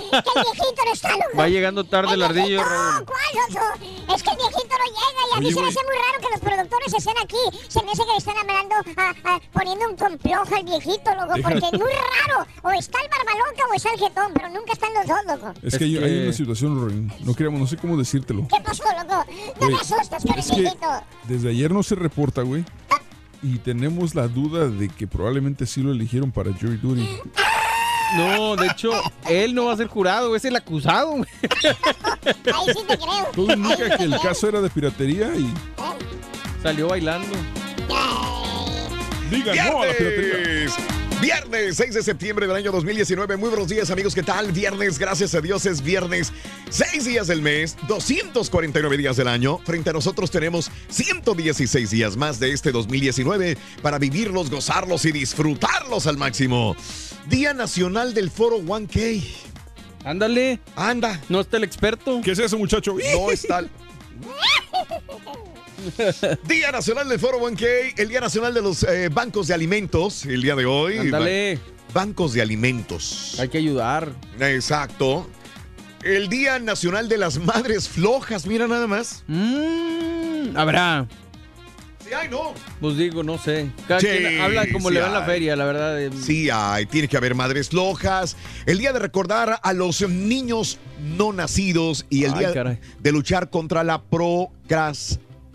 Que el viejito no está, loco. Va llegando tarde el ardillo, Raúl. No, ¿cuál, loco? Es que el viejito no llega y a mí Oye, se me hace muy raro que los productores estén aquí. Se me hace que le están hablando, a- a- poniendo un complot al viejito, loco, porque es muy raro. O está el barbaloca o está el jetón, pero nunca están los dos, loco. Es que hay, hay una situación, Rorín. No queremos, no sé cómo decírtelo. ¿Qué pasó, loco? No me asustas con el es que viejito. desde ayer no se reporta, güey. Y tenemos la duda de que probablemente sí lo eligieron para jury duty. No, de hecho, él no va a ser jurado, es el acusado. Ahí sí te creo. Todo indica que el caso era de piratería y Salió bailando. diga no a la piratería. Viernes. Viernes 6 de septiembre del año 2019. Muy buenos días, amigos. ¿Qué tal? Viernes, gracias a Dios, es viernes. 6 días del mes, 249 días del año. Frente a nosotros tenemos 116 días más de este 2019 para vivirlos, gozarlos y disfrutarlos al máximo. Día Nacional del Foro 1K. Ándale. Anda. No está el experto. ¿Qué es eso, muchacho? No está. el- Día Nacional del Foro 1K, el Día Nacional de los eh, Bancos de Alimentos, el día de hoy. Ándale. Ba- Bancos de alimentos. Hay que ayudar. Exacto. El Día Nacional de las Madres Flojas, mira nada más. Mm, habrá. No. Pues digo, no sé. Cada Sí, quien habla como sí le va en la feria, la verdad. eh, Sí, hay, tiene que haber madres flojas. El día de recordar a los niños no nacidos y el Ay, día caray. de luchar contra la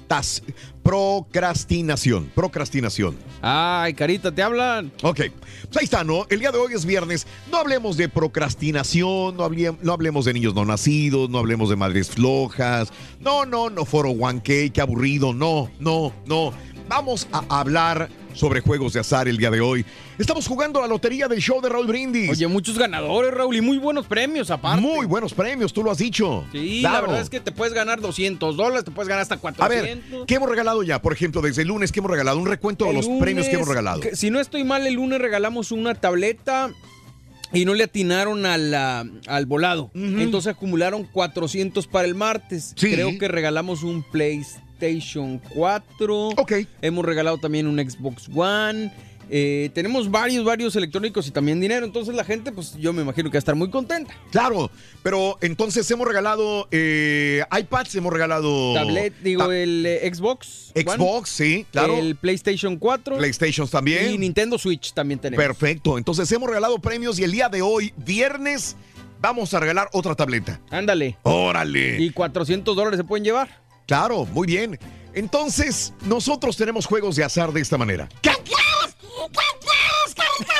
procrastas- procrastinación. Procrastinación. Ay, carita, te hablan. Ok, pues ahí está, ¿no? El día de hoy es viernes. No hablemos de procrastinación, no, hablem- no hablemos de niños no nacidos, no hablemos de madres flojas. No, no, no, foro 1K, qué aburrido. No, no, no. Vamos a hablar sobre juegos de azar el día de hoy. Estamos jugando la lotería del show de Raúl Brindis. Oye, muchos ganadores, Raúl, y muy buenos premios aparte. Muy buenos premios, tú lo has dicho. Sí, la verdad es que te puedes ganar 200 dólares, te puedes ganar hasta A 400. ver, ¿qué hemos regalado ya? Por ejemplo, desde el lunes, ¿qué hemos regalado? Un recuento de los premios que hemos regalado. que- si no estoy mal, el lunes regalamos una tableta y no le atinaron a la- al volado. Entonces acumularon 400 para el martes. Sí. Creo que regalamos un PlayStation 4. Ok. Hemos regalado también un Xbox One. Eh, tenemos varios, varios electrónicos y también dinero. Entonces la gente, pues yo me imagino que va a estar muy contenta. Claro, pero entonces hemos regalado eh, iPads, hemos regalado... Tablet, digo, ta- el eh, Xbox. One, Xbox, sí, claro. El PlayStation 4. PlayStation también. Y Nintendo Switch también tenemos. Perfecto, entonces hemos regalado premios y el día de hoy, viernes, vamos a regalar otra tableta. Ándale. Órale. Y 400 dólares se pueden llevar. Claro, muy bien. Entonces, nosotros tenemos juegos de azar de esta manera. ¿Qué quieres? ¿Qué quieres, carita?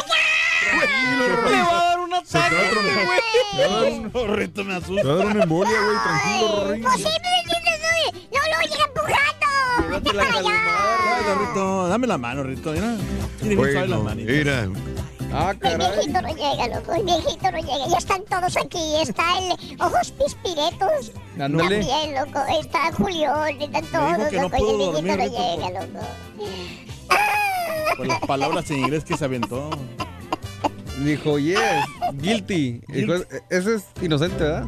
Me va a dar un ataque, güey. Me asusta. Me va a dar una embolia, güey. Tranquilo, Rory. Pues sí, no, no, no, llega empujando. Dame la mano, Rito. Mira, mira, bueno. Mira, Ah, El viejito no llega, loco. El viejito no llega. Ya están todos aquí. Está el Ojos Pispiretos. También, loco. Está Julián. Están todos, que no loco. y el viejito dormir, no llega, loco. Por las palabras en inglés que se aventó. Dijo, yes, guilty. Dijo, ese es inocente, ¿verdad?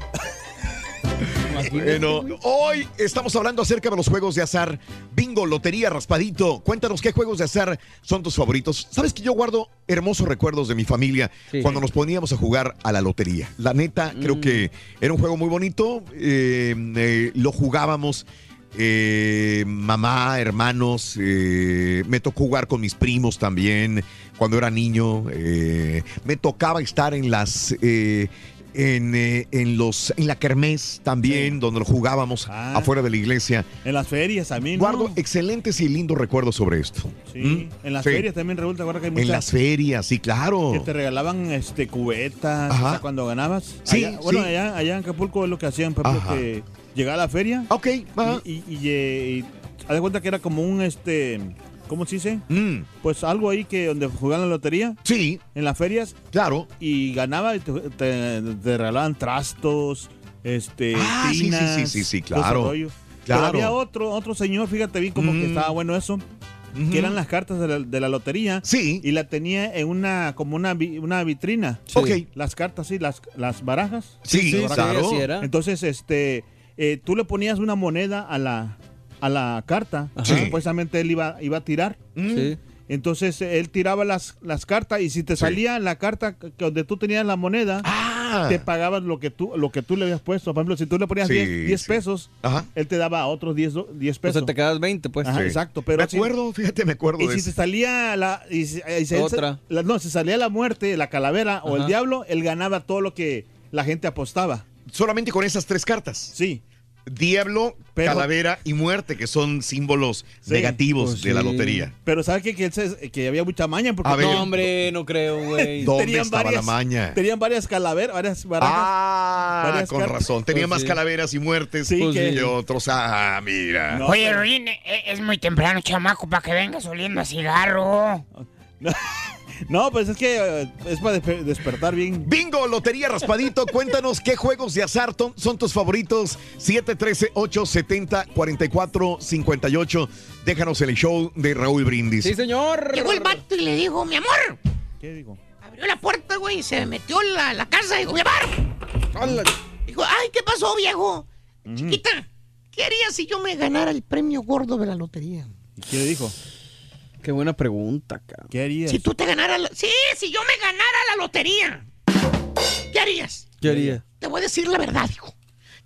Bueno, hoy estamos hablando acerca de los juegos de azar. Bingo, lotería, raspadito. Cuéntanos qué juegos de azar son tus favoritos. Sabes que yo guardo hermosos recuerdos de mi familia Sí. cuando nos poníamos a jugar a la lotería. La neta, creo que era un juego muy bonito. eh, eh, lo jugábamos. eh, mamá, hermanos, eh, me tocó jugar con mis primos también cuando era niño. eh, me tocaba estar en las eh, en, eh, en los en la kermés también, donde lo jugábamos Ah. afuera de la iglesia. En las ferias también. ¿no? Guardo excelentes y lindos recuerdos sobre esto. Sí, ¿Mm? en las Sí. ferias también resulta ahora que hay En las ferias, sí, claro. que te regalaban este cubetas Ajá. o sea, cuando ganabas. Sí, Allá- bueno, allá, allá en Acapulco es lo que hacían, por ejemplo, Ajá. que llegaba a la feria Ok, ajá. y, y, y, eh, y haz de cuenta que era como un este ¿cómo se dice? Mm, Pues algo ahí que donde jugaban la lotería sí, en las ferias claro. y ganaba y te, te- te regalaban trastos, este, Ah, sí, sí, sí, sí, sí, claro. Claro. Pero había otro, otro señor, fíjate bien como Mm. que estaba bueno eso, que eran las cartas de la, de la lotería Sí, y la tenía en una como una, vi- una vitrina. ok. Las cartas, sí, las, las barajas. Sí, Sí, claro. así era. Entonces, este, eh, tú le ponías una moneda a la, a la carta, Ajá. que supuestamente él iba, iba a tirar. Mm, Sí. Entonces eh, él tiraba las, las cartas y si te Sí. salía la carta que- donde tú tenías la moneda, Ah, te pagaban lo que tú lo que tú le habías puesto. Por ejemplo, si tú le ponías Sí, 10, 10 sí. pesos, ajá. él te daba otros 10, do- 10 O pesos. sea, te quedas 20, pues. Ajá, exacto, pero me si- acuerdo, fíjate, me acuerdo y de si eso. te salía la y si- y si él se- Otra. la- no, si salía la muerte, la calavera o el diablo, él ganaba todo lo que la gente apostaba. Solamente con esas tres cartas. Sí. Diablo, Pero- calavera y muerte, que son símbolos Sí, negativos pues de la lotería. Pero ¿sabes qué? Que, él se- que había mucha maña porque A ver. No, hombre, no creo, güey. ¿Dónde tenían estaba varias- la maña? tenían varias calaveras, varias barajas. Ah, varias con cartas. razón. Tenía Pues más sí. calaveras y muertes Sí, Pues que- sí. que otros. Ah, mira. No, Oye, pero- Rorín, e- es muy temprano, chamaco, para que vengas oliendo a cigarro. No, pues es que eh, es para despe- despertar bien. Bingo, Lotería Raspadito, cuéntanos qué juegos de azar son tus favoritos. 713-870-4458. Déjanos en el show de Raúl Brindis. Sí, señor. Llegó el vato y le dijo, mi amor. ¿Qué digo? Abrió la puerta, güey, y se metió en la, la casa y dijo, mi amor. Dijo, ay, ¿qué pasó, viejo? Chiquita, ¿qué harías si yo me ganara el premio gordo de la lotería? ¿Y qué le dijo? Qué buena pregunta, cabrón. ¿Qué harías? Si tú te ganaras... la- Sí, si yo me ganara la lotería. ¿Qué harías? ¿Qué haría? Te voy a decir la verdad, hijo.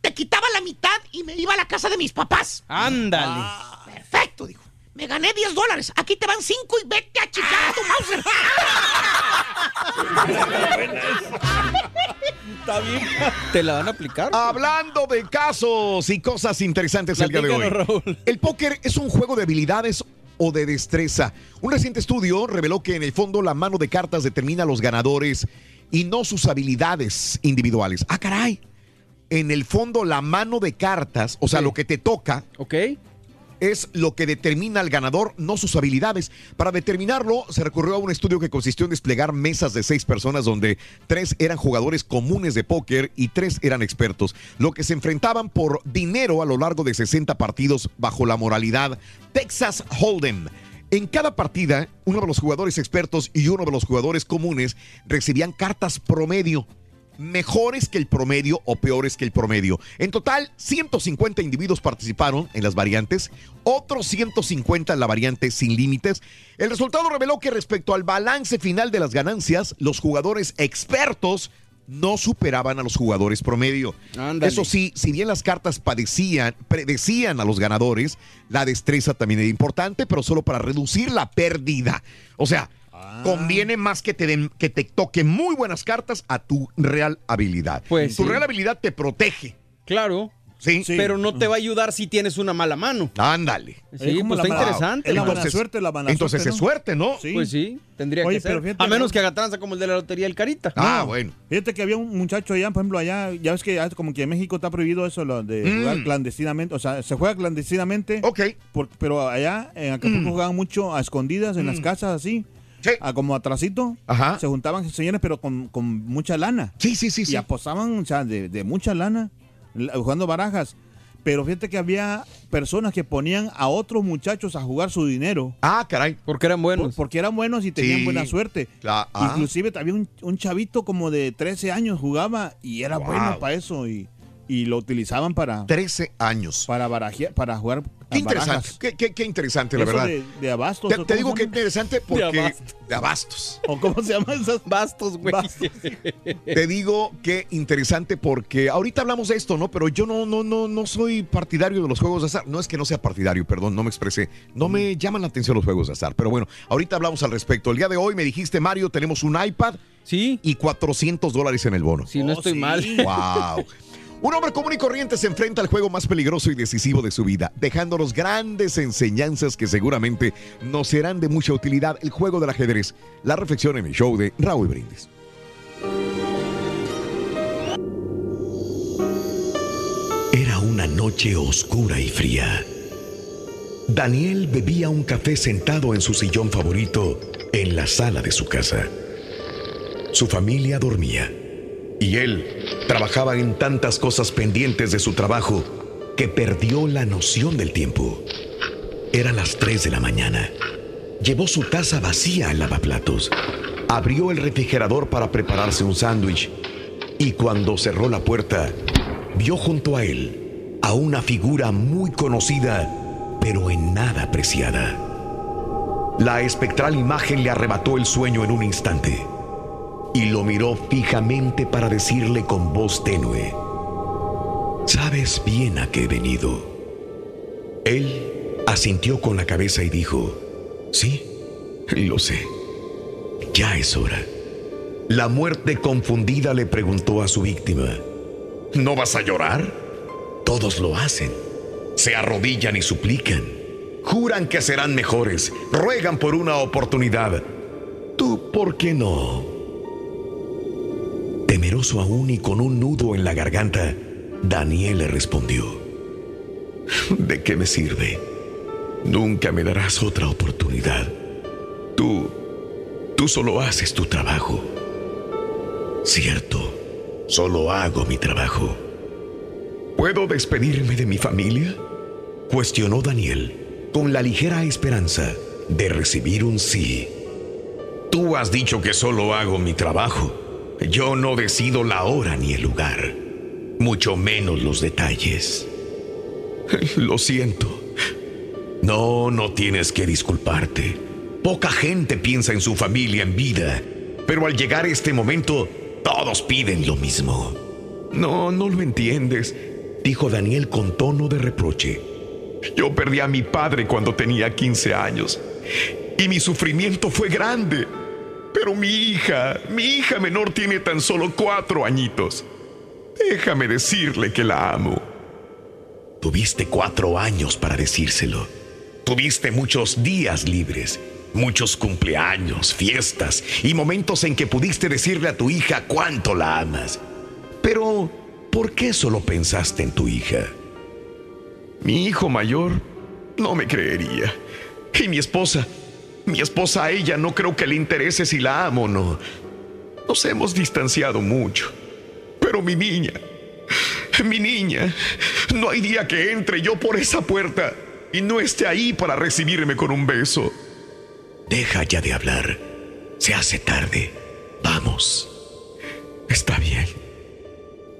Te quitaba la mitad y me iba a la casa de mis papás. Ándale. Perfecto, dijo. Me gané 10 dólares. Aquí te van 5 y vete a chicar a tu Mauser. Está bien. ¿Te la van a aplicar? Hablando de casos y cosas interesantes el día de hoy. Raúl. El póker es un juego de habilidades o de destreza. Un reciente estudio reveló que en el fondo la mano de cartas determina a los ganadores y no sus habilidades individuales. Ah, caray. En el fondo la mano de cartas, o sea, Sí. lo que te toca, ¿Ok? Es lo que determina al ganador, no sus habilidades. Para determinarlo, se recurrió a un estudio que consistió en desplegar mesas de seis personas donde tres eran jugadores comunes de póker y tres eran expertos, lo que se enfrentaban por dinero a lo largo de 60 partidos bajo la moralidad Texas Hold'em. En cada partida, uno de los jugadores expertos y uno de los jugadores comunes recibían cartas promedio mejores que el promedio o peores que el promedio. En total, 150 individuos participaron en las variantes, otros 150 en la variante sin límites. El resultado reveló que respecto al balance final de las ganancias, los jugadores expertos no superaban a los jugadores promedio. Ándale. Eso sí, si bien las cartas padecían, predecían a los ganadores, la destreza también era importante, pero solo para reducir la pérdida. O sea, conviene más que te den, que te toquen muy buenas cartas a tu real habilidad. Pues tu sí. real habilidad te protege. Claro. Sí. pero no te va a ayudar si tienes una mala mano. Ándale. Sí, pues está interesante. Es la buena Entonces- suerte, la mala entonces suerte, es suerte, ¿no? Sí. Pues sí, tendría Oye, que ser. pero a menos ¿no? que haga tranza como el de la lotería del Carita. Ah, No. bueno. Fíjate que había un muchacho allá, por ejemplo, allá, ya ves que ah, como que en México está prohibido eso, lo de Mm. jugar clandestinamente, o sea, se juega clandestinamente, Ok. por- pero allá en Acapulco jugaban mucho a escondidas en las casas así, Mm. Sí. a como atrasito, Ajá. se juntaban señores pero con, con mucha lana. Sí, sí, sí, y sí. apostaban, o sea, de, de mucha lana, la- jugando barajas. Pero fíjate que había personas que ponían a otros muchachos a jugar su dinero. Ah, caray. Porque eran por- buenos. porque eran buenos y tenían Sí. buena suerte. Ah. Inclusive había un, un chavito como de 13 años jugaba y era Wow. bueno para eso y, y lo utilizaban para, 13 años. para, barajear- para jugar Qué interesante. Qué, qué- qué interesante, la verdad. De, de abastos. Te, ¿o te digo que interesante porque. abastos. De abastos. ¿O cómo se llama esas? Bastos, güey. Bastos. Te digo que interesante porque ahorita hablamos de esto, ¿no? Pero yo no, no, no, no soy partidario de los juegos de azar. No es que no sea partidario, perdón, no me expresé. No me llaman la atención los juegos de azar. Pero bueno, ahorita hablamos al respecto. El día de hoy me dijiste, Mario, tenemos un iPad Sí, y 400 dólares en el bono. si no Oh, estoy sí. mal. ¡Wow! Un hombre común y corriente se enfrenta al juego más peligroso y decisivo de su vida, dejándonos grandes enseñanzas que seguramente nos serán de mucha utilidad. El juego del ajedrez. La reflexión en el show de Raúl Brindis. Era una noche oscura y fría. Daniel bebía un café sentado en su sillón favorito en la sala de su casa. Su familia dormía y él trabajaba en tantas cosas pendientes de su trabajo que perdió la noción del tiempo. Eran las 3 de la mañana. Llevó su taza vacía al lavaplatos, abrió el refrigerador para prepararse un sándwich y cuando cerró la puerta, vio junto a él a una figura muy conocida, pero en nada apreciada. La espectral imagen le arrebató el sueño en un instante y lo miró fijamente para decirle con voz tenue, Sabes bien a qué he venido. Él asintió con la cabeza y dijo, Sí, lo sé. Ya es hora. La muerte confundida le preguntó a su víctima, ¿no vas a llorar? Todos lo hacen. Se arrodillan y suplican. Juran que serán mejores. Ruegan por una oportunidad. ¿Tú por qué no? Temeroso aún y con un nudo en la garganta, Daniel le respondió. ¿De qué me sirve? Nunca me darás otra oportunidad. Tú, tú solo haces tu trabajo. Cierto, solo hago mi trabajo. ¿Puedo despedirme de mi familia? Cuestionó Daniel con la ligera esperanza de recibir un sí. Tú has dicho que solo hago mi trabajo. Yo no decido la hora ni el lugar, mucho menos los detalles. Lo siento. No, no tienes que disculparte. Poca gente piensa en su familia en vida, pero al llegar este momento, todos piden lo mismo. No, no lo entiendes, dijo Daniel con tono de reproche. Yo perdí a mi padre cuando tenía 15 años y mi sufrimiento fue grande. Pero mi hija, mi hija menor tiene tan solo cuatro añitos. Déjame decirle que la amo. Tuviste cuatro años para decírselo. Tuviste muchos días libres, muchos cumpleaños, fiestas y momentos en que pudiste decirle a tu hija cuánto la amas. Pero, ¿por qué solo pensaste en tu hija? Mi hijo mayor no me creería. Y mi esposa, mi esposa a ella no creo que le interese si la amo o no. Nos hemos distanciado mucho. Pero mi niña, mi niña, no hay día que entre yo por esa puerta y no esté ahí para recibirme con un beso. Deja ya de hablar. Se hace tarde. Vamos. Está bien.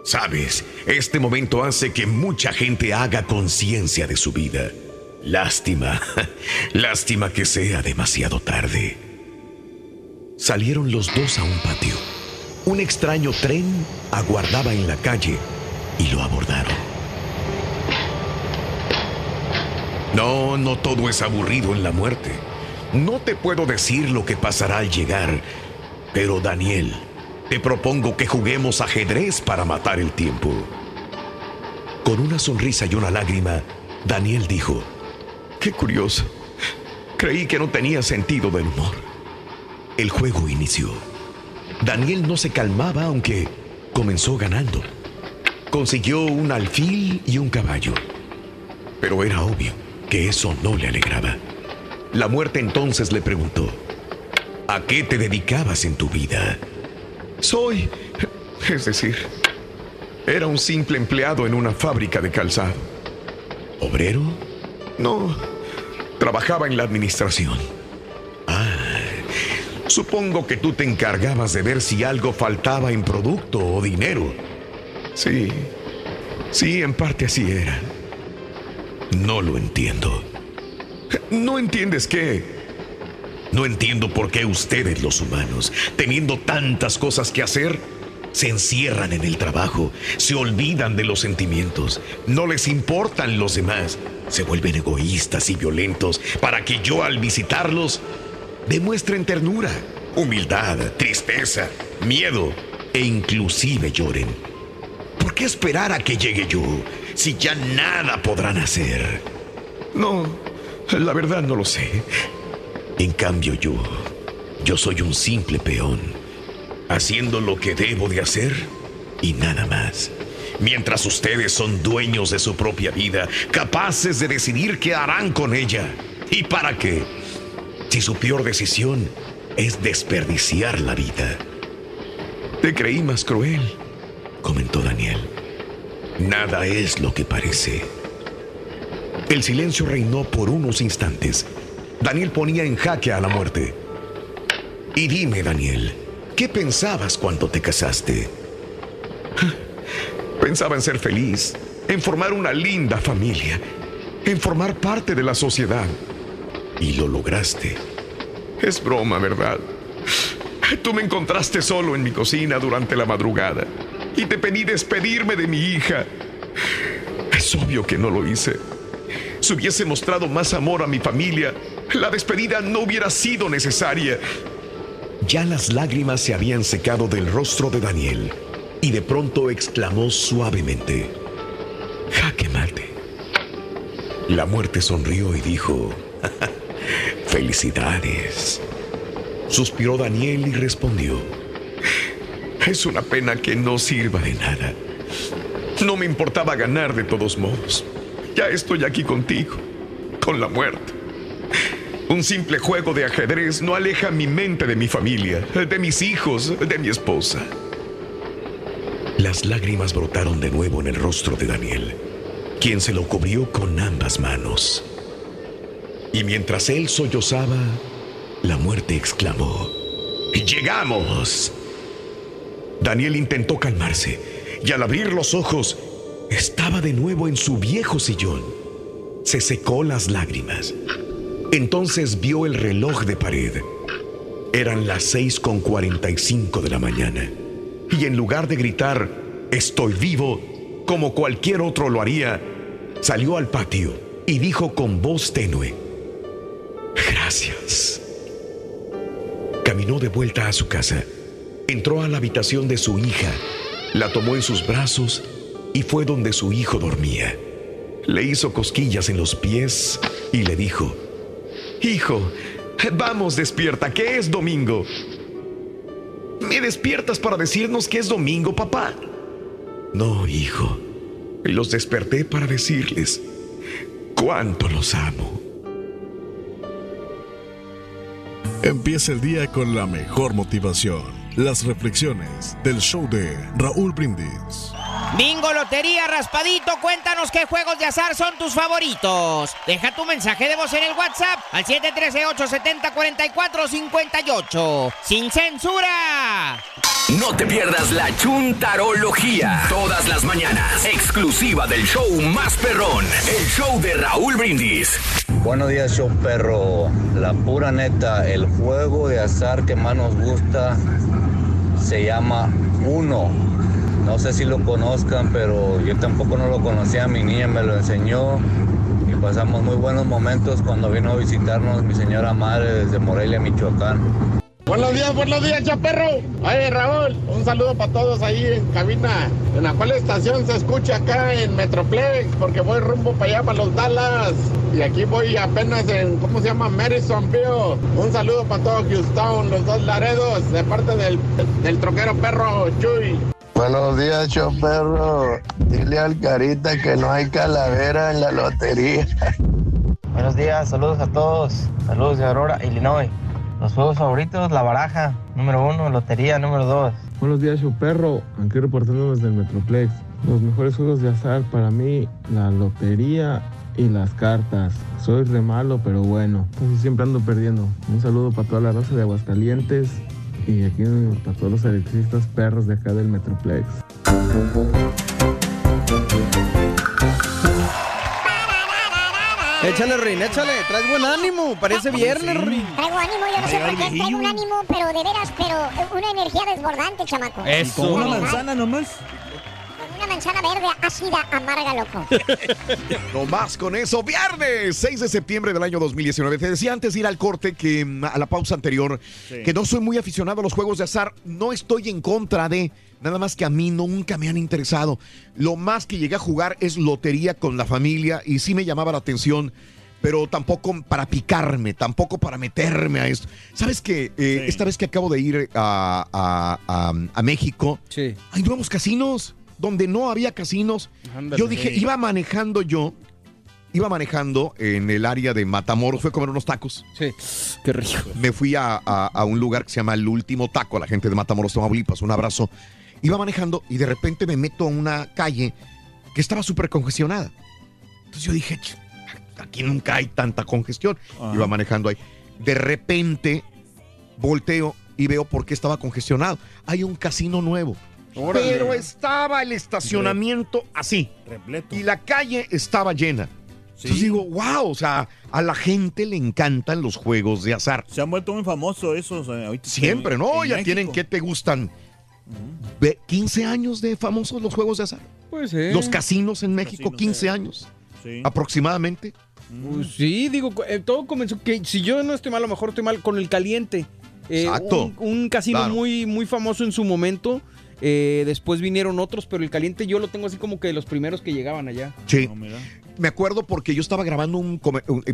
Sabes, este momento hace que mucha gente haga conciencia de su vida. Lástima, lástima que sea demasiado tarde. Salieron los dos a un patio. Un extraño tren aguardaba en la calle y lo abordaron. No, no todo es aburrido en la muerte. No te puedo decir lo que pasará al llegar, pero Daniel, te propongo que juguemos ajedrez para matar el tiempo. Con una sonrisa y una lágrima, Daniel dijo, Qué curioso. Creí que no tenía sentido del humor. El juego inició. Daniel no se calmaba aunque comenzó ganando. Consiguió un alfil y un caballo. Pero era obvio que eso no le alegraba. La muerte entonces le preguntó, ¿a qué te dedicabas en tu vida? Soy, es decir, era un simple empleado en una fábrica de calzado. ¿Obrero? No, trabajaba en la administración. Ah, supongo que tú te encargabas de ver si algo faltaba en producto o dinero. Sí, sí, en parte así era. No lo entiendo. ¿No entiendes qué? No entiendo por qué ustedes los humanos, teniendo tantas cosas que hacer, se encierran en el trabajo, se olvidan de los sentimientos, no les importan los demás, se vuelven egoístas y violentos para que yo al visitarlos demuestren ternura, humildad, tristeza, miedo e inclusive lloren. ¿Por qué esperar a que llegue yo si ya nada podrán hacer? No, la verdad no lo sé. En cambio yo, yo soy un simple peón, haciendo lo que debo de hacer y nada más. Mientras ustedes son dueños de su propia vida, capaces de decidir qué harán con ella. ¿Y para qué? Si su peor decisión es desperdiciar la vida. Te creí más cruel, comentó Daniel. Nada es lo que parece. El silencio reinó por unos instantes. Daniel ponía en jaque a la muerte. Y dime, Daniel, ¿qué pensabas cuando te casaste? Pensaba en ser feliz, en formar una linda familia, en formar parte de la sociedad. Y lo lograste. Es broma, ¿verdad? Tú me encontraste solo en mi cocina durante la madrugada y te pedí despedirme de mi hija. Es obvio que no lo hice. Si hubiese mostrado más amor a mi familia, la despedida no hubiera sido necesaria. Ya las lágrimas se habían secado del rostro de Daniel y de pronto exclamó suavemente, jaque mate. La muerte sonrió y dijo, felicidades. Suspiró Daniel y respondió, es una pena que no sirva de nada. No me importaba ganar de todos modos. Ya estoy aquí contigo, con la muerte. Un simple juego de ajedrez no aleja mi mente de mi familia, de mis hijos, de mi esposa. Las lágrimas brotaron de nuevo en el rostro de Daniel, quien se lo cubrió con ambas manos. Y mientras él sollozaba, la muerte exclamó, ¡Llegamos! Daniel intentó calmarse y al abrir los ojos estaba de nuevo en su viejo sillón. Se secó las lágrimas. Entonces vio el reloj de pared. Eran las 6 con 45 de la mañana. Y en lugar de gritar, estoy vivo, como cualquier otro lo haría, salió al patio y dijo con voz tenue, gracias. Caminó de vuelta a su casa, entró a la habitación de su hija, la tomó en sus brazos y fue donde su hijo dormía. Le hizo cosquillas en los pies y le dijo, Hijo, vamos despierta, que es domingo. ¿Me despiertas para decirnos que es domingo, papá? No, hijo. Los desperté para decirles cuánto los amo. Empieza el día con la mejor motivación. Las reflexiones del show de Raúl Brindis. Bingo, lotería, raspadito, cuéntanos qué juegos de azar son tus favoritos. Deja tu mensaje de voz en el WhatsApp al 713-870-4458. ¡Sin censura! No te pierdas la chuntarología. Todas las mañanas. Exclusiva del show más perrón. El show de Raúl Brindis. Buenos días, show perro. La pura neta, el juego de azar que más nos gusta se llama Uno. No sé si lo conozcan, pero yo tampoco no lo conocía. Mi niña me lo enseñó y pasamos muy buenos momentos cuando vino a visitarnos mi señora madre desde Morelia, Michoacán. Buenos días, buenos días, chaperro. Oye, Raúl, un saludo para todos ahí en cabina. ¿En la cual estación se escucha acá en Metroplex? Porque voy rumbo para allá, para los Dallas. Y aquí voy apenas en, ¿cómo se llama? Madisonville. Un saludo para todo Houston, los dos Laredos, de parte del, del troquero perro Chuy. Buenos días, choperro. Dile al carita que no hay calavera en la lotería. Buenos días, saludos a todos. Saludos de Aurora, Illinois. Los juegos favoritos, la baraja, número uno, lotería, número dos. Buenos días, show perro. Aquí reportándonos del Metroplex. Los mejores juegos de azar para mí, la lotería y las cartas. Soy re malo, pero bueno. Casi siempre ando perdiendo. Un saludo para toda la raza de Aguascalientes y aquí para todos los electricistas perros de acá del Metroplex. Échale, Rin, échale. Traes buen ánimo. Parece viernes, Rin. Traigo ánimo, yo no sé por qué traigo un ánimo, pero de veras, pero una energía desbordante, chamaco. Eso. Con una manzana nomás. Manzana verde ácida, amarga, loco. No más con eso. Viernes 6 de septiembre del año 2019. Te decía antes de ir al corte que mm, a la pausa anterior Sí. que no soy muy aficionado a los juegos de azar. No estoy en contra de. Nada más que a mí nunca me han interesado. Lo más que llegué a jugar es lotería con la familia y sí me llamaba la atención. Pero tampoco para picarme, tampoco para meterme a esto. ¿Sabes qué? Eh, Esta vez que acabo de ir a, a- a- a México, hay nuevos casinos donde no había casinos. Ándale. Yo dije, iba manejando yo, iba manejando en el área de Matamoros, fue a comer unos tacos. Sí, qué rico. Me fui a, a- a un lugar que se llama El Último Taco, a la gente de Matamoros, Tamaulipas, un abrazo. Iba manejando y de repente me meto a una calle que estaba súper congestionada. Entonces yo dije, "Ch, aquí nunca hay tanta congestión. Ajá. Iba manejando ahí. De repente volteo y veo por qué estaba congestionado. Hay un casino nuevo. Órale. Pero estaba el estacionamiento así. Repleto. Y la calle estaba llena. Entonces digo, wow, o sea, a la gente le encantan los juegos de azar. Se han vuelto muy famosos esos. eh, ahorita Siempre, en- ¿no? en Ya México. tienen, ¿qué te gustan? Ve, 15 años de famosos los juegos de azar. Pues sí. Los casinos en México, 15 años aproximadamente. Pues sí, digo, eh, todo comenzó que si yo no estoy mal, a lo mejor estoy mal con el caliente. Eh, Exacto. Un, un casino Claro. muy, muy famoso en su momento. Eh, después vinieron otros, pero el caliente yo lo tengo así como que de los primeros que llegaban allá. Sí. Me acuerdo porque yo estaba grabando un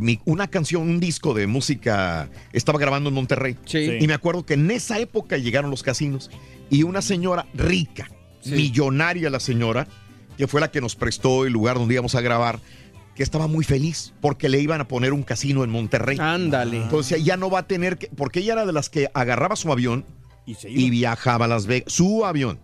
mi- una canción, un disco de música, estaba grabando en Monterrey. Sí. Y me acuerdo que en esa época llegaron los casinos y una señora rica, millonaria la señora, que fue la que nos prestó el lugar donde íbamos a grabar, que estaba muy feliz porque le iban a poner un casino en Monterrey. Ándale. Entonces ya no va a tener que, porque ella era de las que agarraba su avión y, viajaba a Las Vegas, su avión.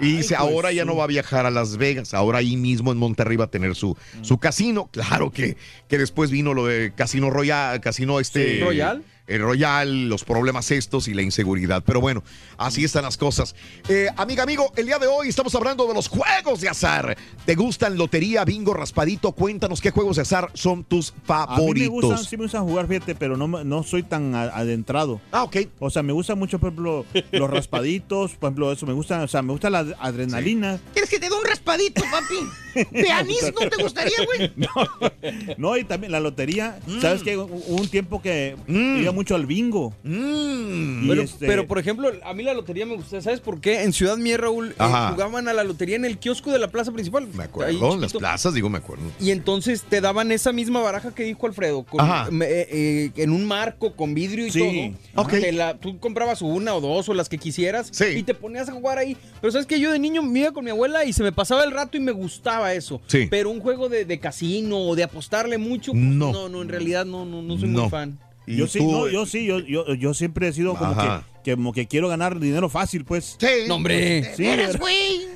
Y dice, pues, ahora ya no va a viajar a Las Vegas, ahora ahí mismo en Monterrey va a tener su, su casino. Claro que, que después vino lo de Casino Royal, Casino este... Sí. ¿Royal? El Royal, los problemas estos y la inseguridad. Pero bueno, así están las cosas. Eh, amiga, amigo, el día de hoy estamos hablando de los juegos de azar. ¿Te gustan lotería, bingo, raspadito? Cuéntanos qué juegos de azar son tus A mí me favoritos. gustan, sí me gustan jugar, fíjate, pero no, no soy tan adentrado. Ah, ok. O sea, me gustan mucho, por ejemplo, los raspaditos, por ejemplo, eso me gusta, o sea, me gusta la adrenalina. ¿Quieres que te dé un raspadito, papi? ¿De anís no te gustaría, güey? No, y también la lotería, Mm. ¿sabes qué? Hubo un tiempo que iba mucho al bingo. Y Pero, este- pero, por ejemplo, a mí la lotería me gusta. ¿Sabes por qué? En Ciudad Mía, Raúl, eh, jugaban a la lotería en el kiosco de la plaza principal. Me acuerdo, las plazas, digo, me acuerdo. Y entonces te daban esa misma baraja que dijo Alfredo, con- eh, eh, en un marco con vidrio y Sí. todo. Ok. Te la- tú comprabas una o dos o las que quisieras y te ponías a jugar ahí. Pero sabes que yo de niño me iba con mi abuela y se me pasaba el rato y me gustaba eso. Sí. Pero un juego de, de casino o de apostarle mucho, pues, No. no. no, en realidad no, no, no soy No. muy fan. Yo sí, no, yo sí, yo, yo, yo siempre he sido como que, que como que quiero ganar dinero fácil, pues. Sí. No, hombre. ¿De veras, güey?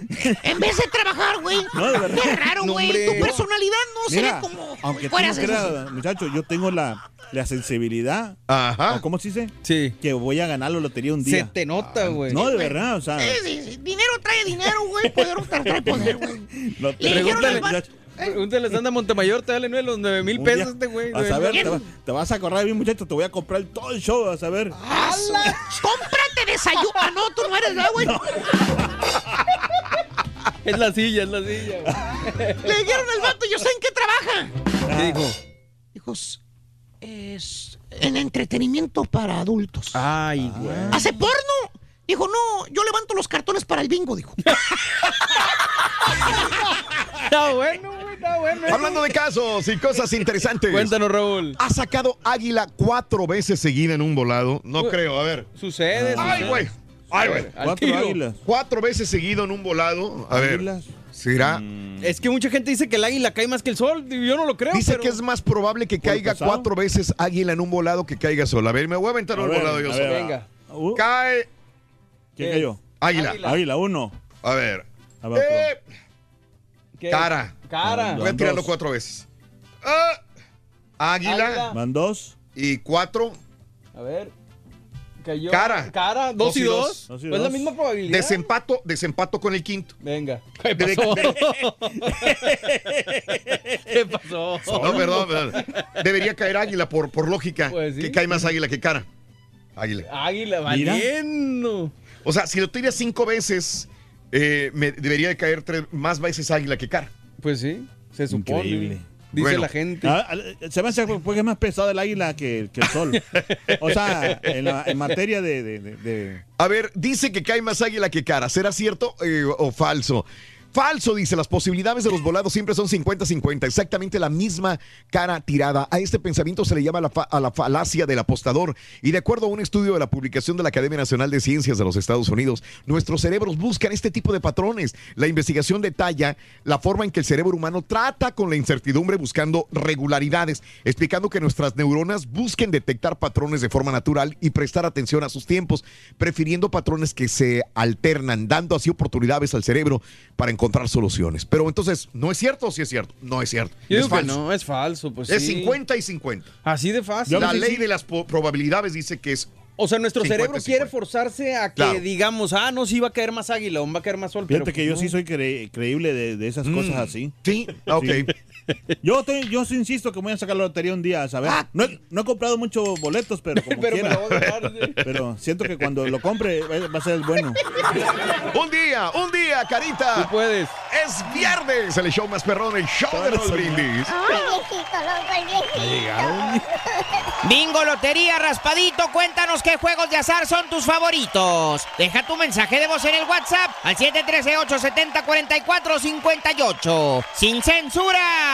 En vez de trabajar, güey. No, de verdad. Qué raro, güey. tu personalidad no se Mira, ve como aunque tú fueras no creas, muchacho, yo tengo la, la sensibilidad. Ajá. ¿o ¿Cómo se dice? Sí. Que voy a ganar la lotería un Se día. te nota, güey. No, de verdad, o sea. Sí, sí, sí. Dinero trae dinero, güey. Poder trae poder, güey. no Le dijeron Pregúntale, al vato- pregúntale a Sandra Montemayor, te dale nueve- los nueve mil Un pesos este güey. A saber, te, va- te vas a acordar bien, muchacho, te voy a comprar todo el show, a saber. ¡Cómprate desayuno! Ah, no, tú no eres, ¿verdad, güey? Es la silla, es la silla. güey. Le dijeron al vato, yo sé en qué trabaja. ¿Qué dijo? Dijo, "S- es, en entretenimiento para adultos. Ay, güey. ¿Hace porno? Dijo, no, yo levanto los cartones para el bingo, dijo. Está bueno, güey, está bueno. Hablando de casos y cosas interesantes. Cuéntanos, Raúl. Ha sacado Águila cuatro veces seguida en un volado. No Uy, creo, a ver. Sucede. Ay, güey. Ay, güey. Cuatro tiro. águilas. Cuatro veces seguido en un volado. A ver. Águilas. ¿Será? Es que mucha gente dice que el águila cae más que el sol. Yo no lo creo. Dice pero- que es más probable que ¿Por caiga cuatro veces águila en un volado que caiga sola. A ver, me voy a aventar un ver, volado yo a solo. ver. Venga. Uh, Cae ¿Quién cayó? águila. Águila. Águila, uno. A ver. A ver, Eh, ¿Qué? cara. Cara. Voy a tirarlo cuatro veces. Ah, águila. Águila. Van dos. Y cuatro. A ver. Cayó. Cara. Cara. Dos, Dos y dos. dos. Dos y Pues la misma probabilidad. Desempato, desempato con el quinto. Venga. ¿Qué pasó? ¿Qué pasó? No, perdón, perdón. Debería caer águila por, por lógica. Pues sí. Que cae más águila que cara. Águila. Águila, valiendo. O sea, si lo tiras cinco veces, eh, me debería de caer tres, más veces águila que cara. Pues sí, se supone. Increíble. Dice Bueno. la gente. Ah, se me hace porque es más pesado el águila que, que el sol. O sea, en, la- en materia de, de- de- de- A ver, dice que cae más águila que cara. ¿Será cierto eh, o falso? Falso, dice, las posibilidades de los volados siempre son 50-50, exactamente la misma cara tirada. A este pensamiento se le llama la, a la falacia del apostador. Y de acuerdo a un estudio de la publicación de la Academia Nacional de Ciencias de los Estados Unidos, nuestros cerebros buscan este tipo de patrones. La investigación detalla la forma en que el cerebro humano trata con la incertidumbre buscando regularidades, explicando que nuestras neuronas busquen detectar patrones de forma natural y prestar atención a sus tiempos, prefiriendo patrones que se alternan, dando así oportunidades al cerebro para encontrar soluciones. Pero entonces, ¿no es cierto o sí es cierto? No es cierto. Yo es digo que falso. no, es falso. Pues es sí. 50 y 50. Así de fácil. La ley de las probabilidades dice que es O sea, nuestro 50, cerebro quiere forzarse a que Claro. digamos, ah, no, sí va a caer más águila o va a caer más sol. Fíjate pero que yo no. sí soy cre- creíble de, de esas Mm. cosas así. Sí, ok. Yo, te- yo sí insisto que voy a sacar la lotería un día, a saber. No he, no he comprado muchos boletos, pero como Pero quiera. siento que cuando lo compre va a ser el bueno. Un día, un día, Carita. Tú puedes. Es viernes, el show más perrón, el show de los brindis. Ay, viejito, loco, el viejito. Bingo, lotería, raspadito, cuéntanos qué juegos de azar son tus favoritos. Deja tu mensaje de voz en el WhatsApp al 713-870-4458. ¡Sin censura!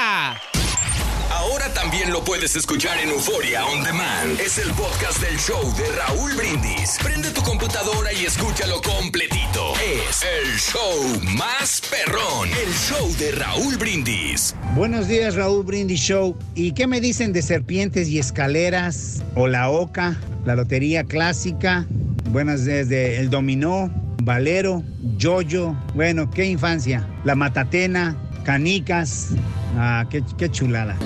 Ahora también lo puedes escuchar en Euforia On Demand. Es el podcast del show de Raúl Brindis. Prende tu computadora y escúchalo completito. Es el show más perrón. El show de Raúl Brindis. Buenos días, Raúl Brindis Show. ¿Y qué me dicen de serpientes y escaleras? O la oca, la lotería clásica. Buenas desde el dominó, valero, yoyo. Bueno, qué infancia. La matatena, canicas. Ah, qué, qué chulada.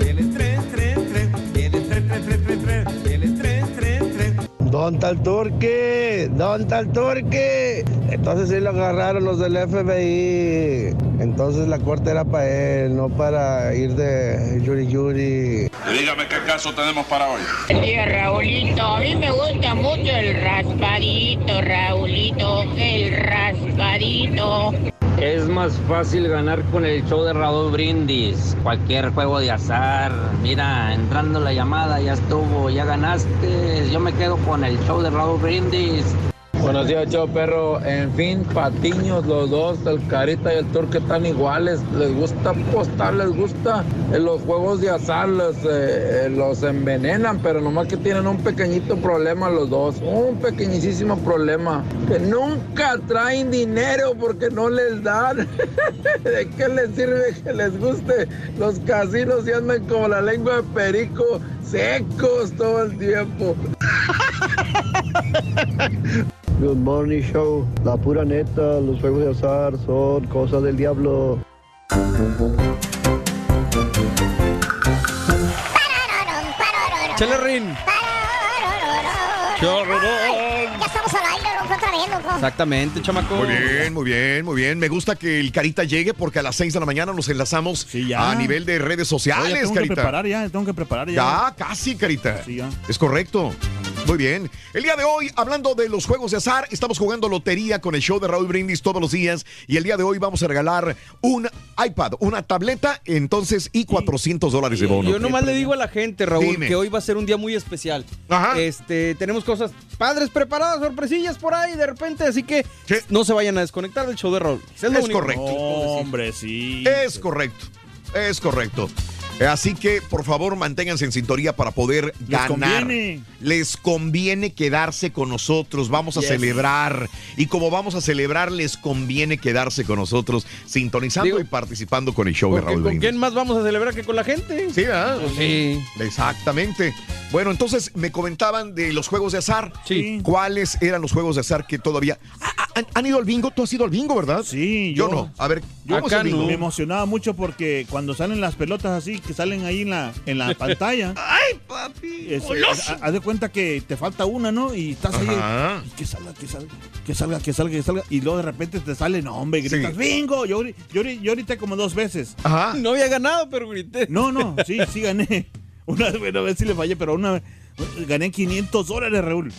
¿Dónde está el turque? ¿Dónde está el turque? Entonces sí lo agarraron los del FBI. Entonces la corte era para él, no para ir de Yuri Yuri. Dígame qué caso tenemos para hoy. Buen día, Raulito. A mí me gusta mucho el raspadito, Raulito. El raspadito. Es más fácil ganar con el show de Raúl Brindis. Cualquier juego de azar. Mira, entrando la llamada, ya estuvo, ya ganaste. Yo me quedo con el show de Raúl Brindis. Buenos días, chao perro. En fin, patiños los dos, el carita y el turque están iguales. Les gusta apostar, les gusta en los juegos de azar, los, eh, eh, los envenenan, pero nomás que tienen un pequeñito problema los dos. Un pequeñísimo problema. Que nunca traen dinero porque no les dan. ¿De qué les sirve que les guste? Los casinos y andan como la lengua de perico, secos todo el tiempo. Good morning show. La pura neta, los juegos de azar son cosas del diablo. Chale, Rin. Vez, loco. Exactamente, chamaco. Muy bien, muy bien, muy bien. Me gusta que el Carita llegue porque a las 6 de la mañana nos enlazamos ya. a nivel de redes Oye, sociales, tengo que preparar ya, tengo que preparar ya. Ya, casi, Carita. Sí, ya. Es correcto. Muy bien. El día de hoy, hablando de los juegos de azar, estamos jugando lotería con el show de Raúl Brindis todos los días. Y el día de hoy vamos a regalar un iPad, una tableta, entonces, y 400 dólares de bono. Yo nomás le digo a la gente, Raúl, Dime. que hoy va a ser un día muy especial. Este, tenemos cosas padres preparadas, sorpresillas por ahí de repente, así que no se vayan a desconectar del show de Raúl. Es, lo Es único. correcto. Hombre, sí. Es correcto. Es correcto. Así que, por favor, manténganse en sintonía para poder ganar. conviene. Les conviene quedarse con nosotros. Vamos a Yes. celebrar. Y como vamos a celebrar, les conviene quedarse con nosotros, sintonizando y participando con el show de Raúl ¿Con Brindis. quién más vamos a celebrar que con la gente? Sí, ¿verdad? Sí. Exactamente. Bueno, entonces me comentaban de los juegos de azar. Sí. ¿Cuáles eran los juegos de azar que todavía... Ah, ah, ¿Han, han ido al bingo? ¿Tú has ido al bingo, verdad? Sí, Yo, yo- no. A ver, Yo ¿cómo es el bingo? me emocionaba mucho porque cuando salen las pelotas así, que salen ahí en la, en la pantalla. ¡Ay, papi! es- haz de cuenta que te falta una, ¿no? Y estás ahí. Ajá. y Que salga, que salga, que salga, que salga, que salga. Y luego de repente te sale, no, hombre, gritas, Sí. ¡bingo! Yo, yo, yo grité como dos veces. Ajá. No había ganado, pero grité. No, no, sí, sí gané. Una, una vez sí le fallé, pero una vez gané 500 dólares, Raúl.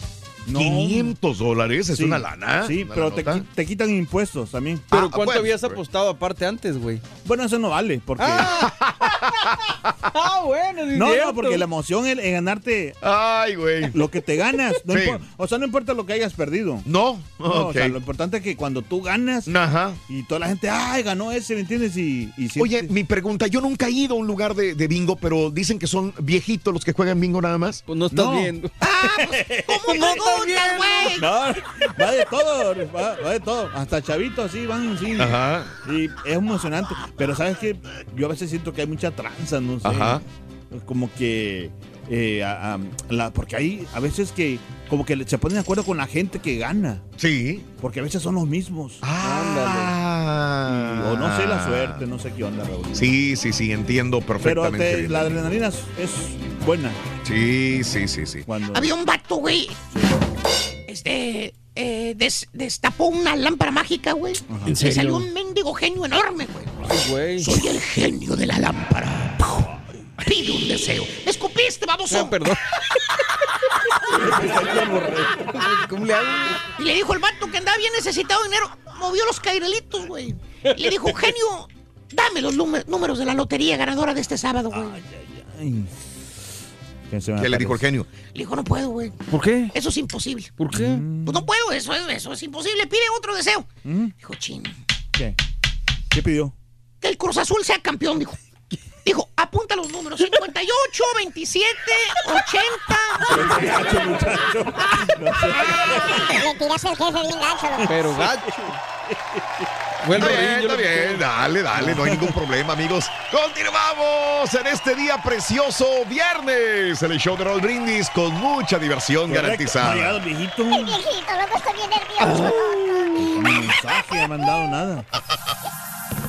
No. 500 dólares es Sí, una lana. Sí, una pero te quitan impuestos también. Pero Ah, ¿cuánto pues, habías pues. apostado aparte antes, güey? Bueno, eso no vale, porque... Ah, bueno, sí No, cierto. no, porque la emoción es, es ganarte Ay, güey. lo que te ganas. No Sí. o sea, no importa lo que hayas perdido. No. No, o sea, lo importante es que cuando tú ganas Ajá. y toda la gente, ay, ganó ese, ¿me entiendes? Y, y Oye, mi pregunta, yo nunca he ido a un lugar de, de bingo, pero dicen que son viejitos los que juegan bingo nada más. Pues no estás No. viendo. ¿Cómo preguntas, güey? No, va de todo, va, va de todo. Hasta chavitos así van, sí. Ajá. Y es emocionante. Pero sabes que yo a veces siento que hay mucha tranza, no sé. Ajá. Como que. eh, a- a- la, porque hay a veces que como que se ponen de acuerdo con la gente que gana. Sí. Porque a veces son los mismos. Ah. Y- o no sé la suerte, no sé qué onda, Raúl. Sí, sí, sí, entiendo Pero perfectamente. te- bien. la adrenalina es, es buena. Sí, sí, sí, sí. Cuando, Había un vato, güey. Este. eh, des- destapó una lámpara mágica, güey. ¿En Y salió un mendigo genio enorme, güey. Ay. Soy el genio de la lámpara. Pide un deseo. ¡Me escupiste, baboso! Ah, perdón. ¿Cómo le hago? Y le dijo el vato que andaba bien necesitado de dinero. Movió los cairelitos, güey. Y le dijo, genio, dame los númer- números de la lotería ganadora de este sábado, güey. Ay. ¿Qué, se me ¿Qué le dijo el genio? Le dijo, no puedo, güey. ¿Por qué? Eso es imposible. ¿Por qué? Pues no puedo, eso es, eso es imposible. Pide otro deseo. ¿Mm? Dijo, ching. ¿Qué? ¿Qué pidió? Que el Cruz Azul sea campeón, dijo. Dijo, apunta los números. 58, 27, 80. Gacho, muchacho. Le tiras el jefe bien gacho, loco. Pero gacho. Está bien, está bien, dale, dale, no hay ningún problema, amigos. Continuamos en este día precioso, viernes, el show de Roll Brindis con mucha diversión Correcto. garantizada. Ha llegado el viejito. El viejito, loco, estoy bien nervioso, mensaje, no me han dado nada.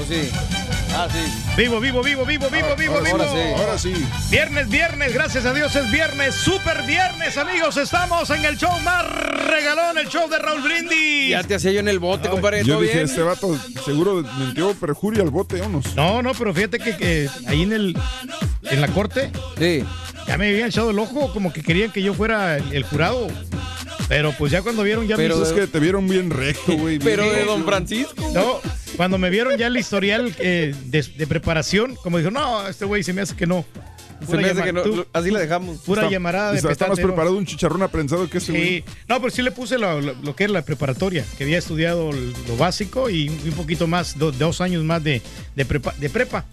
¿O sí? Ah, sí. Vivo, vivo, vivo, vivo, vivo, Ahora- vivo, ahora- vivo. ahora sí. Ahora sí. Viernes, viernes, gracias a Dios es viernes, super viernes, amigos. Estamos en el show más regalón, el show de Raúl Brindis. Ya te hacía yo en el bote, compadre. Yo ¿Todo dije, bien? este vato seguro metió perjuria al bote, vámonos. No, no, pero fíjate que, que ahí en el en la corte Sí. ya me habían echado el ojo, como que querían que yo fuera el, el jurado. Pero pues ya cuando vieron ya Pero mis- Es que te vieron bien recto, güey. bien Pero de. Don Francisco. No, cuando me vieron ya el historial eh, de, de preparación, como dijo, no, este güey se me hace que no. Se me hace que no. tú- Así la dejamos. Pura Está- llamarada de está, está más preparado un chicharrón aprensado que güey. Sí, no, pero sí le puse lo, lo- lo que era la preparatoria, que había estudiado lo básico y un poquito más, do- dos años más de, de, prepa, de prepa.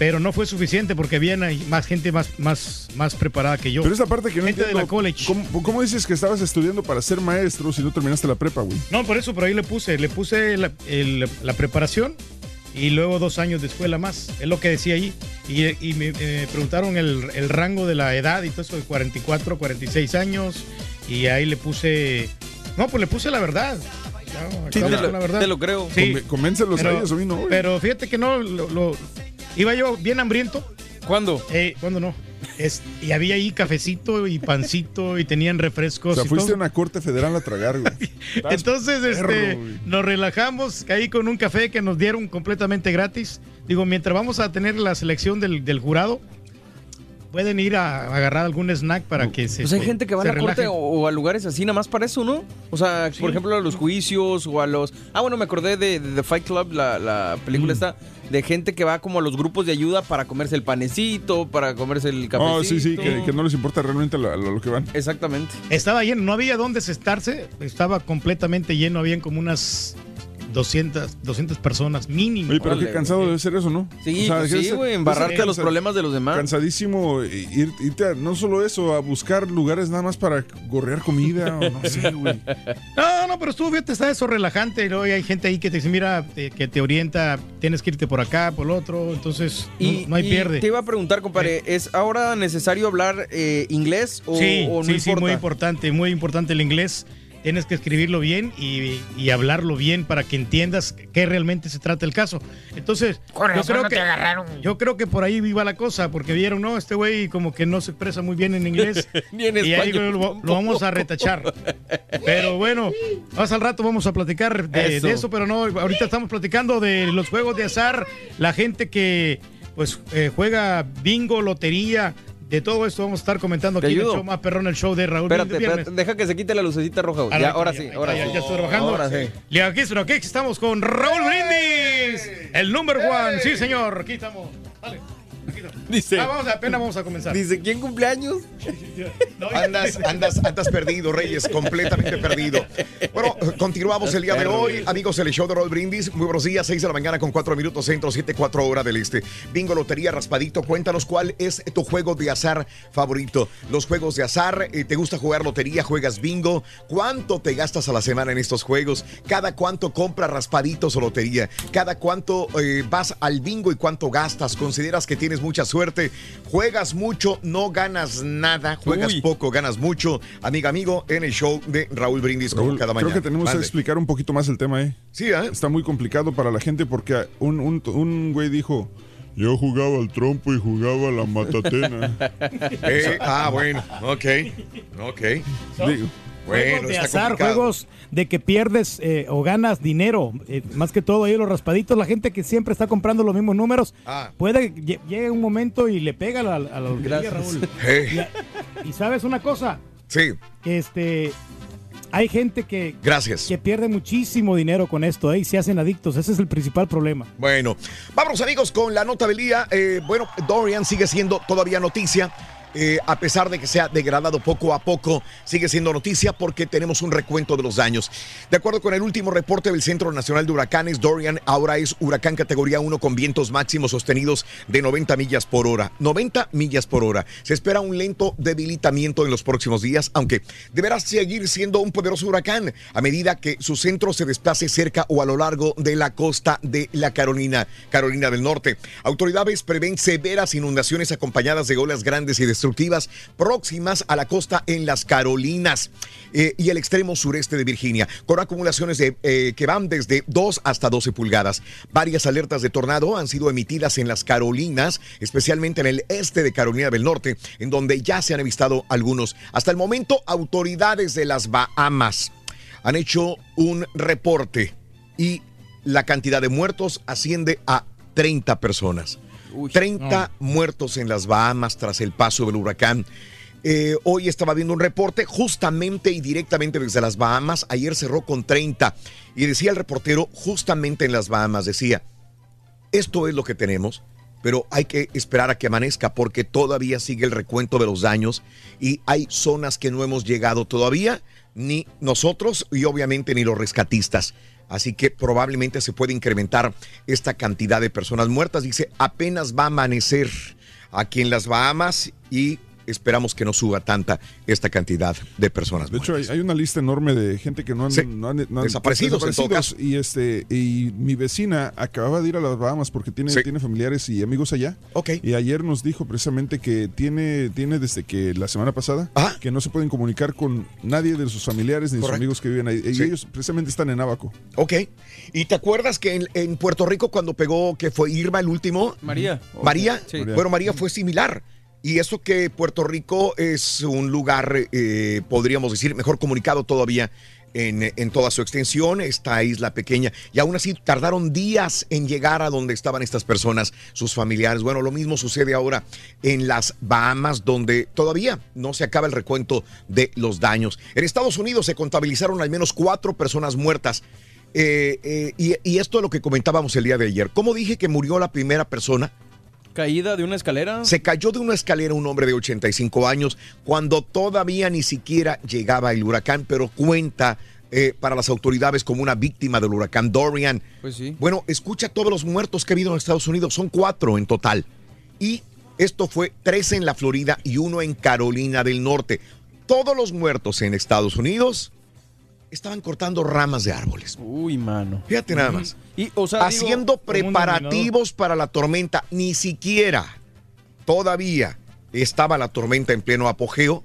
Pero no fue suficiente porque había más gente más, más, más preparada que yo. Pero esa parte que no Gente de entiendo. la college. ¿cómo, cómo dices que estabas estudiando para ser maestro si no terminaste la prepa, güey? No, por eso, por ahí le puse, le puse la, el- la preparación y luego dos años de escuela más. Es lo que decía ahí. Y, y me, me preguntaron el, el rango de la edad y todo eso de 44, 46 años. Y ahí le puse. No, pues le puse la verdad. No, Sí, te la verdad. te lo creo. Sí. Convéncelos a Pero- ellos, a mí no, güey. Pero fíjate que no, lo, lo- iba yo bien hambriento ¿Cuándo? Eh, ¿Cuándo no? Es, y había ahí cafecito y pancito y tenían O refrescos. sea, y fuiste a una corte federal a tragar, güey. Entonces, perro, este, güey. nos relajamos, caí con un café que nos dieron completamente gratis. Digo, mientras vamos a tener la selección del, del jurado, pueden ir a, agarrar algún snack para que se Pues hay gente que va a la corte o, o a lugares así nada más para eso, ¿no? O sea, por ejemplo, a los juicios o a los... Ah, bueno, me acordé de, de The Fight Club, la, la Mm. película esta, de gente que va como a los grupos de ayuda para comerse el panecito, para comerse el cafecito. Oh, sí, sí, que, que no les importa realmente lo, lo- lo que van. Exactamente. Estaba lleno, no había dónde estarse, estaba completamente lleno, habían como unas 200, 200 personas mínimo. Oye, pero qué cansado debe ser eso, ¿no? Sí, O sea, pues sí, güey, embarrarte a los problemas de los demás. Cansadísimo ir, irte a- no solo eso, a buscar lugares nada más para gorrear comida o no sé, güey. No, no, pero estuvo, fíjate, está eso relajante. ¿no? Y hay gente ahí que te dice, mira, te- que te orienta, tienes que irte por acá, por lo otro. Entonces, no- Y, no, hay y pierde. Te iba a preguntar, compadre, ¿es ahora necesario hablar eh, inglés o, sí, o no sí, sí, muy importante, muy importante el inglés. Tienes que escribirlo bien y, y hablarlo bien para que entiendas qué realmente se trata el caso. Entonces, yo creo no que te agarraron. yo creo que por ahí iba la cosa, porque vieron, no, este güey como que no se expresa muy bien en inglés Ni en y ahí lo, lo vamos a retachar. Pero bueno, más al rato vamos a platicar de Eso. de eso, pero no, ahorita estamos platicando de los juegos de azar, la gente que pues eh, juega bingo, lotería, de todo esto vamos a estar comentando Te aquí en el ayudo. show más perrón, el show de Raúl. Espérate, espérate, deja que se quite la lucecita roja. Ya, ahora ya, sí, ya, ahora ya, sí. ya estoy trabajando. Ahora sí. Le aquí, pero aquí estamos con Raúl Brindis, el number one. Sí, señor, aquí estamos. Dale. Dice- Ah, vamos, apenas vamos a comenzar. Dice, ¿quién cumpleaños? Andas, andas, andas perdido, Reyes, completamente perdido. Bueno, continuamos el día de hoy. Amigos, el show de Roll Brindis. Muy buenos días, 6 de la mañana con 4 minutos centro, 7, 4 hora del este. Bingo, lotería, raspadito. Cuéntanos cuál es tu juego de azar favorito. Los juegos de azar, eh, ¿te gusta jugar lotería? ¿Juegas bingo? ¿Cuánto te gastas a la semana en estos juegos? ¿Cada cuánto compras raspaditos o lotería? ¿Cada cuánto eh, vas al bingo y cuánto gastas? ¿Consideras que tienes mucha suerte? ¿Juegas mucho? ¿No ganas nada? ¿Juegas Uy. poco? ¿Ganas mucho? Amiga, amigo, en el show de Raúl Brindis como cada mañana. Creo que tenemos que explicar un poquito más el tema, ¿eh? Sí, ¿eh? Está muy complicado para la gente porque un, un, un güey dijo, yo jugaba al trompo y jugaba a la matatena. Eh, ah, bueno, ok, ok. Digo, Bueno, juegos de azar, complicado. juegos de que pierdes eh, o ganas dinero. eh, más que todo ahí los raspaditos, la gente que siempre está comprando los mismos números, Ah. puede, lle- llega un momento y le pega a la, a la lotería, Gracias. Raúl. Y, y sabes una cosa, sí, que este hay gente que, gracias. que pierde muchísimo dinero con esto, ¿eh? y se hacen adictos. Ese es el principal problema. Bueno, vamos amigos con la nota del día. Eh, bueno, Dorian sigue siendo todavía noticia. Eh, a pesar de que se ha degradado poco a poco, sigue siendo noticia porque tenemos un recuento de los daños. De acuerdo con el último reporte del Centro Nacional de Huracanes, Dorian ahora es huracán categoría 1 con vientos máximos sostenidos de 90 millas por hora. 90 millas por hora. Se espera un lento debilitamiento en los próximos días, aunque deberá seguir siendo un poderoso huracán a medida que su centro se desplace cerca o a lo largo de la costa de la Carolina, Carolina del Norte. Autoridades prevén severas inundaciones acompañadas de olas grandes y destructivas próximas a la costa en las Carolinas eh, y el extremo sureste de Virginia, con acumulaciones de, eh, que van desde 2 hasta 12 pulgadas. Varias alertas de tornado han sido emitidas en las Carolinas, especialmente en el este de Carolina del Norte, en donde ya se han avistado algunos. Hasta el momento, autoridades de las Bahamas han hecho un reporte y la cantidad de muertos asciende a 30 personas. 30 muertos en las Bahamas tras el paso del huracán. Eh, hoy estaba viendo un reporte justamente y directamente desde las Bahamas. Ayer cerró con 30 y decía el reportero justamente en las Bahamas, decía, esto es lo que tenemos, pero hay que esperar a que amanezca porque todavía sigue el recuento de los daños y hay zonas que no hemos llegado todavía, ni nosotros y obviamente ni los rescatistas. Así que probablemente se puede incrementar esta cantidad de personas muertas. Dice, apenas va a amanecer aquí en las Bahamas y esperamos que no suba tanta esta cantidad de personas. De hecho, hay, hay una lista enorme de gente que no han, Sí. no han- no han- Desaparecidos, en todo caso. Y este y mi vecina acababa de ir a las Bahamas porque tiene, Sí. tiene familiares y amigos allá. Ok. Y ayer nos dijo precisamente que tiene, tiene desde que la semana pasada que no se pueden comunicar con nadie de sus familiares ni de sus amigos que viven ahí. Y Sí. ellos precisamente están en Abaco. Ok. ¿Y te acuerdas que en, en Puerto Rico cuando pegó, que fue Irma el último? María. María. Sí. Bueno, María fue similar. Y eso que Puerto Rico es un lugar, eh, podríamos decir, mejor comunicado todavía en, en toda su extensión, esta isla pequeña. Y aún así tardaron días en llegar a donde estaban estas personas, sus familiares. Bueno, lo mismo sucede ahora en las Bahamas, donde todavía no se acaba el recuento de los daños. En Estados Unidos se contabilizaron al menos cuatro personas muertas. Eh, eh, y, y esto es lo que comentábamos el día de ayer. ¿Cómo dije que murió la primera persona? Caída de una escalera. Se cayó de una escalera un hombre de 85 años cuando todavía ni siquiera llegaba el huracán, pero cuenta eh, para las autoridades como una víctima del huracán Dorian. Pues sí. Bueno, escucha todos los muertos que ha habido en Estados Unidos, son cuatro en total. Y esto fue tres en la Florida y uno en Carolina del Norte. Todos los muertos en Estados Unidos estaban cortando ramas de árboles. Uy, mano. Fíjate nada más. Y, o sea, haciendo digo, preparativos para la tormenta. Ni siquiera todavía estaba la tormenta en pleno apogeo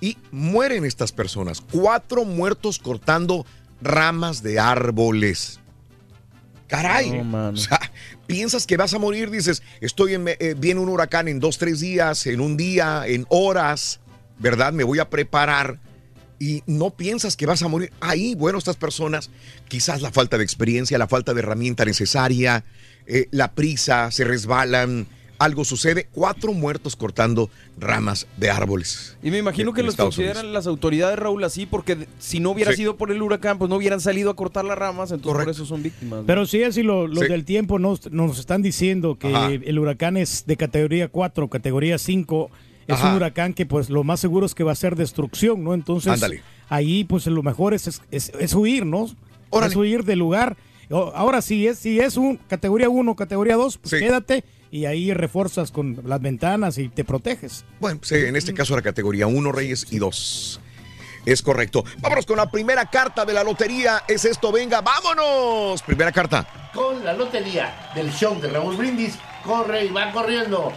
y mueren estas personas. Cuatro muertos cortando ramas de árboles. Caray. No, mano. O sea, piensas que vas a morir, dices, estoy en, eh, viene un huracán en dos, tres días, en un día, en horas, ¿verdad? Me voy a preparar y no piensas que vas a morir. Ahí, bueno, estas personas, quizás la falta de experiencia, la falta de herramienta necesaria, eh, la prisa, se resbalan, algo sucede. Cuatro muertos cortando ramas de árboles. Y me imagino que los Estados consideran las autoridades, Raúl, así, porque si no hubiera Sí. sido por el huracán, pues no hubieran salido a cortar las ramas, entonces por eso son víctimas. ¿no? Pero sí, así lo- los Sí. del tiempo nos, nos están diciendo que Ajá. el huracán es de categoría 4, categoría 5. Es Ajá. un huracán que pues lo más seguro es que va a ser destrucción, ¿no? Entonces Ándale. ahí pues lo mejor es, es, es- es huir, ¿no? Órale. Es huir del lugar. Ahora sí, es, si es un categoría 1, categoría 2, pues Sí. quédate y ahí refuerzas con las ventanas y te proteges. Bueno, sí, en este caso era categoría 1, Reyes y 2. Es correcto. Vámonos con la primera carta de la lotería. Es esto, venga, vámonos. Primera carta. Con la lotería del show de Raúl Brindis, corre y va corriendo.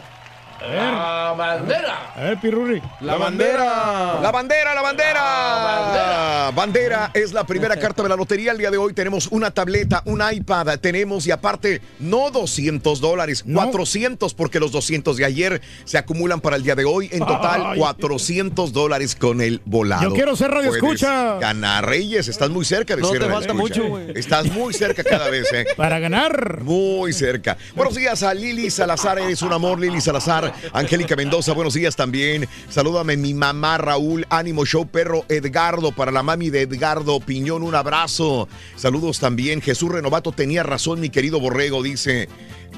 La bandera. A ver, Pirurri. La bandera. La bandera, la bandera. bandera. es la primera carta de la lotería. El día de hoy tenemos una tableta, un iPad. Tenemos y aparte, no 200 dólares, 400, porque los 200 de ayer se acumulan para el día de hoy. En total, Ay. 400 dólares con el volado. Yo quiero ser radio Puedes escucha. Ganar, Reyes. Estás muy cerca de No ser te radio falta escucha. mucho, güey. Estás muy cerca cada vez, ¿eh? Para ganar. Muy cerca. Buenos días a Lili Salazar, eres un amor, Lili Salazar. Angélica Mendoza, buenos días también. Salúdame mi mamá Raúl, Ánimo Show Perro Edgardo, para la mami de Edgardo Piñón, un abrazo. Saludos también. Jesús Renovato tenía razón, mi querido Borrego, dice.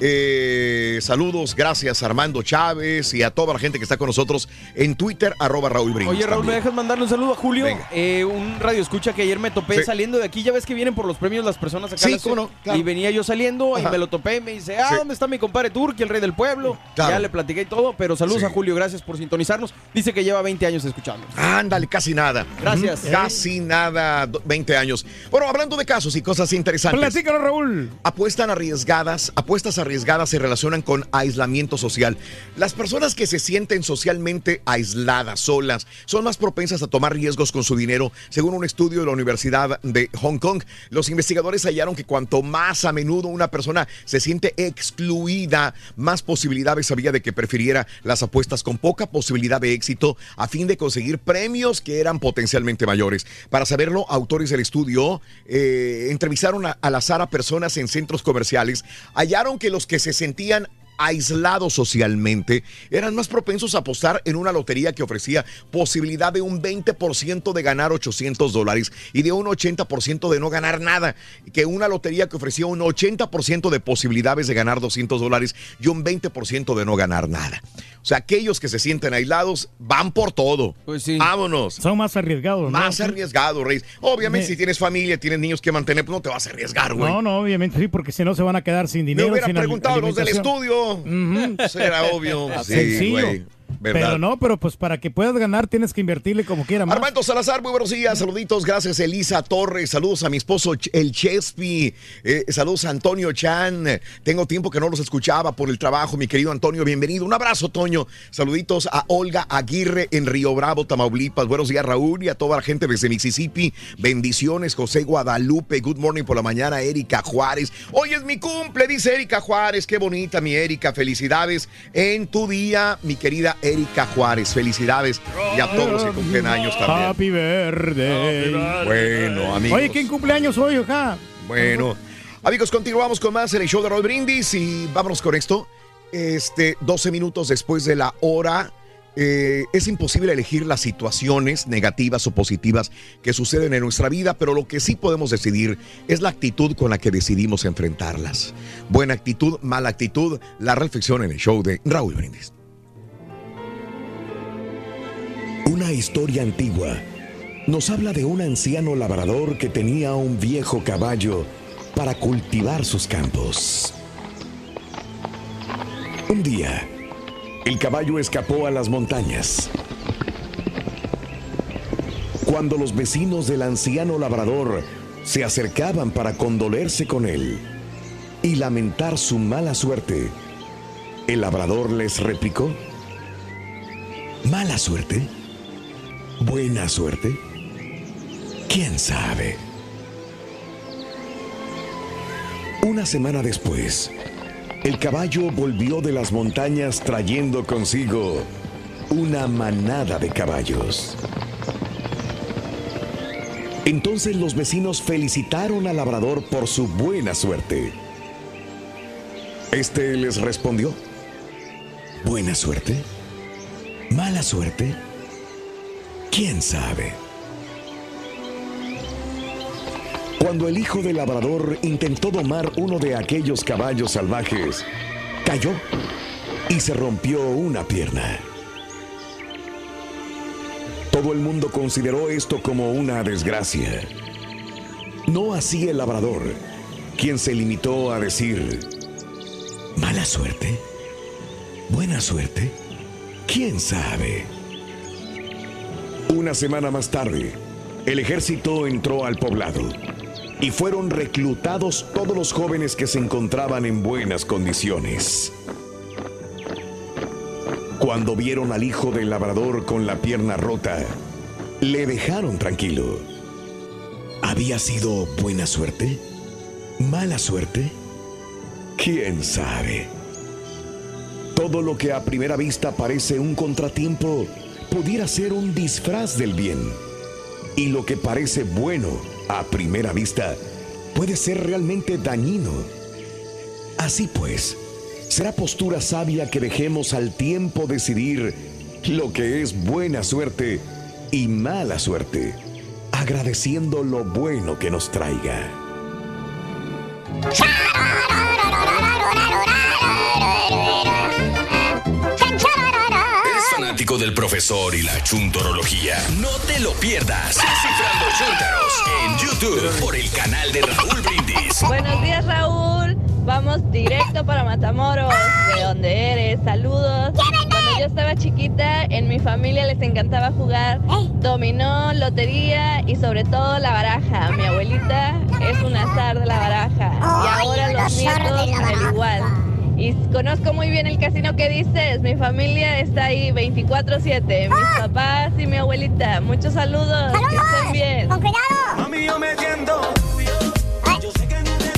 Eh, saludos, gracias Armando Chávez y a toda la gente que está con nosotros en Twitter, arroba Raúl Brindis. Oye, Raúl, ¿me dejas mandarle un saludo a Julio? Eh, un radio escucha que ayer me topé Sí. saliendo de aquí. Ya ves que vienen por los premios las personas acá. Sí, cómo no, claro. Y venía yo saliendo Ajá. y me lo topé. Me dice, ah, Sí. ¿dónde está mi compadre Turki, el rey del pueblo? Claro. Ya le platiqué y todo, pero saludos Sí. a Julio, gracias por sintonizarnos. Dice que lleva 20 años escuchando. Ándale, casi nada. Gracias. Casi nada, do- 20 años. Bueno, hablando de casos y cosas interesantes. Platícanos, Raúl. Apuestan arriesgadas, apuestas arriesgadas se relacionan con aislamiento social. Las personas que se sienten socialmente aisladas, solas, son más propensas a tomar riesgos con su dinero, según un estudio de la Universidad de Hong Kong. Los investigadores hallaron que cuanto más a menudo una persona se siente excluida, más posibilidades había de que prefiriera las apuestas con poca posibilidad de éxito a fin de conseguir premios que eran potencialmente mayores. Para saberlo, autores del estudio eh, entrevistaron a- al azar a personas en centros comerciales, hallaron que los que se sentían aislados socialmente eran más propensos a apostar en una lotería que ofrecía posibilidad de un 20% de ganar 800 dólares y de un 80% de no ganar nada, que una lotería que ofrecía un 80% de posibilidades de ganar 200 dólares y un 20% de no ganar nada. O sea, aquellos que se sienten aislados van por todo. Pues sí. Vámonos. Son más arriesgados, ¿no? Más arriesgado, Reyes. Obviamente, Me- si tienes familia, tienes niños que mantener, pues no te vas a arriesgar, güey. No, no, obviamente sí, porque si no se van a quedar sin Me dinero. hubiera sin al- preguntado los del Será obvio. Sí, Sencillo. güey. ¿Verdad? Pero no, pero pues para que puedas ganar tienes que invertirle como quiera más. Armando Salazar, muy buenos días, saluditos, gracias Elisa Torres, saludos a mi esposo el Chespi, eh, saludos a Antonio Chan, tengo tiempo que no los escuchaba por el trabajo, mi querido Antonio, bienvenido, un abrazo Toño, saluditos a Olga Aguirre en Río Bravo, Tamaulipas, buenos días Raúl y a toda la gente desde Mississippi, bendiciones José Guadalupe, good morning por la mañana Erika Juárez, hoy es mi cumple, dice Erika Juárez, qué bonita mi Erika, felicidades en tu día, mi querida Erika Juárez, felicidades y a todos los que cumplen años también. Happy birthday. Bueno, amigos. Oye, ¿quién cumpleaños hoy, acá? Bueno, amigos, continuamos con más en el show de Roll Brindis y vámonos con esto. Este, 12 minutos después de la hora. eh, es imposible elegir las situaciones negativas o positivas que suceden en nuestra vida, pero lo que sí podemos decidir es la actitud con la que decidimos enfrentarlas. Buena actitud, mala actitud, la reflexión en el show de Raúl Brindis. Una historia antigua nos habla de un anciano labrador que tenía un viejo caballo para cultivar sus campos. Un día, el caballo escapó a las montañas. Cuando los vecinos del anciano labrador se acercaban para condolerse con él y lamentar su mala suerte, el labrador les replicó, ¿mala suerte? ¿Buena suerte? ¿Quién sabe? Una semana después, el caballo volvió de las montañas trayendo consigo una manada de caballos. Entonces los vecinos felicitaron al labrador por su buena suerte. Este les respondió, ¿buena suerte? ¿Mala suerte? ¿Quién sabe? Cuando el hijo del labrador intentó domar uno de aquellos caballos salvajes, cayó y se rompió una pierna. Todo el mundo consideró esto como una desgracia. No así el labrador, quien se limitó a decir, ¿mala suerte? ¿Buena suerte? ¿Quién sabe? Una semana más tarde, el ejército entró al poblado y fueron reclutados todos los jóvenes que se encontraban en buenas condiciones. Cuando vieron al hijo del labrador con la pierna rota, le dejaron tranquilo. ¿Había sido buena suerte? ¿Mala suerte? ¿Quién sabe? Todo lo que a primera vista parece un contratiempo pudiera ser un disfraz del bien. Y lo que parece bueno a primera vista puede ser realmente dañino. Así pues, será postura sabia que dejemos al tiempo decidir lo que es buena suerte y mala suerte, agradeciendo lo bueno que nos traiga. Fanático del profesor y la chuntorología? No te lo pierdas. Descifrando Chuntaros en YouTube por el canal de Raúl Brindis. Buenos días, Raúl. Vamos directo para Matamoros, de donde eres. Saludos. Cuando yo estaba chiquita, en mi familia les encantaba jugar dominó, lotería y sobre todo la baraja. Mi abuelita es un azar de la baraja. Y ahora los nietos al igual. Y conozco muy bien el casino que dices. Mi familia está ahí 24-7. Mis papás y mi abuelita. Muchos saludos. Que estén bien. Con cuidado. Mami, yo metiendo.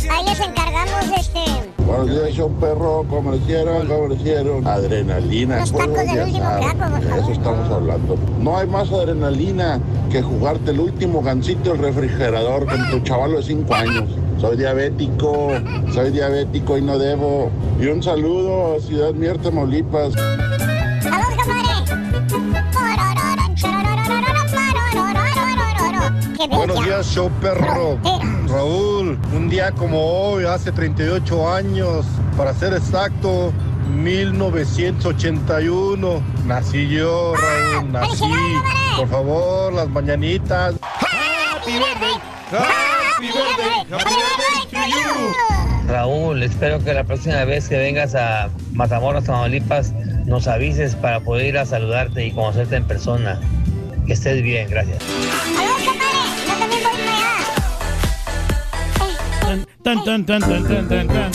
Ahí les encargamos este. Buenos días, show perro. ¿Cómo le hicieron? ¿Cómo le hicieron? Adrenalina. Los tacos del de último crack, por De eso estamos hablando. No hay más adrenalina que jugarte el último gancito del refrigerador con tu chavalo de 5 años. Soy diabético, soy diabético y no debo. Y un saludo a Ciudad Mier, Tamaulipas. Buenos días, show perro. Raúl, un día como hoy, hace 38 años, para ser exacto, 1981, nací yo, Raúl, nací. Por favor, las mañanitas. Happy birthday. Happy birthday. Happy birthday to you. Raúl, espero que la próxima vez que vengas a Matamoros, Tamaulipas, nos avises para poder ir a saludarte y conocerte en persona. Que estés bien, gracias. Tan, tan, tan, tan, tan, tan, tan.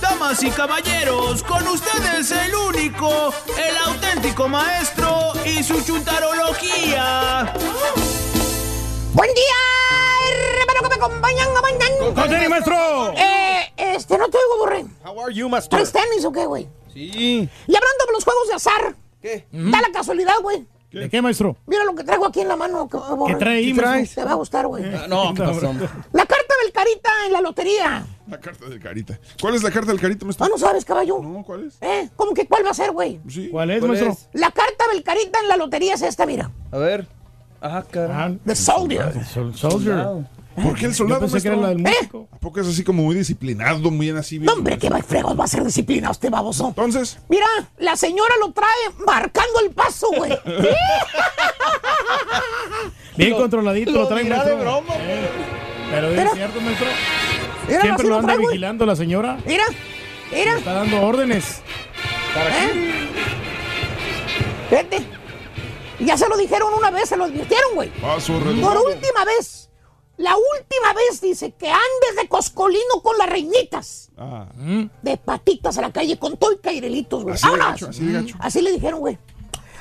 Damas y caballeros, con ustedes el único, el auténtico maestro y su chuntarología. ¡Buen día! Hermano que me acompañan. ¡Con tenis, maestro! Eh, este, no te oigo, borré. How are you, master? ¿Traes tenis o qué, güey? Sí. Y hablando de los juegos de azar. ¿Qué? Da la casualidad, güey. ¿De qué, maestro? Mira lo que traigo aquí en la mano. que-. ¿Qué trae ahí, ¿Qué maestro? Te va a gustar, güey. Ah, no, ¿qué pasó? La carta del carita en la lotería. La carta del carita. ¿Cuál es la carta del carita, maestro? Ah, ¿no sabes, caballo? No, ¿cuál es? ¿Eh? ¿Cómo que cuál va a ser, güey? Sí. ¿Cuál es, ¿Cuál maestro? es? La carta del carita en la lotería es esta, mira. A ver. Ajá, caramba. The Soldier. Sol- Soldier. ¿Por qué el Yo soldado, que era la del músico. ¿A poco es así como muy disciplinado, muy bien así? Bien? No, hombre, qué fregos va a ser disciplina usted, baboso. Entonces, Mira, la señora lo trae marcando el paso, güey. Bien controladito lo, lo trae, maestro. de broma, Eh, Pero es cierto, maestro. Mira, Siempre lo anda trae, vigilando la señora. Mira, mira. Está dando órdenes. ¿Eh? Fíjate. Ya se lo dijeron una vez, se lo advirtieron, güey. paso Por redoblado. última vez. La última vez dice que andes de coscolino con las reñitas. Ah, De patitas a la calle con todo y cairelitos, güey. Así así de gacho. Así le dijeron, güey.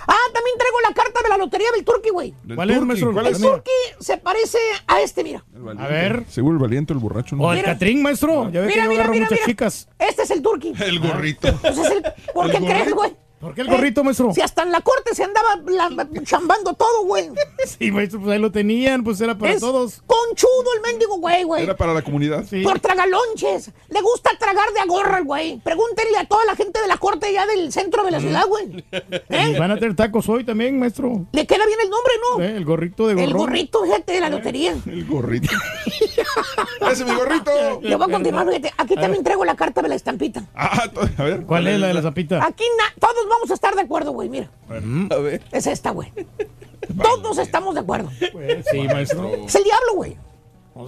Ah, también traigo la carta de la lotería del Turqui, güey. del ¿Cuál es, Turqui, maestro? ¿Cuál El es? Turqui se parece a este, mira. A ver. Seguro el valiente, el borracho. ¿no? O el. Catrín, maestro. Ya ve que Mira, yo mira, agarro mira, muchas mira. chicas. Este es el Turqui. El gorrito. Pues es el- ¿Por qué crees, güey? ¿Por qué el gorrito, maestro? Si hasta en la corte se andaba la- chambando todo, güey. Sí, maestro, pues ahí lo tenían, pues era para es todos. conchudo el mendigo, güey, güey. Era para la comunidad. Sí. Por tragalonches. Le gusta tragar de agorra el güey. Pregúntenle a toda la gente de la corte ya del centro de la ciudad, güey. Y ¿Eh? van a tener tacos hoy también, maestro. Le queda bien el nombre, ¿no? Eh, El gorrito de gorrón. El gorrito, fíjate, de la lotería. El gorrito. ¡Ese es mi gorrito! Le voy a continuar, fíjate. Aquí también traigo la carta de la estampita. Ah, a ver. ¿Cuál es la de la zapita? Aquí todos vamos a estar de acuerdo, güey. Mira, A ver. es esta, güey. Todos estamos de acuerdo. Pues, sí, maestro. Es el diablo, güey.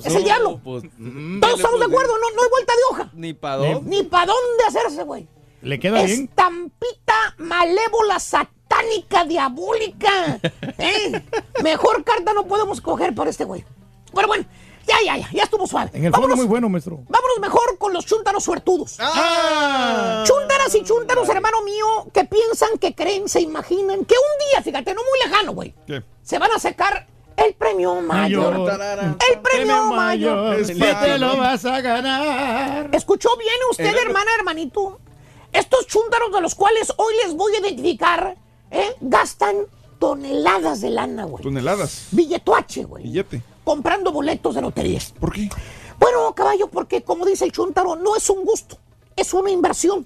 Es el diablo. Pues, mm, Todos estamos de pues, acuerdo, no, no hay vuelta de hoja. Ni para dónde. Ni para dónde hacerse, güey. ¿Le queda bien? Estampita malévola satánica diabólica. ¿Eh? Mejor carta no podemos coger para este güey. Pero bueno, ya, ya, ya, ya estuvo suave. En el fondo vámonos, muy bueno, maestro. vámonos mejor con los chúntaros suertudos. ¡Ah! Chúntaras y chúntaros, hermano mío, que piensan, que creen, se imaginan que un día, fíjate, no muy lejano, güey, ¿Qué? se van a sacar el premio mayor. Mayor. El premio mayor. Es Que te lo vas a ganar. ¿Escuchó bien usted, El- hermana, hermanito? Estos chúntaros de los cuales hoy les voy a identificar, ¿eh? gastan toneladas de lana, güey. Toneladas. Billetuache, güey. Billete. Comprando boletos de loterías. ¿Por qué? Bueno, caballo, porque como dice el chúntaro, no es un gusto, es una inversión.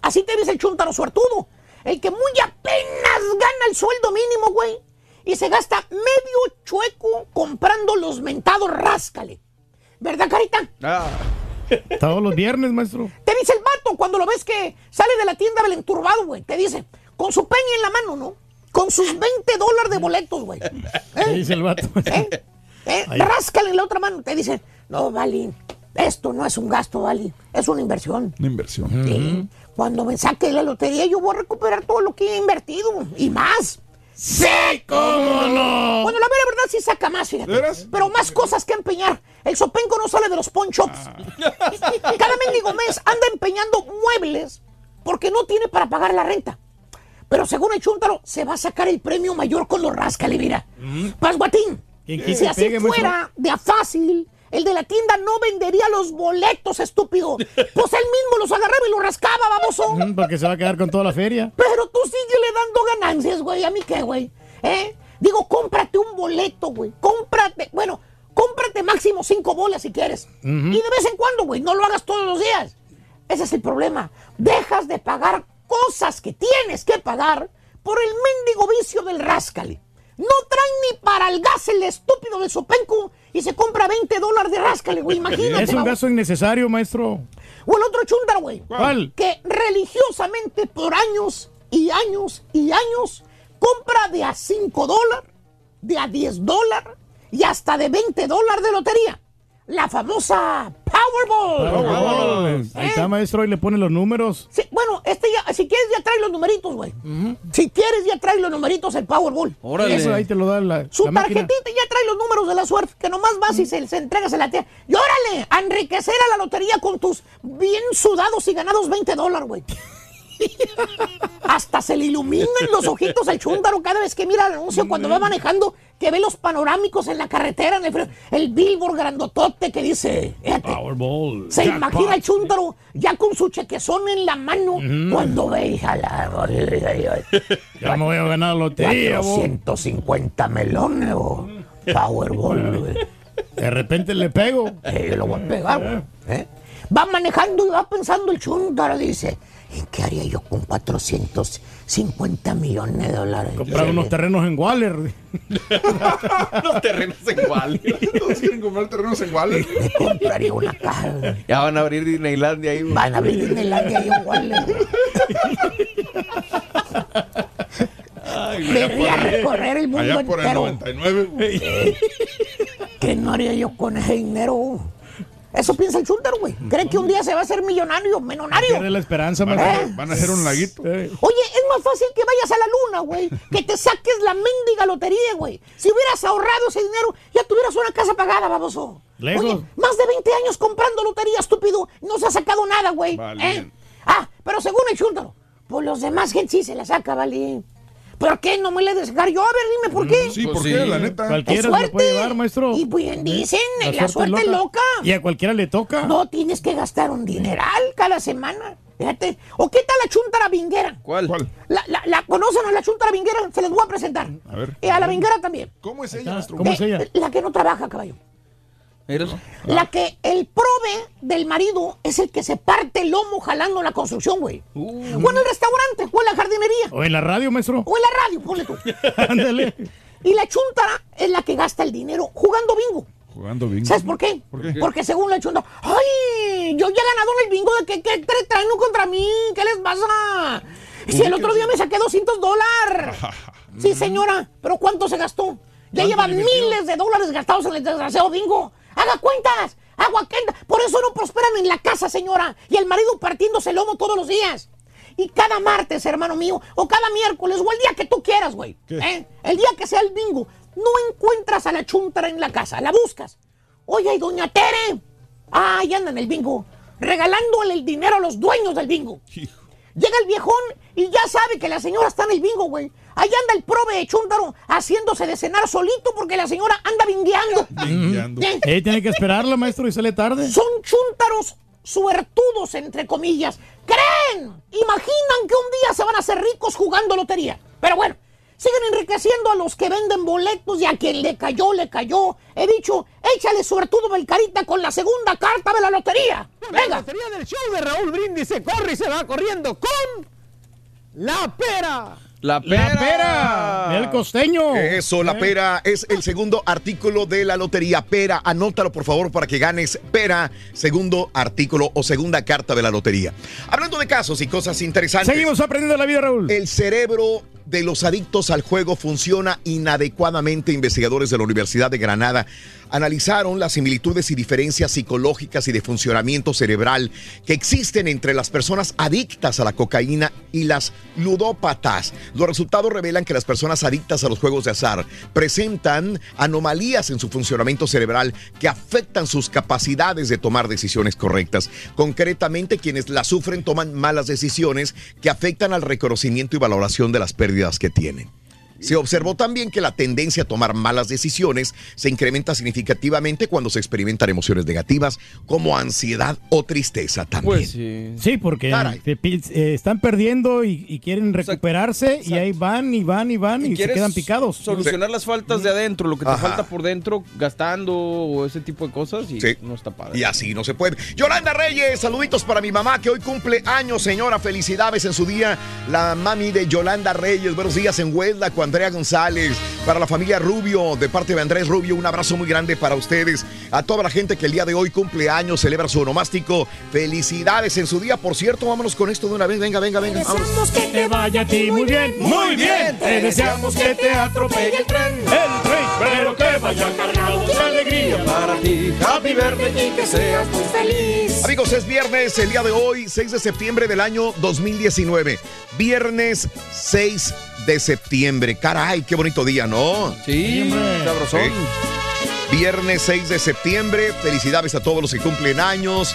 Así te dice el chúntaro suertudo. El que muy apenas gana el sueldo mínimo, güey. Y se gasta medio chueco comprando los mentados ráscale. ¿Verdad, carita? Ah, Todos los viernes, maestro. Te dice el vato cuando lo ves que sale de la tienda del enturbado, güey. Te dice, con su peña en la mano, ¿no? Con sus 20 dólares de boletos, güey. ¿Qué dice el vato? ¿Eh? ¿Eh? Ráscale en la otra mano. Te dice, no, Vali, esto no es un gasto, Vali. Es una inversión. Una inversión. Sí. Cuando me saque de la lotería, yo voy a recuperar todo lo que he invertido. Y más. ¡Sí, cómo no! Bueno, la mera verdad sí saca más, fíjate. Pero más cosas que empeñar. El sopenco no sale de los pawn shops. Cada mendigo mes anda empeñando muebles porque no tiene para pagar la renta. Pero según el chúntaro, se va a sacar el premio mayor con los rascale, mira. Pasguatín. ¿Quién quita Si así fuera de a fácil, el de la tienda no vendería los boletos, estúpido. Pues él mismo los agarraba y los rascaba, baboso. Porque se va a quedar con toda la feria. Pero tú síguele dando ganancias, güey. ¿A mí qué, güey? ¿Eh? Digo, cómprate un boleto, güey. Cómprate, bueno, cómprate máximo cinco bolas si quieres. Y de vez en cuando, güey, no lo hagas todos los días. Ese es el problema. Dejas de pagar cosas que tienes que pagar por el mendigo vicio del ráscale. No traen ni para el gas el estúpido del sopenco y se compra 20 dólares de ráscale, güey. Imagínate. Es un gasto innecesario, maestro. O el otro chúndaro, güey. ¿Cuál? Que religiosamente por años y años y años compra de a 5 dólares, de a 10 dólares y hasta de 20 dólares de lotería. La famosa Powerball. Powerball. Ahí está, maestro, y le pone los números. Sí, bueno, este ya, si quieres ya trae los numeritos, güey. Si quieres ya trae los numeritos el Powerball. Órale. Eso ahí te lo da la, Su la máquina. tarjetita ya trae los números de la suerte, que nomás vas y se, se entregas a la tía. Y órale, a enriquecer a la lotería con tus bien sudados y ganados 20 dólares, güey. Hasta se le iluminan los ojitos al chúndaro cada vez que mira el anuncio cuando va manejando, que ve los panorámicos en la carretera, en el, el billboard grandotote que dice, fíjate, Powerball. se imagina el chúndaro ya con su chequezón en la mano cuando ve, hija, la... Ya me voy a ganar lotería, bo. 450 melones, bo. Powerball, güey. De repente le pego. Eh, lo voy a pegar, güey. ¿eh? Va manejando y va pensando el chúndaro, dice, ¿en qué haría yo con 450 millones de dólares? Comprar unos terrenos en Waller. Los terrenos en Waller. ¿Todos quieren comprar terrenos en Waller? Me compraría una casa. Ya van a abrir Disneylandia ahí. Van a abrir Disneylandia ahí en Waller. Me iría a recorrer el mundo Allá por el entero. 99. Eh, ¿Qué no haría yo con ese dinero? Eso piensa el chúndaro, güey. ¿Cree que un día se va a hacer millonario, menonario? Pierde la esperanza, Van a, maestro. van a hacer un laguito. Oye, es más fácil que vayas a la luna, güey. Que te saques la mendiga lotería, güey. Si hubieras ahorrado ese dinero, ya tuvieras una casa pagada, baboso. Lejos. Oye, más de 20 años comprando lotería, estúpido. No se ha sacado nada, güey. Vale. ¿Eh? Ah, pero según el chúndaro, pues los demás gente sí se la saca, vale. ¿Por qué no me le de sacar yo? A ver, dime por qué. Sí, Pues ¿por sí. qué? La neta. Cualquiera lo puede suerte. llevar, maestro. Y bien dicen, la, suerte, es loca. Y a cualquiera le toca. No tienes que gastar un dineral cada semana. Fíjate. ¿O qué tal la chuntara vinguera? ¿Cuál? ¿Cuál? La, la, la- ¿Conocen a la chuntara vinguera? Se les voy a presentar. A ver. Y a la vinguera también. ¿Cómo es ella, maestro? ¿Cómo es ella? Eh, La que no trabaja, caballo. Míralo. La que el prove del marido es el que se parte el lomo jalando la construcción, güey. O en el restaurante, o en la jardinería, O en la radio, maestro. o en la radio, ponle tú. Ándale. Y la chuntara es la que gasta el dinero jugando bingo. Jugando bingo. ¿Sabes por qué? ¿Por qué? Porque según la chunda, ¡ay! Yo ya he ganado en el bingo de que, que tra- traen contra mí. ¿Qué les pasa? Si el otro día me saqué 200 dólares. Sí, señora, pero ¿cuánto se gastó? Ya lleva miles de dólares gastados en el desgraciado bingo. Haga cuentas, haga cuentas. Por eso no prosperan en la casa, señora. Y el marido partiéndose el lomo todos los días. Y cada martes, hermano mío, o cada miércoles, o el día que tú quieras, güey. ¿eh? El día que sea el bingo, no encuentras a la chuntara en la casa, la buscas. Oye, y doña Tere. Ah, ahí anda en el bingo, regalándole el dinero a los dueños del bingo. Llega el viejón y ya sabe que la señora está en el bingo, güey. Ahí anda el prove de chúntaro haciéndose de cenar solito porque la señora anda. ¿Eh? Eh, tiene que esperarla, maestro, y sale tarde. Son chúntaros suertudos, entre comillas. ¿Creen? Imaginan que un día se van a hacer ricos jugando lotería. Pero bueno, siguen enriqueciendo a los que venden boletos y a quien le cayó, le cayó. He dicho, échale suertudo Belcarita con la segunda carta de la lotería. La Venga. lotería del show de Raúl Brindis se corre y se va corriendo con la pera. La pera. La pera. El costeño. Eso, la pera es el segundo artículo de la lotería. Pera, anótalo por favor para que ganes pera, segundo artículo o segunda carta de la lotería. Hablando de casos y cosas interesantes. Seguimos aprendiendo la vida, Raúl. El cerebro de los adictos al juego funciona inadecuadamente. Investigadores de la Universidad de Granada analizaron las similitudes y diferencias psicológicas y de funcionamiento cerebral que existen entre las personas adictas a la cocaína y las ludópatas. Los resultados revelan que las personas adictas a los juegos de azar presentan anomalías en su funcionamiento cerebral que afectan sus capacidades de tomar decisiones correctas. Concretamente, quienes la sufren toman malas decisiones que afectan al reconocimiento y valoración de las pérdidas que tienen. Se observó también que la tendencia a tomar malas decisiones se incrementa significativamente cuando se experimentan emociones negativas como ansiedad o tristeza también. Pues sí. Sí, porque pi- eh, están perdiendo y, y quieren recuperarse y ahí van y van y van y, se quedan picados. Solucionar las faltas de adentro, lo que te Ajá. falta por dentro, gastando o ese tipo de cosas y Sí. no está padre. Y así no se puede. Yolanda Reyes, saluditos para mi mamá que hoy cumple años, señora. Felicidades en su día. La mami de Yolanda Reyes. Buenos días en Huelva Andrea González. Para la familia Rubio, de parte de Andrés Rubio, un abrazo muy grande para ustedes. A toda la gente que el día de hoy cumple años, celebra su onomástico. Felicidades en su día. Por cierto, vámonos con esto de una vez. Venga, venga, venga. Vámonos. que te vaya a ti muy bien, muy bien. Te deseamos que te atropelle el tren. El tren pero que vaya cargado de alegría para ti. Happy birthday y que seas muy feliz. Amigos, es viernes, el día de hoy, 6 de septiembre del año 2019. Viernes 6 de septiembre. Caray, qué bonito día, ¿no? Sí, sabrosón. Sí. Viernes 6 de septiembre. Felicidades a todos los que cumplen años.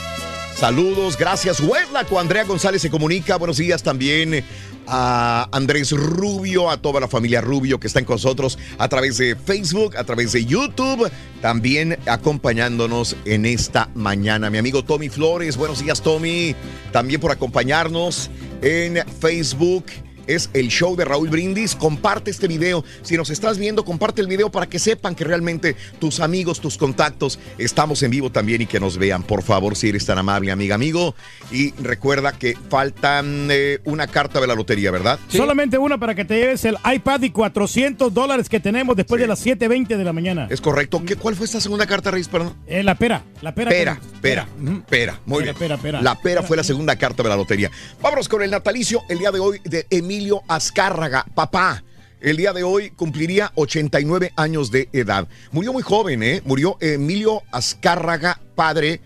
Saludos, gracias. Hueslaco, Andrea González se comunica. Buenos días también a Andrés Rubio, a toda la familia Rubio que están con nosotros a través de Facebook, a través de YouTube, también acompañándonos en esta mañana. Mi amigo Tommy Flores, buenos días Tommy, también por acompañarnos en Facebook es el show de Raúl Brindis. Comparte este video. Si nos estás viendo, comparte el video para que sepan que realmente tus amigos, tus contactos, estamos en vivo también y que nos vean. Por favor, si eres tan amable, amiga, amigo. Y recuerda que faltan eh, una carta de la lotería, ¿verdad? Solamente una para que te lleves el iPad y 400 dólares que tenemos después de las 7.20 de la mañana. Es correcto. ¿Qué, ¿Cuál fue esta segunda carta, Reyes? Perdón. Eh, la pera. La pera. Pera, pera, pera. Muy Pera, bien. pera. La pera fue la segunda carta de la lotería. Vámonos con el natalicio el día de hoy de Emilio Azcárraga, papá. El día de hoy cumpliría 89 años de edad. Murió muy joven, ¿eh? Murió Emilio Azcárraga, padre.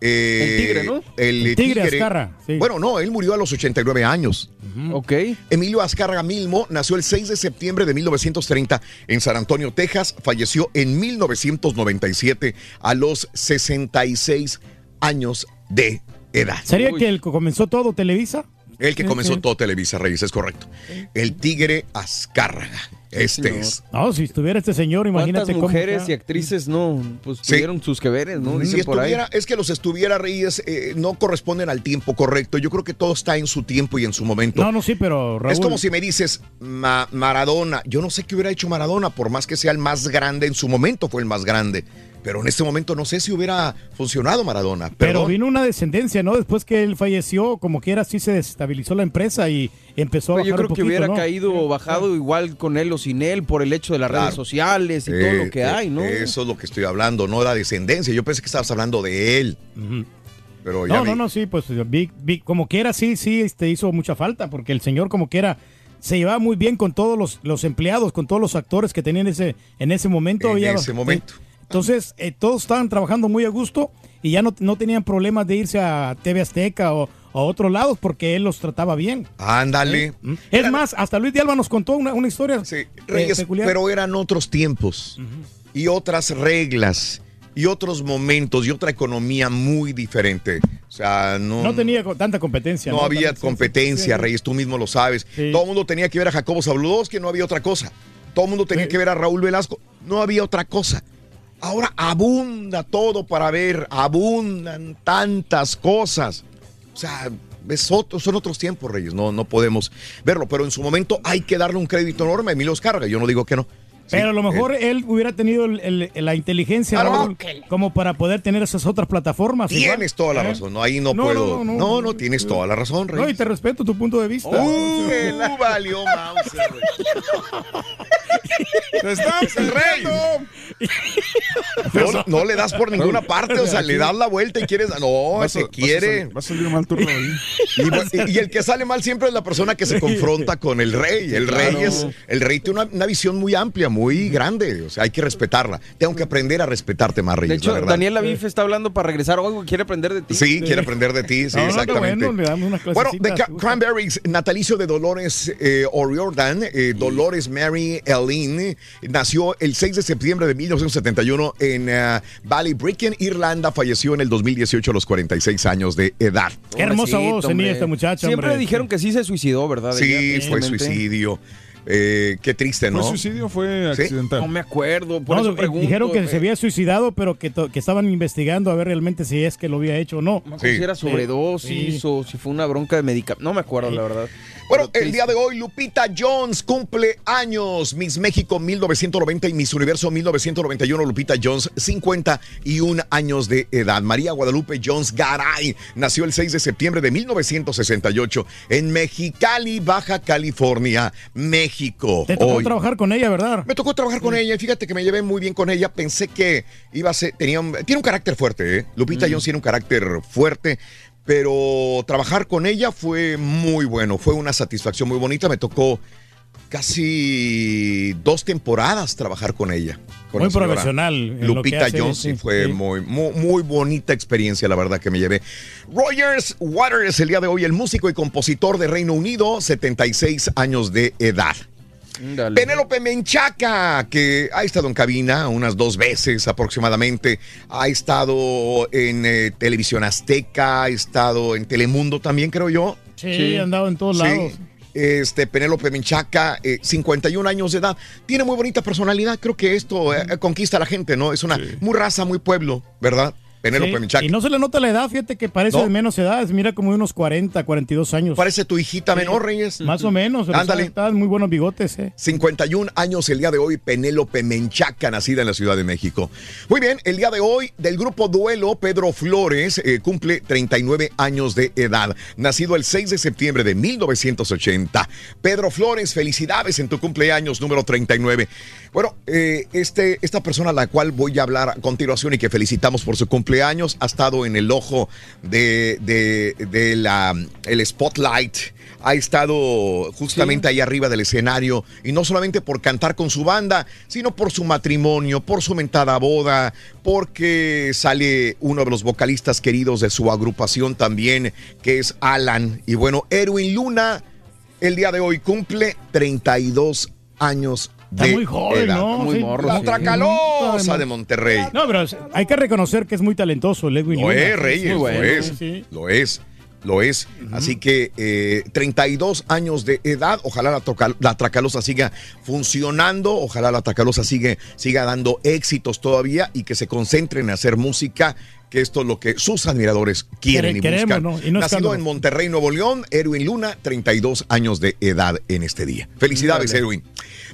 eh, El tigre, ¿no? El, El tigre Azcarra, sí. Bueno, no, él murió a los 89 años. Ok. Emilio Azcárraga Milmo nació el 6 de septiembre de 1930 en San Antonio, Texas. Falleció en 1997 a los 66 años de edad. ¿Sería que el que comenzó todo Televisa? El que comenzó todo Televisa Reyes, es correcto. El tigre Azcárraga. Este es. No, si estuviera este señor, imagínate ¿Cuántas cómo mujeres y actrices no pues Sí. tuvieron sus que veres, no? Si Dicen por ahí. estuviera, es que los estuviera Reyes eh, no corresponden al tiempo correcto. Yo creo que todo está en su tiempo y en su momento. No, no, sí, pero Raúl. Es como si me dices Ma- Maradona. Yo no sé qué hubiera hecho Maradona, por más que sea el más grande, en su momento fue el más grande. Pero en este momento no sé si hubiera funcionado Maradona. Pero vino una descendencia, ¿no? Después que él falleció, como quiera, sí se desestabilizó la empresa y empezó a bajar yo creo un poquito, que hubiera ¿no? caído o bajado igual con él o sin él por el hecho de las redes sociales y todo Eh, lo que eh, hay, ¿no? Eso es lo que estoy hablando, no la descendencia. Yo pensé que estabas hablando de él. Pero ya No, vi- no, no, sí, pues vi- vi- como quiera, sí, sí, este, hizo mucha falta, porque el señor como quiera se llevaba muy bien con todos los, los empleados, con todos los actores que tenían ese, en ese momento. En había- ese momento. Entonces, eh, todos estaban trabajando muy a gusto y ya no, no tenían problemas de irse a TV Azteca o a otros lados porque él los trataba bien. Ándale. Es más, hasta Luis de Alba nos contó una, una historia eh, Reyes, pero eran otros tiempos y otras reglas y otros momentos y otra economía muy diferente. O sea, no, no tenía tanta competencia. no había Tanta- competencia, sí, sí. Reyes, tú mismo lo sabes. Todo el mundo tenía que ver a Jacobo que no había otra cosa. Todo el mundo tenía que ver a Raúl Velasco, no había otra cosa. Ahora abunda todo para ver, abundan tantas cosas. O sea, es otro- son otros tiempos, Reyes, no, no podemos verlo, pero en su momento hay que darle un crédito enorme a Emilio Escarga, yo no digo que no. Pero a lo mejor él hubiera tenido el- el- la inteligencia Raúl, como para poder tener esas otras plataformas. igual. Tienes toda la ¿Eh? razón, no, ahí no, No, puedo. no, No no, no, tienes toda la razón, No, y te respeto tu punto de vista. Uh, uh, valió Mauser, ¡Te están rey! No, no le das por ninguna parte, o sea, le das la vuelta y quieres. No, a- se quiere. Va a salir mal turno ahí. Y, el que sale mal siempre es la persona que se confronta con el rey. El rey Claro. es, el rey tiene una, una visión muy amplia, muy grande. O sea, hay que respetarla. Tengo que aprender a respetarte más, Reyes, De hecho, la. Daniel Lavif está hablando para regresar. Oigo, quiere aprender de ti. Sí, quiere aprender de ti, sí, No, no, qué exactamente. bueno, le damos unas Bueno, de. Ca- Cranberries, natalicio de Dolores eh, O'Riordan, eh, Dolores Mary Ellen, nació el 6 de septiembre de 1971 en eh, Ballybricken, Irlanda, falleció en el 2018 a los 46 años de edad. Qué hermosa voz tenía esta muchacha, Siempre hombre. dijeron que sí se suicidó, ¿verdad? Sí, Ella, fue suicidio. Eh, qué triste, ¿no? ¿Fue suicidio o fue Sí. accidental? No me acuerdo, por No, eso pregunto. dijeron que eh, se había suicidado, pero que, to- que estaban investigando a ver realmente si es que lo había hecho o no. Si era sobredosis o si fue una bronca de medicamentos. No me acuerdo, la verdad. Bueno, el día de hoy, Lupita Jones cumple años. Miss México 1990 y Miss Universo 1991. Lupita Jones, 51 años de edad. María Guadalupe Jones Garay nació el 6 de septiembre de 1968 en Mexicali, Baja California, México. Te tocó Hoy- trabajar con ella, ¿verdad? me tocó trabajar con ella y fíjate que me llevé muy bien con ella. Pensé que iba a ser, tenía un- tiene un carácter fuerte, ¿eh? Lupita Jones tiene un carácter fuerte, pero trabajar con ella fue muy bueno, fue una satisfacción muy bonita. Me tocó casi dos temporadas trabajar con ella. con Muy profesional Lupita Jones sí, fue sí. muy, muy, muy bonita experiencia, la verdad que me llevé. Rogers Waters, el día de hoy, el músico y compositor de Reino Unido, 76 años de edad. Penélope Menchaca, que ha estado en cabina unas dos veces aproximadamente, ha estado en eh, Televisión Azteca, ha estado en Telemundo también, creo yo. Sí, ha andado en todos Sí. lados. Este, Penélope Menchaca, eh, 51 años de edad, tiene muy bonita personalidad, creo que esto eh, conquista a la gente, ¿no? Es una muy raza, muy pueblo, ¿verdad? Penélope Sí, Menchaca. Y no se le nota la edad, fíjate que parece No. de menos edad, mira como de unos 40, 42 años. Parece tu hijita menor, Reyes. Más o menos, Ándale. está- está muy buenos bigotes, eh. 51 años el día de hoy, Penélope Menchaca, nacida en la Ciudad de México. Muy bien, el día de hoy del grupo Duelo, Pedro Flores eh, cumple 39 años de edad, nacido el 6 de septiembre de 1980. Pedro Flores, felicidades en tu cumpleaños número 39. Bueno, eh, este, esta persona a la cual voy a hablar a continuación y que felicitamos por su cumpleaños ha estado en el ojo de, de, de la, el spotlight ha estado justamente ahí arriba del escenario y no solamente por cantar con su banda, sino por su matrimonio, por su mentada boda, porque sale uno de los vocalistas queridos de su agrupación también, que es Alan. Y bueno, Erwin Luna el día de hoy cumple 32 años Está de muy joven, edad. ¿no? Sí. La Sí. tracalosa de Monterrey. No, pero hay que reconocer que es muy talentoso, Edwin Lo Luna. es, Reyes, Muy bueno. lo es, Sí, lo es, lo es. Así que eh, 32 años de edad, ojalá la, la Tracalosa siga funcionando, ojalá la Tracalosa sigue, siga dando éxitos todavía y que se concentren en hacer música, que esto es lo que sus admiradores quieren Quere- y queremos, buscan. ¿no? Y no Nacido en Monterrey, Nuevo León, Erwin Luna, 32 años de edad en este día. Felicidades, Dale. Erwin.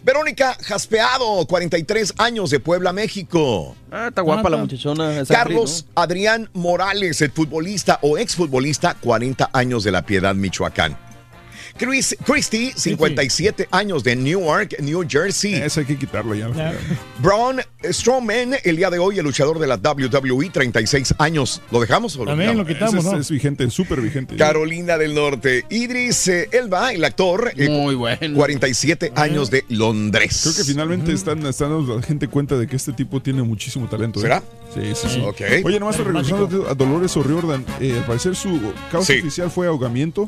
Verónica Jaspeado, 43 años de Puebla, México. Ah, está guapa la muchachona. esa Carlos Adrián Morales, el futbolista o exfutbolista, 40 años de la Piedad, Michoacán. Chris, Christy, 57 años de Newark, New Jersey. Ese hay que quitarlo ya. Braun Strowman, el día de hoy, el luchador de la WWE, 36 años. ¿Lo dejamos o lo También dejamos? lo quitamos, es- ¿no? es vigente, súper vigente. Carolina del Norte. Idris eh, Elba, el actor. Muy bueno. 47 años de Londres. Creo que finalmente están, están dando la gente cuenta de que este tipo tiene muchísimo talento. ¿eh? ¿Será? Sí, sí, sí. Oye, nomás regresando a Dolores O'Riordan, eh, al parecer su causa Sí. oficial fue ahogamiento,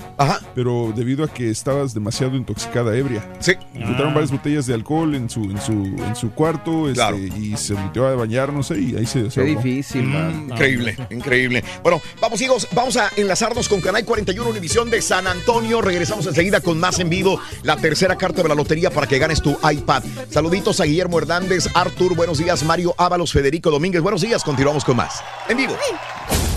pero debido a que estabas demasiado intoxicada, ebria. Sí. Encontraron varias botellas de alcohol en su, en su, en su cuarto este, y se metió a bañar, no sé, y ahí se, se ahogó. Mm, Increíble, increíble. Bueno, vamos hijos, vamos a enlazarnos con Canal 41 Univisión de San Antonio. Regresamos enseguida con más en vivo, la tercera carta de la lotería para que ganes tu iPad. Saluditos a Guillermo Hernández, Artur, buenos días, Mario Ábalos, Federico Domínguez, buenos días, continuamos con más. En vivo.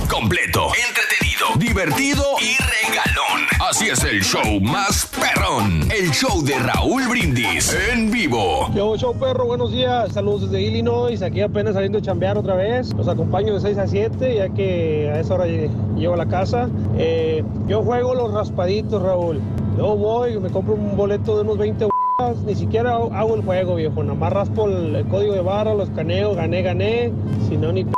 Completo, entretenido, divertido y regalón. Así es el show más perrón. El show de Raúl Brindis en vivo. Yo, show perro, buenos días. Saludos desde Illinois. Aquí apenas saliendo a chambear otra vez. Los acompaño de 6 a 7, ya que a esa hora lle- llego a la casa. Eh, yo juego los raspaditos, Raúl. Yo voy, me compro un boleto de unos 20 b***as, Ni siquiera hago el juego, viejo. Nada más raspo el, el código de barra, los caneo, gané, gané. Si no, ni p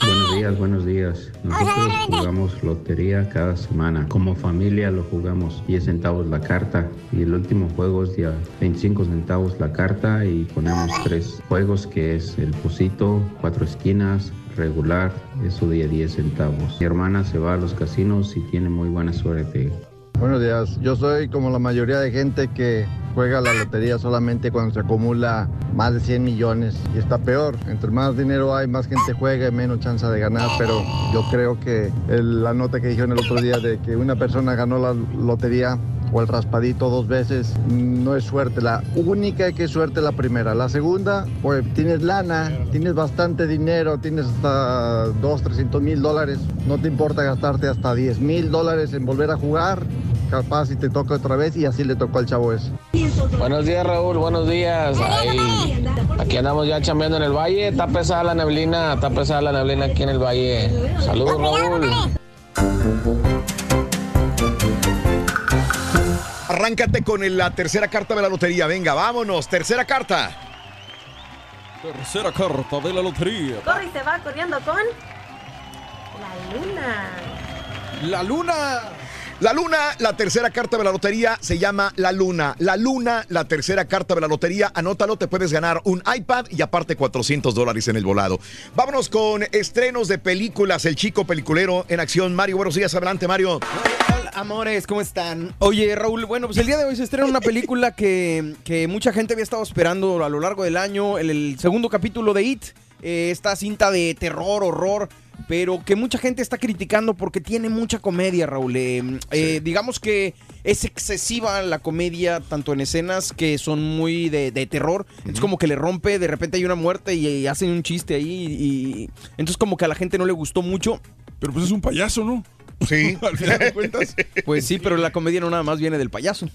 Buenos días, buenos días. Nosotros jugamos lotería cada semana. Como familia lo jugamos 10 centavos la carta y el último juego es de a 25 centavos la carta y ponemos tres juegos que es el posito, cuatro esquinas, regular, eso de a 10 centavos. Mi hermana se va a los casinos y tiene muy buena suerte. Buenos días. Yo soy como la mayoría de gente que juega la lotería solamente cuando se acumula más de 100 millones. Y está peor. Entre más dinero hay, más gente juega y menos chance de ganar. Pero yo creo que el- la nota que dijeron el otro día de que una persona ganó la lotería o el raspadito dos veces no es suerte. La única que es suerte es la primera. La segunda, pues tienes lana, tienes bastante dinero, tienes hasta 2, 300 mil dólares. No te importa gastarte hasta 10 mil dólares en volver a jugar. Capaz si te toca otra vez y así le tocó al chavo ese. Buenos días, Raúl. Buenos días. Aquí andamos ya chambeando en el valle. Está pesada la neblina. Está pesada la neblina aquí en el valle. Saludos, Raúl. Arráncate con la tercera carta de la lotería. Venga, vámonos. Tercera carta. Tercera carta de la lotería. Corre y se va corriendo con la luna. La luna. La luna, la tercera carta de la lotería se llama La Luna. La Luna, la tercera carta de la lotería, anótalo, te puedes ganar un iPad y aparte 400 dólares en el volado. Vámonos con estrenos de películas. El chico peliculero en acción. Mario, buenos días. Adelante, Mario. Amores, ¿cómo están? Oye, Raúl, bueno, pues el día de hoy se estrena una película que, que mucha gente había estado esperando a lo largo del año, el, el segundo capítulo de It, eh, esta cinta de terror, horror, pero que mucha gente está criticando porque tiene mucha comedia, Raúl. Eh, eh, digamos que es excesiva la comedia, tanto en escenas que son muy de, de terror. Es como que le rompe, de repente hay una muerte y, y hacen un chiste ahí. Y, entonces como que a la gente no le gustó mucho. Pero pues es un payaso, ¿no? Sí. Al final de cuentas. Pues sí, pero la comedia no nada más viene del payaso.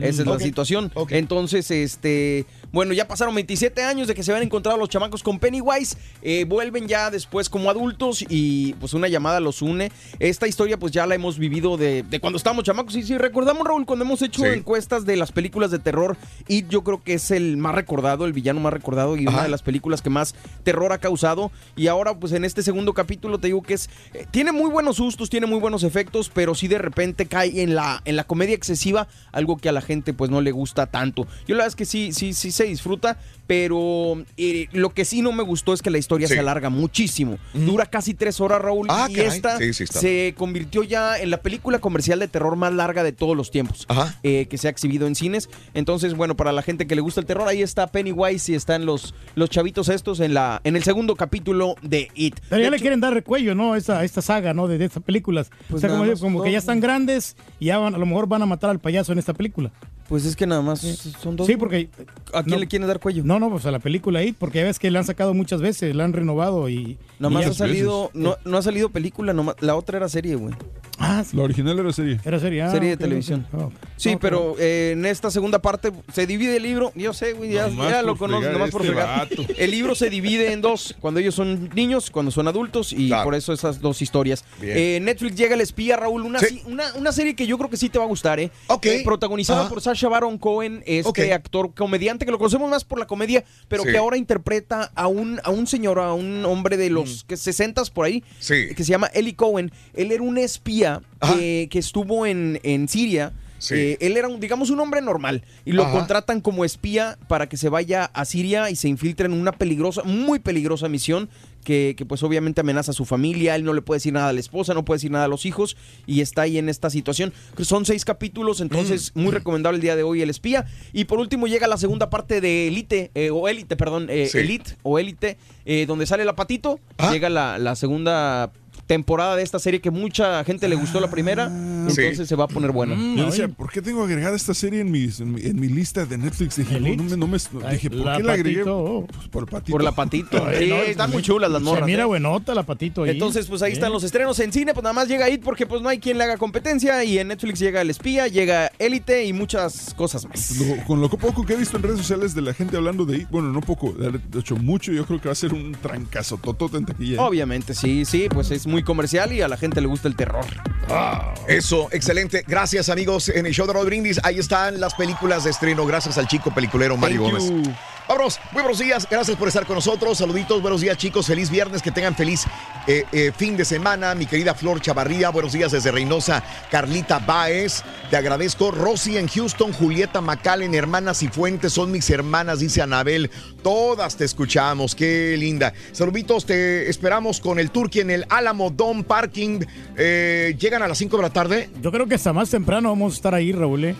Esa es la situación. Entonces, este, bueno, ya pasaron 27 años de que se habían encontrado los chamacos con Pennywise. eh, vuelven ya después como adultos y pues una llamada los une. Esta historia pues ya la hemos vivido de, de cuando estábamos chamacos. Y si recordamos, Raúl, cuando hemos hecho Sí. encuestas de las películas de terror, y yo creo que es el más recordado, el villano más recordado y una de las películas que más terror ha causado. Y ahora pues en este segundo capítulo te digo que es, eh, tiene muy buenos sustos, tiene muy buenos efectos, pero sí de repente cae en la, en la comedia excesiva, algo que a la gente pues no le gusta tanto. Yo la verdad es que sí, sí, sí se disfruta, pero eh, lo que sí no me gustó es que la historia Sí. se alarga muchísimo. Dura casi tres horas, Raúl, Ah, y caray. esta Sí, sí está. se convirtió ya en la película comercial de terror más larga de todos los tiempos eh, que se ha exhibido en cines. Entonces, bueno, para la gente que le gusta el terror, ahí está Pennywise y están los, los chavitos estos en, la, en el segundo capítulo de It. Pero ya le quieren dar recuello, ¿no? A esta, esta saga, ¿no? De, de estas películas. Pues o sea, como, como que ya están grandes y ya van- a lo mejor van a matar al payaso en esta película. Pues es que nada más son dos. Sí, porque... ¿A quién le quieren dar cuello? No, no, pues a la película It, porque ya ves que la han sacado muchas veces, la han renovado y... Nomás y ya- ha salido, no, no ha salido película, nomás- la otra era serie, güey. Ah, La original era serie. Era serie. ah, serie de televisión. ok. Ah, Sí, no, pero eh, en esta segunda parte se divide el libro. Yo sé, güey, ya, Nomás ya lo conozco, nomás por este fregar. vato. El libro se divide en dos, cuando ellos son niños, cuando son adultos, y por eso esas dos historias. Eh, Netflix llega el espía, Raúl, una, Sí. una, una serie que yo creo que sí te va a gustar, ¿eh? Ok. Eh, protagonizada Ajá. por Sasha Baron Cohen, este Ok. actor comediante que lo conocemos más por la comedia, pero Sí. que ahora interpreta a un, a un señor, a un hombre de los que 60 por ahí, Mm. Sí. que se llama Eli Cohen. Él era un espía que, que estuvo en, en Siria. Sí. Eh, él era, un, digamos, un hombre normal y lo Ajá. contratan como espía para que se vaya a Siria y se infiltre en una peligrosa, muy peligrosa misión que, que, pues obviamente amenaza a su familia, él no le puede decir nada a la esposa, no puede decir nada a los hijos y está ahí en esta situación. Son seis capítulos, entonces Mm. muy recomendable el día de hoy el espía. Y por último llega la segunda parte de Elite, eh, o Elite, perdón, eh, Sí. Elite o Elite, eh, donde sale la patito, Ah. llega la, la segunda temporada de esta serie que mucha gente le gustó la primera, entonces Sí. se va a poner buena. Yo decía, ¿por qué tengo agregada esta serie en, mis, en, mi, en mi lista de Netflix? Dije, no, no me, no me- dije ¿por La qué la agregué? Patito. Pues por patito. Por la patito. Ay, Sí, no, están se- muy chulas las se morras. mira ¿eh? buenota la patito ahí. Entonces, pues ahí Bien. están los estrenos en cine, pues nada más llega IT porque pues no hay quien le haga competencia y en Netflix llega El Espía, llega Élite y muchas cosas más. Lo- con lo poco que he visto en redes sociales de la gente hablando de ahí, bueno, no poco, de hecho mucho, yo creo que va a ser un trancazo totote en taquilla. ¿eh? Obviamente, sí, sí, pues es muy comercial y a la gente le gusta el terror. Eso, excelente. Gracias, amigos. En el show de Rod Brindis, ahí están las películas de estreno. Gracias al chico peliculero Mario Thank Gómez. you. Vámonos, muy buenos días, gracias por estar con nosotros. Saluditos, buenos días, chicos. Feliz viernes, que tengan feliz eh, eh, fin de semana. Mi querida Flor Chavarría, buenos días desde Reynosa. Carlita Baez, te agradezco. Rosy en Houston, Julieta McAllen, hermanas y fuentes, son mis hermanas, dice Anabel. Todas te escuchamos, qué linda. Saluditos, te esperamos con el Turkey en el Álamo Dome Parking. Eh, ¿Llegan a las 5 de la tarde? Yo creo que hasta más temprano vamos a estar ahí, Raúl.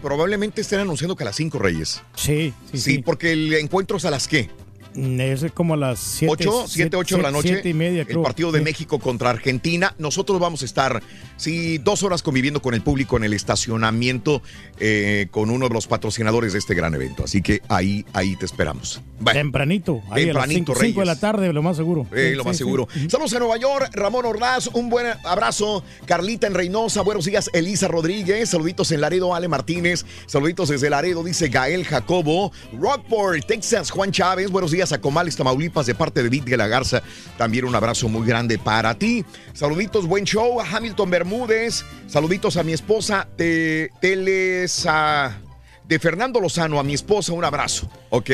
probablemente estén anunciando que a las 5, Reyes. Sí, sí, Sí, sí. porque el encuentro es a las qué? Es como a las 7. 8, 7, 8 de la noche. Y media, el partido de Sí. México contra Argentina. Nosotros vamos a estar, sí, dos horas conviviendo con el público en el estacionamiento eh, con uno de los patrocinadores de este gran evento. Así que ahí, ahí te esperamos. Bueno, Tempranito. Ahí Tempranito, a las 5 de la tarde, lo más seguro. eh, Sí, lo más sí, seguro. Saludos a Nueva York, Ramón Ordaz, un buen abrazo. Carlita en Reynosa, buenos días, Elisa Rodríguez, saluditos en Laredo, Ale Martínez, saluditos desde Laredo, dice Gael Jacobo. Rockport, Texas, Juan Chávez, buenos días a Comales, Tamaulipas, de parte de Vid de la Garza. También un abrazo muy grande para ti. Saluditos, buen show a Hamilton Bermúdez, saluditos a mi esposa de Telesa, de Fernando Lozano, a mi esposa, un abrazo, ¿ok?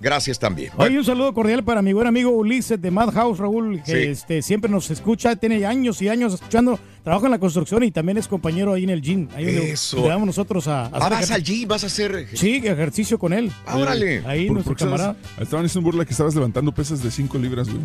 Gracias también. Oye, un saludo cordial para mi buen amigo Ulises de Madhouse, Raúl, que Sí. este, siempre nos escucha, tiene años y años escuchando, trabaja en la construcción y también es compañero ahí en el gym. Ahí Eso. Le damos nosotros a, a Ah, vas al gym, vas a hacer. Sí, ejercicio con él. Ah, órale. Ahí Por- nuestro porque estabas- camarada. Estaban haciendo burla que estabas levantando pesas de 5 libras, güey.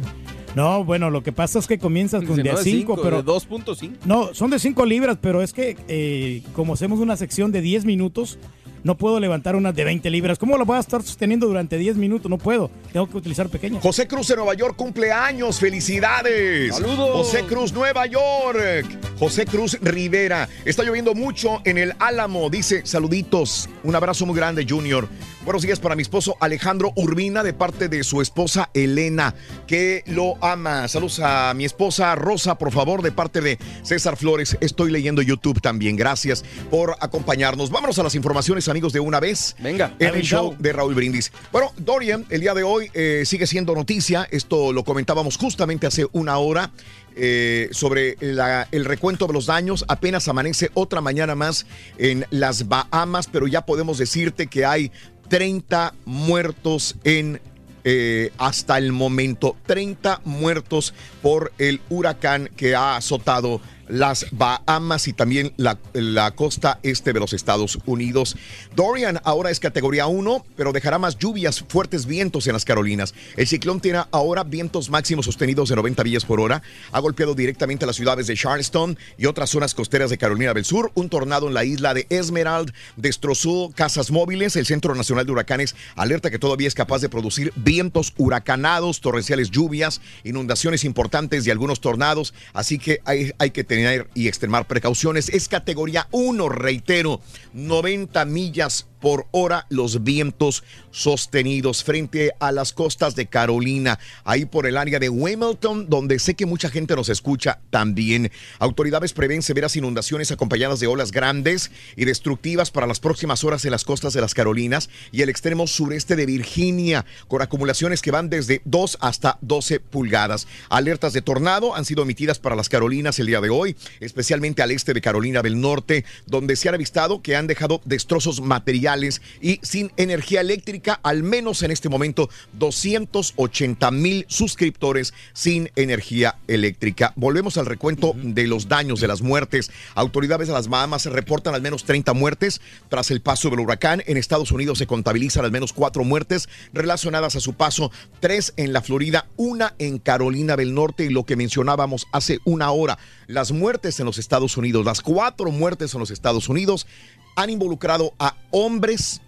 No, bueno, lo que pasa es que comienzas con Dice, de no a de 5, cinco, pero... de 2.5. No, son de 5 libras, pero es que eh, como hacemos una sección de 10 minutos, no puedo levantar unas de 20 libras. ¿Cómo la voy a estar sosteniendo durante 10 minutos? No puedo. Tengo que utilizar pequeñas. José Cruz de Nueva York cumple años, felicidades. Saludos. José Cruz, Nueva York. José Cruz Rivera. Está lloviendo mucho en el Álamo. Dice, saluditos. Un abrazo muy grande, Junior. Buenos días para mi esposo Alejandro Urbina de parte de su esposa Elena, que lo ama. Saludos a mi esposa Rosa, por favor, de parte de César Flores. Estoy leyendo YouTube también. Gracias por acompañarnos. Vámonos a las informaciones, amigos, de una vez. Venga. En el show de Raúl Brindis. Bueno, Dorian, el día de hoy eh, sigue siendo noticia. Esto lo comentábamos justamente hace una hora. eh, sobre la- el recuento de los daños. Apenas amanece otra mañana más en las Bahamas, pero ya podemos decirte que hay 30 muertos en eh, hasta el momento. 30 muertos por el huracán que ha azotado las Bahamas y también la, la costa este de los Estados Unidos. Dorian ahora es categoría 1, pero dejará más lluvias, fuertes vientos en las Carolinas. El ciclón tiene ahora vientos máximos sostenidos de 90 millas por hora. Ha golpeado directamente las ciudades de Charleston y otras zonas costeras de Carolina del Sur. Un tornado en la isla de Esmerald destrozó casas móviles. El Centro Nacional de Huracanes alerta que todavía es capaz de producir vientos huracanados, torrenciales lluvias, inundaciones importantes y algunos tornados. Así que hay, hay que tener y extremar precauciones. Es categoría 1, reitero, 90 millas por hora los vientos sostenidos frente a las costas de Carolina, ahí por el área de Wilmington, donde sé que mucha gente nos escucha también. Autoridades prevén severas inundaciones acompañadas de olas grandes y destructivas para las próximas horas en las costas de las Carolinas y el extremo sureste de Virginia, con acumulaciones que van desde 2 hasta 12 pulgadas. Alertas de tornado han sido emitidas para las Carolinas el día de hoy, especialmente al este de Carolina del Norte, donde se han avistado que han dejado destrozos materiales y sin energía eléctrica, al menos en este momento, 280 mil suscriptores sin energía eléctrica. Volvemos al recuento de los daños, de las muertes. Autoridades de las Bahamas reportan al menos 30 muertes tras el paso del huracán. En Estados Unidos se contabilizan al menos cuatro muertes relacionadas a su paso, tres en la Florida, una en Carolina del Norte y lo que mencionábamos hace una hora, las muertes en los Estados Unidos, las cuatro muertes en los Estados Unidos han involucrado a hombres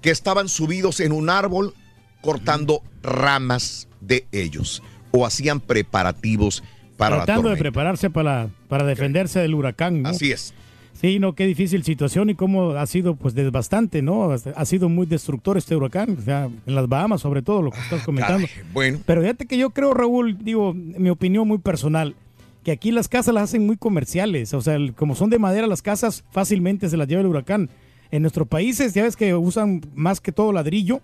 que estaban subidos en un árbol cortando ramas de ellos o hacían preparativos para la Tratando de prepararse para, para defenderse del huracán. ¿no? Así es. Sí, no, qué difícil situación y cómo ha sido pues desbastante, ¿no? Ha sido muy destructor este huracán, o sea, en las Bahamas sobre todo, lo que estás comentando. Caray, bueno, Pero fíjate que yo creo, Raúl, digo, mi opinión muy personal, que aquí las casas las hacen muy comerciales, o sea, como son de madera las casas, fácilmente se las lleva el huracán. En nuestros países, ya ves que usan más que todo ladrillo,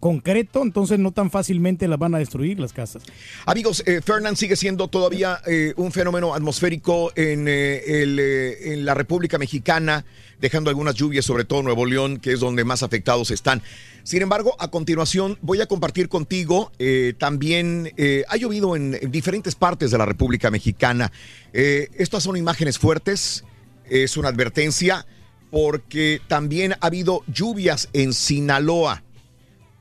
concreto, entonces no tan fácilmente las van a destruir las casas. Amigos, eh, Fernand sigue siendo todavía eh, un fenómeno atmosférico en, eh, el, eh, en la República Mexicana, dejando algunas lluvias, sobre todo Nuevo León, que es donde más afectados están. Sin embargo, a continuación voy a compartir contigo, también ha llovido en, en diferentes partes de la República Mexicana. Estas son imágenes fuertes, es una advertencia, porque también ha habido lluvias en Sinaloa.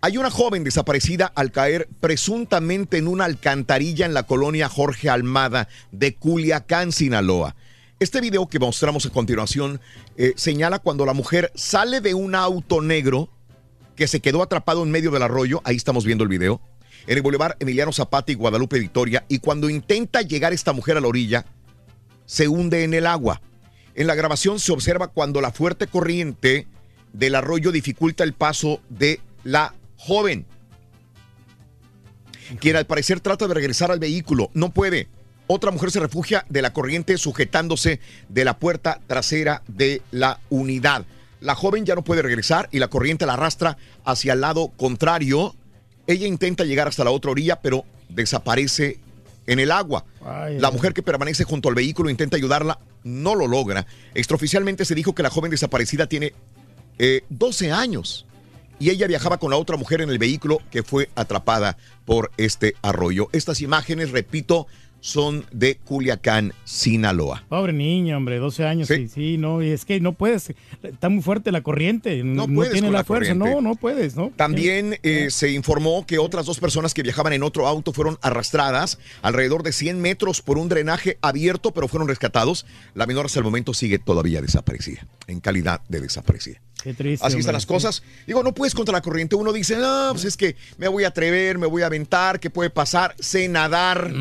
Hay una joven desaparecida al caer presuntamente en una alcantarilla en la colonia Jorge Almada de Culiacán, Sinaloa. Este video que mostramos a continuación eh, señala cuando la mujer sale de un auto negro que se quedó atrapado en medio del arroyo, ahí estamos viendo el video, en el Boulevard Emiliano Zapata y Guadalupe Victoria, y cuando intenta llegar esta mujer a la orilla, se hunde en el agua. En la grabación se observa cuando la fuerte corriente del arroyo dificulta el paso de la joven, quien al parecer trata de regresar al vehículo. No puede. Otra mujer se refugia de la corriente sujetándose de la puerta trasera de la unidad. La joven ya no puede regresar y la corriente la arrastra hacia el lado contrario. Ella intenta llegar hasta la otra orilla, pero desaparece en el agua. La mujer que permanece junto al vehículo intenta ayudarla, no lo logra. Extraoficialmente se dijo que la joven desaparecida tiene eh, 12 años y ella viajaba con la otra mujer en el vehículo que fue atrapada por este arroyo. Estas imágenes, repito, son de Culiacán, Sinaloa. Pobre niña, hombre, 12 años. Sí, sí, no, y es que no puedes, está muy fuerte la corriente, no, tiene la, fuerza, no, no puedes, ¿no? También eh, se informó que otras dos personas que viajaban en otro auto fueron arrastradas alrededor de 100 metros por un drenaje abierto, pero fueron rescatados. La menor hasta el momento sigue todavía desaparecida, en calidad de desaparecida. Qué triste, Así están las cosas. Digo, no puedes contra la corriente. Uno dice, no, pues es que me voy a atrever, me voy a aventar, ¿qué puede pasar? Sé nadar.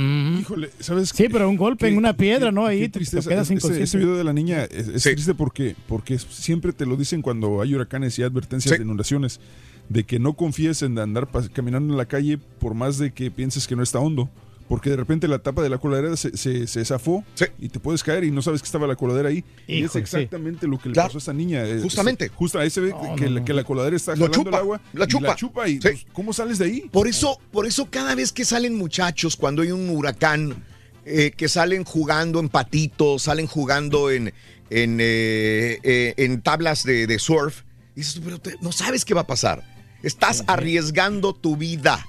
Híjole, ¿sabes? Sí, pero un golpe en una piedra, ¿no? Ahí te, tristeza. quedas Ese, inconsciente. ese video de la niña es, es triste porque, porque siempre te lo dicen cuando hay huracanes y advertencias de inundaciones, de que no confíes en andar caminando en la calle por más de que pienses que no está hondo. Porque de repente la tapa de la coladera se, se, se zafó y te puedes caer y no sabes que estaba la coladera ahí. y es sí. exactamente lo que le Claro. pasó a esta niña. Eh, Justamente. es- Justo ahí se ve No, que, no, la, no. que la coladera está jalando chupa, el agua. la y chupa. la chupa y pues, ¿cómo sales de ahí? Por eso, por eso cada vez que salen muchachos, cuando hay un huracán, eh, que salen jugando en patitos, salen jugando en, en, eh, eh, en tablas de, de surf, dices, tú, pero te- no sabes qué va a pasar. Estás arriesgando tu vida.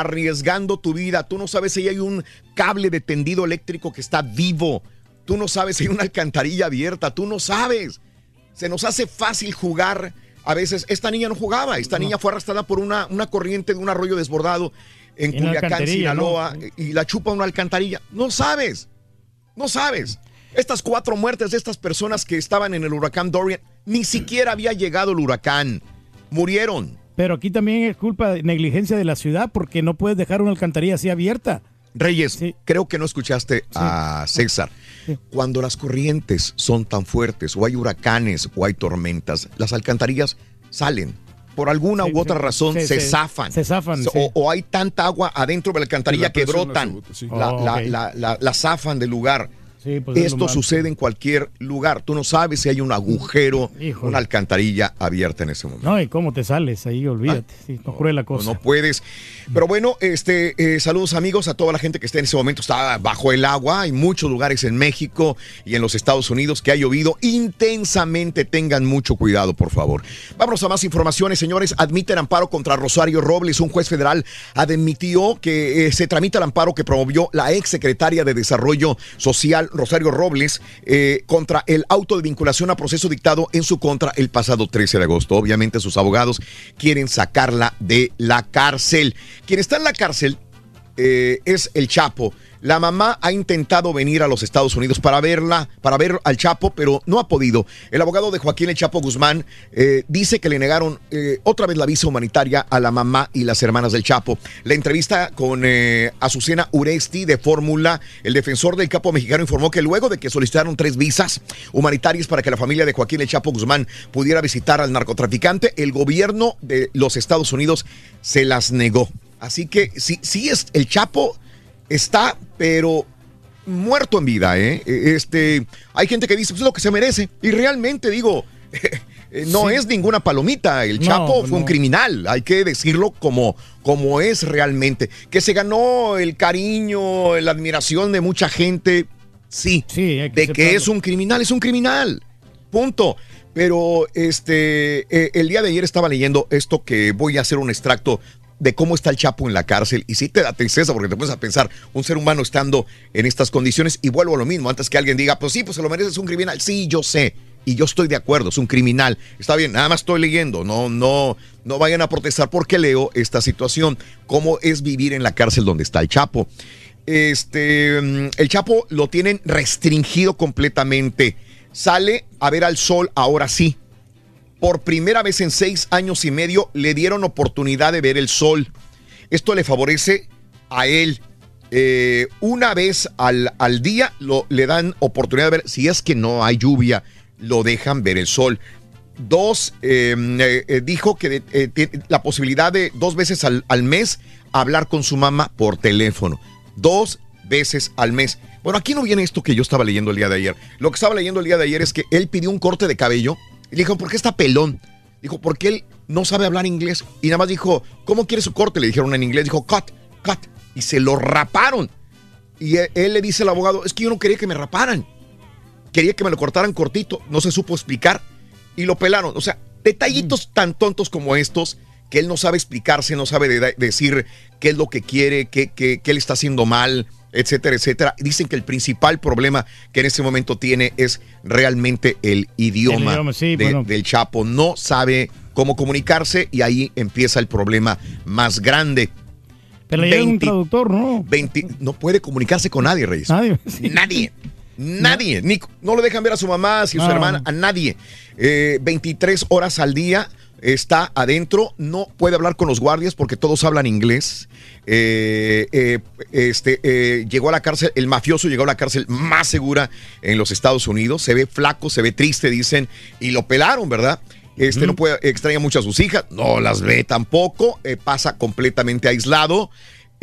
Arriesgando tu vida. Tú no sabes si hay un cable de tendido eléctrico que está vivo. Tú no sabes si hay una alcantarilla abierta. Tú no sabes. Se nos hace fácil jugar. A veces, esta niña no jugaba. Esta niña fue arrastrada por una, una corriente de un arroyo desbordado en En Culiacán. Sinaloa, y la chupa una alcantarilla. No sabes. No sabes. Estas cuatro muertes de estas personas que estaban en el huracán Dorian, ni siquiera había llegado el huracán. Murieron. Pero aquí también es culpa de negligencia de la ciudad porque no puedes dejar una alcantarilla así abierta. Reyes, creo que no escuchaste a César. Cuando las corrientes son tan fuertes, o hay huracanes, o hay tormentas, las alcantarillas salen. Por alguna Sí, u otra sí. razón Sí, se sí. zafan. Se zafan, o, o hay tanta agua adentro de la alcantarilla la que brotan. La, Oh, la- ok. la- la- la zafan del lugar. Sí, pues Esto sucede en cualquier lugar. Tú no sabes si hay un agujero, Híjole. una alcantarilla abierta en ese momento. No, y cómo te sales ahí, olvídate. Sí, no cruel la cosa. No puedes. Pero bueno, este, eh, saludos amigos a toda la gente que está en ese momento, está bajo el agua. Hay muchos lugares en México y en los Estados Unidos que ha llovido intensamente. Tengan mucho cuidado, por favor. Vámonos a más informaciones, señores. Admiten amparo contra Rosario Robles. Un juez federal admitió que eh, se tramita el amparo que promovió la ex secretaria de Desarrollo Social, Rosario Robles, eh, contra el auto de vinculación a proceso dictado en su contra el pasado 13 de agosto. Obviamente sus abogados quieren sacarla de la cárcel. Quien está en la cárcel eh, es el Chapo. La mamá ha intentado venir a los Estados Unidos para verla, para ver al Chapo, pero no ha podido. El abogado de Joaquín El Chapo Guzmán eh, dice que le negaron eh, otra vez la visa humanitaria a la mamá y las hermanas del Chapo. La entrevista con eh, Azucena Uresti de Fórmula, el defensor del capo mexicano informó que luego de que solicitaron tres visas humanitarias para que la familia de Joaquín El Chapo Guzmán pudiera visitar al narcotraficante, el gobierno de los Estados Unidos se las negó. Así que sí, sí es el Chapo está, pero muerto en vida, ¿eh? Este, hay gente que dice, pues es lo que se merece. Y realmente digo, eh, no es ninguna palomita. El No, Chapo fue un criminal, hay que decirlo como, como es realmente. Que se ganó el cariño, la admiración de mucha gente, sí. hay de que es un criminal, es un criminal. Punto. Pero este, eh, el día de ayer estaba leyendo esto que voy a hacer un extracto de cómo está el Chapo en la cárcel. Y sí te da tristeza porque te pones a pensar, un ser humano estando en estas condiciones, y vuelvo a lo mismo, antes que alguien diga, pues sí, pues se lo merece, es un criminal. Sí, yo sé. Y yo estoy de acuerdo, es un criminal. Está bien, nada más estoy leyendo. No, no, no vayan a protestar porque leo esta situación. ¿Cómo es vivir en la cárcel donde está el Chapo? Este, mm, el Chapo lo tienen restringido completamente. Sale a ver al sol ahora sí. Por primera vez en seis años y medio le dieron oportunidad de ver el sol. Esto le favorece a él. Eh, una vez al, al día lo, le dan oportunidad de ver, si es que no hay lluvia, lo dejan ver el sol. Dos, eh, eh, eh, dijo que eh, la posibilidad de dos veces al, al mes hablar con su mamá por teléfono. Dos veces al mes. Bueno, aquí no viene esto que yo estaba leyendo el día de ayer. Lo que estaba leyendo el día de ayer es que él pidió un corte de cabello y le dijo, ¿por qué está pelón? Dijo, porque él no sabe hablar inglés. Y nada más dijo, ¿cómo quiere su corte? Le dijeron en inglés. Dijo, cut, cut. Y se lo raparon. Y él, él le dice al abogado, es que yo no quería que me raparan. Quería que me lo cortaran cortito. No se supo explicar. Y lo pelaron. O sea, Detallitos tan tontos como estos que él no sabe explicarse, no sabe de- decir qué es lo que quiere, qué, qué, qué le está haciendo mal, etcétera, etcétera. Dicen que el principal problema que en este momento tiene es realmente el idioma, El idioma, sí, de- bueno. del Chapo. No sabe cómo comunicarse y ahí empieza el problema más grande. Pero le llega un 20 traductor, ¿no? 20 no puede comunicarse con nadie, Reyes. Nadie. Nadie. Nadie. Ni- no lo dejan ver a su mamá, a su No. hermana, a nadie. Eh, 23 horas al día está adentro. No puede hablar con los guardias porque todos hablan inglés. Eh, eh, este, eh, llegó a la cárcel, el mafioso llegó a la cárcel más segura en los Estados Unidos. Se ve flaco, se ve triste, dicen, y lo pelaron, ¿verdad? Este no puede, extraña mucho a sus hijas, no las ve tampoco, pasa completamente aislado.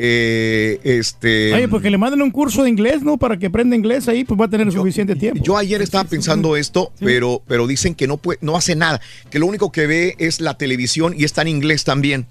Eh, este. Oye, pues que le manden un curso de inglés, ¿no? Para que aprenda inglés ahí, pues va a tener suficiente tiempo. Yo ayer estaba pensando esto, pero, pero dicen que no puede, no hace nada, que lo único que ve es la televisión y está en inglés también.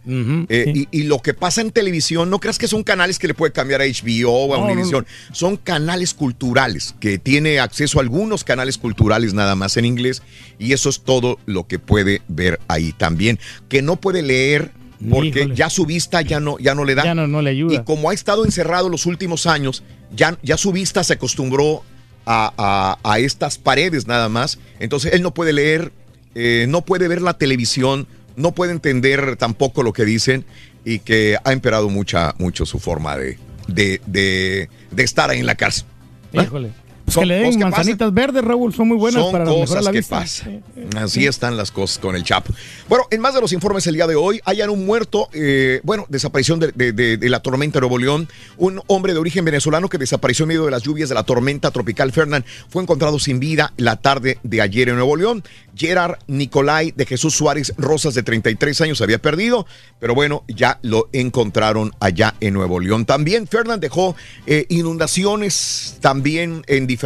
Eh, y, y lo que pasa en televisión, no creas que son canales que le puede cambiar a HBO o a No, no, Univision, son canales culturales, que tiene acceso a algunos canales culturales nada más en inglés, y eso es todo lo que puede ver ahí también. Que no puede leer. Porque Híjole. ya su vista ya no, ya no le da. Ya no, no le ayuda. Y como ha estado encerrado los últimos años, ya, ya su vista se acostumbró a, a- a estas paredes nada más. Entonces él no puede leer, eh, no puede ver la televisión, no puede entender tampoco lo que dicen y que ha empeorado mucha, mucho su forma de, de, de- de estar ahí en la cárcel. Híjole. Pues Son que le den manzanitas verdes, Raúl, son muy buenas Son para cosas la que vista. pasan. Así están las cosas con el Chapo. Bueno, en más de los informes el día de hoy, hayan un muerto, eh, bueno, desaparición de, de- de- de la tormenta Nuevo León. Un hombre de origen venezolano que desapareció en medio de las lluvias de la tormenta tropical Fernán fue encontrado sin vida la tarde de ayer en Nuevo León. Gerard Nicolai de Jesús Suárez Rosas, de 33 años, se había perdido, pero bueno, ya lo encontraron allá en Nuevo León. También Fernán dejó eh, inundaciones también en diferentes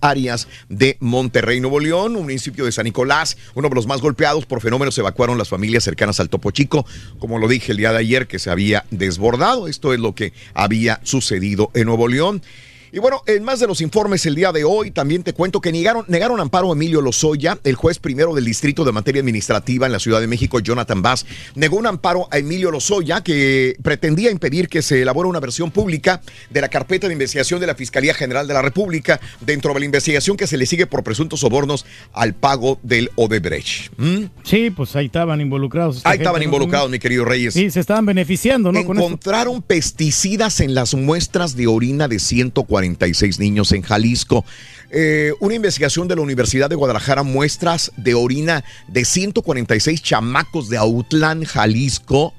áreas de Monterrey, Nuevo León, un municipio de San Nicolás, uno de los más golpeados por fenómenos, evacuaron las familias cercanas al Topo Chico, como lo dije el día de ayer, que se había desbordado. Esto es lo que había sucedido en Nuevo León. Y bueno, en más de los informes el día de hoy, también te cuento que negaron, negaron amparo a Emilio Lozoya, el juez primero del Distrito de Materia Administrativa en la Ciudad de México, Jonathan Bass, negó un amparo a Emilio Lozoya que pretendía impedir que se elabore una versión pública de la carpeta de investigación de la Fiscalía General de la República dentro de la investigación que se le sigue por presuntos sobornos al pago del Odebrecht. ¿Mm? Sí, pues ahí estaban involucrados. Ahí gente, estaban ¿no? involucrados, mi querido Reyes. Sí, se estaban beneficiando, ¿no? Con. Encontraron pesticidas en las muestras de orina de 146 niños en Jalisco. Eh, una investigación de la Universidad de Guadalajara muestras de orina de 146 chamacos de Autlán, Jalisco,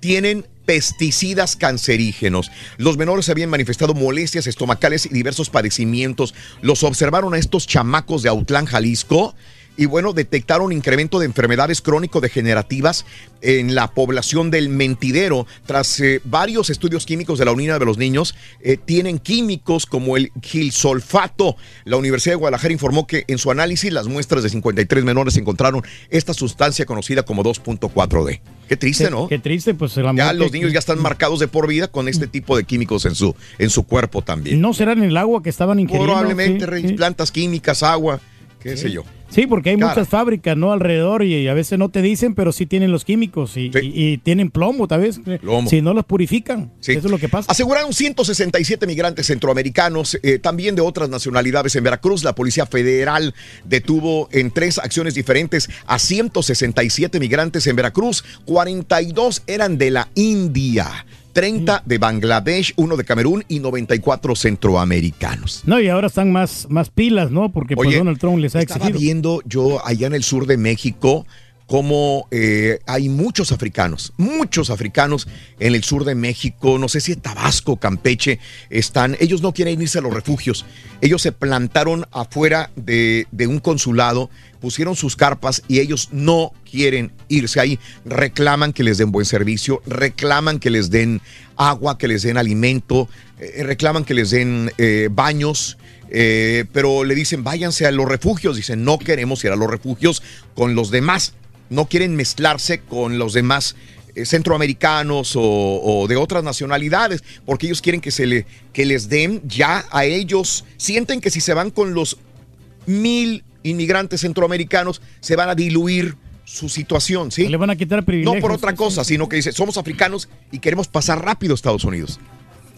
tienen pesticidas cancerígenos. Los menores habían manifestado molestias estomacales y diversos padecimientos. Los observaron a estos chamacos de Autlán, Jalisco. Y bueno, detectaron incremento de enfermedades crónico-degenerativas en la población del mentidero. Tras eh, varios estudios químicos de la orina de los niños, eh, tienen químicos como el gilsulfato. La Universidad de Guadalajara informó que en su análisis las muestras de 53 menores encontraron esta sustancia conocida como 2.4D. Qué triste, Qué- ¿no? Qué triste, pues la Ya los niños ya están marcados de por vida con este tipo de químicos en su, en su cuerpo también. ¿No será en el agua que estaban ingiriendo? Probablemente, Sí, Reyes, sí. plantas químicas, agua, qué sé yo. Sí, porque hay Cara. muchas fábricas, ¿no? Alrededor y, a veces no te dicen, pero sí tienen los químicos y, y- y tienen plomo, tal vez. Plomo. Si no los purifican. Sí. Eso es lo que pasa. Aseguraron 167 migrantes centroamericanos, eh, también de otras nacionalidades en Veracruz. La Policía Federal detuvo en tres acciones diferentes a 167 migrantes en Veracruz. 42 eran de la India, 30 de Bangladesh, uno de Camerún y 94 centroamericanos. No, y ahora están más, más pilas, ¿no? Porque pues, Oye, Donald Trump les ha Estaba exigido. viendo yo allá en el sur de México cómo eh, hay muchos africanos, muchos africanos en el sur de México, no sé si Tabasco, Campeche, están, ellos no quieren irse a los refugios, ellos se plantaron afuera de, un consulado, pusieron sus carpas y ellos no quieren irse ahí, reclaman que les den buen servicio, reclaman que les den agua, que les den alimento, eh, reclaman que les den eh, baños, pero le dicen váyanse a los refugios. Dicen no queremos ir a los refugios con los demás. No quieren mezclarse con los demás eh, centroamericanos o, o de otras nacionalidades, porque ellos quieren que, se le, que les den ya a ellos. Sienten que si se van con los mil inmigrantes centroamericanos, se van a diluir su situación, ¿sí? Le van a quitar privilegios. No por otra cosa, sino que dice, somos africanos y queremos pasar rápido a Estados Unidos.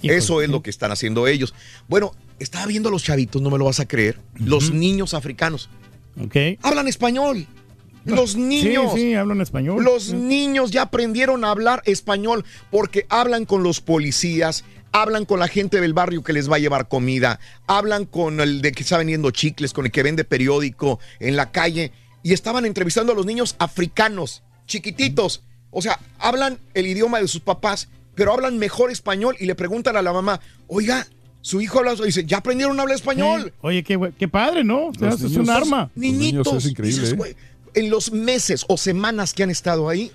Eso es lo que están haciendo ellos. Bueno, estaba viendo a los chavitos, no me lo vas a creer, los niños africanos. Ok. Hablan español. Los niños. Sí, sí, hablan español. Los niños ya aprendieron a hablar español porque hablan con los policías, hablan con la gente del barrio que les va a llevar comida, hablan con el de que está vendiendo chicles, con el que vende periódico en la calle y estaban entrevistando a los niños africanos, chiquititos. O sea, hablan el idioma de sus papás, pero hablan mejor español y le preguntan a la mamá, oiga, su hijo habla, dice, ¿ya aprendieron a hablar español? Oye, qué, padre, ¿no? O sea, es niños- un arma. Niñitos. es increíble, Dices, ¿eh? En los meses o semanas que han estado ahí,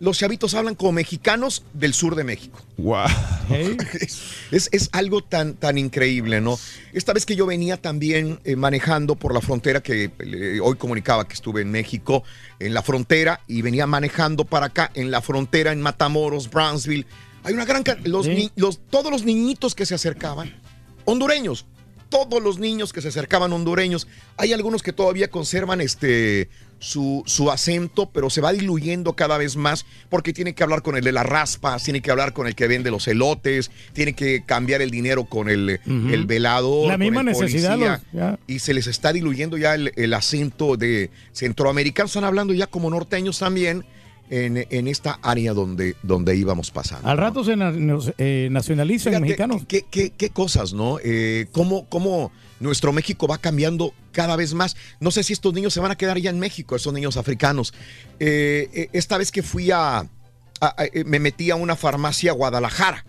los chavitos hablan como mexicanos del sur de México. Wow. Es, es algo tan, tan increíble, ¿no? Esta vez que yo venía también eh, manejando por la frontera, que eh, hoy comunicaba que estuve en México, en la frontera, y venía manejando para acá, en la frontera, en Matamoros, Brownsville. Hay una gran cantidad, los, ni- los- todos los niñitos que se acercaban, hondureños, todos los niños que se acercaban hondureños. Hay algunos que todavía conservan este su, su acento, pero se va diluyendo cada vez más porque tiene que hablar con el de las raspas, tiene que hablar con el que vende los elotes, tiene que cambiar el dinero con el, Ujú. el velador. La con misma el necesidad, policía, los- ya. y se les está diluyendo ya el, el acento de centroamericanos. Están hablando ya como norteños también en, en esta área donde, donde íbamos pasando. Al rato se na- nos, eh, nacionalizan Fíjate, mexicanos. ¿Qué, qué, qué cosas, no? Eh, ¿cómo, ¿Cómo nuestro México va cambiando cada vez más? No sé si estos niños se van a quedar ya en México, estos niños africanos. Eh, eh, esta vez que fui a, a- a- eh, me metí a una farmacia a Guadalajara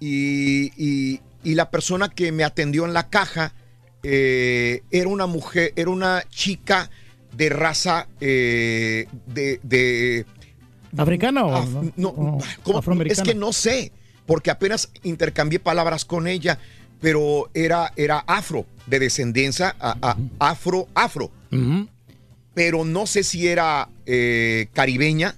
y, y- y la persona que me atendió en la caja eh, era una mujer, era una chica de raza eh, de- de ¿Africana o Af- no, o ¿cómo? afroamericana? Es que no sé, porque apenas intercambié palabras con ella, pero era, era afro, de descendencia a- a- afro, afro. Pero no sé si era eh, caribeña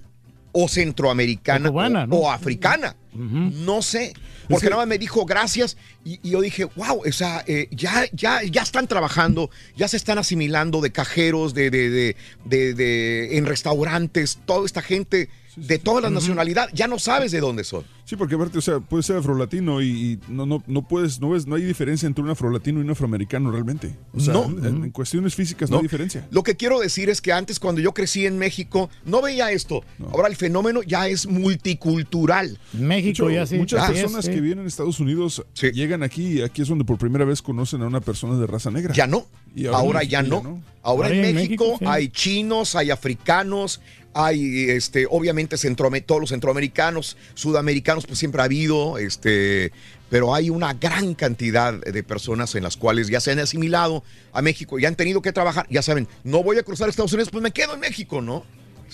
o centroamericana O cubana, o, ¿no? o africana. No sé. Porque nada más me dijo gracias y, y yo dije, wow, o sea, eh, ya, ya, ya están trabajando, ya se están asimilando de cajeros, de, de, de, de- de- en restaurantes, toda esta gente de todas las nacionalidades, ya no sabes de dónde son. Sí, porque aparte, o sea, puede ser afrolatino y, y no, no, no puedes, no ves, no hay diferencia entre un afrolatino y un afroamericano realmente. O sea, No. en, en cuestiones físicas no, No. hay diferencia. Lo que quiero decir es que antes cuando yo crecí en México no veía esto. Ahora el fenómeno ya es multicultural. México De hecho, Muchas Ah, personas que vienen a Estados Unidos llegan aquí y aquí es donde por primera vez conocen a una persona de raza negra. Ya no. Y ahora, ya, no. Ahora, en México, hay chinos, hay africanos, hay este, obviamente centroame- todos los centroamericanos, sudamericanos, pues siempre ha habido, este, pero hay una gran cantidad de personas en las cuales ya se han asimilado a México y han tenido que trabajar. Ya saben, no voy a cruzar Estados Unidos, pues me quedo en México, ¿no?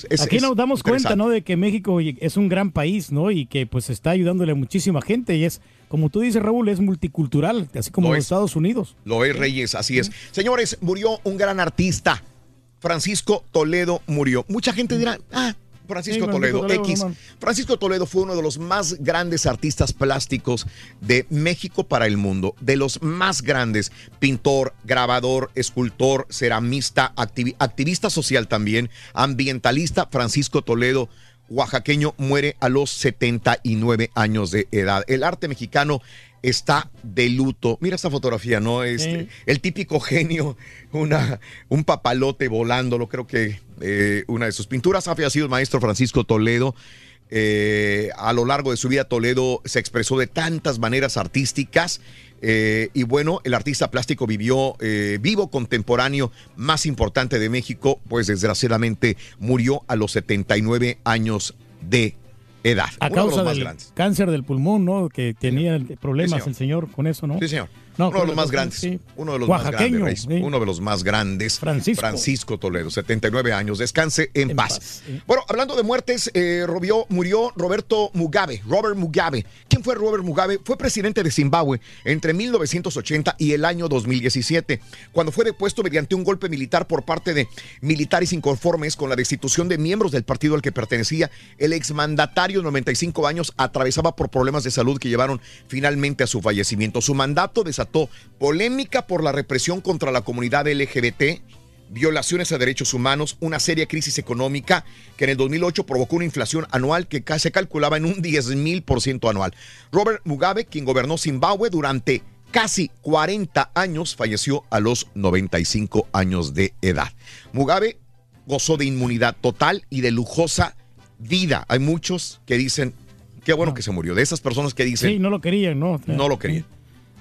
Es- Aquí es nos damos cuenta. ¿no? De que México es un gran país, ¿no? Y que pues está ayudándole a muchísima gente y es, como tú dices, Raúl, es multicultural, así como Lo los es. Estados Unidos. Lo es Reyes, así es. Señores, murió un gran artista. Francisco Toledo murió. Mucha gente dirá, ah, Francisco Sí, Toledo, Toledo, X. Francisco Toledo fue uno de los más grandes artistas plásticos de México para el mundo. De los más grandes. Pintor, grabador, escultor, ceramista, activi- activista social también, ambientalista. Francisco Toledo oaxaqueño muere a los 79 años de edad. El arte mexicano está de luto. Mira esta fotografía, ¿no? Este, Sí. El típico genio, una, un papalote volándolo, creo que eh, una de sus pinturas había sido el maestro Francisco Toledo. Eh, a lo largo de su vida Toledo se expresó de tantas maneras artísticas eh, y bueno, el artista plástico vivió eh, vivo contemporáneo más importante de México, pues desgraciadamente murió a los 79 años de edad. A Uno de causa los más del grandes. cáncer del pulmón, ¿no? Que tenía problemas el señor con eso, ¿no? Sí, señor. No, uno de los más grandes. sí. Uno de los más grandes. Sí. Uno de los más grandes. Francisco. Toledo, 79 años. Descanse en, paz. Bueno, hablando de muertes, eh, robió- murió Roberto Mugabe. Robert Mugabe. ¿Quién fue Robert Mugabe? Fue presidente de Zimbabue entre 1980 y el año 2017, cuando fue depuesto mediante un golpe militar por parte de militares inconformes con la destitución de miembros del partido al que pertenecía. El exmandatario de 95 años atravesaba por problemas de salud que llevaron finalmente a su fallecimiento. Su mandato desató polémica por la represión contra la comunidad LGBT violaciones a derechos humanos, una seria crisis económica que en el 2008 provocó una inflación anual que se calculaba en un 10 mil por ciento anual. Robert Mugabe, quien gobernó Zimbabue durante casi 40 años, falleció a los 95 años de edad. Mugabe gozó de inmunidad total y de lujosa vida. Hay muchos que dicen, qué bueno que se murió. De esas personas que dicen, Sí, no lo querían, ¿no? no lo querían. Sí,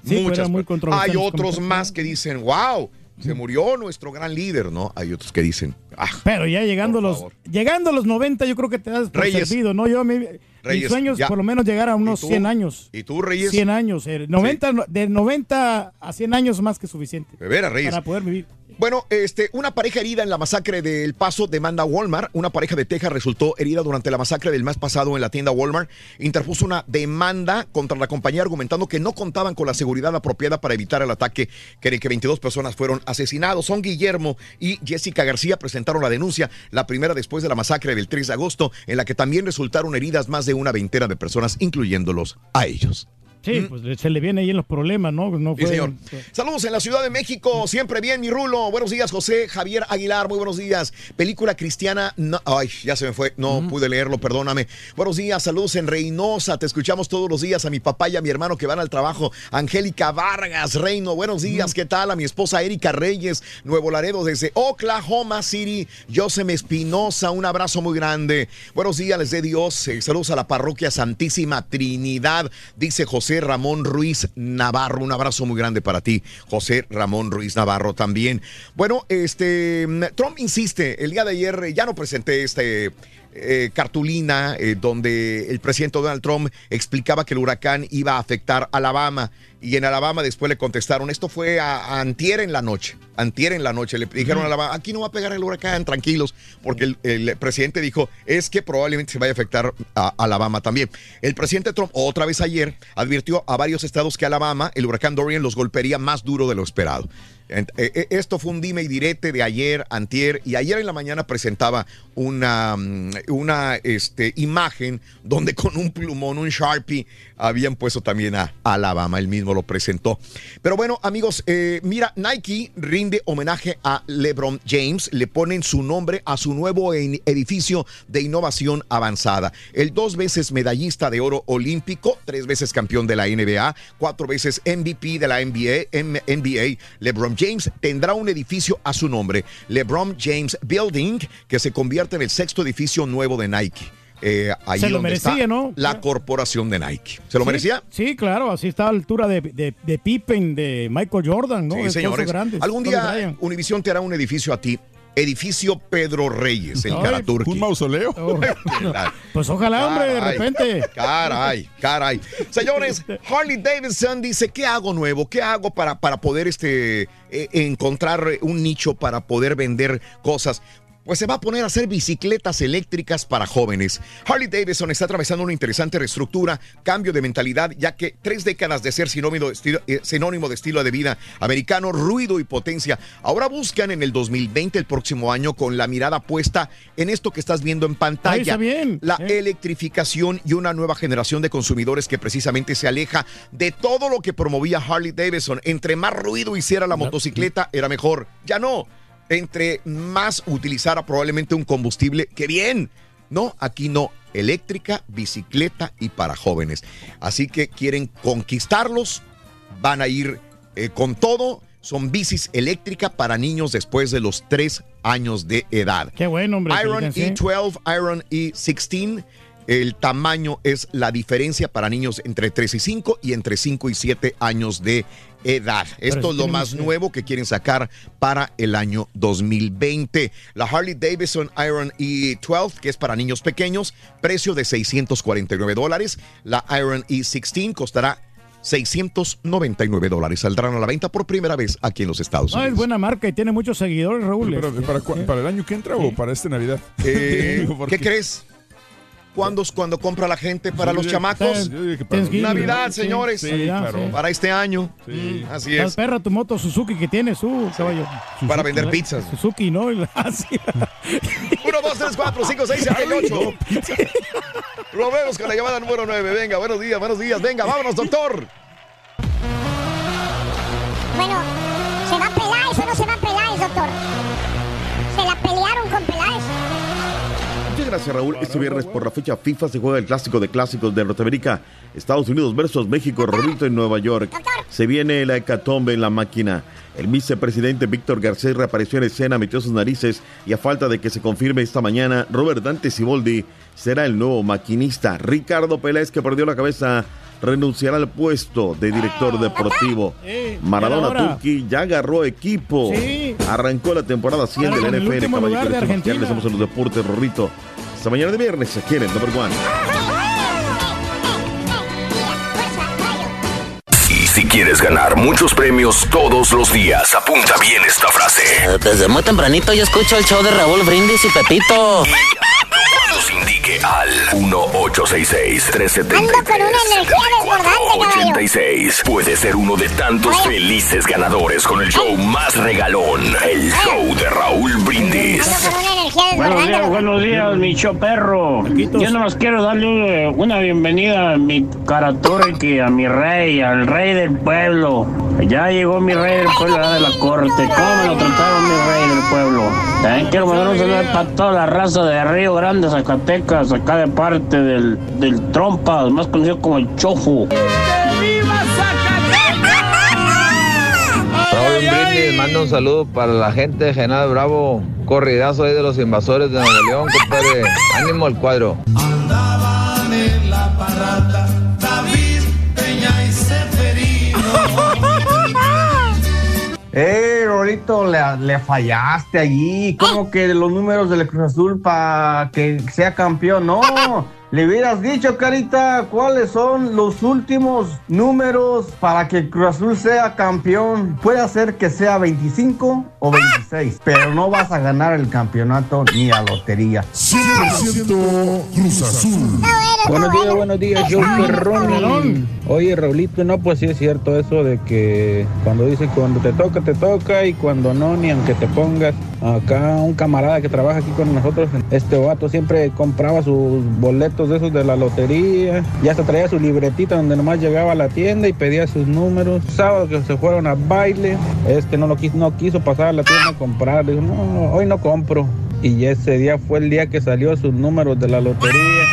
pero Muchas. muy Hay otros más que dicen, wow, se murió nuestro gran líder, ¿no? Hay otros que dicen, ah, Pero ya llegando a los llegando a los 90 yo creo que te das por Reyes. servido, ¿no? Yo mi, Reyes, sueño es ya. por lo menos llegar a unos tú? 100 años. ¿Y tú, Reyes? 100 años, eh, 90 no- de 90 a 100 años más que suficiente. De veras, Reyes. Para poder vivir. Bueno, este, una pareja herida en la masacre del Paso demanda Walmart. Una pareja de Texas resultó herida durante la masacre del mes pasado en la tienda Walmart. Interpuso una demanda contra la compañía argumentando que no contaban con la seguridad apropiada para evitar el ataque que en el que 22 personas fueron asesinados. Son Guillermo y Jessica García presentaron la denuncia, la primera después de la masacre del 3 de agosto, en la que también resultaron heridas más de una veintena de personas, incluyéndolos a ellos. Sí, pues se le viene ahí en los problemas, ¿no? no Mm. Sí, señor. Saludos en la Ciudad de México. Siempre bien, mi rulo. Buenos días, José Javier Aguilar. Muy buenos días. Película cristiana. no- ay, ya se me fue. No pude leerlo, perdóname. Buenos días, saludos en Reynosa. Te escuchamos todos los días. A mi papá y a mi hermano que van al trabajo. Angélica Vargas, Reino. Buenos días, ¿qué tal? A mi esposa Erika Reyes, Nuevo Laredo, desde Oklahoma City. Josem Espinosa, un abrazo muy grande. Buenos días, les dé Dios. Eh, saludos a la parroquia Santísima Trinidad, dice José Ramón Ruiz Navarro. Un abrazo muy grande para ti, José Ramón Ruiz Navarro también. Bueno, este Trump insiste, el día de ayer ya no presenté este eh, cartulina eh, donde el presidente Donald Trump explicaba que el huracán iba a afectar Alabama y en Alabama después le contestaron, esto fue a, a antier en la noche, antier en la noche, le dijeron a Alabama, aquí no va a pegar el huracán, tranquilos, porque el, el presidente dijo, es que probablemente se vaya a afectar a Alabama también. El presidente Trump otra vez ayer advirtió a varios estados que Alabama, el huracán Dorian los golpearía más duro de lo esperado. Eh, eh, Esto fue un dime y direte de ayer, antier, y ayer en la mañana presentaba una, mm, una este, imagen donde con un plumón, un Sharpie, habían puesto también a Alabama, él mismo lo presentó. Pero bueno, amigos, eh, mira, Nike rinde homenaje a LeBron James, le ponen su nombre a su nuevo en- edificio de innovación avanzada. El dos veces medallista de oro olímpico, tres veces campeón de la NBA, cuatro veces MVP de la NBA, NBA, LeBron James tendrá un edificio a su nombre, LeBron James Building, que se convierte en el sexto edificio nuevo de Nike. Eh, ahí Se lo merecía, está ¿no? La corporación de Nike. ¿Se lo Sí, merecía? Sí, claro, así está a la altura de, de, de Pippen, de Michael Jordan, ¿no? Sí, señores. grandes. Algún día Bryant. Univision te hará un edificio a ti. Edificio Pedro Reyes, el Ay, Caraturki. ¿Un mausoleo? Pues ojalá, hombre, de Caray, repente. Caray, caray. Señores, Harley Davidson dice, ¿qué hago nuevo? ¿Qué hago para, para poder este, eh, encontrar un nicho para poder vender cosas? Pues se va a poner a hacer bicicletas eléctricas para jóvenes. Harley Davidson está atravesando una interesante reestructura, cambio de mentalidad, ya que tres décadas de ser sinónimo de estilo, eh, sinónimo de estilo de vida americano, ruido y potencia, ahora buscan en el 2020, el próximo año, con la mirada puesta en esto que estás viendo en pantalla. Está bien. La electrificación y una nueva generación de consumidores que precisamente se aleja de todo lo que promovía Harley Davidson. Entre más ruido hiciera la motocicleta, era mejor. Ya no. Entre más utilizara probablemente un combustible, que bien. No, aquí no. Eléctrica, bicicleta y para jóvenes. Así que quieren conquistarlos, van a ir eh, con todo. Son bicis eléctricas para niños después de los tres años de edad. Qué bueno, hombre. Iron E felicidades, ¿eh? E12, Iron E16. El tamaño es la diferencia para niños entre 3 y 5 y entre 5 y 7 años de edad. Esto es lo más nuevo que quieren sacar para el año 2020. La Harley Davidson Iron E12, que es para niños pequeños, precio de 649 dólares. La Iron E16 costará 699 dólares. Saldrán a la venta por primera vez aquí en los Estados No, es Unidos. buena marca y tiene muchos seguidores, Raúl. Pero, ¿para, el año que entra o para esta Navidad? Eh, ¿Qué crees? ¿Cuándo es cuando compra la gente para los chamacos? Navidad, señores. Sí, Navidad, claro. sí. Para este año. Sí. Así es. perra tu moto Suzuki que tiene su caballo. Para vender la- pizzas. Suzuki, ¿no? Y la- así. 1, 2, 3, 4, 5, 6, 7, 8. Lo vemos con la llamada número 9. Venga, buenos días, buenos días. Venga, vámonos, doctor. Bueno, ¿se va a pelar o no se va a pelar, doctor? Gracias Raúl. Este viernes por la fecha FIFA se juega el clásico de clásicos de Norteamérica. Estados Unidos versus México, Rorrito en Nueva York. Se viene la hecatombe en la máquina. El vicepresidente Víctor Garcés reapareció en escena, metió sus narices y a falta de que se confirme esta mañana, Robert Dante Siboldi será el nuevo maquinista. Ricardo Pérez, que perdió la cabeza, renunciará al puesto de director deportivo. Maradona? Turki ya agarró equipo. Arrancó la temporada 100 Ahora de la NFL. Caballeros, hacemos en los deportes, Rorrito. Esta mañana de viernes aquí en el Number One. Y si quieres ganar muchos premios todos los días, apunta bien esta frase. Desde muy tempranito yo escucho el show de Raúl Brindis y Pepito. Nos al 1-866-373. Ando con una energía desbordante, caballo. 86. Puede ser uno de tantos felices ganadores con el show más regalón, el show de Raúl Brindis. Con una energía Buenos días, buenos días, mi show perro. Yo nomás quiero darle una bienvenida a mi Karaturki, a mi rey, al rey del pueblo. Ya llegó mi rey del pueblo ya de la corte. ¿Cómo me lo trataron mi rey del pueblo? También quiero mandar un saludo para toda la raza de Río Grande, Zacatecas, acá de parte del, del Trompas, más conocido como el Chofu. Raúl Brindis manda un saludo para la gente de General Bravo. Corridazo ahí de los invasores de Nuevo León, compadre. Ánimo al cuadro. Andaban en la parrata David, Peña y Seferino. ¡Eh, Rolito! Le, le fallaste allí. ¿Cómo que los números del Cruz Azul para que sea campeón? No, le hubieras dicho, Carita, cuáles son los últimos números para que Cruz Azul sea campeón. Puede ser que sea 25 o 26, pero no vas a ganar el campeonato ni a lotería. 100% Cruz Azul. Buenos días, buenos días, yo perrón. Oye, Raulito, no, pues sí es cierto eso de que cuando dice cuando te toca, te toca y cuando no, ni aunque te pongas. Acá un camarada que trabaja aquí con nosotros, este vato siempre compraba sus boletos de esos de la lotería y hasta traía su libretita donde nomás llegaba a la tienda y pedía sus números. Sábado que se fueron a baile, este no lo quiso, no quiso pasar a la tienda a comprar, dijo, no, hoy no compro. Y ese día fue el día que salió sus números de la lotería.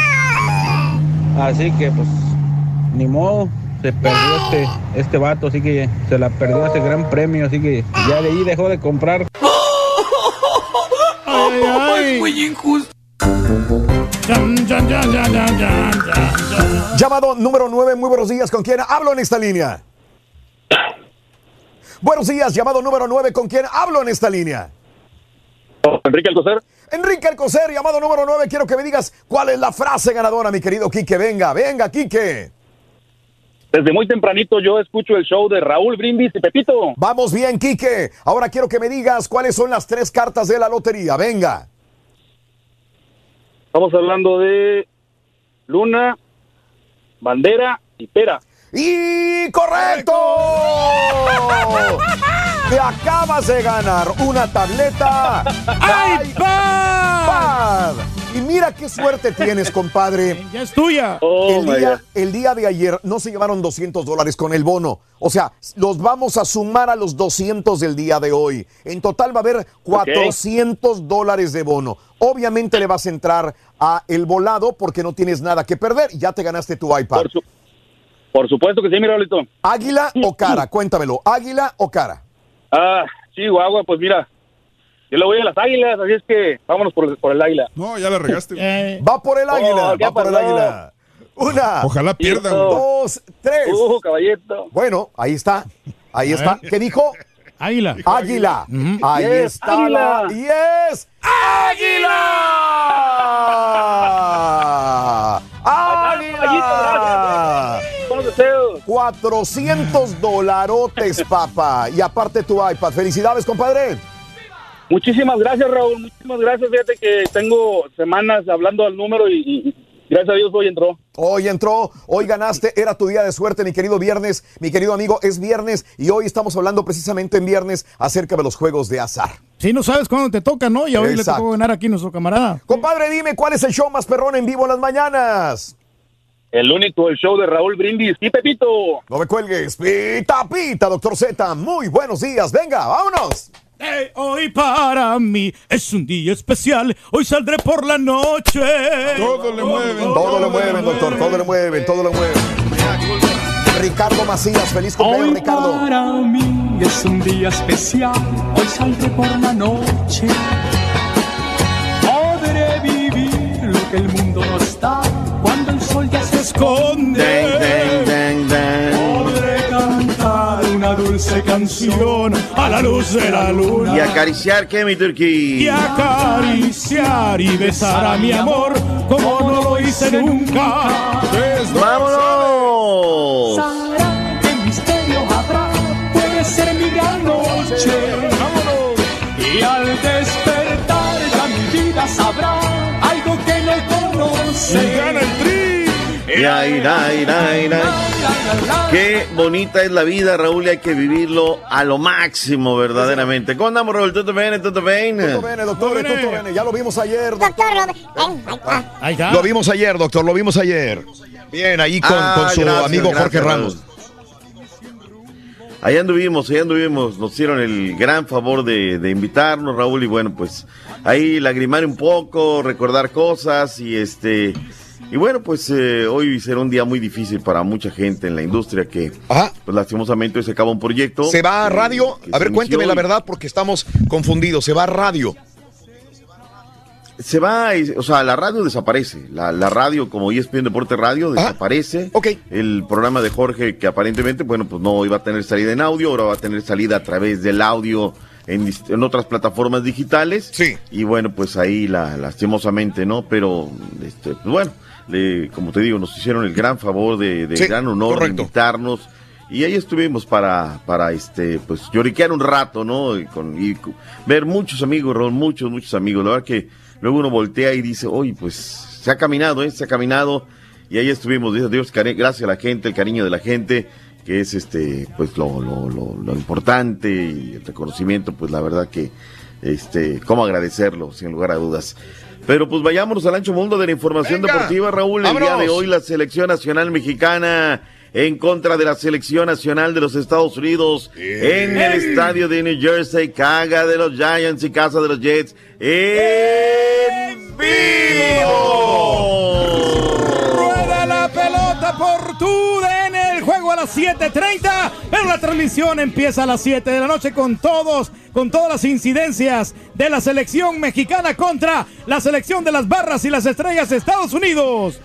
Así que pues ni modo, se perdió este, este vato, así que se la perdió ese gran premio, así que ya de ahí dejó de comprar. Ay, ay. muy injusto. Llamado número 9, muy buenos días. ¿Con quién hablo en esta línea? Buenos días, llamado número 9. ¿Con quién hablo en esta línea? Enrique Alcocer. Enrique Alcocer, llamado número 9. Quiero que me digas cuál es la frase ganadora, mi querido Quique. Venga, venga, Quique. Desde muy tempranito yo escucho el show de Raúl Brindis y Pepito. Vamos bien, Quique. Ahora quiero que me digas cuáles son las tres cartas de la lotería. Venga. Estamos hablando de Luna, Bandera y Pera. ¡Y correcto! Te acabas de ganar una tableta iPad. Y mira qué suerte tienes, compadre. Ya es tuya. el, my día, el día de ayer no se llevaron 200 dólares con el bono. O sea, los vamos a sumar a los 200 del día de hoy. En total va a haber 400 dólares de bono. Obviamente le vas a entrar a el volado porque no tienes nada que perder. Ya te ganaste tu iPad. Por supuesto que sí, mi Raulito. ¿Águila o cara? Cuéntamelo. ¿Águila o cara? Ah, Chihuahua, pues mira. Yo le voy a las águilas, así es que vámonos por, por el águila. No, ya la regaste. Va por el águila. Oh, ya va por el águila. Una. Ojalá pierdan. Dos, tres. Uh, caballito. Bueno, ahí está. Ahí está. ¿Qué dijo? Águila. Águila. Ahí Yes, está águila. la. ¡Yes! ¡Águila! ¡Águila! 400 dolarotes, papá. Y aparte tu iPad. Felicidades, compadre. Muchísimas gracias, Raúl. Muchísimas gracias. Fíjate que tengo semanas hablando al número y, y gracias a Dios hoy entró. Hoy entró, hoy ganaste, era tu día de suerte, mi querido viernes, mi querido amigo, es viernes y hoy estamos hablando precisamente en viernes acerca de los juegos de azar. Si no sabes cuándo te toca, ¿no? Y hoy le Exacto. tocó ganar aquí nuestro camarada. Compadre, dime cuál es el show más perrón en vivo en las mañanas. El único, el show de Raúl Brindis y Pepito. No me cuelgues, pita, pita, doctor Z, muy buenos días, venga, vámonos. ¡Ey, oí, Hoy para mí es un día especial. Hoy saldré por la noche. Todo le mueven. Todo lo mueven, doctor. Todo lo mueven, todo lo mueven. Ricardo Macías, feliz cumpleaños, Hoy Ricardo. para mí es un día especial, hoy saldré por la noche. Podré vivir lo que el mundo no está cuando el sol ya se esconde. Podré cantar una dulce canción a la luz de la luna. Y acariciar que mi turquí. Y acariciar y besar a mi amor como no lo hice nunca. ¡Vámonos! Sabrá qué misterio habrá, puede ser mi gran noche. Y al despertar ya mi vida sabrá algo que no conoce. Y gana el tri. Ya, ira, ira, ira. Qué bonita es la vida, Raúl, y hay que vivirlo a lo máximo, verdaderamente. ¿Cómo andamos, Raúl? ¿Todo bien? ¿Todo bien? Bene, doctor, tutto bene. Ya lo vimos ayer. doc- Doctor Robert, ven, ahí está. Ahí está. Lo vimos ayer, doctor, lo vimos ayer. Bien, ahí con, Ah, con su gracias, amigo Jorge gracias, Ramos. Raúl. Ahí anduvimos, ahí anduvimos. Nos hicieron el gran favor de, de invitarnos, Raúl, y bueno, pues ahí lagrimar un poco, recordar cosas y este. Y bueno, pues eh, hoy será un día muy difícil para mucha gente en la industria que, pues lastimosamente hoy se acaba un proyecto. ¿Se va a radio? A ver, cuénteme la verdad porque estamos confundidos. ¿Se va a radio? Se va, o sea, la radio desaparece. La, la radio, como ESPN Deporte Radio, desaparece. El programa de Jorge, que aparentemente, bueno, pues no iba a tener salida en audio, ahora va a tener salida a través del audio en, en otras plataformas digitales. Sí. Y bueno, pues ahí la, lastimosamente, ¿no? Pero, este, pues bueno, le- como te digo, nos hicieron el gran favor de, de Sí, gran honor correcto. de invitarnos. Y ahí estuvimos para, para este, pues lloriquear un rato, ¿no? Y, con, y ver muchos amigos, Raúl, muchos, muchos amigos. La verdad que luego uno voltea y dice, oye, pues se ha caminado, ¿eh? Se ha caminado. Y ahí estuvimos, dice Dios, gracias a la gente, el cariño de la gente, que es este, pues lo, lo, lo, lo importante y el reconocimiento, pues la verdad que, este, cómo agradecerlo, sin lugar a dudas. Pero pues vayámonos al ancho mundo de la información Venga, deportiva, Raúl. El día de hoy la selección nacional mexicana en contra de la selección nacional de los Estados Unidos en el estadio de New Jersey, caga de los Giants y casa de los Jets en vivo. Rueda la pelota por a las 7.30, pero la transmisión empieza a las 7 de la noche con todos, con todas las incidencias de la selección mexicana contra la selección de las barras y las estrellas de Estados Unidos.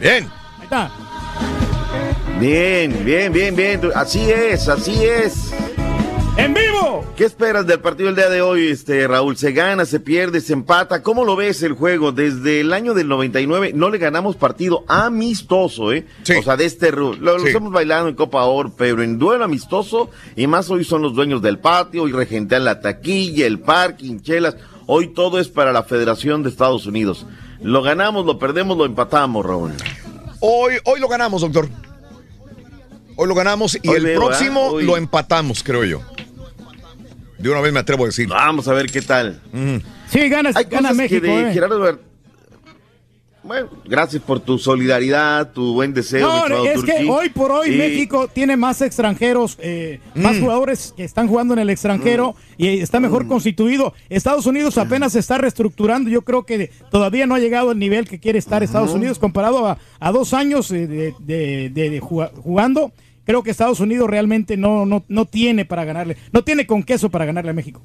Bien. Ahí está. Bien, bien, bien, bien. Así es, así es. ¡En vivo! ¿Qué esperas del partido el día de hoy, este Raúl? ¿Se gana, se pierde, se empata? ¿Cómo lo ves el juego? Desde el año del 99 no le ganamos partido amistoso, ¿eh? O sea, de este... Lo, lo Sí. estamos bailando en Copa Oro, pero en duelo amistoso, y más hoy son los dueños del patio, y regentean la taquilla, el parking, chelas. Hoy todo es para la Federación de Estados Unidos. Lo ganamos, lo perdemos, lo empatamos, Raúl. Hoy, hoy lo ganamos, doctor. Hoy lo ganamos y Hoy el veo, próximo lo empatamos, creo yo. De una vez me atrevo a decir. Vamos a ver qué tal. Sí, gana, Hay gana cosas México. que de eh. Gerardo Bueno, gracias por tu solidaridad, tu buen deseo. No, es que hoy por hoy México tiene más extranjeros, eh, más Mm. jugadores que están jugando en el extranjero y está mejor Mm. constituido. Estados Unidos apenas se está reestructurando. Yo creo que todavía no ha llegado al nivel que quiere estar Estados Unidos comparado a, a dos años eh, de, de- de- de juga- jugando. Creo que Estados Unidos realmente no, no, no tiene para ganarle, no tiene con queso para ganarle a México.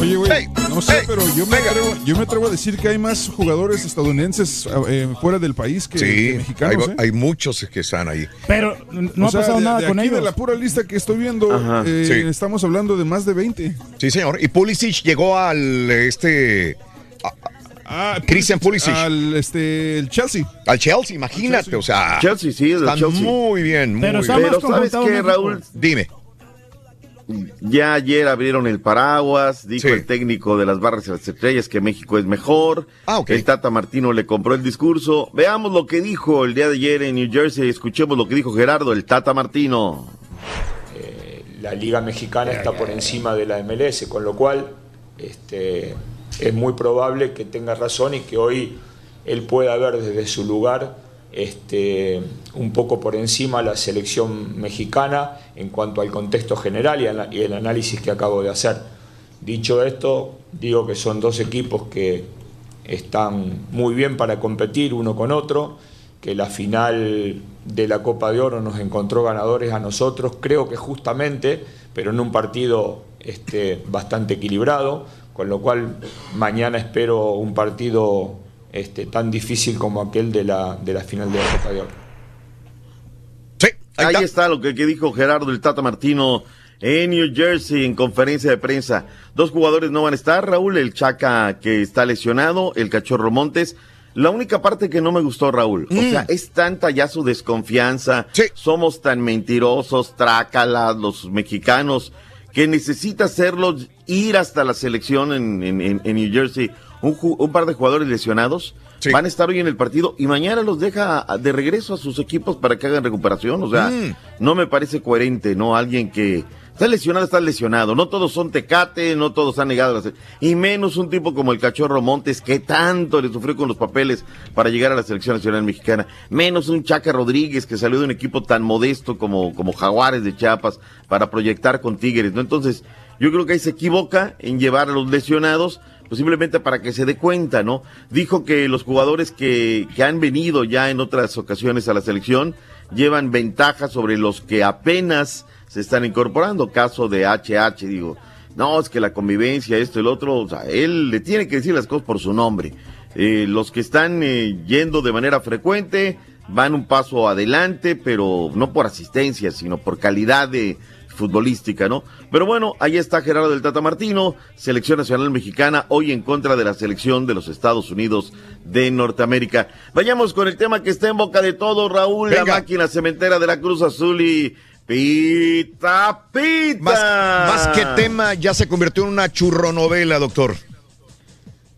Oye, güey, no sé, pero yo me, atrevo, yo me atrevo a decir que hay más jugadores estadounidenses eh, fuera del país que, que Sí, hay, mexicanos. ¿eh? hay muchos que están ahí. Pero no O ha sea, pasado de- nada de con aquí ellos. De la pura lista que estoy viendo, Ajá. eh, Sí. estamos hablando de más de 20. Sí, señor. Y Pulisic llegó al este. Ah, Christian Pulisic. Al este, el Chelsea. Al Chelsea, imagínate. O sea, Chelsea, sí, están Chelsea. muy bien, muy Pero bien. ¿sabes Pero ¿sabes qué, Raúl? Dime. Ya ayer abrieron el paraguas, dijo el técnico de las barras y las estrellas que México es mejor. El Tata Martino le compró el discurso. Veamos lo que dijo el día de ayer en New Jersey. Escuchemos lo que dijo Gerardo, el Tata Martino. la liga mexicana está por encima de la MLS, con lo cual este, es muy probable que tenga razón y que hoy él pueda ver desde su lugar este, un poco por encima la selección mexicana en cuanto al contexto general y, el análisis que acabo de hacer. Dicho esto, digo que son dos equipos que están muy bien para competir uno con otro, que la final de la Copa de Oro nos encontró ganadores a nosotros, creo que justamente, pero en un partido este, bastante equilibrado, con lo cual mañana espero un partido este, tan difícil como aquel de la, de la final de la Copa de Oro. Ahí, está. lo que, que dijo Gerardo el Tata Martino en New Jersey en conferencia de prensa. Dos jugadores no van a estar, Raúl, el Chaca que está lesionado, el Cachorro Montes. La única parte que no me gustó, Raúl, o sea, es tanta ya su desconfianza, somos tan mentirosos, trácalas, los mexicanos, que necesita hacerlos ir hasta la selección en, en- en- en New Jersey. Un, un par de jugadores lesionados van a estar hoy en el partido y mañana los deja de regreso a sus equipos para que hagan recuperación. O sea, Mm. no me parece coherente, ¿no? Alguien que está lesionado, está lesionado. No todos son tecate, no todos han negado. la Y menos un tipo como el Cachorro Montes, que tanto le sufrió con los papeles para llegar a la selección nacional mexicana. Menos un Chaca Rodríguez, que salió de un equipo tan modesto como, como Jaguares de Chiapas para proyectar con Tigres, ¿no? Entonces, yo creo que ahí se equivoca en llevar a los lesionados pues simplemente para que se dé cuenta, ¿no? Dijo que los jugadores que, que han venido ya en otras ocasiones a la selección llevan ventaja sobre los que apenas se están incorporando. Caso de HH, digo, no, es que la convivencia, esto el otro, o sea, él le tiene que decir las cosas por su nombre. Eh, los que están eh, yendo de manera frecuente van un paso adelante, pero no por asistencia, sino por calidad de futbolística, ¿no? Pero bueno, ahí está Gerardo del Tata Martino, selección nacional mexicana, hoy en contra de la selección de los Estados Unidos de Norteamérica. Vayamos con el tema que está en boca de todo, Raúl, la Venga. máquina cementera de la Cruz Azul y Pita Pita. Más, más que tema, ya se convirtió en una churronovela, doctor.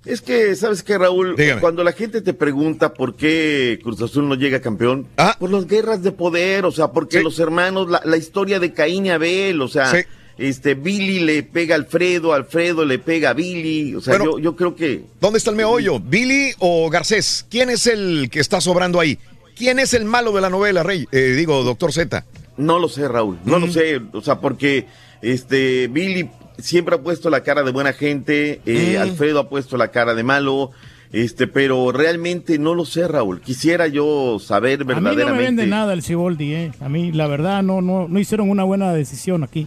Es que, ¿sabes qué, Raúl? Dígame. Cuando la gente te pregunta por qué Cruz Azul no llega campeón, por las guerras de poder, o sea, porque los hermanos, la, la historia de Caín y Abel, o sea, Sí. este, Billy le pega a Alfredo, Alfredo le pega a Billy, o sea, Bueno, yo, yo creo que... ¿Dónde está el meollo? ¿Billy o Garcés? ¿Quién es el que está sobrando ahí? ¿Quién es el malo de la novela, Rey? Eh, digo, doctor Z. No lo sé, Raúl, no lo sé, o sea, porque este Billy siempre ha puesto la cara de buena gente, eh, Mm. Alfredo ha puesto la cara de malo, este, pero realmente no lo sé, Raúl. Quisiera yo saber A mí no me verdaderamente. vende nada el Ciboldi, eh. A mí, la verdad, no, no, no hicieron una buena decisión aquí.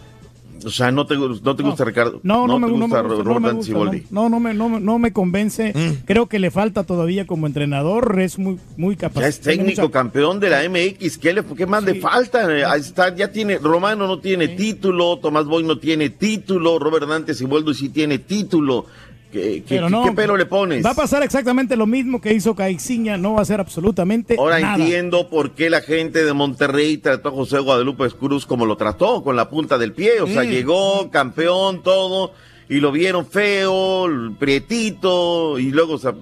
O sea, no te, no te gusta Ricardo. No, no, me, gusta no Robert me Dante gusta, Siboldi. no, no me, no, me- convence. Mm. Creo que le falta todavía como entrenador, es muy, muy capaz. Ya es técnico mucha- campeón de la MX. ¿Qué, le, qué más le falta? Está, ya tiene, Romano no tiene título, Tomás Boy no tiene título, Robert Dante Siboldi sí tiene título. ¿Qué, qué, Pero no, qué pelo le pones? Va a pasar exactamente lo mismo que hizo Caixinha, no va a ser absolutamente Ahora nada. entiendo por qué la gente de Monterrey trató a José Guadalupe Cruz como lo trató, con la punta del pie. O sea, Mm. llegó campeón, todo, y lo vieron feo, prietito, y luego o sea,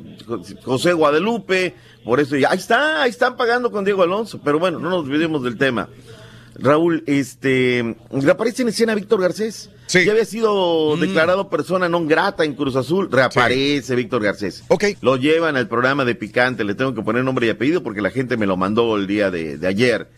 José Guadalupe. Por eso, y ahí está, ahí están pagando con Diego Alonso. Pero bueno, no nos olvidemos del tema. Raúl, este, reaparece en escena Víctor Garcés. Ya había sido Mm. declarado persona non grata en Cruz Azul. Reaparece Víctor Garcés. Lo llevan al programa de Picante. Le tengo que poner nombre y apellido porque la gente me lo mandó el día de, de ayer.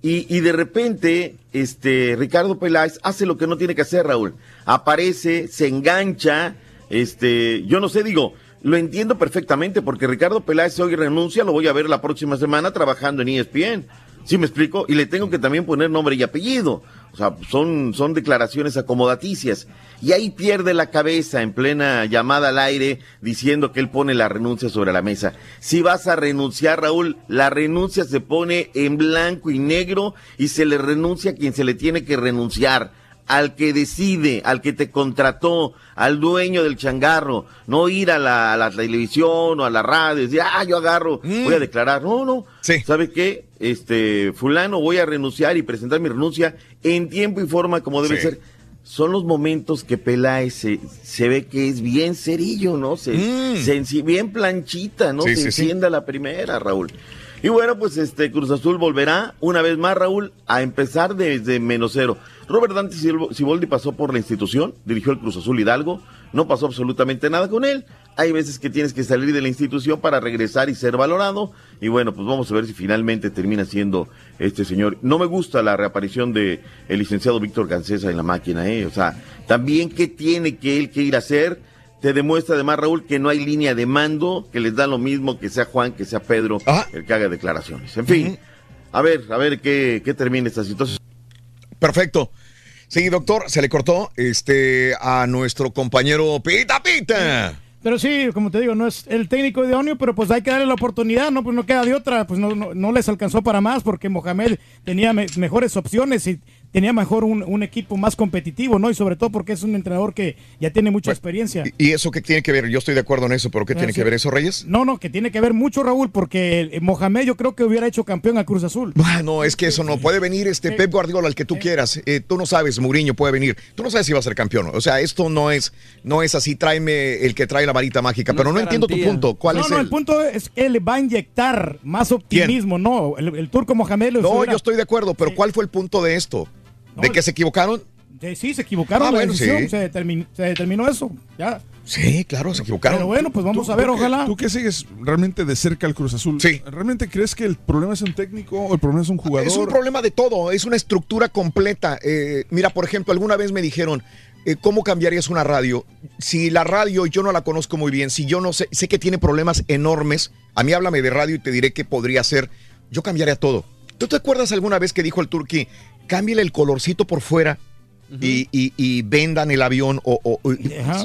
Y, y de repente, este, Ricardo Peláez hace lo que no tiene que hacer, Raúl. Aparece, se engancha, este, yo no sé, digo, lo entiendo perfectamente porque Ricardo Peláez hoy renuncia, lo voy a ver la próxima semana trabajando en ESPN. ¿Sí me explico? Y le tengo que también poner nombre y apellido. O sea, son, son declaraciones acomodaticias. Y ahí pierde la cabeza en plena llamada al aire diciendo que él pone la renuncia sobre la mesa. Si vas a renunciar, Raúl, la renuncia se pone en blanco y negro y se le renuncia a quien se le tiene que renunciar. Al que decide, al que te contrató, al dueño del changarro, no ir a la, a la televisión o a la radio y decir, ah, yo agarro, voy a declarar. No, no. ¿Sabe qué? Este, fulano, voy a renunciar y presentar mi renuncia en tiempo y forma como debe Sí. ser. Son los momentos que Peláez se, se ve que es bien cerillo, ¿no? Se, se enci- bien planchita, ¿no? Sí, se sí, encienda la primera, Raúl. Y bueno, pues este Cruz Azul volverá una vez más, Raúl, a empezar desde menos cero. Robert Dante Siboldi pasó por la institución, dirigió el Cruz Azul Hidalgo, no pasó absolutamente nada con él. Hay veces que tienes que salir de la institución para regresar y ser valorado. Y bueno, pues vamos a ver si finalmente termina siendo este señor. No me gusta la reaparición de el licenciado Víctor Gancesa en la máquina, ¿eh? O sea, también qué tiene que él que ir a hacer. Te demuestra además, Raúl, que no hay línea de mando, que les da lo mismo que sea Juan, que sea Pedro, el que haga declaraciones. En fin, a ver, a ver qué, qué termina esta situación. Perfecto. Sí, doctor, se le cortó este a nuestro compañero Pita Pita. Pero sí, como te digo, no es el técnico idóneo, pero pues hay que darle la oportunidad, ¿no? Pues no queda de otra, pues no, no, les alcanzó para más porque Mohamed tenía me- mejores opciones y tenía mejor un, un equipo más competitivo, ¿no? Y sobre todo porque es un entrenador que ya tiene mucha experiencia. ¿Y eso qué tiene que ver? Yo estoy de acuerdo en eso, pero ¿qué Ah, tiene sí. que ver eso, Reyes? No, no, que tiene que ver mucho, Raúl, porque Mohamed yo creo que hubiera hecho campeón a Cruz Azul. No, es que eso no puede venir este Pep Guardiola, el que tú quieras. Eh, tú no sabes, Mourinho puede venir. Tú no sabes si va a ser campeón. O sea, esto no es, no es así. Tráeme el que trae la varita mágica. pero no entiendo tu punto. ¿Cuál no, es no, el? el punto es que le va a inyectar más optimismo, ¿no? El, el turco Mohamed lo No, hubiera- yo estoy de acuerdo, pero ¿cuál fue el punto de esto? ¿De que se equivocaron? Sí, sí, se equivocaron Ah, en la bueno, decisión, sí. se, determin- se determinó eso, ya. Sí, claro, se equivocaron. Pero bueno, pues vamos a ver, ojalá. Tú que sigues realmente de cerca al Cruz Azul. Sí. ¿Realmente crees que el problema es un técnico o el problema es un jugador? Es un problema de todo, es una estructura completa. Eh, mira, por ejemplo, alguna vez me dijeron, eh, ¿cómo cambiarías una radio? Si la radio yo no la conozco muy bien, si yo no sé, sé que tiene problemas enormes, a mí háblame de radio y te diré qué podría ser, yo cambiaría todo. ¿Tú te acuerdas alguna vez que dijo el turqui, cámbiale el colorcito por fuera? Y, y- y vendan el avión o, o- o-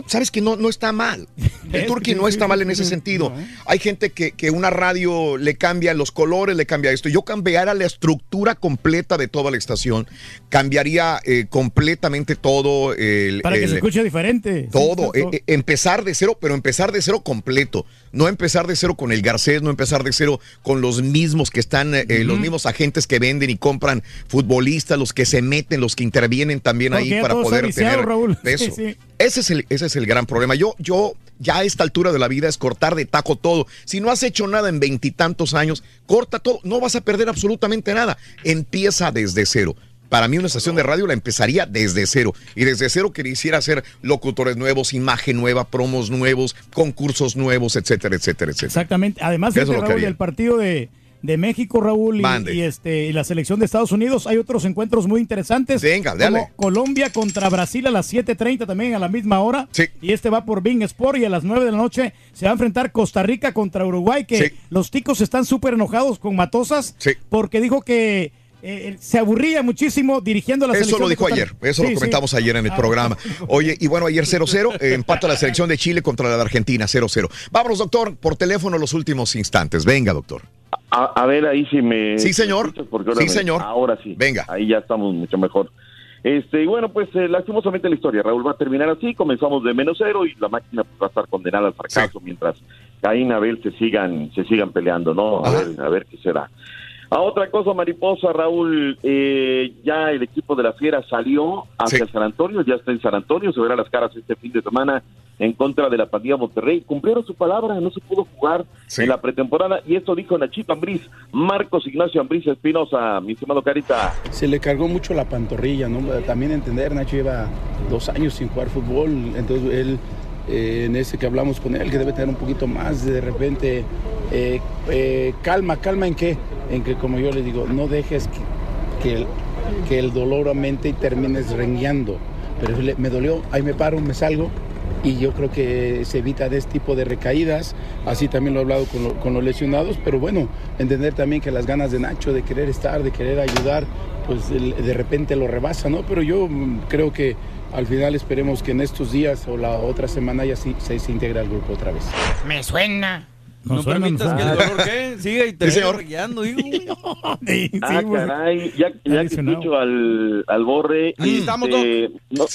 sabes que no, no está mal el turqui no está mal en ese sentido hay gente que, que una radio le cambia los colores le cambia esto yo cambiara la estructura completa de toda la estación cambiaría eh, completamente todo el, Para que se escuche diferente. todo, Sí, eh, eh, empezar de cero, pero empezar de cero completo. No empezar de cero con el Garcés, no empezar de cero con los mismos que están, eh, eh, los mismos agentes que venden y compran futbolistas, los que se meten, los que intervienen también Porque ahí para poder viciado, tener Raúl. peso. Sí, sí. Ese es, el, ese es el gran problema. Yo, yo ya a esta altura de la vida es cortar de taco todo. Si no has hecho nada en veintitantos años, corta todo. No vas a perder absolutamente nada. Empieza desde cero. Para mí una estación de radio la empezaría desde cero. Y desde cero quisiera hacer locutores nuevos, imagen nueva, promos nuevos, concursos nuevos, etcétera, etcétera, etcétera. Exactamente. Además, Eso es fíjate, lo que Raúl, haría. el partido de, de México, Raúl, y, este, y la selección de Estados Unidos, hay otros encuentros muy interesantes. Venga, dale. Como Colombia contra Brasil a las 7.30 también a la misma hora. Y este va por Bing Sport y a las 9 de la noche se va a enfrentar Costa Rica contra Uruguay, que Sí. los ticos están súper enojados con Matosas porque dijo que eh, se aburría muchísimo dirigiendo la Eso selección. lo de dijo ayer, eso Sí, lo sí. comentamos ayer en el Ah, programa. Oye, y bueno, ayer 0-0, eh, empata la selección de Chile contra la de Argentina, 0-0. Vámonos, doctor, por teléfono los últimos instantes. Venga, doctor. A, a ver, ahí sí me. Sí, señor. porque ahora Sí, me- señor. Ahora sí. Venga. Ahí ya estamos mucho mejor. Este, y bueno, pues eh, lastimosamente la historia, Raúl, va a terminar así. Comenzamos de menos cero y la máquina pues, va a estar condenada al fracaso mientras Caín y Abel se sigan, se sigan peleando, ¿no? A ver, a ver qué será. A otra cosa, mariposa, Raúl, eh, ya el equipo de la Fiera salió hacia San Antonio, ya está en San Antonio, se verá las caras este fin de semana en contra de la pandilla Monterrey. Cumplieron su palabra, no se pudo jugar en la pretemporada y esto dijo Nachito Ambriz, Marcos Ignacio Ambriz Espinosa, mi estimado Carita. Se le cargó mucho la pantorrilla, ¿no? También entender, Nacho lleva dos años sin jugar fútbol, entonces él, eh, en ese que hablamos con él, que debe tener un poquito más de repente, eh, eh, calma, calma en qué, en que como yo le digo, no dejes que, que el, dolor aumente y termines rengueando. Pero me dolió, ahí me paro, me salgo, y yo creo que se evita de este tipo de recaídas. Así también lo he hablado con, con los lesionados, pero bueno, entender también que las ganas de Nacho de querer estar, de querer ayudar, pues de repente lo rebasa, ¿no? Pero yo mm, creo que al final esperemos que en estos días o la otra semana ya sí, se, se integre al grupo otra vez. Me suena. No permitas que el dolor ¿qué? siga y te Sí, vaya señor. guiando, digo. ah, caray, ya, ya que escucho al, al Borre. Ahí estamos, este, no-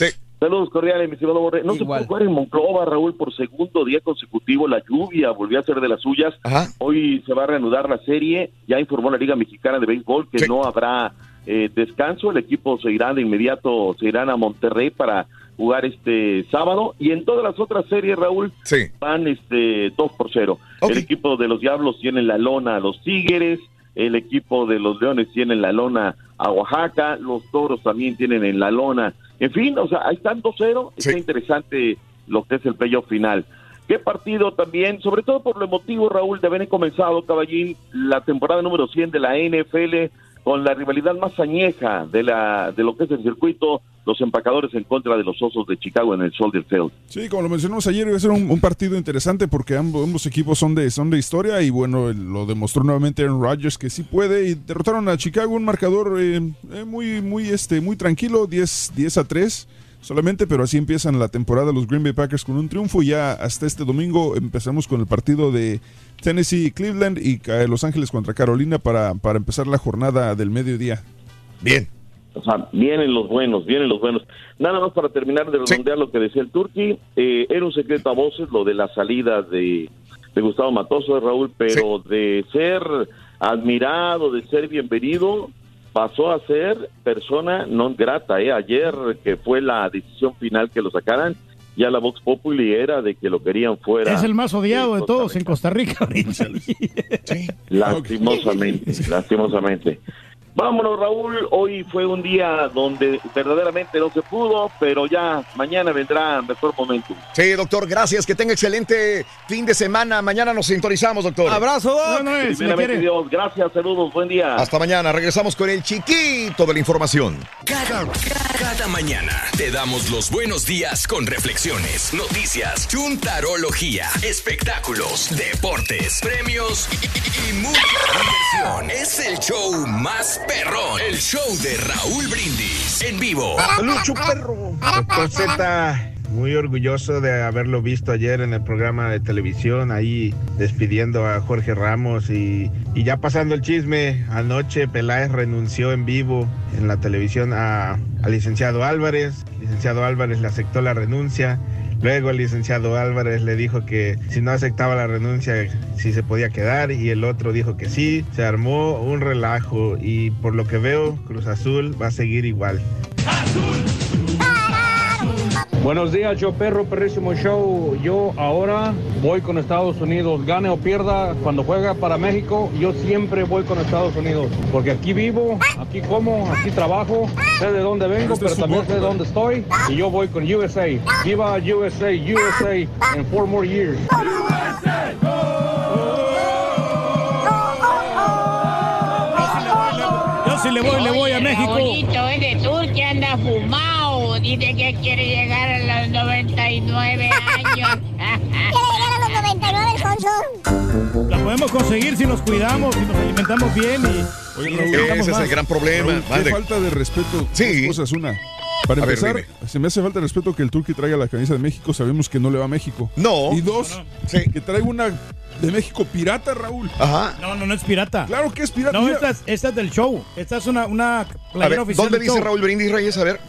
Saludos cordiales, mi estimado Borre. No se pudo jugar en Monclova, Raúl, por segundo día consecutivo. La lluvia volvió a ser de las suyas. Hoy se va a reanudar la serie. Ya informó la Liga Mexicana de Béisbol que no habrá eh, descanso. El equipo se irá de inmediato, se irán a Monterrey para jugar este sábado. Y en todas las otras series, Raúl, van este 2 por 0. El equipo de los Diablos tiene en la lona a los Tigres. El equipo de los Leones tiene en la lona a Oaxaca. Los Toros también tienen en la lona. En fin, o sea, ahí están 2-0. Está interesante lo que es el playoff final. qué partido también, sobre todo por lo emotivo, Raúl, de haber comenzado, Caballín, la temporada número 100 de la NFL con la rivalidad más añeja de, la, de lo que es el circuito, los empacadores en contra de los Osos de Chicago en el Soldier Field. Sí, como lo mencionamos ayer, iba a ser un, partido interesante porque ambos, ambos equipos son de, son de historia y bueno, lo demostró nuevamente Aaron Rodgers que sí puede y derrotaron a Chicago un marcador eh, eh, muy, muy, este, muy tranquilo, 10, 10 a 3 solamente, pero así empiezan la temporada los Green Bay Packers con un triunfo y ya hasta este domingo empezamos con el partido de Tennessee y Cleveland y ca- Los Ángeles contra Carolina para, para empezar la jornada del mediodía. Bien. O sea, vienen los buenos, vienen los buenos. Nada más para terminar de redondear lo que decía el Turqui, eh, era un secreto a voces lo de la salida de, de Gustavo Matoso, de Raúl, pero de ser admirado, de ser bienvenido, pasó a ser persona non grata. ¿eh? Ayer, que fue la decisión final que lo sacaran, ya la Vox Populi era de que lo querían fuera. Es el más odiado de todos en Costa Rica ahorita. Lastimosamente, lastimosamente. Vámonos, Raúl. Hoy fue un día donde verdaderamente no se pudo, pero ya mañana vendrá mejor momento. Sí, doctor, gracias. Que tenga excelente fin de semana. Mañana nos sintonizamos, doctor. Abrazo. Primeramente, Dios, gracias, saludos, buen día. Hasta mañana. Regresamos con el chiquito de la información. Cada, cada mañana te damos los buenos días con reflexiones, noticias, chuntarología, espectáculos, deportes, premios y, y- y mucha diversión. Es el show más perrón, el show de Raúl Brindis en vivo. Lucho perro. Doctor Z, muy orgulloso de haberlo visto ayer en el programa de televisión, ahí despidiendo a Jorge Ramos y, y ya pasando el chisme, anoche Peláez renunció en vivo en la televisión a- al licenciado Álvarez, licenciado Álvarez le aceptó la renuncia. Luego el licenciado Álvarez le dijo que si no aceptaba la renuncia, si se podía quedar, y el otro dijo que sí. Se armó un relajo y por lo que veo, Cruz Azul va a seguir igual. Buenos días, yo perro, perrísimo show. Yo ahora voy con Estados Unidos, gane o pierda, cuando juega para México, yo siempre voy con Estados Unidos, porque aquí vivo, aquí como, aquí trabajo, sé de dónde vengo, pero también sé de dónde estoy, y yo voy con USA. Viva USA, USA, en four more years. Yo si le voy, le voy a México. Raulito es de Turquía, anda fumado. Dice que quiere llegar a los 99 años. Quiere llegar a los 99, Alfonso. La podemos conseguir si nos cuidamos, si nos alimentamos bien y. Oye, Raúl, Ese es más. el gran problema. Raúl, qué Mande. falta de respeto. Sí. Dos cosas, una. Para A ver, empezar, dime. se me hace falta de respeto que el Turqui traiga la camisa de México. Sabemos que no le va a México. No. Y dos, que traiga una de México pirata, Raúl. Ajá. No, no, no es pirata. Claro que es pirata. No, esta es, esta es del show. Esta es una, una A playera ver, oficial ¿dónde dice show. Raúl Brindis Reyes? A ver.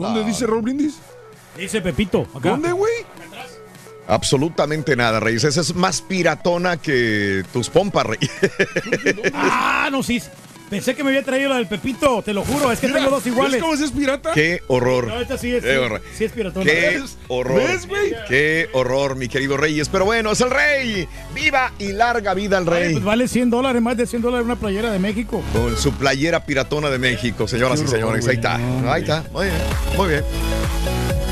¿Dónde dice Raúl Brindis? Dice Pepito. Acá. ¿Dónde, güey? Absolutamente nada, Reyes. Esa es más piratona que tus pompas, Reyes. Ah, no, sí. Pensé que me había traído la del Pepito, te lo juro. Es que Mira, tengo dos iguales. ¿Ves cómo es pirata? Qué horror. No, esta sí es, Qué sí, horror. sí es piratona. Qué horror. ¿Ves, güey? Qué horror, mi querido Reyes. Pero bueno, es el rey. Viva y larga vida al Vale, rey. pues vale 100 dólares, más de 100 dólares una playera de México. Con su playera piratona de México, señoras y horror, señores. Ahí está. Ahí está. Muy bien. Muy bien.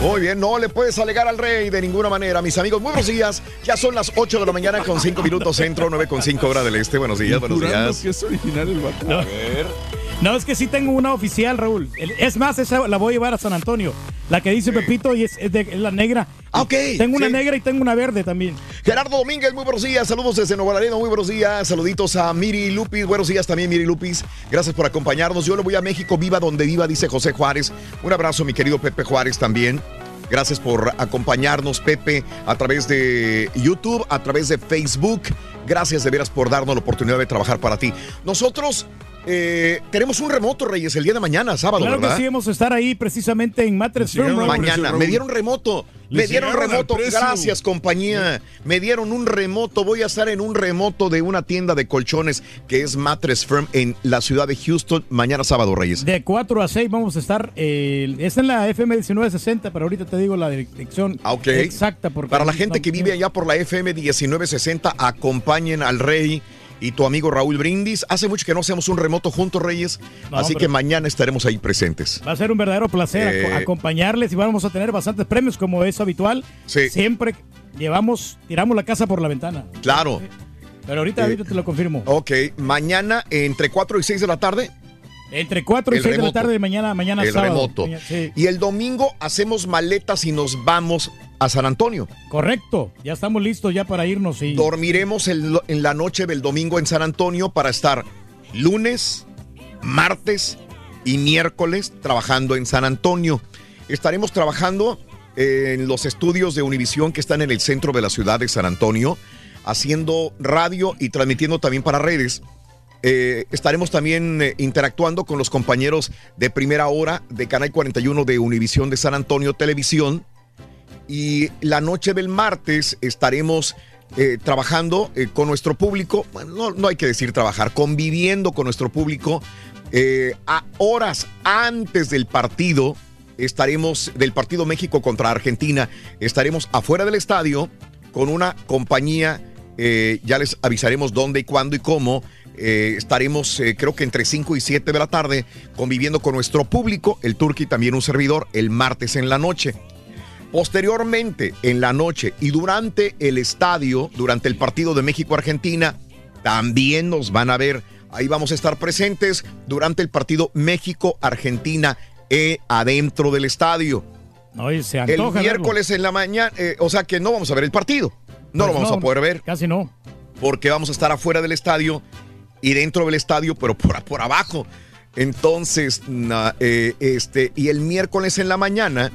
Muy bien, no le puedes alegar al rey de ninguna manera, mis amigos. Muy buenos días. Ya son las 8 de la mañana con 5 minutos centro, 9 con 5 hora del este. Buenos días, buenos días. que es original el vato. No. No, es que sí tengo una oficial, Raúl. Es más, esa la voy a llevar a San Antonio. La que dice Pepito y es, es de es la negra. Ah, ok, Tengo una sí. negra y tengo una verde también. Gerardo Domínguez, muy buenos días. Saludos desde Nuevo Laredo, muy buenos días. Saluditos a Miri Lupis. Buenos días también, Miri Lupis. Gracias por acompañarnos. Yo le voy a México, viva donde viva, dice José Juárez. Un abrazo, mi querido Pepe Juárez también. Gracias por acompañarnos, Pepe, a través de YouTube, a través de Facebook. Gracias de veras por darnos la oportunidad de trabajar para ti. Nosotros eh, tenemos un remoto, Reyes, el día de mañana, sábado, Claro ¿verdad? que sí, vamos a estar ahí precisamente en Mattress Firm, llegaron Raúl. Mañana, me dieron remoto. Me dieron remoto. Gracias, compañía. Me dieron un remoto. Voy a estar en un remoto de una tienda de colchones que es Mattress Firm en la ciudad de Houston. Mañana sábado, Reyes. De 4 a 6 vamos a estar. eh, está en la FM 1960, pero ahorita te digo la dirección Ah, ok. exacta. Porque Para la gente que vive allá por la FM 1960, acompañen al Rey y tu amigo Raúl Brindis. Hace mucho que no hacemos un remoto juntos, Reyes. No, así que mañana estaremos ahí presentes. Va a ser un verdadero placer Eh. aco- acompañarles y vamos a tener bastantes premios como es habitual. Sí. Siempre llevamos, tiramos la casa por la ventana. Claro. Pero ahorita, Eh, ahorita te lo confirmo. Ok, mañana entre 4 y 6 de la tarde. Entre 4 y el 6 de la tarde de mañana, mañana el sábado. remoto. Mañana- sí. Y el domingo hacemos maletas y nos vamos a San Antonio. Correcto, ya estamos listos ya para irnos. Y... Dormiremos el- en la noche del domingo en San Antonio para estar lunes, martes y miércoles trabajando en San Antonio. Estaremos trabajando eh, en los estudios de Univisión que están en el centro de la ciudad de San Antonio, haciendo radio y transmitiendo también para redes. Eh, estaremos también eh, interactuando con los compañeros de primera hora de Canal 41 de Univisión de San Antonio Televisión. Y la noche del martes estaremos eh, trabajando eh, con nuestro público, bueno, no, no hay que decir trabajar, conviviendo con nuestro público eh, a horas antes del partido. Estaremos del partido México contra Argentina, estaremos afuera del estadio con una compañía, ya les avisaremos dónde y cuándo y cómo. Estaremos, creo que entre 5 y 7 de la tarde, conviviendo con nuestro público, el Turqui también un servidor, el martes en la noche. Posteriormente, en la noche y durante el estadio, durante el partido de México-Argentina, también nos van a ver. Ahí vamos a estar presentes durante el partido México-Argentina eh, adentro del estadio. No, se El antoja miércoles en la mañana, eh, o sea que no vamos a ver el partido. No Pues lo vamos no, a poder ver. Casi no. Porque vamos a estar afuera del estadio y dentro del estadio, pero por, por abajo. Entonces, na- eh, este, y el miércoles en la mañana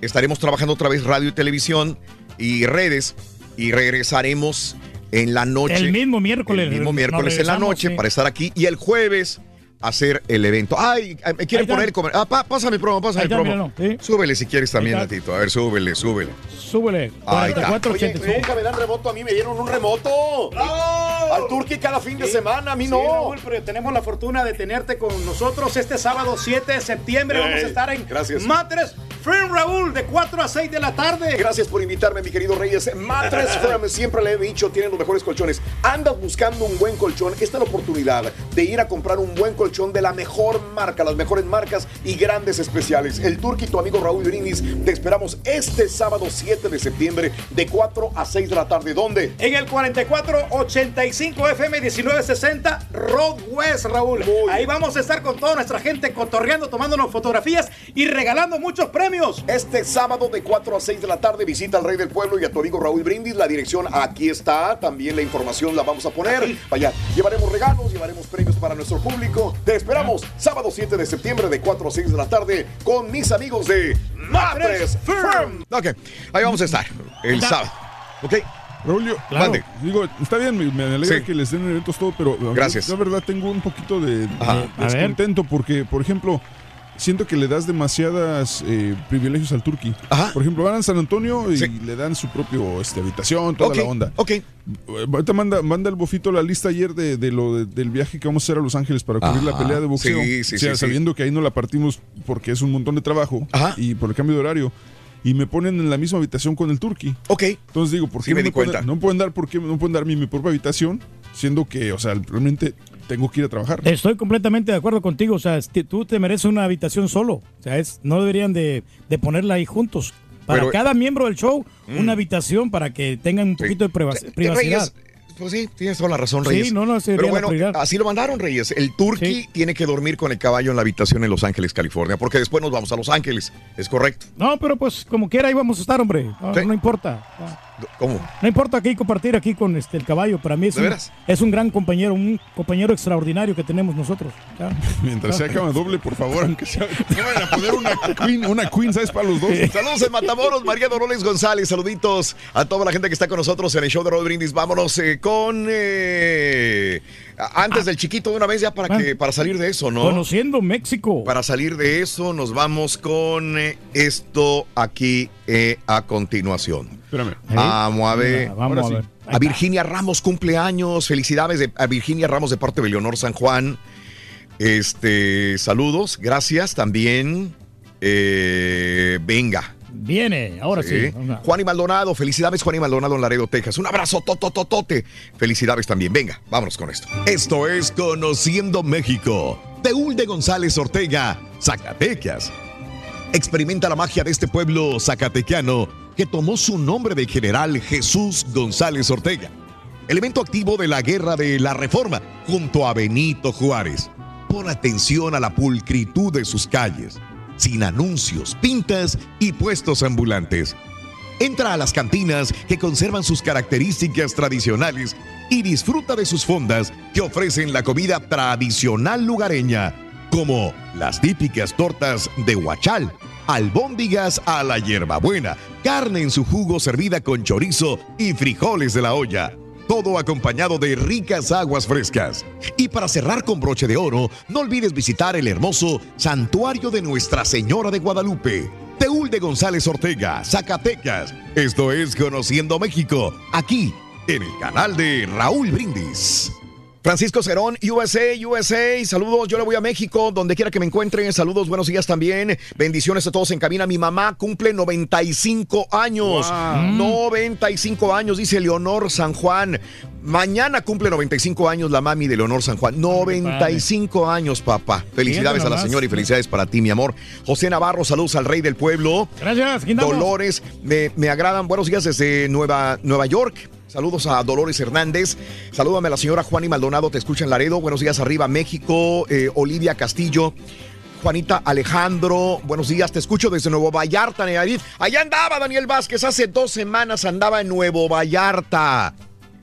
estaremos trabajando otra vez radio y televisión y redes y regresaremos en la noche. El mismo miércoles. El mismo miércoles en la noche sí. para estar aquí y el jueves hacer el evento. Ay, me quieren poner el comer- Ah, pa- pásame el promo, pásame está, promo. míralo, Súbele si quieres también. Natito. A ver, súbele, súbele. Súbele. Ahí está. 4485. nunca me dan remoto, a mí me dieron un remoto. Al Turqui cada fin de semana, a mí Sí, no. Raúl, pero tenemos la fortuna de tenerte con nosotros este sábado 7 de septiembre. Vamos a estar en gracias. Matres Friend Raúl de 4 a 6 de la tarde. Gracias por invitarme, mi querido Reyes. Mattress Firm, siempre le he dicho, tienen los mejores colchones. Andas buscando un buen colchón, esta es la oportunidad de ir a comprar un buen colchón de la mejor marca, las mejores marcas y grandes especiales. El Turqui, tu amigo Raúl Brindis, te esperamos este sábado 7 de septiembre de 4 a 6 de la tarde. ¿Dónde? En el 4485 FM 1960 Road West, Raúl. Ahí vamos a estar con toda nuestra gente cotorreando, tomándonos fotografías y regalando muchos premios. Este sábado de 4 a 6 de la tarde visita al Rey del Pueblo y a tu amigo Raúl Brindis. La dirección aquí está. También la información la vamos a poner. Vaya, llevaremos regalos, llevaremos premios para nuestro público. Te esperamos sábado 7 de septiembre de 4 a 6 de la tarde con mis amigos de Matres Firm. Ok, ahí vamos a estar el sábado. Ok. Raúl, yo, Mande. digo, está bien, me, me alegra Sí. que les den eventos todo, pero la Gracias. verdad- La verdad tengo un poquito de, de descontento porque, por ejemplo, siento que le das demasiadas eh, privilegios al Turqui. Por ejemplo, van a San Antonio y le dan su propio este, habitación, toda la onda. Ok. Ahorita manda, manda el bofito la lista ayer de, de lo de- del viaje que vamos a hacer a Los Ángeles para cubrir la Ajá. pelea de boxeo. Sí, sí, O sea, sabiendo que ahí no la partimos porque es un montón de trabajo y por el cambio de horario. Y me ponen en la misma habitación con el Turqui. Ok. Entonces digo, ¿por qué me no, di me pueden- no pueden dar, por qué no pueden dar mi, mi propia habitación? Siendo que, o sea, realmente tengo que ir a trabajar. Estoy completamente de acuerdo contigo. O sea, tú te mereces una habitación solo. O sea, es, no deberían de, de ponerla ahí juntos. Para Pero- cada miembro del show, Mm. una habitación para que tengan un poquito de priva- privacidad. Pues sí, tienes toda la razón, Sí, Reyes. no, no, sería Pero bueno, así lo mandaron, Reyes. El Turqui tiene que dormir con el caballo en la habitación en Los Ángeles, California, porque después nos vamos a Los Ángeles. ¿Es correcto? No, pero pues como quiera ahí vamos a estar, hombre. No, Sí. no importa. ¿Cómo? No importa aquí compartir aquí con este el caballo. Para mí es, ¿De un, veras? es un gran compañero, un compañero extraordinario que tenemos nosotros. Ya. Mientras sea Ya. cama doble, por favor, aunque sea. Vayan a poner una queen, una queen size para los dos. Saludos en Matamoros, María Dolores González. Saluditos a toda la gente que está con nosotros en el show de Rod Brindis. Vámonos eh, con. eh, antes del chiquito de una vez, ya para, que, para salir de eso, ¿no? Conociendo México. Para salir de eso, nos vamos con eh, esto aquí eh, a continuación. Espérame. Vamos a ver. Mira, vamos a ver. A Virginia Ramos cumpleaños. Felicidades de- a Virginia Ramos de parte de Leonor San Juan. Este, saludos, gracias también. Eh, venga. Viene, ahora sí. Juan y Maldonado, felicidades Juan y Maldonado en Laredo, Texas. Un abrazo totototote. Felicidades también. Venga, vámonos con esto. Esto es Conociendo México. Teúl de González Ortega, Zacatecas. Experimenta la magia de este pueblo zacatecano que tomó su nombre del general Jesús González Ortega, elemento activo de la Guerra de la Reforma, junto a Benito Juárez. Pon atención a la pulcritud de sus calles, sin anuncios, pintas y puestos ambulantes. Entra a las cantinas que conservan sus características tradicionales y disfruta de sus fondas que ofrecen la comida tradicional lugareña, como las típicas tortas de huachal, albóndigas a la hierbabuena, carne en su jugo servida con chorizo y frijoles de la olla. Todo acompañado de ricas aguas frescas. Y para cerrar con broche de oro, no olvides visitar el hermoso Santuario de Nuestra Señora de Guadalupe. Teúl de González Ortega, Zacatecas. Esto es Conociendo México, aquí en el canal de Raúl Brindis. Francisco Cerón, USA, USA, saludos, yo le voy a México, donde quiera que me encuentren, saludos, buenos días también, bendiciones a todos en cabina, mi mamá cumple 95 años, 95 años, dice Leonor San Juan, mañana cumple 95 años la mami de Leonor San Juan, 95 años papá, felicidades a la señora y felicidades para ti mi amor, José Navarro, saludos al rey del pueblo, Gracias. Dolores, me, me agradan, buenos días desde Nueva, Nueva York. Saludos a Dolores Hernández. Salúdame a la señora Juani Maldonado, te escucha en Laredo. Buenos días arriba, México. Eh, Olivia Castillo. Juanita Alejandro, buenos días, te escucho desde Nuevo Vallarta, Nayarit. Allá andaba Daniel Vázquez, hace dos semanas andaba en Nuevo Vallarta.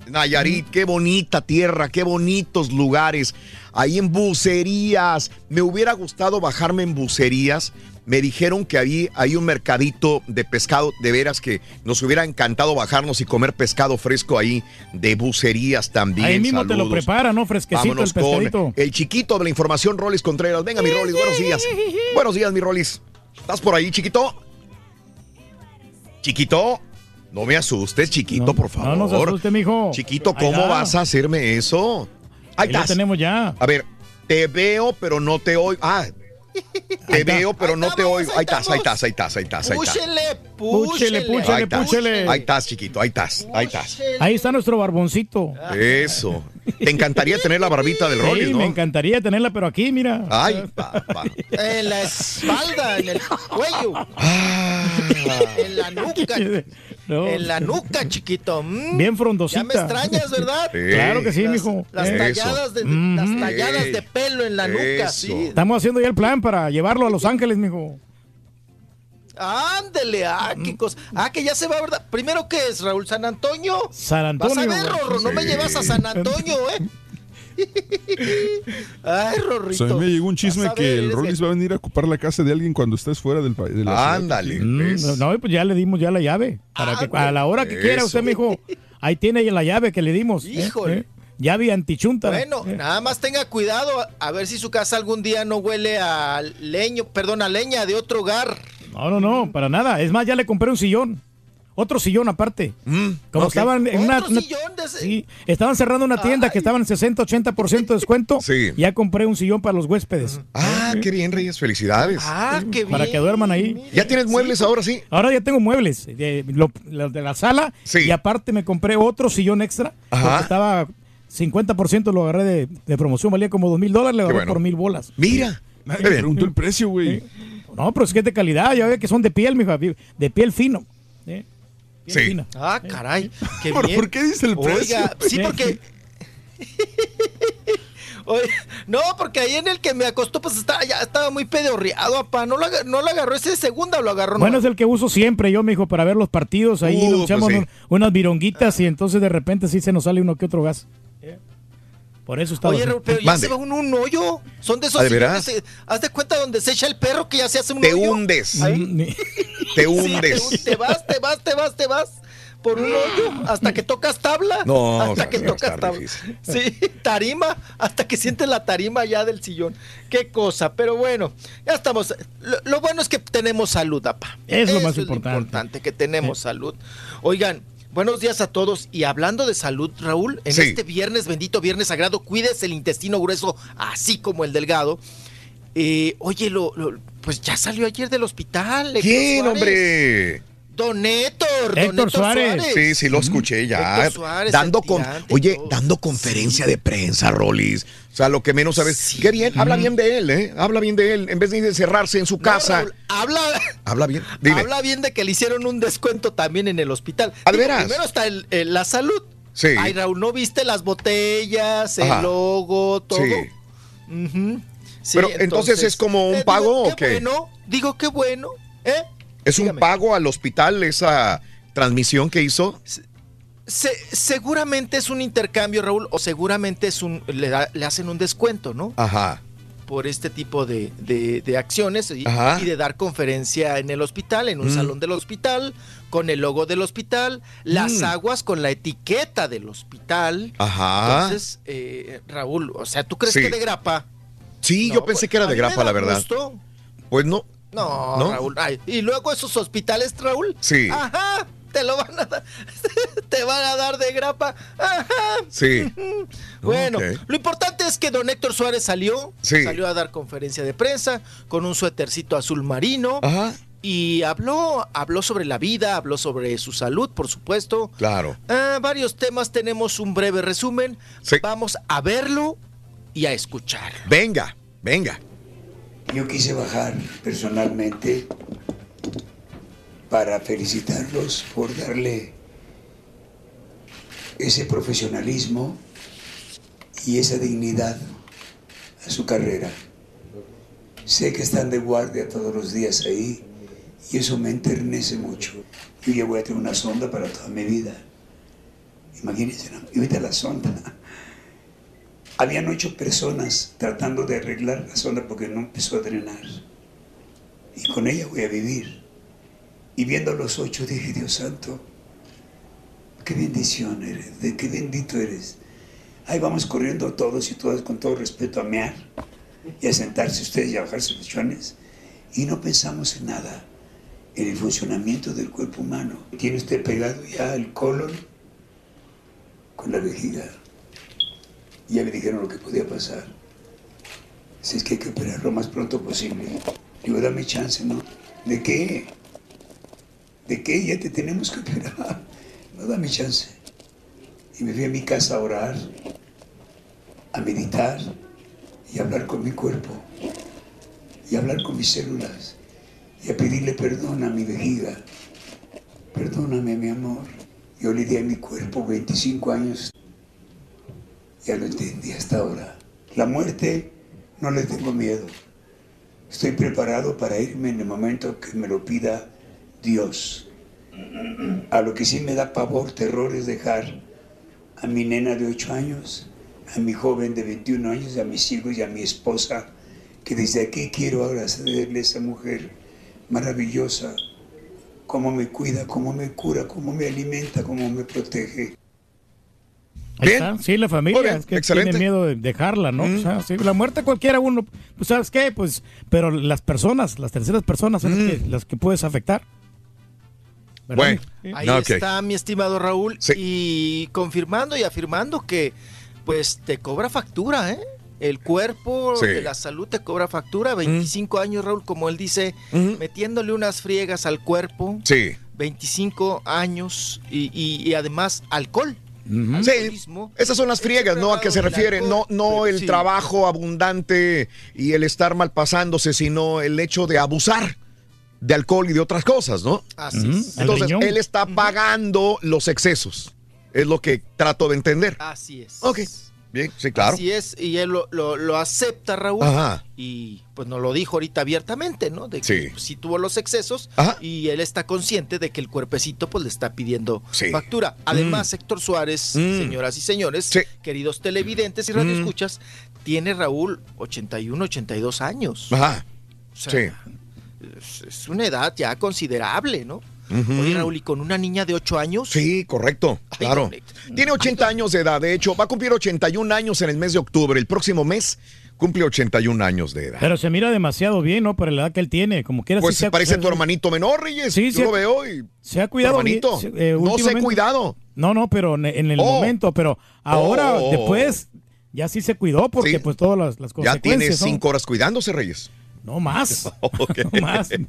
Nayarit, qué bonita tierra, qué bonitos lugares. Ahí en bucerías. Me hubiera gustado bajarme en bucerías. Me dijeron que ahí hay un mercadito de pescado, de veras que nos hubiera encantado bajarnos y comer pescado fresco ahí de bucerías también. Ahí mismo te lo Saludos. prepara, ¿no? Fresquecito Vámonos el pescadito. con el chiquito de la información, Rolis Contreras. Venga, mi Rolis, buenos días. Buenos días, mi Rolis. ¿Estás por ahí, chiquito? Chiquito, no me asustes, chiquito, por favor. No nos asuste, mijo. Chiquito, ¿cómo va. vas a hacerme eso? Ahí Ahí lo estás. tenemos ya. A ver, te veo, pero no te oigo. Ah, te veo, pero no te oigo. Ahí estás, ahí estás, ahí estás, ahí estás. Púchele, Púchele, púchele. púchele, Ahí estás. púchele. Ahí estás, chiquito, ahí estás, ahí estás. Ahí está nuestro barboncito. Eso. Te encantaría tener la barbita del Rolis, Sí, ¿no? me encantaría tenerla, pero aquí, mira. Ay, papá. En la espalda, en el cuello. Ah. En la nuca. No. En la nuca, chiquito. Mm. Bien frondosita. Ya me extrañas, ¿verdad? Sí. Claro que sí, Las- mijo. Las talladas, de, Ujú. las talladas de pelo en la nuca, sí. Estamos haciendo ya el plan para llevarlo a Los Ángeles, mijo. Ándele, ah, qué cosa. Ah, que ya se va, ¿verdad? Primero, ¿qué es, Raúl? ¿San Antonio? San Antonio. Vas a ver. Rorro, no me llevas a San Antonio, ¿eh? Ay, O Rorrito. sea, a mí me llegó un chisme que ver, el Rollis va a venir a ocupar la casa de alguien cuando estés fuera del país. Ándale. Mm, no, pues ya le dimos ya la llave. Para que a la hora que quiera usted, Eso. mijo. Ahí tiene la llave que le dimos. ¿eh? Híjole. ¿Eh? Llave antichunta. Bueno, ¿eh? nada más tenga cuidado a, a ver si su casa algún día no huele a leño, perdón, a leña de otro hogar. No, no, no, para nada. Es más, ya le compré un sillón. Otro sillón aparte. Mm, Como estaban en una, Otro una- sillón de ese- sí, estaban cerrando una tienda que estaba en 60, 80% de descuento. Sí. Ya compré un sillón para los huéspedes. Ah, qué bien, Reyes. Felicidades. Ah, qué bien. Para que duerman ahí. ¿Ya tienes muebles ahora sí? Ahora ya tengo muebles de, lo- lo de la sala Sí. y aparte me compré otro sillón extra Ajá. porque estaba 50% lo agarré de, de promoción, valía como dos mil dólares, le agarré bueno. por mil bolas. Mira. Me preguntó el precio, güey. No, pero es que es de calidad, ya ve que son de piel, mija, de piel fino. ¿eh? Piel Sí. fina. Ah, caray. Qué ¿Por, bien. por qué dice el precio? Oiga, sí, porque. Oye, no, porque ahí en el que me acostó, pues estaba, ya estaba muy pedorreado, apá. ¿No lo, no lo agarró ese de segunda lo agarró Bueno, es el que uso siempre yo, mijo, para ver los partidos. Ahí Uh, nos echamos pues sí. un- unas vironguitas y entonces de repente sí se nos sale uno que otro gas. Por eso estaba Oye, así. Raúl, pero ya Mande. se va un, un hoyo. Son de esos ¿Ah, de veras? Haz de cuenta donde se echa el perro que ya se hace un Te hoyo. hundes. Mm, Te Sí, te, hundes. te vas, te vas, te vas, te vas. Por un hoyo hasta que tocas tabla. No, hasta que tocas tabla. difícil. Sí, tarima, hasta que sientes la tarima ya del sillón. Qué cosa, pero bueno, ya estamos. Lo, lo bueno es que tenemos salud, apa. Es lo Eso más importante. que tenemos salud. Oigan, buenos días a todos. Y hablando de salud, Raúl, en Sí. este viernes, bendito viernes sagrado, cuides el intestino grueso, así como el delgado. Eh, oye, lo, lo- pues ya salió ayer del hospital. Héctor ¿Quién, Suárez. hombre? Don Héctor, don Héctor Héctor Suárez. Sí, sí, lo escuché ya. Héctor Suárez, dando con, oye, dando conferencia de prensa, Rolis. O sea, lo que menos sabes. Qué bien, habla bien de él, ¿eh? Habla bien de él. En vez de encerrarse en su casa. Raúl, habla, habla bien. Dime. habla bien de que le hicieron un descuento también en el hospital. ¿A Digo, veras? Primero está el- el- la salud. Sí. Ay, Raúl, ¿no viste las botellas, Ajá. el logo, todo? Sí. Sí, Pero entonces, ¿es como un eh, pago digo, o qué? Bueno, digo qué bueno, ¿eh? ¿Es un pago al hospital esa transmisión que hizo? Se- seguramente es un intercambio, Raúl, o seguramente es un le, da- le hacen un descuento, ¿no? Ajá. Por este tipo de, de- de acciones y, y de dar conferencia en el hospital, en un Mm. salón del hospital, con el logo del hospital, las Mm. aguas con la etiqueta del hospital. Ajá. Entonces, eh, Raúl, o sea, ¿tú crees Sí. que de grapa? Sí, No, yo pensé pues, que era de grapa, la verdad. gusto. Pues no. No, ¿No? Raúl. ay, y luego esos hospitales, Raúl. Sí. Ajá, te lo van a dar. te van a dar de grapa. Ajá. Sí. Bueno, lo importante es que don Héctor Suárez salió, Sí. salió a dar conferencia de prensa con un suétercito azul marino Ajá. y habló, habló sobre la vida, habló sobre su salud, por supuesto. Claro. Ah, varios temas, tenemos un breve resumen. Sí. Vamos a verlo y a escuchar. Venga, venga. Yo quise bajar personalmente para felicitarlos por darle ese profesionalismo y esa dignidad a su carrera. Sé que están de guardia todos los días ahí y eso me enternece mucho. Yo ya voy a tener una sonda para toda mi vida. Imagínense, ¿no? la sonda. Habían ocho personas tratando de arreglar la sonda porque no empezó a drenar. Y con ella voy a vivir. Y viendo los ocho dije, Dios santo, qué bendición eres, de qué bendito eres. Ahí vamos corriendo todos y todas con todo respeto a mear y a sentarse ustedes y a bajarse los chones. Y no pensamos en nada, en el funcionamiento del cuerpo humano. Tiene usted pegado ya el colon con la vejiga. Ya me dijeron lo que podía pasar. Si es que hay que operar lo más pronto posible. Digo, dame chance, ¿no? ¿De qué? ¿De qué? Ya te tenemos que operar. No, dame chance. Y me fui a mi casa a orar, a meditar y a hablar con mi cuerpo. Y a hablar con mis células. Y a pedirle perdón a mi vejiga. Perdóname, mi amor. Yo le di a mi cuerpo 25 años ya lo entendí hasta ahora. La muerte no le tengo miedo. Estoy preparado para irme en el momento que me lo pida Dios. A lo que sí me da pavor, terror es dejar a mi nena de 8 años, a mi joven de 21 años, a mis hijos y a mi esposa, que desde aquí quiero agradecerle a esa mujer maravillosa, cómo me cuida, cómo me cura, cómo me alimenta, cómo me protege. Ahí está. Sí, la familia bien, es que excelente. tiene miedo de dejarla, ¿no? Mm. O sea, sí, la muerte cualquiera uno, pues sabes qué, pues, pero las personas, las terceras personas son las, que, las que puedes afectar. ¿Verdad? Bueno. Ahí está mi estimado Raúl y confirmando y afirmando que pues te cobra factura, ¿eh? El cuerpo Sí. de la salud te cobra factura, 25 años Raúl, como él dice, metiéndole unas friegas al cuerpo, Sí. 25 años y, y- y además alcohol. Sí, esas son las friegas, ¿no? ¿A qué se refiere? No, no el Sí. trabajo abundante y el estar mal pasándose, sino el hecho de abusar de alcohol y de otras cosas, ¿no? Así es. Entonces, él está pagando los excesos. Es lo que trato de entender. Así es. Ok. Bien, sí, claro. Así es, y él lo, lo- lo acepta, Raúl. Ajá. Y pues nos lo dijo ahorita abiertamente, ¿no? De que Sí. pues, sí tuvo los excesos Ajá. y él está consciente de que el cuerpecito pues le está pidiendo Sí. factura. Además, Héctor Suárez, Mm. señoras y señores, queridos televidentes y radioescuchas, tiene Raúl 81, 82 años. Ajá. O sea, Sí. Es, es una edad ya considerable, ¿no? Oye, Raúl, y con una niña de 8 años. Sí, correcto, claro. Tiene 80 años de edad, de hecho, va a cumplir 81 años en el mes de octubre. El próximo mes cumple 81 años de edad. Pero se mira demasiado bien, ¿no? Para la edad que él tiene, como quiera. Pues sí se ha- parece tu hermanito menor, Reyes. Sí, Yo sí. lo veo y... Se ha cuidado hermanito. eh, no se ha cuidado. No, no, pero en, en el Oh. momento, pero ahora, Oh. después, ya sí se cuidó porque Sí. pues todas las, las Ya tiene consecuencias. ¿no? cinco horas cuidándose, Reyes. No más. No más.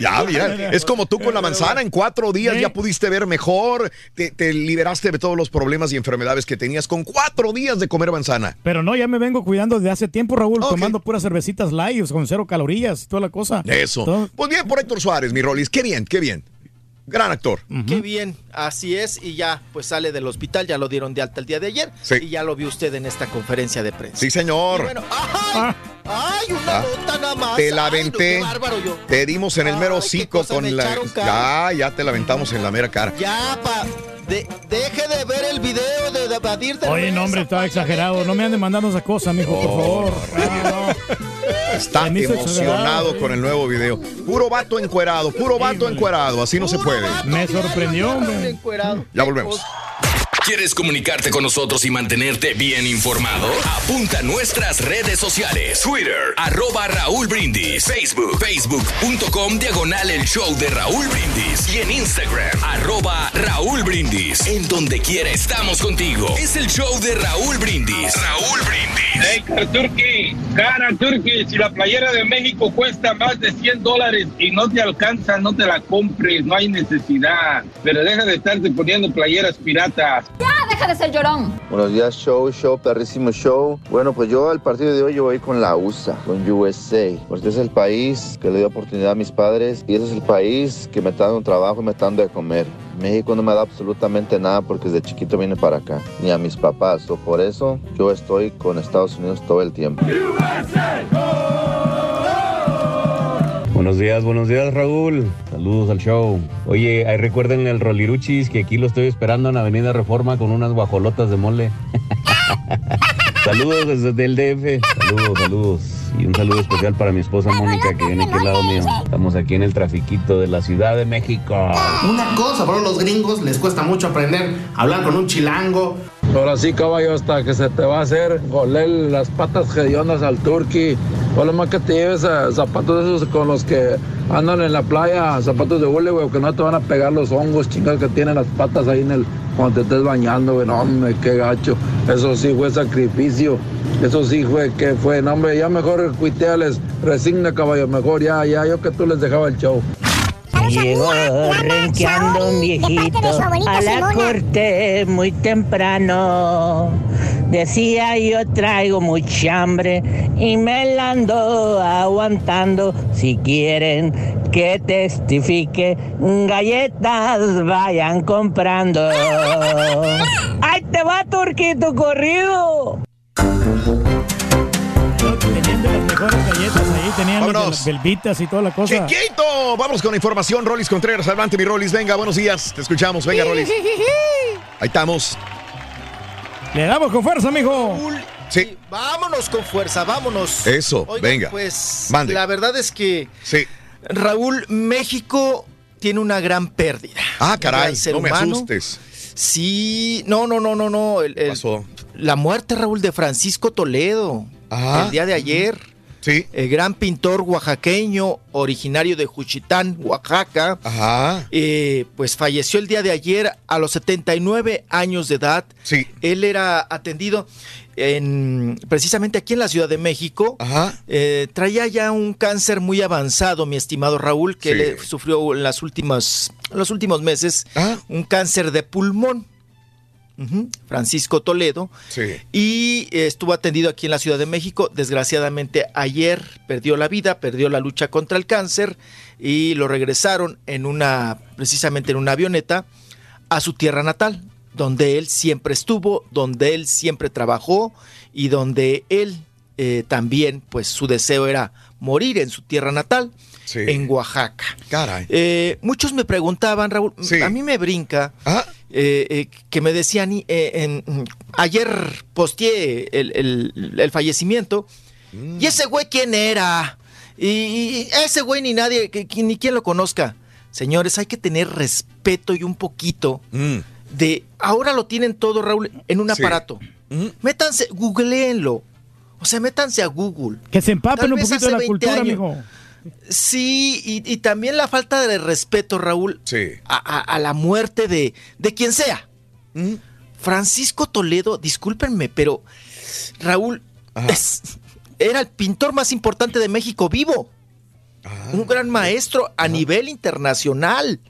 Ya, mira, es como tú con la manzana, en cuatro días Sí. ya pudiste ver mejor, te, te liberaste de todos los problemas y enfermedades que tenías con cuatro días de comer manzana. Pero no, ya me vengo cuidando desde hace tiempo, Raúl, tomando puras cervecitas light, con cero calorías y toda la cosa. Eso. Todo- Pues bien por Héctor Suárez, mi Rolis, qué bien, qué bien. Gran actor. Qué bien, así es, y ya pues sale del hospital, ya lo dieron de alta el día de ayer, Sí. y ya lo vio usted en esta conferencia de prensa. Sí, señor. Y bueno, ¡ay! ¡Ay, una Ah. nota nada más! Te la Ay, no, aventé. qué bárbaro yo. Te dimos en el mero hocico con la. echaron. Ya, ya te la aventamos en la mera cara. Ya, pa, de- deje de ver el video de, de Badir de Oye, no, hombre, estaba exagerado. No me anden mandando esa cosa, mijo, por Oh, favor. Está Se hizo emocionado con el nuevo video. Puro vato encuerado, puro vato encuerado. Así no se puede. Me sorprendió, hombre. Ya volvemos. ¿Quieres comunicarte con nosotros y mantenerte bien informado? Apunta a nuestras redes sociales. Twitter, arroba Raúl Brindis. Facebook, facebook.com, diagonal el show de Raúl Brindis. Y en Instagram, arroba Raúl Brindis. En donde quiera estamos contigo. Es el show de Raúl Brindis. Raúl Brindis. Hey, cara Turki, cara Turki, si la playera de México cuesta más de 100 dólares y no te alcanza, no te la compres, no hay necesidad. Pero deja de estarte poniendo playeras piratas. Ya, deja de ser llorón. Buenos días, show, show, perrísimo show. Bueno, pues yo al partido de hoy yo voy con la USA, con USA, porque es el país que le dio oportunidad a mis padres y ese es el país que me está dando trabajo y me está dando de comer. México no me da absolutamente nada porque desde chiquito vine para acá, ni a mis papás. O por eso yo estoy con Estados Unidos todo el tiempo. Buenos días, buenos días Raúl. Saludos al show. Oye, ahí recuerden el Roliruchis que aquí lo estoy esperando en Avenida Reforma con unas guajolotas de mole. saludos desde el DF. Saludos, saludos. Y un saludo especial para mi esposa Mónica que viene aquí al lado mío. Estamos aquí en el trafiquito de la Ciudad de México. Una cosa, para los gringos les cuesta mucho aprender a hablar con un chilango. Ahora sí, caballo, hasta que se te va a hacer goler las patas hediondas al turqui. O lo más que te lleves a zapatos esos con los que andan en la playa, zapatos de hule, güey, que no te van a pegar los hongos chingados que tienen las patas ahí cuando te estés bañando, güey. No, hombre, qué gacho. Eso sí fue sacrificio. Eso sí fue que fue. No, hombre, ya mejor cuiteales. Resigna, caballo, mejor ya, ya, yo que tú les dejaba el show. Llegó renqueando un viejito a la corte muy temprano. Decía yo traigo mucha hambre y me la ando aguantando. Si quieren que testifique, galletas vayan comprando. ¡Ay, te va, Turquito, corrido! De las mejores galletas ahí, tenían las belvitas y toda la cosa. Chiquito, vamos con la información. Rolis Contreras, adelante mi Rolis. Venga, buenos días. Te escuchamos. Venga, Rolis. Ahí estamos. Le damos con fuerza, mijo. Sí. Vámonos con fuerza, vámonos. Eso, Oigan, venga. Pues Mande. la verdad es que Sí. Raúl, México tiene una gran pérdida. Ah, caray, no me humano. asustes. Sí, no, no, no, no, no. el- el- La muerte, Raúl, de Francisco Toledo. Ajá. El día de ayer. Sí. El gran pintor oaxaqueño, originario de Juchitán, Oaxaca. Ajá. Eh, pues falleció el día de ayer a los 79 años de edad. Sí. Él era atendido en, precisamente aquí en la Ciudad de México. Ajá. Eh, traía ya un cáncer muy avanzado, mi estimado Raúl, que Sí. le sufrió en las últimas, en los últimos meses un cáncer de pulmón. Francisco Toledo. Sí. Y eh, estuvo atendido aquí en la Ciudad de México. Desgraciadamente ayer perdió la vida, perdió la lucha contra el cáncer y lo regresaron en una, precisamente en una avioneta, a su tierra natal, donde él siempre estuvo, donde él siempre trabajó y donde él eh, también, pues su deseo era morir en su tierra natal, en Oaxaca. Caray. Eh, muchos me preguntaban, Raúl, a mí me brinca eh, eh, que me decían, eh, en- ayer posteé el, el- el fallecimiento, ¿y ese güey quién era? Y, y ese güey ni nadie, que- que- ni quien lo conozca. Señores, hay que tener respeto y un poquito de, ahora lo tienen todo, Raúl, en un Sí. aparato. Métanse, googleenlo. O sea, métanse a Google. Que se empapen Tal un poquito de la 20 cultura, años. mijo. Sí, y, y también la falta de respeto, Raúl, a, a- a la muerte de, de quien sea. Francisco Toledo, discúlpenme, pero Raúl, es era el pintor más importante de México vivo. Ah, un gran maestro a nivel internacional,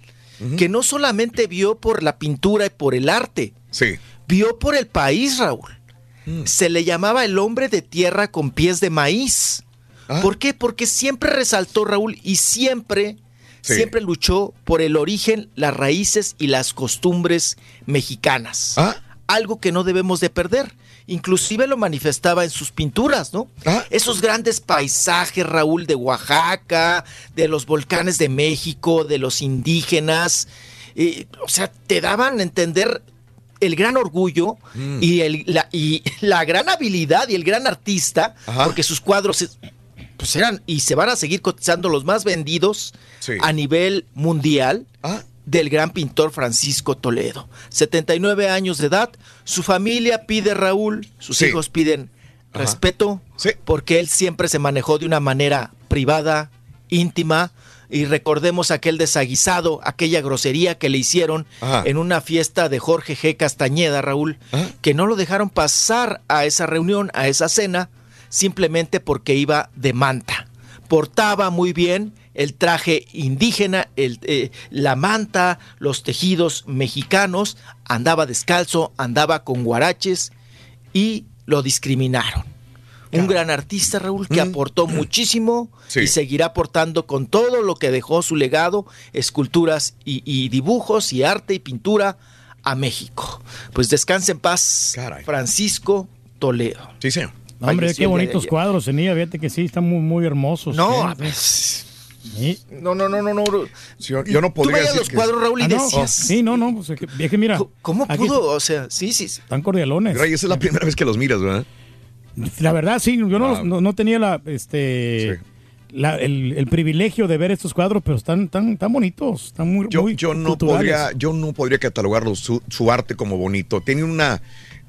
que no solamente vio por la pintura y por el arte, Sí. vio por el país, Raúl. Mm. Se le llamaba el hombre de tierra con pies de maíz. Ah. ¿Por qué? Porque siempre resaltó Raúl y siempre, Sí. siempre luchó por el origen, las raíces y las costumbres mexicanas. Ah. Algo que no debemos de perder. Inclusive lo manifestaba en sus pinturas, ¿no? Ah. Esos grandes paisajes, Raúl, de Oaxaca, de los volcanes de México, de los indígenas. eh, o sea, te daban a entender el gran orgullo Mm. y, el- la, y la gran habilidad y el gran artista, Ajá. porque sus cuadros pues eran y se van a seguir cotizando los más vendidos Sí. a nivel mundial Ah. del gran pintor Francisco Toledo. 79 años de edad, su familia pide Raúl, sus Sí. hijos piden Ajá. respeto, Sí. porque él siempre se manejó de una manera privada, íntima, y recordemos aquel desaguisado, aquella grosería que le hicieron Ajá. en una fiesta de Jorge G. Castañeda, Raúl, que no lo dejaron pasar a esa reunión, a esa cena, simplemente porque iba de manta. Portaba muy bien el traje indígena, el, eh, la manta, los tejidos mexicanos, andaba descalzo, andaba con guaraches y lo discriminaron. Un gran artista, Raúl, que aportó muchísimo Mm. Sí. y seguirá aportando con todo lo que dejó su legado, esculturas y, y dibujos y arte y pintura a México. Pues descanse en paz, Caray. Francisco Toledo. Sí, señor. Hombre, Falleció qué bonitos cuadros tenía, fíjate que sí, están muy, muy hermosos. No, ¿eh? pues, Sí. no, no, no, no, no. Yo, yo no Tú podría veías decir los que- cuadros, Raúl, y Ah, no, decías, Sí, no, no, pues es que, es que mira. "Co- ¿cómo aquí pudo? O sea, sí, sí. sí. Están cordialones. Rey, esa es la primera vez que los miras, ¿verdad? La verdad, sí, yo no, Ah. no, no tenía la, este, la- el, el privilegio de ver estos cuadros, pero están tan, tan bonitos, están muy, Yo, muy yo no culturales. podría, yo no podría catalogarlo su, su arte como bonito. Tiene una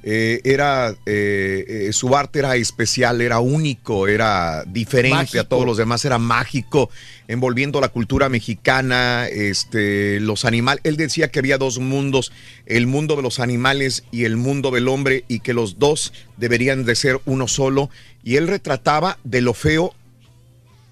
eh, era eh, eh, su arte era especial, era único, era diferente Mágico. a todos los demás, era mágico, envolviendo la cultura mexicana, este, los animales. Él decía que había dos mundos, el mundo de los animales y el mundo del hombre, y que los dos deberían de ser uno solo. Y él retrataba de lo feo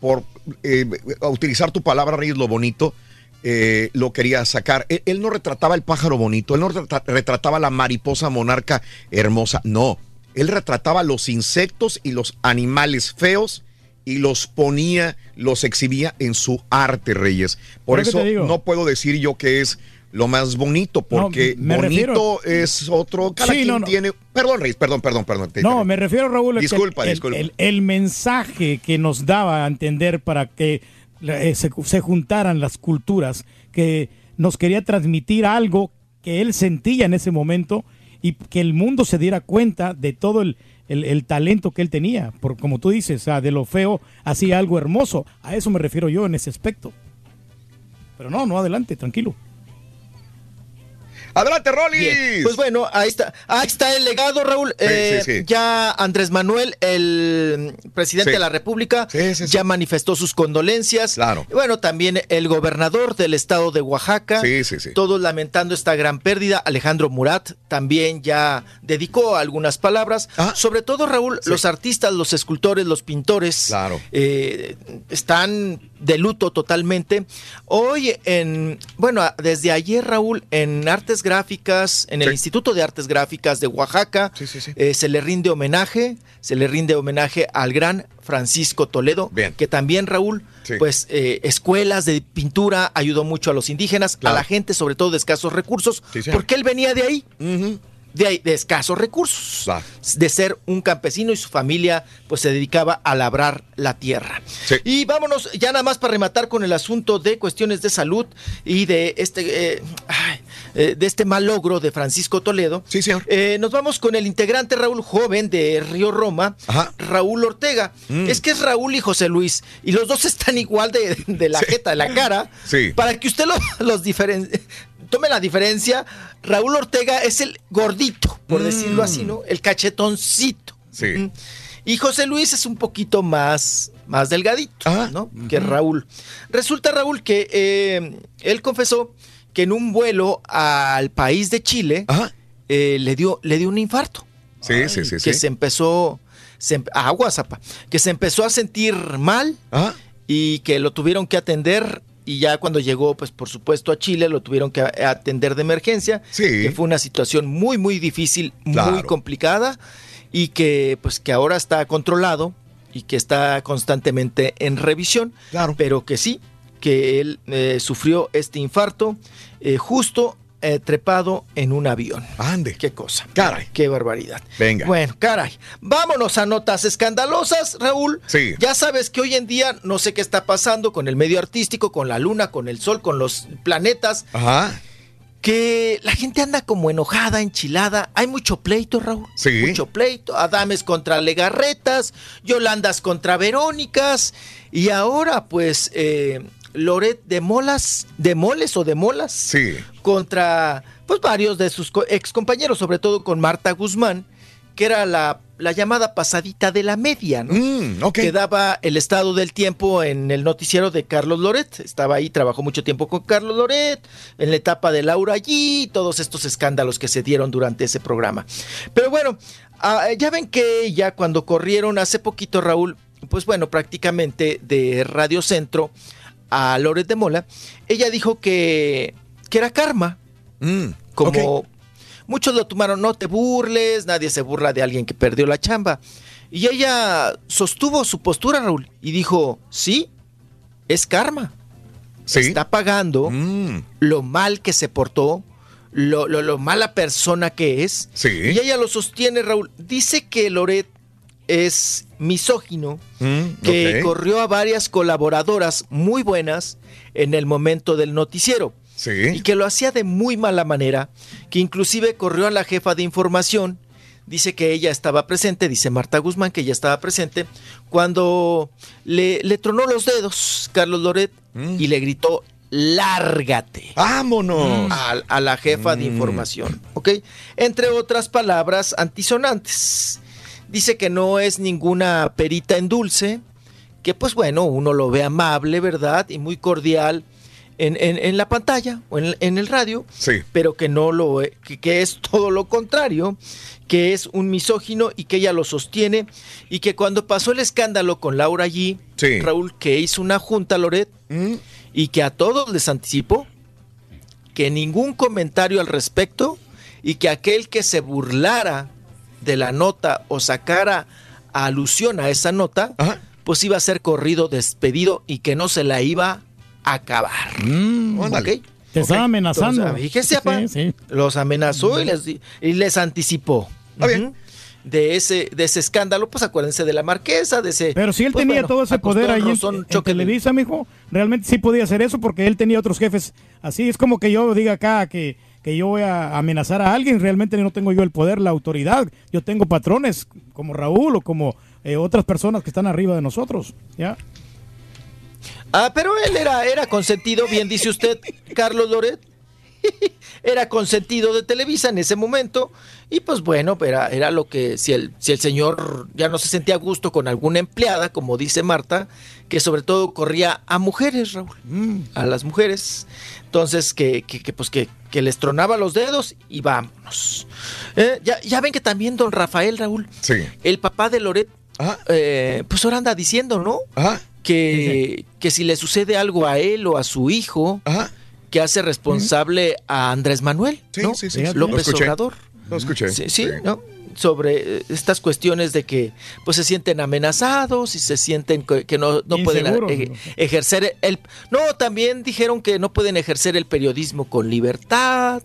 por eh, a utilizar tu palabra, Reyes, lo bonito, eh, lo quería sacar. Él, él no retrataba el pájaro bonito, él no retra- retrataba la mariposa monarca hermosa, no. Él retrataba los insectos y los animales feos y los ponía, los exhibía en su arte, Reyes. Por eso no puedo decir yo que es lo más bonito, porque bonito refiero- es otro. Cada Sí, quien no, no. tiene. Perdón, Reyes, perdón, perdón, perdón. te No, me refiero, Raúl, Disculpa, el, disculpa. El, el mensaje que nos daba a entender para que eh, se, se juntaran las culturas, que nos quería transmitir algo que él sentía en ese momento y que el mundo se diera cuenta de todo el, el- talento que él tenía. Por, como tú dices, sea, de lo feo hacía algo hermoso. A eso me refiero yo en ese aspecto. Pero no, no, adelante, tranquilo. Adelante. Rolly. Pues bueno, ahí está. Ahí está el legado, Raúl. Eh, sí, sí. Ya Andrés Manuel, el presidente Sí. de la República, ya manifestó sus condolencias. Claro. Y Bueno, también el gobernador del estado de Oaxaca. Sí, sí, sí. Todos lamentando esta gran pérdida. Alejandro Murat también ya dedicó algunas palabras. Ah. Sobre todo, Raúl, los artistas, los escultores, los pintores. Claro. eh, están de luto totalmente. Hoy en, bueno, desde ayer Raúl, en Artes Gráficas, en el Sí. Instituto de Artes Gráficas de Oaxaca, Sí, sí, sí. eh, se le rinde homenaje, se le rinde homenaje al gran Francisco Toledo, Bien. que también Raúl, pues eh, escuelas de pintura, ayudó mucho a los indígenas, Claro. a la gente sobre todo de escasos recursos, porque él venía de ahí. De, de escasos recursos, de ser un campesino y su familia pues se dedicaba a labrar la tierra. Sí. Y vámonos ya nada más para rematar con el asunto de cuestiones de salud y de este, eh, ay, eh, de este mal logro de Francisco Toledo. Sí, señor. Eh, nos vamos con el integrante Raúl Joven de Río Roma, Ajá. Raúl Ortega. Mm. Es que es Raúl y José Luis, y los dos están igual de, de la Sí. jeta, de la cara. Sí. Para que usted lo- los diferencie. Tome la diferencia. Raúl Ortega es el gordito, por Mm. decirlo así, ¿no? El cachetoncito. Sí. Y José Luis es un poquito más, más delgadito, Ah. ¿no? Que Raúl. Resulta, Raúl, que eh, él confesó que en un vuelo al país de Chile eh, le, dio, le dio un infarto Sí, sí, sí, que sí. se empezó se, a WhatsApp, que se empezó a sentir mal y que lo tuvieron que atender y ya cuando llegó, pues por supuesto a Chile lo tuvieron que atender de emergencia, que fue una situación muy muy difícil, muy Claro. complicada y que pues que ahora está controlado y que está constantemente en revisión, pero que sí, que él eh, sufrió este infarto eh, justo eh, trepado en un avión. Ande. Qué cosa. Caray. Qué barbaridad. Venga. Bueno, caray. Vámonos a notas escandalosas, Raúl. Sí. Ya sabes que hoy en día no sé qué está pasando con el medio artístico, con la luna, con el sol, con los planetas. Ajá. Que la gente anda como enojada, enchilada. Hay mucho pleito, Raúl. Sí. Mucho pleito. Adames contra Legarretas, Yolandas contra Verónicas. Y ahora, pues, eh, Loret de Molas, de Moles o de Molas. Sí. Contra, pues, varios de sus co- excompañeros, sobre todo con Marta Guzmán, que era la, la llamada pasadita de la media, ¿no? Mm, Que daba el estado del tiempo en el noticiero de Carlos Loret. Estaba ahí, trabajó mucho tiempo con Carlos Loret, en la etapa de Laura allí, todos estos escándalos que se dieron durante ese programa. Pero bueno, ah, ya ven que ya cuando corrieron hace poquito, Raúl, pues bueno, prácticamente de Radio Centro a Loret de Mola, ella dijo que, que era karma. como muchos lo tomaron, no te burles, nadie se burla de alguien que perdió la chamba. Y ella sostuvo su postura, Raúl, y dijo, sí, es karma. Está pagando lo mal que se portó, lo, lo- lo mala persona que es. Y ella lo sostiene, Raúl. Dice que Loret es misógino, que ok. corrió a varias colaboradoras muy buenas en el momento del noticiero. Y que lo hacía de muy mala manera, que inclusive corrió a la jefa de información. Dice que ella estaba presente, dice Marta Guzmán que ella estaba presente, cuando le, le tronó los dedos Carlos Loret y le gritó, lárgate. ¡Vámonos! A, a la jefa de información, ¿ok? Entre otras palabras antisonantes. Dice que no es ninguna perita en dulce, que pues bueno, uno lo ve amable, ¿verdad? Y muy cordial en, en- en la pantalla o en, en el radio, pero que no lo e- que, que es todo lo contrario, que es un misógino y que ella lo sostiene y que cuando pasó el escándalo con Laura G, Raúl, que hizo una junta, Loret, y que a todos les anticipó que ningún comentario al respecto y que aquel que se burlara de la nota o sacara alusión a esa nota, pues iba a ser corrido, despedido y que no se la iba a acabar. ¿Ok? Te estaba amenazando. Entonces, fíjese, apa, Sí, sí. los amenazó y les, di- y les anticipó. De ese, de ese escándalo, pues acuérdense de la marquesa, de ese. Pero si él pues, tenía bueno, todo ese poder ahí en, en Televisa, mijo, realmente sí podía hacer eso porque él tenía otros jefes. Así es como que yo diga acá que, que yo voy a amenazar a alguien, realmente no tengo yo el poder, la autoridad. Yo tengo patrones como Raúl o como eh, otras personas que están arriba de nosotros. ¿ya? Ah, pero él era, era consentido, bien dice usted, Carlos Loret. Era consentido de Televisa en ese momento. Y pues bueno, era, era lo que, si el, si el señor ya no se sentía a gusto con alguna empleada, como dice Marta, que sobre todo corría a mujeres, Raúl, a las mujeres. Entonces, que, que, que, pues que, que les tronaba los dedos y vámonos. Eh, ya, ya ven que también don Rafael, Raúl, el papá de Loret, eh, pues ahora anda diciendo, ¿no? Que, que si le sucede algo a él o a su hijo, que hace responsable a Andrés Manuel, ¿no? sí, sí, sí. López. Obrador. Lo escuché. Sí, sí, ¿no? Sobre eh, estas cuestiones de que pues se sienten amenazados y se sienten que, no, no pueden eh, ¿no? ejercer el... No, también dijeron que no pueden ejercer el periodismo con libertad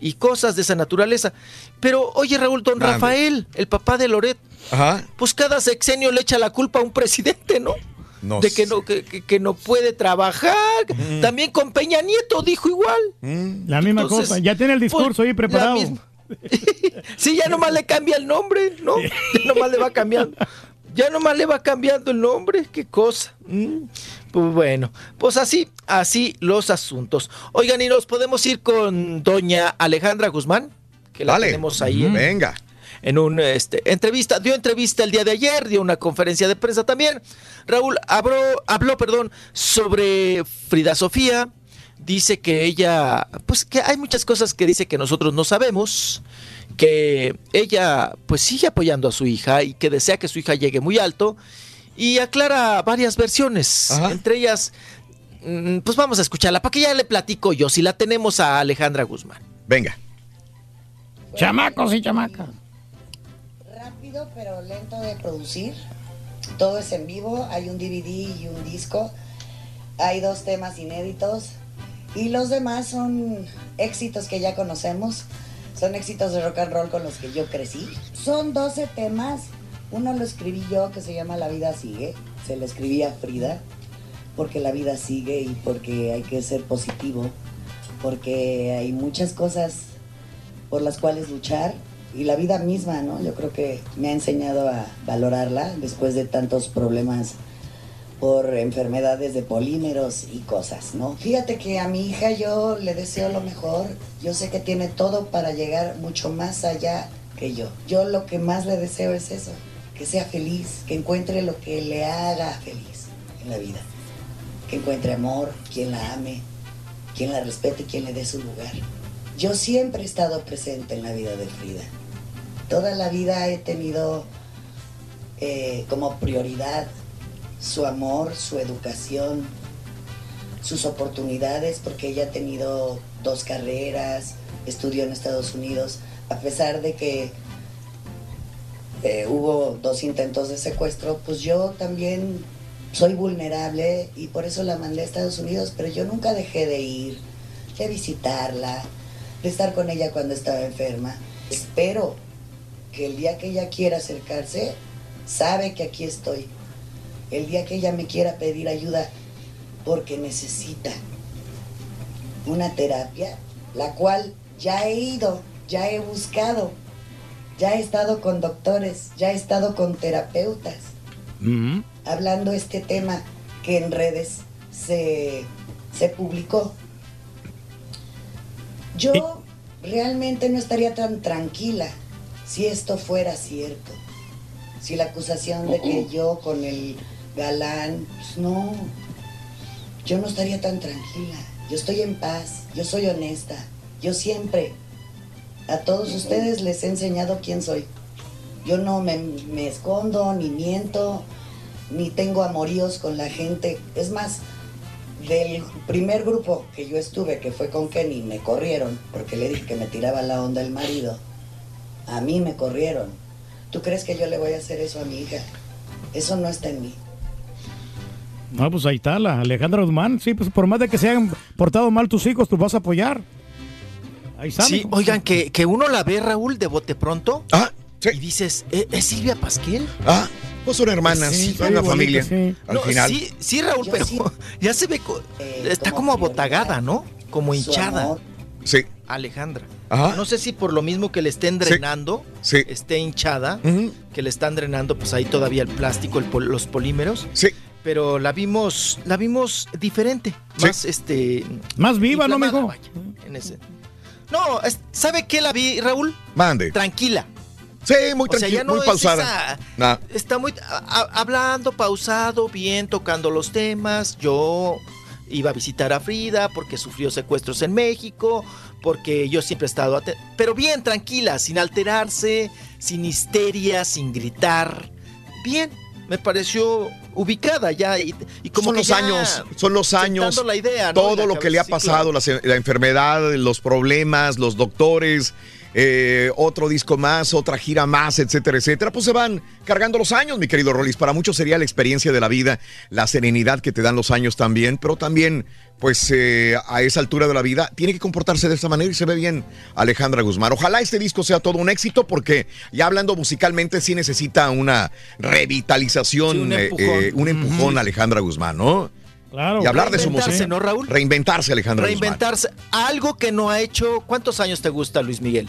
y cosas de esa naturaleza. Pero oye Raúl, don. Rafael, el papá de Loret, Ajá. pues cada sexenio le echa la culpa a un presidente, ¿no? No de que no, que, que- no puede trabajar. También con Peña Nieto dijo igual. La misma Entonces, cosa. Ya tiene el discurso pues, ahí preparado. la misma. Sí, ya nomás le cambia el nombre, ¿no? Ya nomás le va cambiando. Ya nomás le va cambiando el nombre, qué cosa. Mm, Pues bueno, pues así, así los asuntos. Oigan, y nos podemos ir con doña Alejandra Guzmán, que la Dale. tenemos ahí. en- Venga. en una entrevista, dio entrevista el día de ayer, dio una conferencia de prensa también. Raúl habló, habló perdón, sobre Frida Sofía. Dice que ella, pues que hay muchas cosas que dice que nosotros no sabemos, que ella pues sigue apoyando a su hija y que desea que su hija llegue muy alto y aclara varias versiones, entre ellas, mm, pues vamos a escucharla, para que ya le platico yo, si la tenemos a Alejandra Guzmán. Venga. Chamacos y chamacas. Rápido pero lento de producir. Todo es en vivo, hay un DVD y un disco. Hay dos temas inéditos y los demás son éxitos que ya conocemos. Son éxitos de rock and roll con los que yo crecí. Son 12 temas. Uno lo escribí yo que se llama La vida sigue. Se lo escribí a Frida porque la vida sigue y porque hay que ser positivo. Porque hay muchas cosas por las cuales luchar y la vida misma, ¿no? Yo creo que me ha enseñado a valorarla después de tantos problemas por enfermedades de polímeros y cosas, ¿no? Fíjate que a mi hija yo le deseo lo mejor. Yo sé que tiene todo para llegar mucho más allá que yo. Yo lo que más le deseo es eso, que sea feliz, que encuentre lo que le haga feliz en la vida. Que encuentre amor, quien la ame, quien la respete, quien le dé su lugar. Yo siempre he estado presente en la vida de Frida. Toda la vida he tenido eh, como prioridad su amor, su educación, sus oportunidades, porque ella ha tenido dos carreras, estudió en Estados Unidos, a pesar de que eh, hubo dos intentos de secuestro, pues yo también soy vulnerable y por eso la mandé a Estados Unidos, pero yo nunca dejé de ir, de visitarla, de estar con ella cuando estaba enferma. Espero que el día que ella quiera acercarse, sabe que aquí estoy. El día que ella me quiera pedir ayuda porque necesita una terapia, la cual ya he ido, ya he buscado, ya he estado con doctores, ya he estado con terapeutas, hablando este tema que en redes se, se publicó. Yo realmente no estaría tan tranquila si esto fuera cierto. Si la acusación de que yo con el galán, pues no, yo no estaría tan tranquila. Yo estoy en paz, yo soy honesta. Yo siempre, a todos ustedes les he enseñado quién soy. Yo no me, me escondo, ni miento, ni tengo amoríos con la gente. Es más, del primer grupo que yo estuve, que fue con Kenny, me corrieron porque le dije que me tiraba la onda el marido. A mí me corrieron. ¿Tú crees que yo le voy a hacer eso a mi hija? Eso no está en mí. No, pues ahí está, la Alejandra Guzmán. Sí, pues por más de que se hayan portado mal tus hijos, tú vas a apoyar. Ahí está. Sí, oigan, que, que uno la ve, Raúl, de bote pronto. Ah, sí. Y dices, ¿es, es Silvia Pasquel? Ah, pues son hermanas, Sí, son una familia. sí. Al No, final. Sí, sí, Raúl, pero ya se ve, está como abotagada, ¿no? Como hinchada. Sí. Alejandra. Ajá. No sé si por lo mismo que le estén drenando, esté hinchada, que le están drenando, pues ahí todavía el plástico, el pol- los polímeros. Sí. Pero la vimos, la vimos diferente, más este. Más viva, ¿no, mijo? vaya, en ese. No, es- ¿sabe qué la vi, Raúl? Mande. Tranquila. Sí, muy O sea, tranquila, no muy es pausada. esa- Nah. Está muy a- hablando, pausado, bien, tocando los temas. Yo iba a visitar a Frida porque sufrió secuestros en México, porque yo siempre he estado pero bien tranquila, sin alterarse, sin histeria, sin gritar. Bien, me pareció ubicada ya y, y como son los años, son los años, la idea, ¿no? todo la lo que le ha sí, pasado, claro. la, la enfermedad, los problemas, los doctores, eh, otro disco más, otra gira más, etcétera, etcétera, pues se van cargando los años, mi querido Rolis. Para muchos sería la experiencia de la vida, la serenidad que te dan los años también, pero también, pues eh, a esa altura de la vida, tiene que comportarse de esta manera y se ve bien Alejandra Guzmán. Ojalá este disco sea todo un éxito porque ya hablando musicalmente sí necesita una revitalización, Sí, un eh, empujón. eh, un empujón Alejandra Guzmán, ¿no? Claro. Y hablar de su Reinventarse, música. ¿no, Raúl? Reinventarse, Alejandra Guzmán. Reinventarse. Algo que no ha hecho. ¿Cuántos años te gusta, Luis Miguel?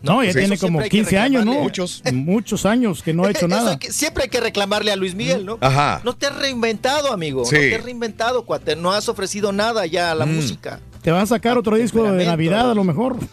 No, ya pues tiene como siempre hay que 15 años, ¿no? Muchos. Muchos años que no ha hecho Eso nada. hay que- siempre hay que reclamarle a Luis Miguel, ¿no? Ajá. No te has reinventado, amigo. Sí. No te has reinventado, cuate. No has ofrecido nada ya a la Mm. música. Te van a sacar otro disco de. Navidad, a lo mejor.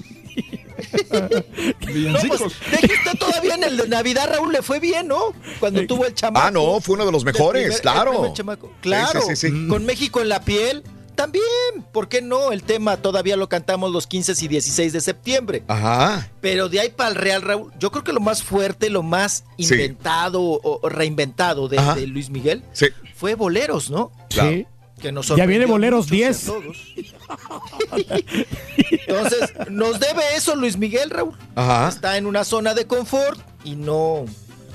No, pues, dijiste todavía en el de Navidad, Raúl, le fue bien, ¿no? Cuando tuvo el chamaco. Ah, no, fue uno de los mejores, primer- claro. Claro, Sí, sí, sí, sí. con México en la piel, También, ¿por qué no? El tema todavía lo cantamos los 15 y 16 de septiembre. Ajá. Pero de ahí para el Real Raúl, yo creo que lo más fuerte, lo más inventado o o reinventado de, Luis Miguel Sí. fue Boleros, ¿no? Sí. Que nos Ya viene Boleros mucho, o sea, 10. todos. Entonces, nos debe eso Luis Miguel, Raúl. Ajá. Está en una zona de confort y no,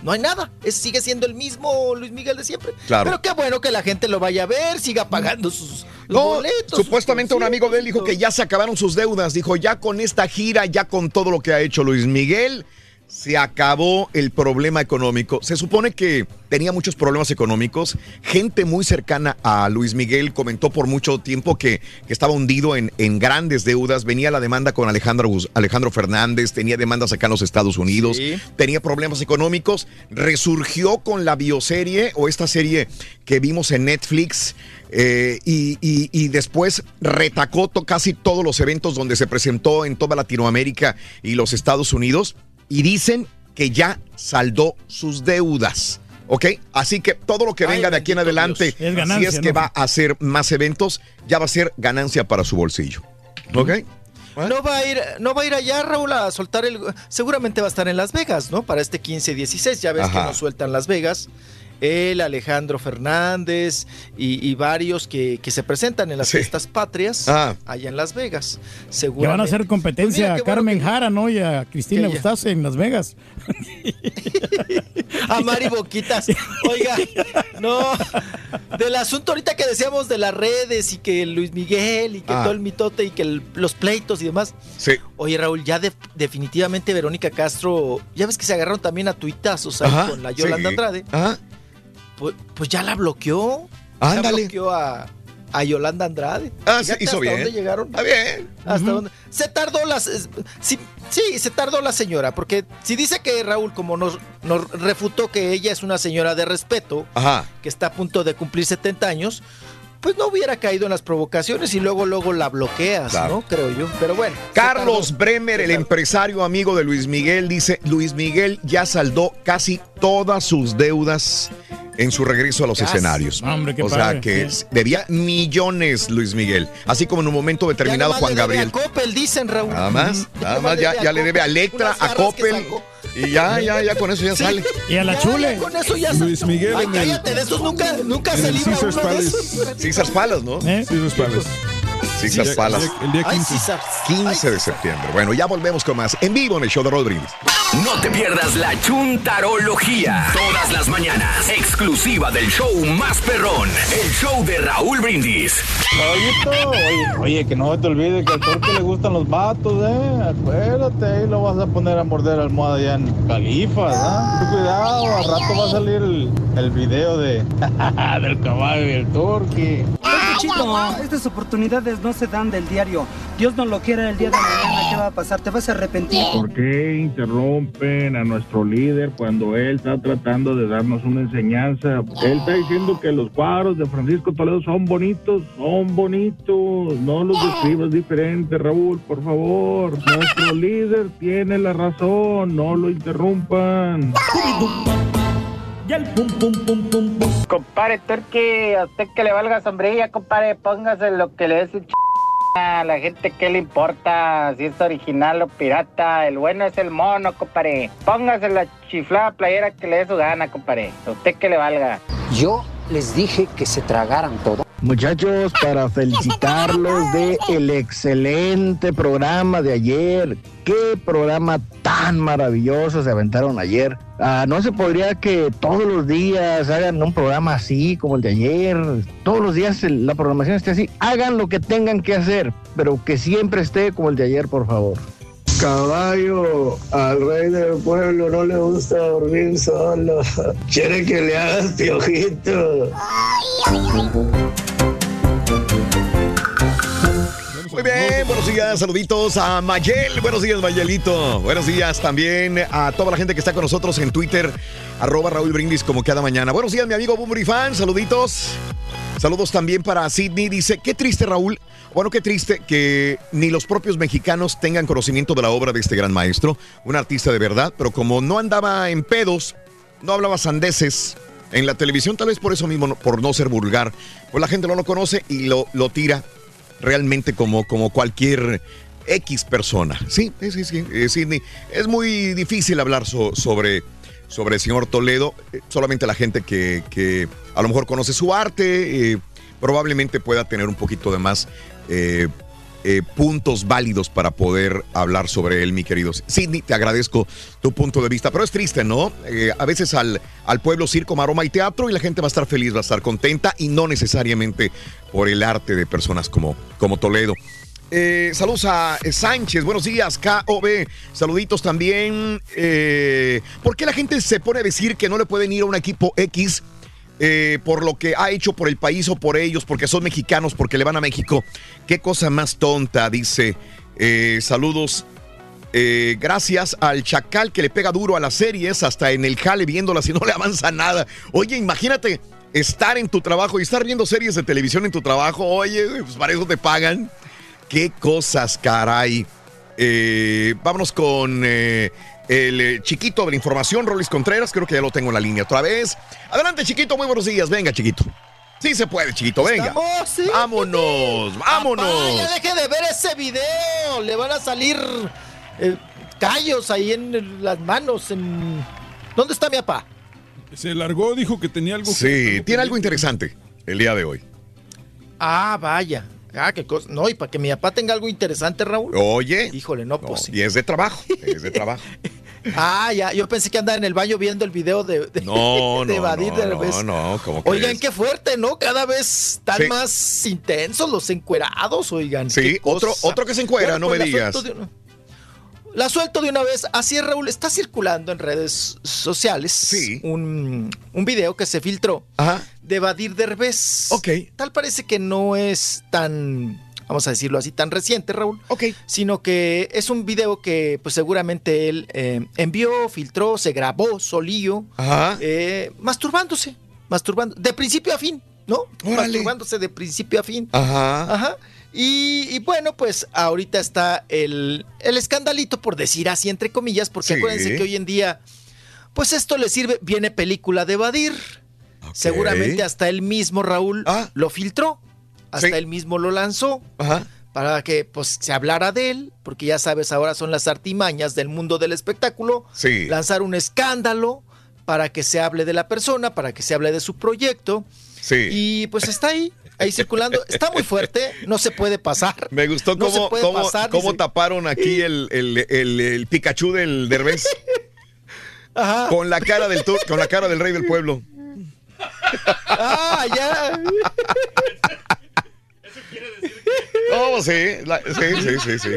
no hay nada. Es, sigue siendo el mismo Luis Miguel de siempre. Claro. Pero qué bueno que la gente lo vaya a ver, siga pagando sus No, boletos. supuestamente un amigo de él dijo que ya se acabaron sus deudas. Dijo, ya con esta gira, ya con todo lo que ha hecho Luis Miguel, se acabó el problema económico. Se supone que tenía muchos problemas económicos. Gente muy cercana a Luis Miguel comentó por mucho tiempo que, que estaba hundido en, en grandes deudas. Venía la demanda con Alejandro, Alejandro Fernández, tenía demandas acá en los Estados Unidos, Sí. tenía problemas económicos. Resurgió con la bioserie o esta serie que vimos en Netflix. eh, y, y- y después retacó to- casi todos los eventos donde se presentó en toda Latinoamérica y los Estados Unidos. Y dicen que ya saldó sus deudas. ¿Ok? Así que todo lo que Ay, venga de aquí en adelante. Es si es que ¿no? va a hacer más eventos, ya va a ser ganancia para su bolsillo. ¿Ok? No va a ir, no va a ir allá, Raúl, a soltar el. Seguramente va a estar en Las Vegas, ¿no? Para este 15-16. Ya ves Ajá. que nos sueltan Las Vegas. Él, Alejandro Fernández y, y varios que, que se presentan en las Sí. fiestas patrias Ah. allá en Las Vegas. Ya Seguramente. van a hacer competencia Pues mira a bueno Carmen que- Jara, ¿no? Y a Cristina ya- Gustase en Las Vegas. A Mari Boquitas. Oiga, no. Del asunto ahorita que decíamos de las redes y que Luis Miguel y que Ah. todo el mitote y que el- los pleitos y demás. Sí. Oye, Raúl, ya de- definitivamente Verónica Castro, ya ves que se agarraron también a tuitazos ahí Ajá, con la Yolanda sí. Andrade. Ajá. Pues, pues ya la bloqueó. Ándale. Ya bloqueó a, a Yolanda Andrade. Ah, sí, hizo hasta bien. dónde llegaron? Está bien. ¿Hasta dónde? Se tardó las. es- Sí, sí, se tardó la señora, porque si dice que Raúl, como nos, nos refutó que ella es una señora de respeto, Ajá. que está a punto de cumplir 70 años, pues no hubiera caído en las provocaciones y luego, luego la bloqueas, Claro. ¿no? Creo yo. Pero bueno. Carlos. Bremer, el empresario amigo de Luis Miguel, dice, Luis Miguel ya saldó casi todas sus deudas en su regreso a los escenarios. hombre, qué o sea padre. que debía millones Luis Miguel, así como en un momento determinado Juan le debe Gabriel. A Coppel, dicen Raúl. Nada más, nada más, ya, le debe a Electra, a Coppel y ya, ya, ya con eso ya sale. Y a la Ya, chule. ya con eso ya Luis Miguel Ay, en el- cállate, de esos nunca, nunca se libra Caesars uno de Palace. esos. Caesars Palace, ¿no? ¿Eh? Palace. Caesars El Palace. día- El día Ay, 15. César. 15 de septiembre. Bueno, ya volvemos con más en vivo en el show de Roll Brindis. No te pierdas la chuntarología. Todas las mañanas. Exclusiva del show más perrón. El show de Raúl Brindis. Oye, oye, que no te olvides que al torque le gustan los vatos, ¿eh? Acuérdate, ahí lo vas a poner a morder almohada ya en Califas, ¿ah? Ten Cuidado, al rato va a salir el, el video de del caballo y el torque. Chito, estas oportunidades no se dan del diario. Dios no lo quiera el día de mañana. ¿Qué va a pasar? Te vas a arrepentir. ¿Por qué interrumpen a nuestro líder cuando él está tratando de darnos una enseñanza? Él está diciendo que los cuadros de Francisco Toledo son bonitos, son bonitos. No los describas diferente, Raúl, por favor. Nuestro líder tiene la razón, no lo interrumpan. Compare, Turki, a usted que le valga sombrilla, compadre, póngase lo que le dé su ch... A la gente que le importa si es original o pirata. El bueno es el mono, compadre. Póngase la chiflada playera que le dé su gana, compadre. A usted que le valga. Yo les dije que se tragaran todo. Muchachos, para felicitarlos de el excelente programa de ayer. Qué programa tan maravilloso se aventaron ayer. Ah, no se podría que todos los días hagan un programa así como el de ayer. Todos los días la programación esté así. Hagan lo que tengan que hacer, pero que siempre esté como el de ayer, por favor. Caballo, al rey del pueblo no le gusta dormir solo. Quiere que le hagas piojito. Muy bien, buenos días, saluditos a Mayel. Buenos días, Mayelito. Buenos días también a toda la gente que está con nosotros en Twitter, arroba Raúl Brindis como cada mañana. Buenos días, mi amigo Bumbury Fan, saluditos. Saludos también para Sidney. Dice, qué triste, Raúl. Bueno, qué triste que ni los propios mexicanos tengan conocimiento de la obra de este gran maestro, un artista de verdad, pero como no andaba en pedos, no hablaba sandeces, En la televisión, tal vez por eso mismo, por no ser vulgar, pues la gente no lo conoce y lo, lo tira realmente como, como cualquier X persona. Sí, sí, sí, sí, eh, Sidney. Es muy difícil hablar so- sobre, sobre el señor Toledo. Eh, solamente la gente que, que a lo mejor conoce su arte, eh, probablemente pueda tener un poquito de más eh, puntos válidos para poder hablar sobre él, mi querido Sidney. Te agradezco tu punto de vista, pero es triste, ¿no? A veces al, al pueblo circo, maroma y teatro y la gente va a estar feliz, va a estar contenta y no necesariamente por el arte de personas como, como Toledo. Eh, saludos a eh, Sánchez, buenos días, KOB. Saluditos también. Eh, ¿Por qué la gente se pone a decir que no le pueden ir a un equipo X eh, por lo que ha hecho por el país o por ellos, porque son mexicanos, porque le van a México? Qué cosa más tonta, dice. Eh, saludos. Gracias al chacal que le pega duro a las series, hasta en el jale viéndolas y no le avanza nada. Oye, imagínate estar en tu trabajo y estar viendo series de televisión en tu trabajo. Oye, pues para eso te pagan. Qué cosas, caray. Eh, vámonos con eh, el eh, chiquito de la información, Rolis Contreras. Creo que ya lo tengo en la línea otra vez. Adelante, chiquito. Muy buenos días. Venga, chiquito. Sí se puede, chiquito. Venga. Estamos, sí. Vámonos, vámonos. Papá, ya deje de ver ese video. Le van a salir eh, callos ahí en las manos. En... ¿Dónde está mi papá? Se largó, dijo que tenía algo. Sí, tiene algo interesante el día de hoy. Ah, vaya. Ah, qué cosa. No, y para que mi papá tenga algo interesante, Raúl. Oye. Híjole, no, pues sí. Y es de trabajo, es de trabajo. Ah, ya, yo pensé que andaba en el baño viendo el video de, de, No, de no, Badir no, no, no, ¿cómo Oigan, qué fuerte, ¿no? Cada vez están Sí. más intensos los encuerados, oigan. Sí, otro- otro que se encuera, no me la digas. suelto de una- La suelto de una vez. Así es, Raúl. Está circulando en redes sociales un, un video que se filtró de Badir Derbez. Ok. Tal parece que no es tan, vamos a decirlo así, tan reciente, Raúl. Ok. Sino que es un video que pues seguramente él eh, envió, filtró, se grabó solillo, Ajá. eh, masturbándose, masturbando, de principio a fin, ¿no? Masturbándose de principio a fin. Ajá. Ajá. Y, y bueno, pues ahorita está el, el escandalito, por decir así, entre comillas, porque Sí. acuérdense que hoy en día, pues esto le sirve, viene película de Badir. Seguramente hasta él mismo, Raúl, lo filtró. Hasta Sí. él mismo lo lanzó. Ajá. Para que pues se hablara de él, porque ya sabes, ahora son las artimañas del mundo del espectáculo. Sí. Lanzar un escándalo para que se hable de la persona, para que se hable de su proyecto. Sí. Y pues está ahí, ahí circulando. Está muy fuerte, no se puede pasar. Me gustó No cómo, cómo- pasar, cómo dice. taparon aquí el, el, el- el Pikachu del Derbez. Con la cara del con la cara del rey del pueblo. Ah, ya. Oh, sí, la- sí, sí, sí, sí.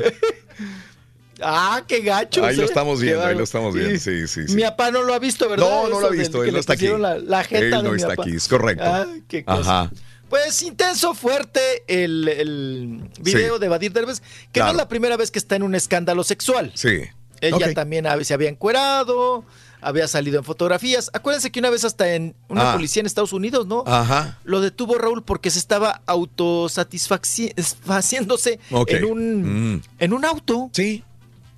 Ah, qué gacho. Ahí lo estamos Qué viendo, ahí lo estamos viendo. Sí, sí, sí. Mi papá no lo ha visto, ¿verdad? No, no lo ha Eso visto, que él no está aquí. La, la jeta Él de no mi está papá. aquí, es correcto. Ah, qué cosa. Ajá. Pues intenso, fuerte el, el video Sí. de Badir Derbez, que no es la primera vez que está en un escándalo sexual. Sí. Ya también se había encuerado, había salido en fotografías. Acuérdense que una vez hasta en una Ah. policía en Estados Unidos, ¿no? Ajá. Lo detuvo Raúl porque se estaba autosatisfaciéndose en un Mm. en un auto. Sí.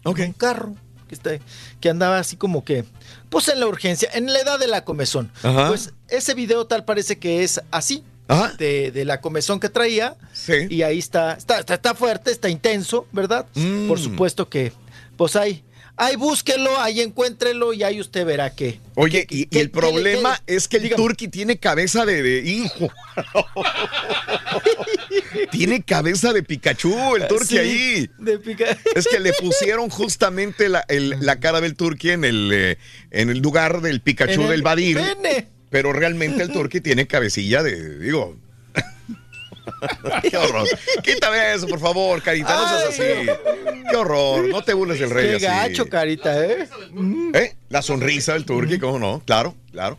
Ok. En un carro. Que, está- que andaba así como que, pues en la urgencia, en la edad de la comezón. Ajá. Pues ese video tal parece que es así. Ajá. De, de la comezón que traía. Sí. Y ahí está, está, está, está fuerte, está intenso, ¿verdad? Mm. Por supuesto que, pues ahí, ahí búsquelo, ahí encuéntrelo y ahí usted verá que. Oye, y, y qué- el problema qué le- es que el turqui tiene cabeza de, de hijo. tiene cabeza de Pikachu, el turqui Sí, ahí. de Es que le pusieron justamente la, el- la cara del turqui en el, eh, en el lugar del Pikachu el del Badir. pene. Pero realmente el turqui tiene cabecilla de, digo. Qué horror. Quítame eso, por favor, carita, no seas así. Qué horror, no te burles del rey Qué así. gacho, carita, ¿eh? ¿Eh? La sonrisa del turqui, ¿cómo no? Claro, claro.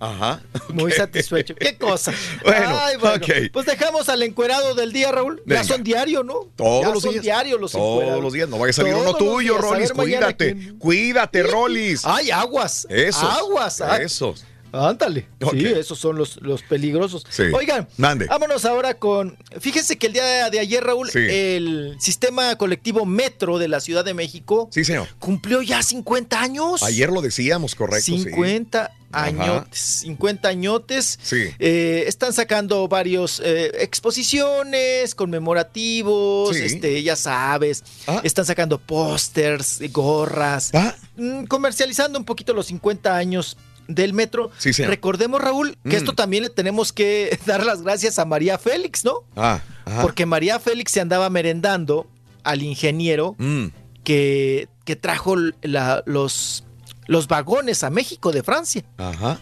Ajá. Muy satisfecho. ¿Qué cosa? Bueno, Ay, bueno. Pues dejamos al encuerado del día, Raúl. Venga. Ya son diario, ¿no? Todos Ya los son días. diarios los Todos encuerados. los días. No vaya a salir uno Todos tuyo, Rolis. Cuídate. Cuídate, Rolis. Ay, aguas. Esos. Aguas. ah. Esos. Ándale. Ok. Sí, esos son los, los peligrosos. Sí. Oigan, Mande. vámonos ahora con. Fíjense que el día de ayer, Raúl, Sí. el sistema colectivo Metro de la Ciudad de México Sí, señor. cumplió ya 50 años. Ayer lo decíamos, correcto. sí. 50. añotes, 50 añotes. Sí. Eh, están sacando varios eh, exposiciones, conmemorativos, Sí. este, ya sabes. Están sacando pósters, gorras, Ah. mm, comercializando un poquito los 50 años del metro. Sí. Recordemos, Raúl, que Mm. esto también le tenemos que dar las gracias a María Félix, ¿no? Ah, ajá. Porque María Félix se andaba merendando al ingeniero Mm. que, que trajo la- los, los vagones a México de Francia. Ajá.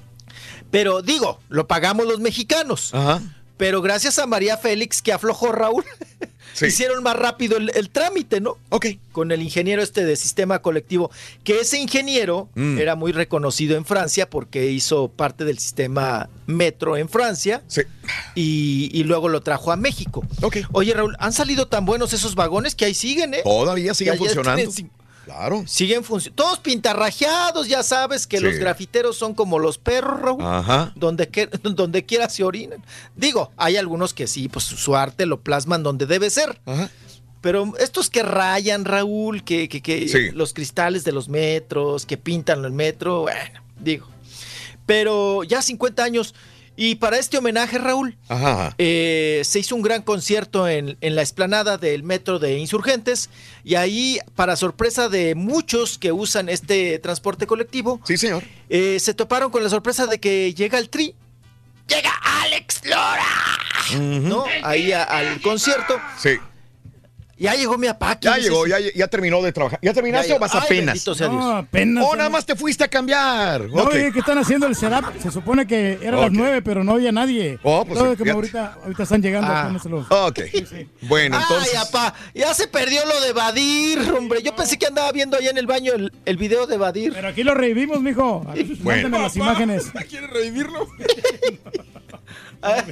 Pero digo, lo pagamos los mexicanos. Ajá. Pero gracias a María Félix que aflojó Raúl, hicieron más rápido el, el trámite, ¿no? Ok. Con el ingeniero este de sistema colectivo, que ese ingeniero Mm. era muy reconocido en Francia porque hizo parte del sistema metro en Francia. Sí. Y, y luego lo trajo a México. Oye, Raúl, han salido tan buenos esos vagones que ahí siguen, ¿eh? Todavía siguen funcionando. tienen- Claro. Siguen funcionando. Todos pintarrajeados, ya sabes que Sí. los grafiteros son como los perros, Raúl. Ajá. Donde, que- donde quiera se orinan. Digo, hay algunos que sí, pues su arte lo plasman donde debe ser. Pero estos que rayan, Raúl, que, que, que Sí. los cristales de los metros, que pintan el metro, bueno, digo. Pero ya 50 años. Y para este homenaje, Raúl, Ajá. eh, se hizo un gran concierto en, en la explanada del metro de Insurgentes y ahí, para sorpresa de muchos que usan este transporte colectivo, sí, señor. se toparon con la sorpresa de que llega el tri, llega Alex Lora, ¿no? Ahí a- al concierto. Sí. Ya llegó mi papá. Ya ¿quién es llegó, ya, ya terminó de trabajar. ¿Ya terminaste Ya o vas. Ay, apenas? bendito sea Dios. No, apenas. O nada más te fuiste a cambiar. No, Ok. oye, que están haciendo el setup. Se supone que era a las Ok. nueve, pero no había nadie. Oh, pues, fíjate. ahorita, ahorita están llegando. Ah, apenas los- Ok. Bueno, entonces. Ay, apá, ya se perdió lo de Badir, hombre. Yo pensé que andaba viendo allá en el baño el, el video de Badir. Pero aquí lo revivimos, mijo. Mándame las imágenes. ¿Quiere revivirlo? Ay,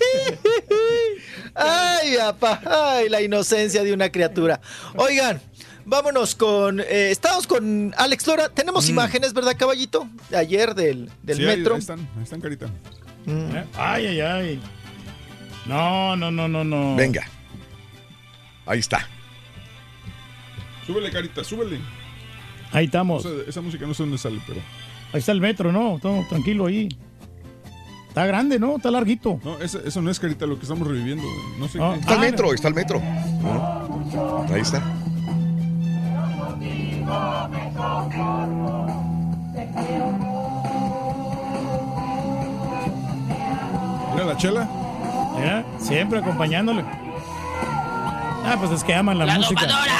apá, ay, la inocencia de una criatura. Oigan, vámonos con. eh, estamos con Alex Lora. Tenemos imágenes, ¿verdad, caballito? De ayer del, del Sí, ahí- metro. Ahí, están, ahí están, carita. ¿Eh? Ay, ay, ay. No, no, no, no, no. Venga. Ahí está. Súbele, carita, súbele. Ahí estamos. Esa música no sé dónde sale, pero. Ahí está el metro, ¿no? Todo tranquilo ahí. Está grande, ¿no? Está larguito. No, eso, eso no es carita lo que estamos reviviendo. No sé Ah. qué. Está el metro, está el metro. Ahí está. Mira la chela. Siempre acompañándole. Ah, pues es que aman la, ¡La música. domadora!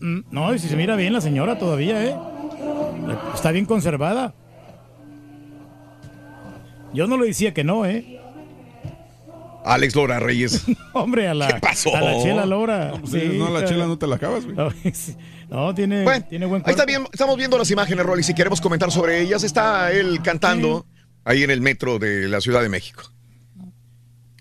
Mm, mm, No, y si se mira bien la señora todavía, ¿eh? Está bien conservada. Yo no le decía que no, ¿eh? Alex Lora Reyes. Hombre, a la, ¿Qué pasó? a la chela Lora. No, pues, no, la chela no te la acabas, güey. No, tiene, Bueno, tiene buen ahí está cuerpo. bien, estamos viendo las imágenes, Rolly. Si queremos comentar sobre ellas, está él cantando ahí en el metro de la Ciudad de México.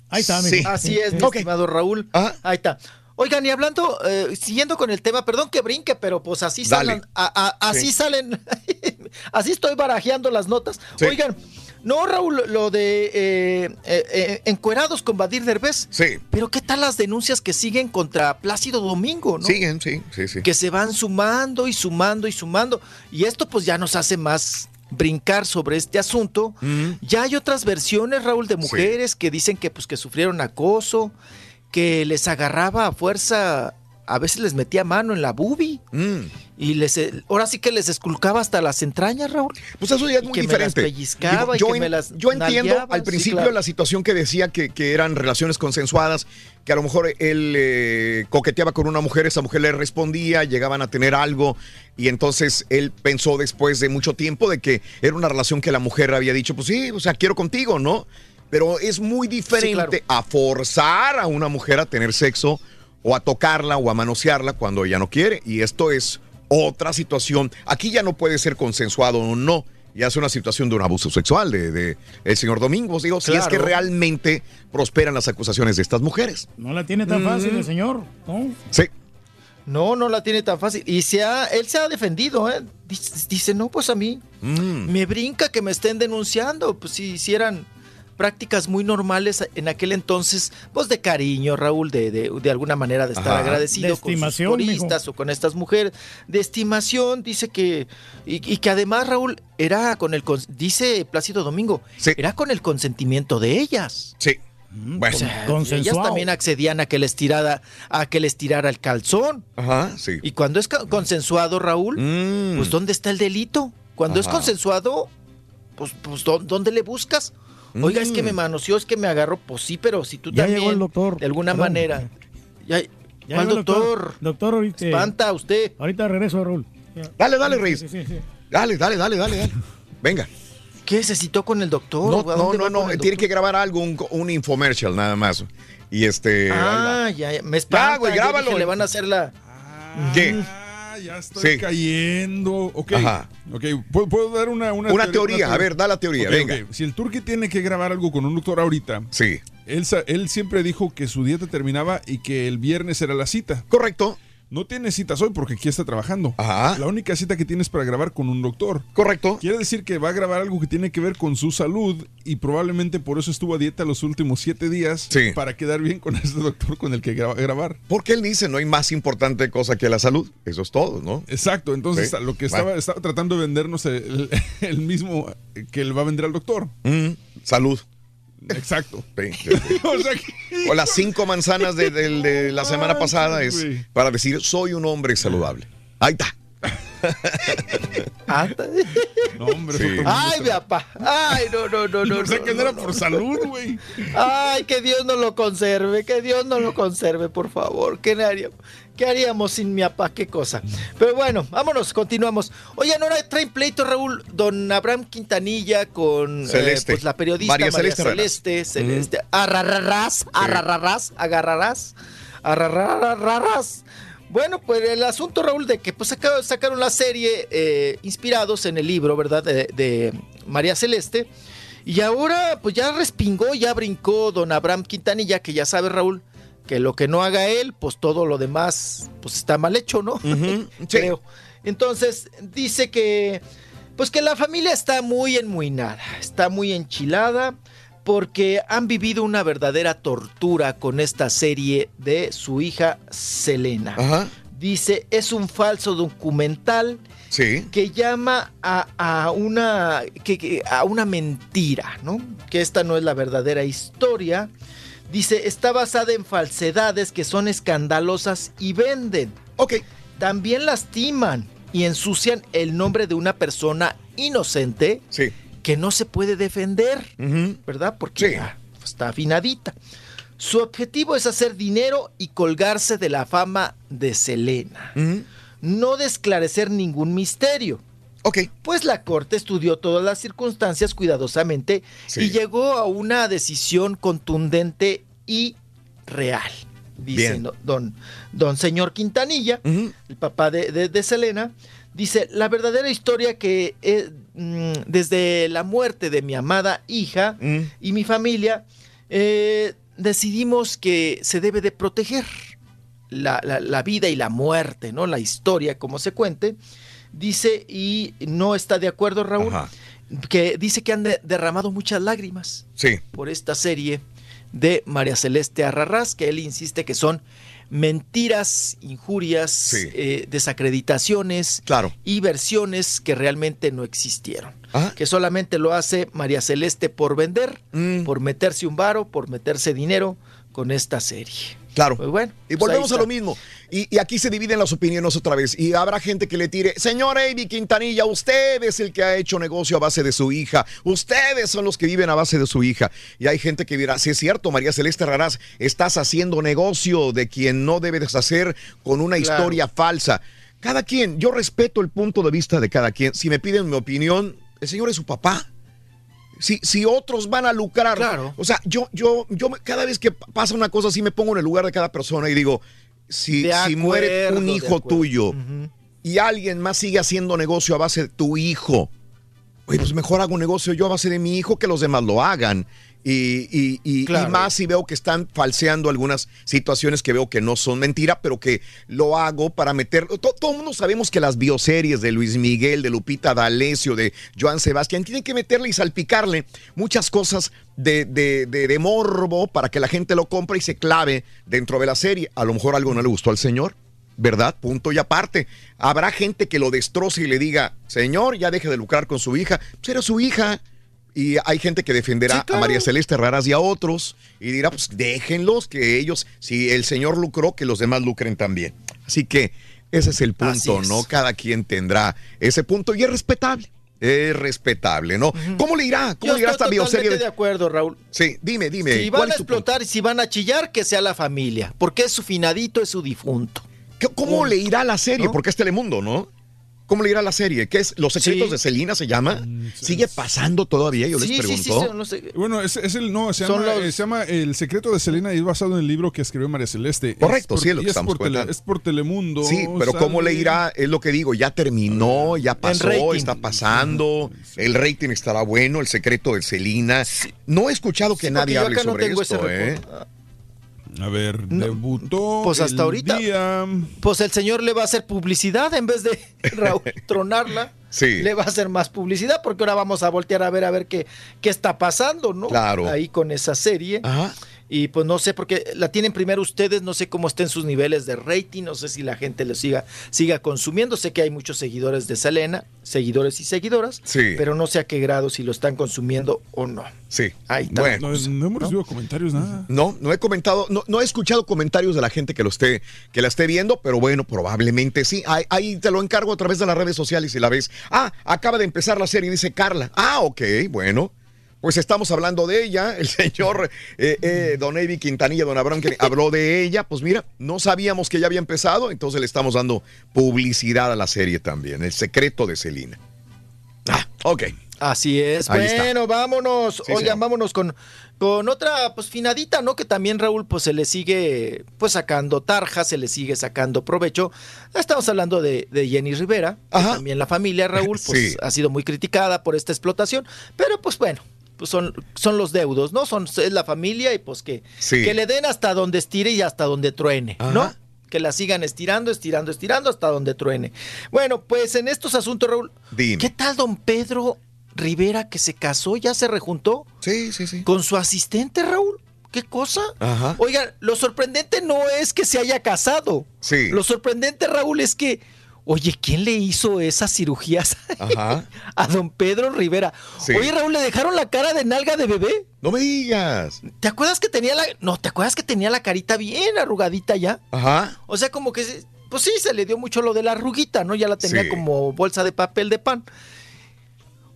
Ahí está, Sí. Así es, mi estimado Raúl. Ahí está. Oigan, y hablando, eh, siguiendo con el tema, perdón que brinque, pero pues así Dale. salen, a- a- así Sí. salen, así estoy barajeando las notas. Sí. Oigan, no, Raúl, lo de eh, eh, eh, encuerados con Badir Derbez. Sí. Pero ¿qué tal las denuncias que siguen contra Plácido Domingo, no? Siguen, sí, sí, sí. que se van sumando y sumando y sumando. Y esto pues ya nos hace más brincar sobre este asunto. Ya hay otras versiones, Raúl, de mujeres que dicen que pues que sufrieron acoso, que les agarraba a fuerza, a veces les metía mano en la bubi Mm. y les eh, ahora sí que les esculcaba hasta las entrañas, Raúl. Pues eso ya es muy que diferente. Me las pellizcaba Digo, y yo, que en- me las yo entiendo al sí, principio claro. la situación que decía que, que eran relaciones consensuadas, que a lo mejor él eh, coqueteaba con una mujer, esa mujer le respondía, llegaban a tener algo y entonces él pensó después de mucho tiempo de que era una relación que la mujer había dicho, pues sí, o sea, quiero contigo, ¿no? Pero es muy diferente a forzar a una mujer a tener sexo o a tocarla o a manosearla cuando ella no quiere. Y esto es otra situación. Aquí ya no puede ser consensuado o no. Ya es una situación de un abuso sexual de, de el señor Domingos. Digo, si es que Claro. realmente prosperan las acusaciones de estas mujeres. No la tiene tan fácil Mm. el señor. ¿no? Sí. No, no la tiene tan fácil. Y se ha, él se ha defendido, ¿eh? Dice, dice, no, pues a mí Mm. me brinca que me estén denunciando. Pues si hicieran prácticas muy normales en aquel entonces, pues de cariño, Raúl, de, de, de alguna manera de estar Ajá. agradecido De con sus coristas o con estas mujeres, de estimación, dice que, y, y que además, Raúl, era con el, dice Plácido Domingo, era con el consentimiento de ellas. Sí. O sea, ellas también accedían a que les tirara, a que les tirara el calzón. Ajá, sí. Y cuando es consensuado, Raúl, pues ¿dónde está el delito? Cuando es Mm. Consensuado, pues, pues ¿dó- ¿dónde le buscas? Oiga, es que Mm. me manoseó, es que me agarró. Pues sí, pero si tú Ya también, llegó el doctor. de alguna Perdón. manera. Ya, Ya ¿Cuál llegó el doctor? Doctor, ahorita. Espanta usted. Ahorita regreso, Raúl. Dale, dale, Reyes. Sí, sí, sí. Dale, dale, dale, dale, dale. Venga. ¿Qué se citó con el doctor? No, ¿A no, no, no. el Tiene doctor? que grabar algo, un, un infomercial nada más. Y este. Ah, ya, ya, me espanta. güey, yo grábalo. dije, le van a hacer la... ¿Qué? Ah, ya estoy Sí. cayendo. Ok. Ajá. Ok, ¿Puedo, puedo dar una, una, Una teoría, a ver, da la teoría, venga. Si el turque tiene que grabar algo con un doctor ahorita. Sí. Él, él siempre dijo que su dieta terminaba y que el viernes era la cita. Correcto. No tiene citas hoy porque aquí está trabajando. Ajá. La única cita que tienes para grabar con un doctor. Correcto. Quiere decir que va a grabar algo que tiene que ver con su salud y probablemente por eso estuvo a dieta los últimos siete días Sí. para quedar bien con este doctor con el que gra- grabar. Porque él dice, no hay más importante cosa que la salud. Eso es todo, ¿no? Exacto, entonces Sí. lo que estaba, Bueno. estaba tratando de vendernos el, el mismo que le va a vender al doctor. Mm, salud. Exacto. Sí, sí, sí. O sea que- O las cinco manzanas de, la semana pasada es para decir, soy un hombre saludable. Ahí está. No, hombre, Sí. Ay, mi papá. Ay, no, no, no, no. Pensé no, que no no, era no. por salud, güey. Ay, que Dios nos lo conserve, que Dios nos lo conserve, por favor. ¿Qué haríamos, qué haríamos sin mi papá? ¿Qué cosa? Pero bueno, vámonos, continuamos. Oigan, ahora traen pleito, Raúl, don Abraham Quintanilla con eh, pues, la periodista María María, Celeste Celeste. Celeste. Arrararás, arrararás, agarrarás, arrararás. Bueno, pues el asunto, Raúl, de que pues saca- sacaron la serie eh, inspirados en el libro, ¿verdad? De, de María Celeste. Y ahora, pues ya respingó, ya brincó don Abraham Quintanilla, que ya sabe, Raúl, que lo que no haga él, pues todo lo demás, pues está mal hecho, ¿no? Creo. Entonces, dice que, pues que la familia está muy enmuinada, está muy enchilada, porque han vivido una verdadera tortura con esta serie de su hija Selena. Ajá. Dice, es un falso documental Sí. que llama a, a una, que, que- a una mentira, ¿no? Que esta no es la verdadera historia. Dice, está basada en falsedades que son escandalosas y venden. Ok. También lastiman y ensucian el nombre de una persona inocente Sí. que no se puede defender. ¿verdad? Porque Sí. ya está afinadita. Su objetivo es hacer dinero y colgarse de la fama de Selena. No de esclarecer ningún misterio. Ok. Pues la corte estudió todas las circunstancias cuidadosamente Sí. y llegó a una decisión contundente y real. Dice no- don, don señor Quintanilla, el papá de, de- de Selena, dice, la verdadera historia que eh, mm, desde la muerte de mi amada hija Mm. y mi familia, eh, decidimos que se debe de proteger la, la- la vida y la muerte, ¿no? La historia, como se cuente. Dice, y no está de acuerdo, Raúl, Ajá. que dice que han de- derramado muchas lágrimas Sí. por esta serie de María Celeste Arrarás, que él insiste que son mentiras, injurias, Sí. eh, desacreditaciones Claro. y versiones que realmente no existieron. Ajá. Que solamente lo hace María Celeste por vender, Mm. por meterse un varo, por meterse dinero con esta serie. Claro. Pues bueno. Y pues volvemos a lo mismo. Y, y aquí se dividen las opiniones otra vez. Y habrá gente que le tire, señor Avi Quintanilla, usted es el que ha hecho negocio a base de su hija. Ustedes son los que viven a base de su hija. Y hay gente que dirá, sí es cierto, María Celeste Raraz, estás haciendo negocio de quien no debes hacer con una Claro. historia falsa. Cada quien, yo respeto el punto de vista de cada quien. Si me piden mi opinión, el señor es su papá. Si, si otros van a lucrar. Claro. O sea, yo, yo, yo cada vez que pasa una cosa así me pongo en el lugar de cada persona y digo, si, si muere un hijo tuyo y alguien más sigue haciendo negocio a base de tu hijo, oye, pues mejor hago un negocio yo a base de mi hijo que los demás lo hagan. Y, y- y- y más si veo que están falseando algunas situaciones que veo que no son mentira, pero que lo hago para meter. to- todo el mundo sabemos que las bioseries de Luis Miguel, de Lupita D'Alessio, de Joan Sebastián, tienen que meterle y salpicarle muchas cosas de, de- de- de morbo para que la gente lo compre y se clave dentro de la serie. A lo mejor algo no le gustó al señor. ¿Verdad? Punto y aparte. Habrá gente que lo destroce y le diga, señor, ya deje de lucrar con su hija. Pues era su hija. Y hay gente que defenderá a María Celeste Raras y a otros y dirá, pues déjenlos, que ellos, si el señor lucró, que los demás lucren también. Así que ese es el punto, es. ¿no? Cada quien tendrá ese punto y es respetable. Es respetable, ¿no? ¿Cómo le irá? ¿Cómo Yo le irá esta bioserie? totalmente de acuerdo, Raúl. Sí, dime, dime. Si ¿cuál van a explotar y si van a chillar, que sea la familia. Porque es su finadito, es su difunto. ¿Qué- ¿Cómo le irá a la serie? ¿No? Porque es Telemundo, ¿no? ¿Cómo le irá la serie? ¿Qué es? ¿Los secretos Sí. de Selina se llama? ¿Sigue pasando todavía? Yo les Sí, sí, sí, pregunto. sí, no sé. Bueno, es, es el no, se Son llama, los- eh, se llama El secreto de Selena y es basado en el libro que escribió María Celeste. Correcto, Es por- sí, es lo que estamos por tele- es por Telemundo. Sí, pero ¿cómo le irá? Es lo que digo, ya terminó, ya pasó, está pasando, el rating estará bueno, el secreto de Selina. No he escuchado que Sí, nadie porque yo hable acá no sobre tengo esto, ese ¿eh? A ver, debutó. Pues hasta el ahorita. día- Pues el señor le va a hacer publicidad en vez de Raúl, tronarla. Sí. Le va a hacer más publicidad porque ahora vamos a voltear a ver a ver qué, qué está pasando, ¿no? Claro. Ahí con esa serie. Ajá. Y pues no sé, porque la tienen primero ustedes, no sé cómo estén sus niveles de rating, no sé si la gente lo siga, siga consumiendo. Sé que hay muchos seguidores de Selena, seguidores y seguidoras, Sí. pero no sé a qué grado si lo están consumiendo o no. Sí. Ahí está. Bueno, No, no hemos recibido comentarios, nada. No, no he comentado, no, no he escuchado comentarios de la gente que lo esté, que la esté viendo, pero bueno, probablemente sí. Ahí, ahí te lo encargo a través de las redes sociales si la ves. Ah, acaba de empezar la serie, dice Carla. Ah, ok, bueno. Pues estamos hablando de ella, el señor eh, eh, Don Evi Quintanilla, Don Abraham, que habló de ella. Pues mira, no sabíamos que ya había empezado, entonces le estamos dando publicidad a la serie también, El secreto de Celina. Ah, ok. Así es. Ahí está. bueno, vámonos. Sí, Oigan, señor. vámonos con, con otra pues finadita, ¿no? Que también Raúl pues se le sigue pues sacando tarja, se le sigue sacando provecho. Estamos hablando de, de Jenny Rivera, que Ajá. también la familia Raúl pues Sí. ha sido muy criticada por esta explotación, pero pues bueno. Son, son los deudos, ¿no? Son, es la familia y pues que, Sí. que le den hasta donde estire y hasta donde truene, ¿no? Que la sigan estirando, estirando, estirando hasta donde truene. Bueno, pues en estos asuntos, Raúl, Dime. ¿Qué tal don Pedro Rivera que se casó, ya se rejuntó? Sí, sí, sí. Con su asistente, Raúl. ¿Qué cosa? Ajá. Oigan, lo sorprendente no es que se haya casado. Sí. Lo sorprendente, Raúl, es que, oye, ¿quién le hizo esas cirugías Ajá. a don Pedro Rivera? Sí. Oye, Raúl, ¿le dejaron la cara de nalga de bebé? No me digas. ¿Te acuerdas que tenía la... No, ¿te acuerdas que tenía la carita bien arrugadita ya? Ajá. O sea, como que, se- pues sí, se le dio mucho lo de la arruguita, ¿no? Ya la tenía Sí. como bolsa de papel de pan.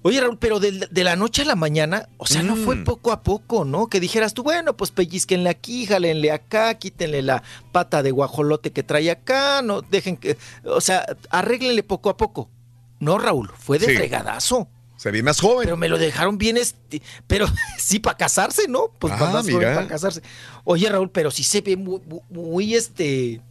Oye, Raúl, pero de, de la noche a la mañana, o sea, no fue Mm. poco a poco, ¿no? Que dijeras tú, bueno, pues pellizquenle aquí, jálenle acá, quítenle la pata de guajolote que trae acá, no dejen que, o sea, arréglenle poco a poco. No, Raúl, fue de Sí. fregadazo. Se ve más joven. Pero me lo dejaron bien, este, pero sí para casarse, ¿no? Pues Ah, para más joven mira. para casarse. Oye, Raúl, pero sí se ve muy, muy, muy, este,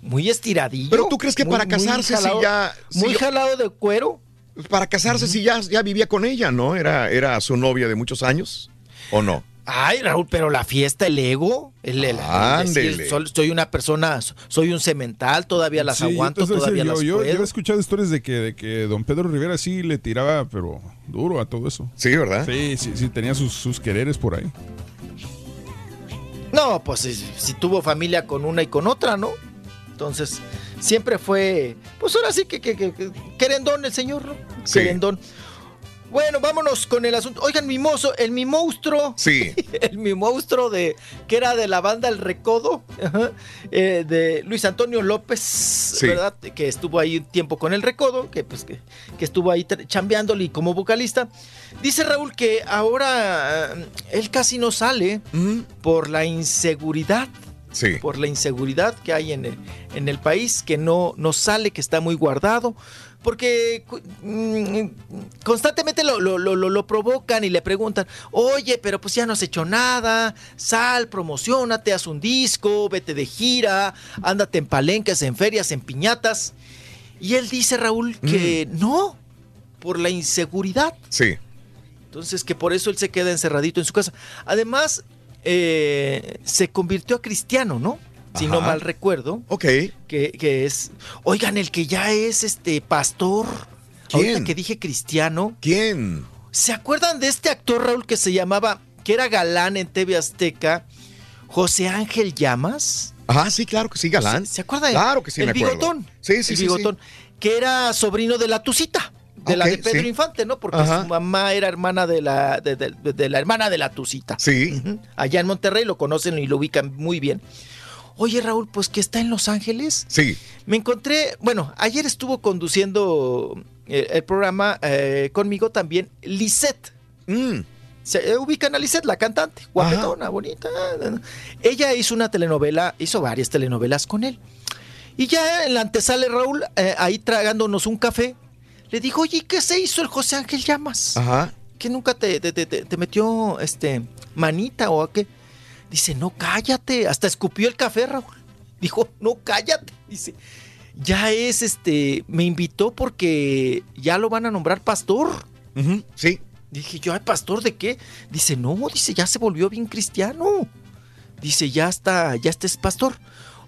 muy estiradillo. Pero tú crees que Muy- para muy casarse si jalado- ya- si muy yo- jalado de cuero. Para casarse si ya, ya vivía con ella, ¿no? Era, era su novia de muchos años, ¿o no? Ay, Raúl, pero la fiesta, el ego, el, el- el decir, soy, soy una persona, soy un cemental, todavía las Sí, yo aguanto, todavía diciendo, las yo, yo, he escuchado historias de que, de que don Pedro Rivera sí le tiraba, pero duro a todo eso. Sí, ¿verdad? Sí, sí, sí, tenía sus, sus quereres por ahí. No, pues si, si tuvo familia con una y con otra, ¿no? Entonces, siempre fue, pues ahora sí que, que, que- que- querendón el señor, ¿no? Sí. Querendón. Bueno, vámonos con el asunto. Oigan, mi mozo, el mi monstruo. Sí. El mi monstruo de que era de la banda El Recodo, ajá, eh, de Luis Antonio López, ¿verdad? Que estuvo ahí un tiempo con El Recodo, que pues que, que estuvo ahí chambeándole como vocalista. Dice Raúl que ahora eh, él casi no sale por la inseguridad. Sí. Por la inseguridad que hay en el, en el país, que no, no sale, que está muy guardado. Porque mm, constantemente lo, lo- lo- lo- lo provocan y le preguntan, oye, pero pues ya no has hecho nada, sal, promocionate, haz un disco, vete de gira, ándate en palenques, en ferias, en piñatas. Y él dice, Raúl, que no, por la inseguridad. Sí. Entonces, que por eso él se queda encerradito en su casa. Además, eh, se convirtió a cristiano, ¿no? Si no mal recuerdo. Ok. Que, que es. Oigan, el que ya es este pastor. ¿Quién? Ahorita que dije cristiano. ¿Quién? ¿Se acuerdan de este actor, Raúl, que se llamaba, que era galán en TV Azteca? José Ángel Llamas. Ajá, sí, claro que sí, galán. ¿Se, se acuerda? Claro que sí, el me acuerdo. bigotón. Sí, sí, el sí, bigotón. Que era sobrino de la Tucita. De la de Pedro sí. Infante, ¿no? Porque Ajá. su mamá era hermana de la, de, de- de la hermana de la Tucita. Sí. Allá en Monterrey lo conocen y lo ubican muy bien. Oye, Raúl, pues que está en Los Ángeles. Sí. Me encontré, bueno, ayer estuvo conduciendo eh, el programa eh, conmigo también Lisette. Mm. Se eh, ubican a Lisette, la cantante, guapetona, bonita. Ella hizo una telenovela, hizo varias telenovelas con él. Y ya en la antesala, Raúl, eh, ahí tragándonos un café, le dijo, oye, ¿qué se hizo el José Ángel Llamas? Ajá. ¿Que nunca te, te- te- te- te metió este manita o a qué? Dice, no, cállate. Hasta escupió el café, Raúl. Dijo, no, cállate. Dice, ya es este, me invitó porque ya lo van a nombrar pastor. Sí. Dije yo, ¿ay, pastor de qué? Dice, no, dice, ya se volvió bien cristiano. Dice, ya está, ya está es pastor.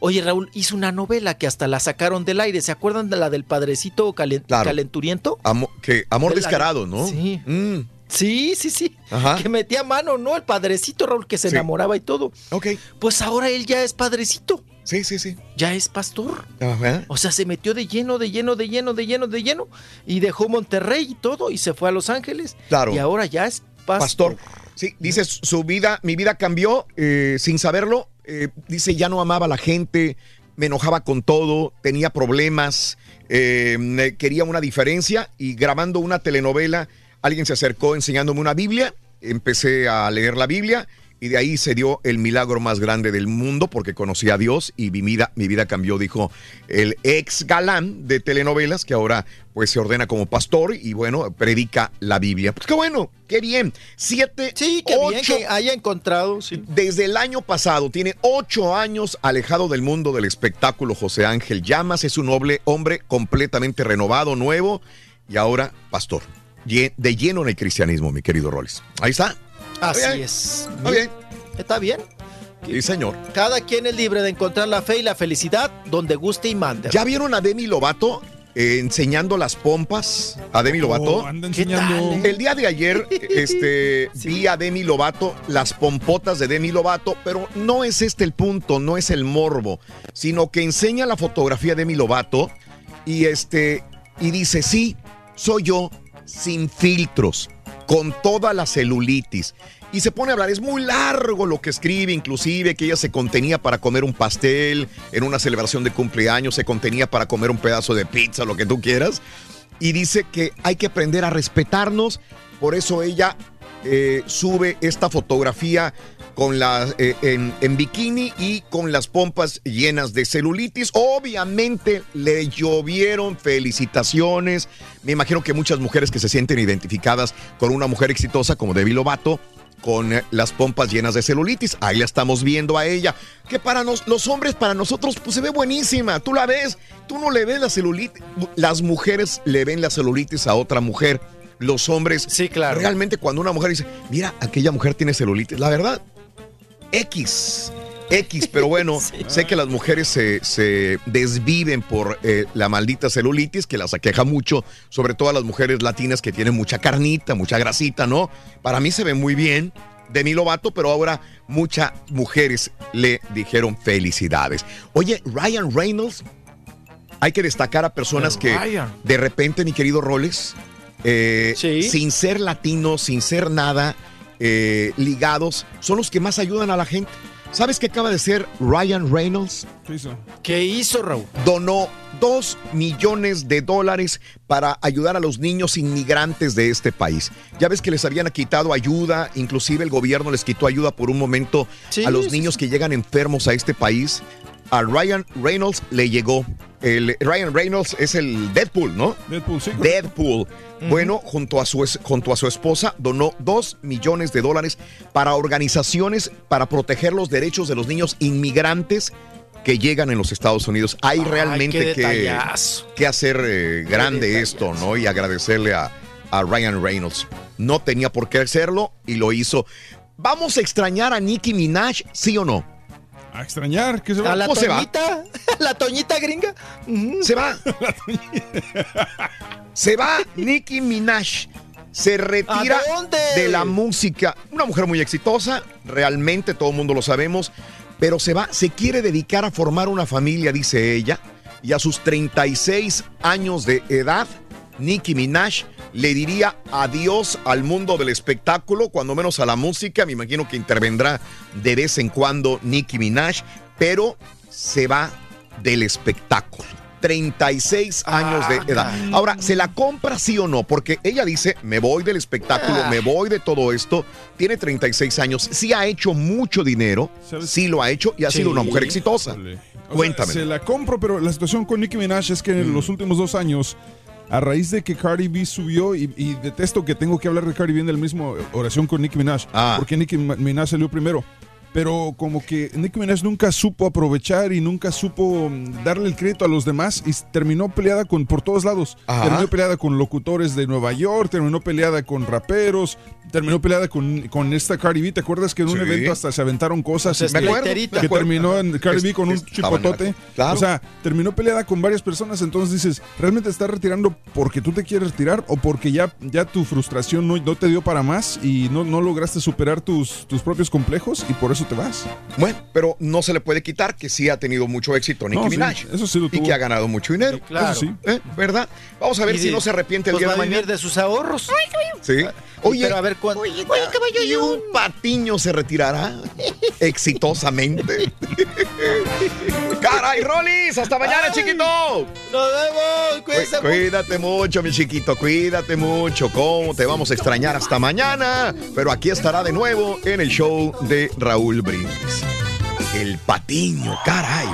Oye, Raúl, hizo una novela que hasta la sacaron del aire. ¿Se acuerdan de la del padrecito Claro. calenturiento? Amo- que, amor De la- descarado, ¿no? Sí. Mm. Sí, sí, sí. Ajá. Que metía mano, ¿no? El padrecito, Raúl, que se Sí. enamoraba y todo. Ok. Pues ahora él ya es padrecito. Sí, sí, sí. Ya es pastor. Ajá. O sea, se metió de lleno, de lleno, de lleno, de lleno, de lleno. Y dejó Monterrey y todo. Y se fue a Los Ángeles. Claro. Y ahora ya es pastor. Pastor. Sí, dice su vida, mi vida cambió eh, sin saberlo. Eh, dice ya no amaba a la gente, me enojaba con todo, tenía problemas, eh, quería una diferencia y grabando una telenovela, alguien se acercó enseñándome una Biblia, empecé a leer la Biblia y de ahí se dio el milagro más grande del mundo porque conocí a Dios y mi vida, mi vida cambió, dijo el ex galán de telenovelas que ahora pues se ordena como pastor y bueno, predica la Biblia. Pues qué bueno, qué bien. Siete, Sí, qué bien ocho- que haya encontrado. sí. desde el año pasado, tiene ocho años alejado del mundo del espectáculo. José Ángel Llamas es un noble hombre completamente renovado, nuevo y ahora pastor. De lleno en el cristianismo, mi querido Rollis. Ahí está. Así bien. es. Está bien. Está bien. Sí, señor. Cada quien es libre de encontrar la fe y la felicidad donde guste y mande. ¿Ya vieron a Demi Lovato eh, enseñando las pompas? A Demi Lovato. Oh, anda ¿Qué enseñando. tal, eh? El día de ayer este, vi a Demi Lovato, las pompotas de Demi Lovato, pero no es este el punto, no es el morbo, sino que enseña la fotografía de Demi Lovato y, este, y dice, sí, soy yo, sin filtros, con toda la celulitis. Y se pone a hablar, es muy largo lo que escribe, inclusive que ella se contenía para comer un pastel en una celebración de cumpleaños, se contenía para comer un pedazo de pizza, lo que tú quieras y dice que hay que aprender a respetarnos. Por eso ella eh, sube esta fotografía con la, eh, en, en bikini y con las pompas llenas de celulitis. Obviamente le llovieron felicitaciones. Me imagino que muchas mujeres que se sienten identificadas con una mujer exitosa como Debbie Lovato con eh, las pompas llenas de celulitis. Ahí la estamos viendo a ella. Que para nos- los hombres, para nosotros, pues se ve buenísima. Tú la ves, tú no le ves la celulitis. Las mujeres le ven la celulitis a otra mujer. Los hombres, Sí, claro. realmente cuando una mujer dice, mira, aquella mujer tiene celulitis, la verdad, X. X, pero bueno, sé que las mujeres se, se desviven por eh, la maldita celulitis, que las aqueja mucho, sobre todo a las mujeres latinas que tienen mucha carnita, mucha grasita, ¿no? Para mí se ve muy bien de mi Lovato, pero ahora muchas mujeres le dijeron felicidades. Oye, Ryan Reynolds, hay que destacar a personas que Ryan. de repente, mi querido Roles, eh, Sí. sin ser latinos, sin ser nada, eh, ligados, son los que más ayudan a la gente. ¿Sabes qué acaba de ser Ryan Reynolds? ¿Qué hizo? ¿Qué hizo, Raúl? Donó dos millones de dólares para ayudar a los niños inmigrantes de este país. Ya ves que les habían quitado ayuda, inclusive el gobierno les quitó ayuda por un momento Sí, a los sí, niños que llegan enfermos a este país. A Ryan Reynolds le llegó. El, Ryan Reynolds es el Deadpool, ¿no? Deadpool, sí. Deadpool. Bueno, junto a, su, junto a su esposa, donó dos millones de dólares para organizaciones para proteger los derechos de los niños inmigrantes que llegan en los Estados Unidos. Hay Ay, realmente que, que hacer eh, grande esto, ¿no? Y agradecerle a, a Ryan Reynolds. No tenía por qué hacerlo y lo hizo. ¿Vamos a extrañar a Nicki Minaj, sí o no? A extrañar, que se va. ¿A la ¿Cómo se va? toñita? ¿La toñita gringa? Se va. Se va Nicki Minaj. Se retira de la música. Una mujer muy exitosa, realmente todo el mundo lo sabemos, pero se va, se quiere dedicar a formar una familia, dice ella, y a sus 36 años de edad, Nicki Minaj le diría adiós al mundo del espectáculo, cuando menos a la música. Me imagino que intervendrá de vez en cuando Nicki Minaj, pero se va del espectáculo. 36 años de edad. Ahora, ¿se la compra sí o no? Porque ella dice, me voy del espectáculo, Ah. me voy de todo esto. Tiene 36 años, sí ha hecho mucho dinero, sí lo ha hecho y ha sido una mujer exitosa. O sea, Cuéntame. se la compro, pero la situación con Nicki Minaj es que Mm. en los últimos dos años, a raíz de que Cardi B subió, y, y detesto que tengo que hablar de Cardi B en el mismo oración con Nicki Minaj, Ah. porque Nicki Minaj salió primero. Pero como que Nicki Minaj nunca supo aprovechar y nunca supo mm, darle el crédito a los demás y terminó peleada con por todos lados. Ajá. Terminó peleada con locutores de Nueva York, terminó peleada con raperos, terminó peleada con, con esta Cardi B. ¿Te acuerdas que en un Sí. evento hasta se aventaron cosas? Pues y es que- terminó en Cardi B con un chipotote. Claro. O sea, terminó peleada con varias personas, entonces dices, ¿realmente estás retirando porque tú te quieres retirar o porque ya, ya tu frustración no, no te dio para más y no, no lograste superar tus, tus propios complejos y por eso te vas? Bueno, pero no se le puede quitar que sí ha tenido mucho éxito Nicki No, sí, Minaj. eso sí lo Y tuvo. que ha ganado mucho dinero. claro. Eso sí, ¿eh? ¿verdad? Vamos a ver Y si de- no se arrepiente el pues día va de a vivir mañana. de sus ahorros. Sí. Oye, Pero a ver cuándo. ¿y un patiño se retirará exitosamente? ¡Caray, Rolis! ¡Hasta mañana, chiquito! Nos vemos. Cuídense Cu- Cuídate mucho, mi chiquito, cuídate mucho. ¿Cómo te vamos a extrañar hasta mañana? Pero aquí estará de nuevo en el show de Raúl Brindis. El patiño, caray.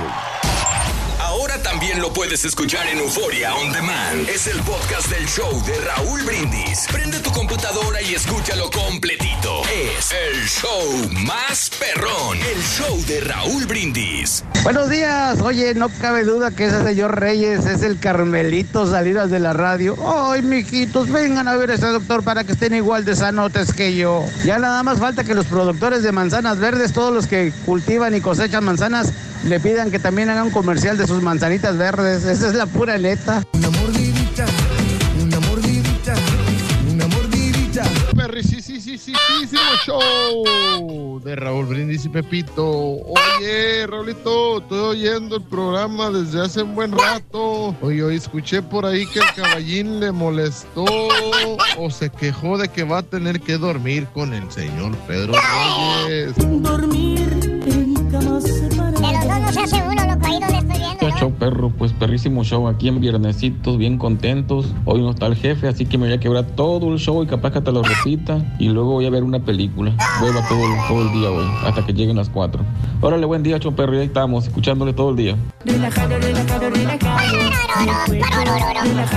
Lo puedes escuchar en Euforia On Demand. Es el podcast del show de Raúl Brindis. Prende tu computadora y escúchalo completito. Es el show más perrón. El show de Raúl Brindis. Buenos días. Oye, no cabe duda que ese señor Reyes es el Carmelito salidas de la radio. Ay, mijitos, vengan a ver a ese doctor para que estén igual de sanotes que yo. Ya nada más falta que los productores de manzanas verdes, todos los que cultivan y cosechan manzanas, le pidan que también hagan un comercial de sus manzanitas verdes. Esa es la pura neta. Una mordidita, una mordidita, una mordidita. Perry, sí, sí, sí, sí, sí, show de Raúl Brindis y Pepito. Oye, Raulito, estoy oyendo el programa desde hace un buen rato. Oye, hoy escuché por ahí que el caballín le molestó o se quejó de que va a tener que dormir con el señor Pedro Reyes. Dormir en camas no se hace uno, loco, ahí donde estoy viendo. Show perro, pues perrísimo show aquí en Viernesitos, bien contentos. Hoy no está el jefe, así que me voy a quebrar todo el show y capaz que te lo repita. Y luego voy a ver una película. Hueva todo, el- todo el día hoy, hasta que lleguen las 4. Órale, buen día, show perro, y ahí estamos, escuchándole todo el día. Relajado, relajado, relajado.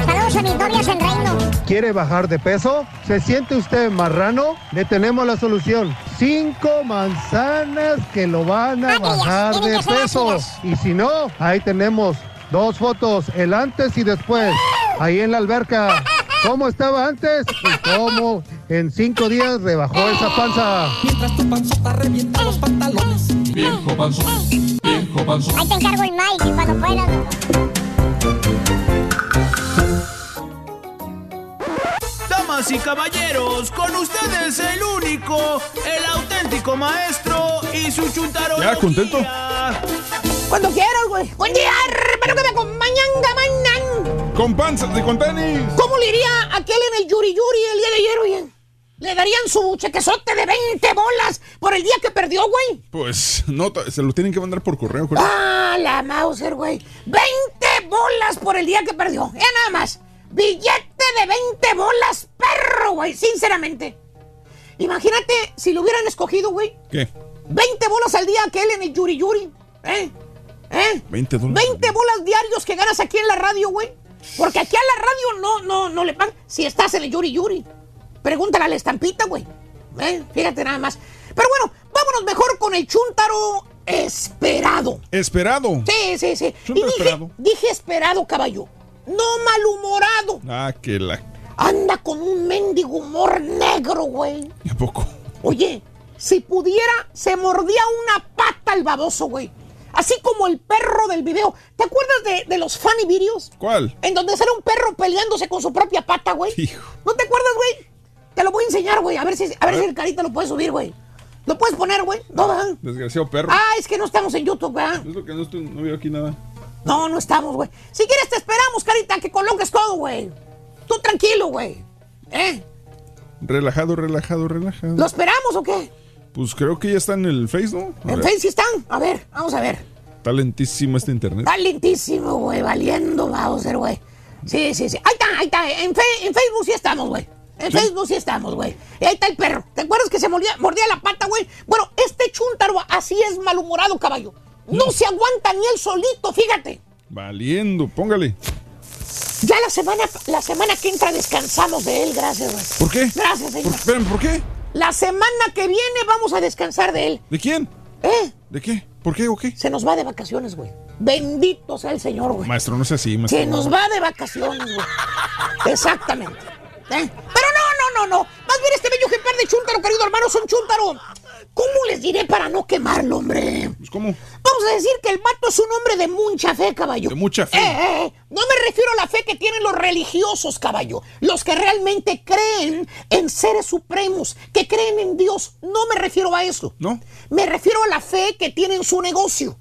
Saludos a mis novias en Reino. ¿Quiere bajar de peso? ¿Se siente usted marrano? Le tenemos la solución. Cinco manzanas que lo van a bajar tienen de peso. Ácidas. Y si no, ahí tenemos dos fotos, el antes y después, ahí en la alberca. ¿Cómo estaba antes? Y cómo en cinco días rebajó esa panza. Mientras tu panzota revienta los pantalones. Viejo panzón, viejo panzón. Ahí te encargo el mic cuando puedas. Damas y caballeros, con ustedes el único, el auténtico maestro y su chuntaro. ¿Ya contento? Cuando quieras, güey. Buen día, espero que me acompañan, gamanan. Con panza de con tenis. ¿Cómo le iría a aquel en el Yuri Yuri el día de ayer, oye? Le darían su chequezote de 20 bolas por el día que perdió, güey. Pues no, se lo tienen que mandar por correo. creo. Ah, la Mauser, güey. 20 bolas por el día que perdió. Ya nada más. Billete de 20 bolas, perro, güey. Sinceramente. Imagínate si lo hubieran escogido, güey. ¿Qué? 20 bolas al día aquel en el Yuri Yuri. ¿Eh? ¿Eh? 20 dólares. 20 bolas diarios que ganas aquí en la radio, güey. Porque aquí a la radio no, no, no le pagan si estás en el Yuri Yuri. Pregúntale a la estampita, güey. ¿Eh? Fíjate nada más. Pero bueno, vámonos mejor con el chúntaro esperado. Esperado. Sí, sí, sí. Y dije, esperado. dije esperado, caballo. No malhumorado. Ah, que la. anda con un mendigo humor negro, güey. ¿A poco? Oye, si pudiera, se mordía una pata el baboso, güey. Así como el perro del video. ¿Te acuerdas de, de los funny videos? ¿Cuál? En donde sale un perro peleándose con su propia pata, güey. ¿No te acuerdas, güey? Te lo voy a enseñar, güey. A ver si, a ver si el carita lo puede subir, güey. ¿Lo puedes poner, güey? No, ¿verdad? Desgraciado perro. Ah, es que no estamos en YouTube, ¿verdad? Es lo que no, estoy, no veo aquí nada. No, no estamos, güey. Si quieres te esperamos, carita, que coloques todo, güey. Tú tranquilo, güey. ¿Eh? Relajado, relajado, relajado. ¿Lo esperamos o qué? Pues creo que ya está en el Face, ¿no? A En ver, Face sí están. A ver, vamos a ver. Está lentísimo este internet. Está lentísimo, güey, valiendo Bowser, güey. Sí, sí, sí. Ahí está, ahí está. En, Fe- en Facebook sí estamos, güey. En Facebook sí estamos, güey. Y ahí está el perro. ¿Te acuerdas que se mordía, mordía la pata, güey? Bueno, este chuntaro así es malhumorado, caballo. No se aguanta ni él solito, fíjate. Valiendo, póngale. Ya la semana, la semana que entra descansamos de él, gracias, güey. ¿Por qué? Gracias, señor. ¿Por, espérame, ¿por qué? La semana que viene vamos a descansar de él. ¿De quién? ¿Eh? ¿De qué? ¿Por qué o qué? Se nos va de vacaciones, güey. Bendito sea el Señor, güey. Maestro, no sea así, maestro. Se nos va de vacaciones, güey. Exactamente. ¿Eh? Pero no, no, no, no. Más bien este bello ejemplar de chúntaro, querido hermano, son chúntaro. ¿Cómo les diré para no quemarlo, hombre? Pues, ¿Cómo? Vamos a decir que el mato es un hombre de mucha fe, caballo. De mucha fe. Eh, eh, eh. No me refiero a la fe que tienen los religiosos, caballo. Los que realmente creen en seres supremos, que creen en Dios. No me refiero a eso. ¿No? Me refiero a la fe que tiene en su negocio.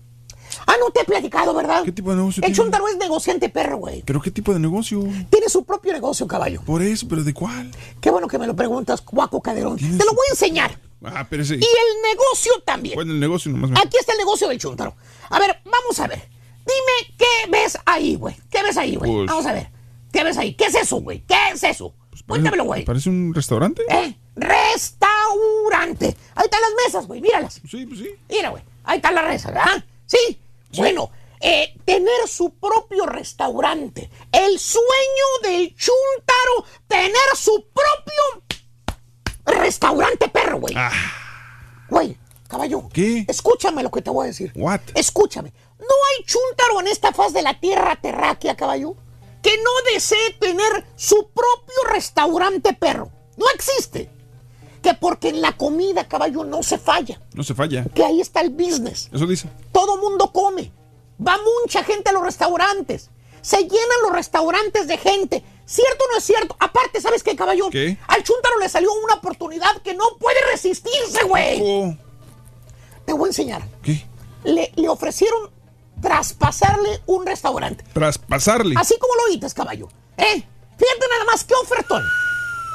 Ah, no te he platicado, ¿verdad? ¿Qué tipo de negocio El tiene? chúntaro es negociante perro, güey. ¿Pero qué tipo de negocio? Tiene su propio negocio, caballo. Por eso, ¿pero de cuál? Qué bueno que me lo preguntas, Cuaco Caderón. Te lo voy a enseñar. Ah, pero. Y el negocio también. Bueno, el negocio nomás me... Aquí está el negocio del chúntaro. A ver, vamos a ver. Dime qué ves ahí, güey. ¿Qué ves ahí, güey? Pues- Vamos a ver. ¿Qué ves ahí? ¿Qué es eso, güey? ¿Qué es eso? Cuéntamelo, güey. ¿Parece un restaurante? ¿Eh? Restaurante. Ahí están las mesas, güey. Míralas. Sí, pues sí. Mira, güey. Ahí está la mesa, ¿verdad? Sí. Bueno, eh, tener su propio restaurante. El sueño del chúntaro, tener su propio restaurante perro, güey. Güey, caballo. ¿Qué? Escúchame lo que te voy a decir. What? Escúchame. No hay chúntaro en esta faz de la tierra terráquea, caballo, que no desee tener su propio restaurante perro. No existe. Que porque en la comida, caballo, no se falla. No se falla. Que ahí está el business. Eso dice. Todo mundo come. Va mucha gente a los restaurantes. Se llenan los restaurantes de gente. ¿Cierto o no es cierto? Aparte, ¿sabes qué, caballo? ¿Qué? Al chúntaro le salió una oportunidad que no puede resistirse, güey. Te voy a enseñar. ¿Qué? Le, le ofrecieron traspasarle un restaurante. Traspasarle. Así como lo oíste, caballo. ¿Eh? Fíjate nada más, qué ofertón.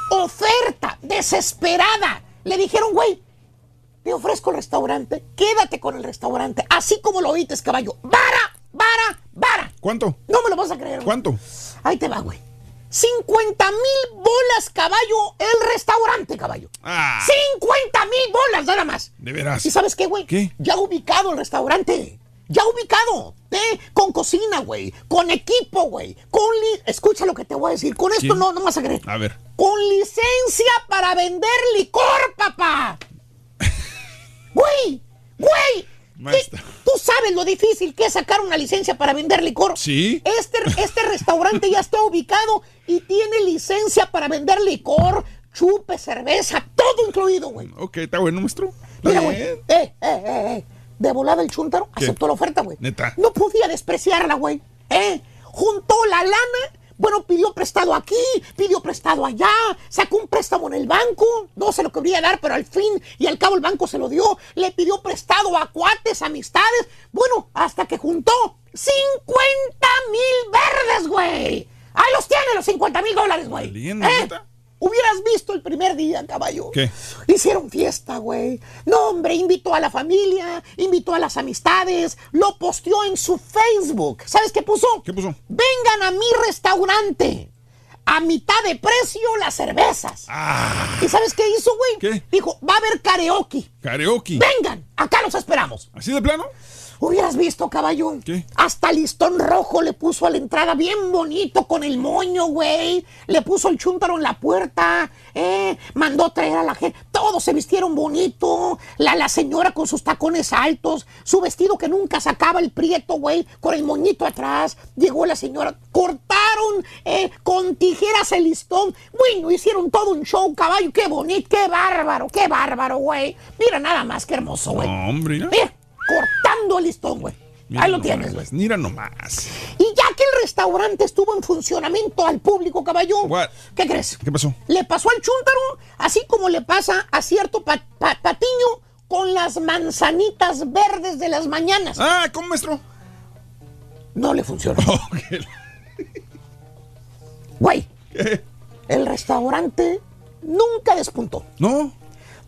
Oferta desesperada. Le dijeron, güey, te ofrezco el restaurante, quédate con el restaurante. Así como lo oíste, caballo. ¡Vara! ¡Vara! ¡Vara! ¿Cuánto? No me lo vas a creer. güey. ¿Cuánto? Ahí te va, güey. 50 mil bolas, caballo, el restaurante, caballo. Ah. 50 mil bolas, nada más. De veras. ¿Y sabes qué, güey? ¿Qué? Ya ubicado el restaurante. Ya ubicado. ¿eh? Con cocina, güey. Con equipo, güey. Con li- Escucha lo que te voy a decir. Con esto ¿Quién? no, no vas a creer. A ver. Con licencia para vender licor, papá. Güey, güey. Maestra. ¿Qué- ¿Tú sabes lo difícil que es sacar una licencia para vender licor? Sí. Este, este restaurante ya está ubicado y tiene licencia para vender licor, chupe, cerveza, todo incluido, güey. Ok, está bueno, maestro. Mira, güey. Eh, eh, eh, eh. De volada el chúntaro ¿Qué? aceptó la oferta, güey. Neta. No podía despreciarla, güey. ¿Eh? Juntó la lana. Bueno, pidió prestado aquí, pidió prestado allá, sacó un préstamo en el banco, no se lo quería dar, pero al fin y al cabo el banco se lo dio, le pidió prestado a cuates, amistades, bueno, hasta que juntó 50 mil verdes, güey. Ahí los tiene los 50 mil dólares, güey. ¿Eh? Hubieras visto el primer día, caballo. ¿Qué? Hicieron fiesta, güey. No, hombre, invitó a la familia, invitó a las amistades, lo posteó en su Facebook. ¿Sabes qué puso? ¿Qué puso? Vengan a mi restaurante. A mitad de precio las cervezas. ¿Y sabes qué hizo, güey? Ah. ¿Qué? Dijo, va a haber karaoke. Karaoke. Vengan, acá los esperamos. ¿Así de plano? Hubieras visto, caballo. ¿Qué? Hasta listón rojo le puso a la entrada bien bonito con el moño, güey. Le puso el chúntaro en la puerta. Eh, mandó traer a la gente. Todos se vistieron bonito. La, la señora con sus tacones altos. Su vestido que nunca sacaba el prieto, güey. Con el moñito atrás. Llegó la señora. Cortaron eh, con tijeras el listón. Bueno, hicieron todo un show, caballo. Qué bonito, qué bárbaro, qué bárbaro, güey. Mira nada más, qué hermoso, güey. No, hombre, mira. Mira, cortando el listón, güey. Mira Ahí lo nomás, tienes, güey. Mira nomás. Y ya que el restaurante estuvo en funcionamiento al público, caballo, What? ¿qué crees? ¿Qué pasó? Le pasó al chúntaro, así como le pasa a cierto pa- pa- patiño con las manzanitas verdes de las mañanas. Ah, ¿cómo, maestro? No le funcionó. Güey, el restaurante nunca despuntó. No,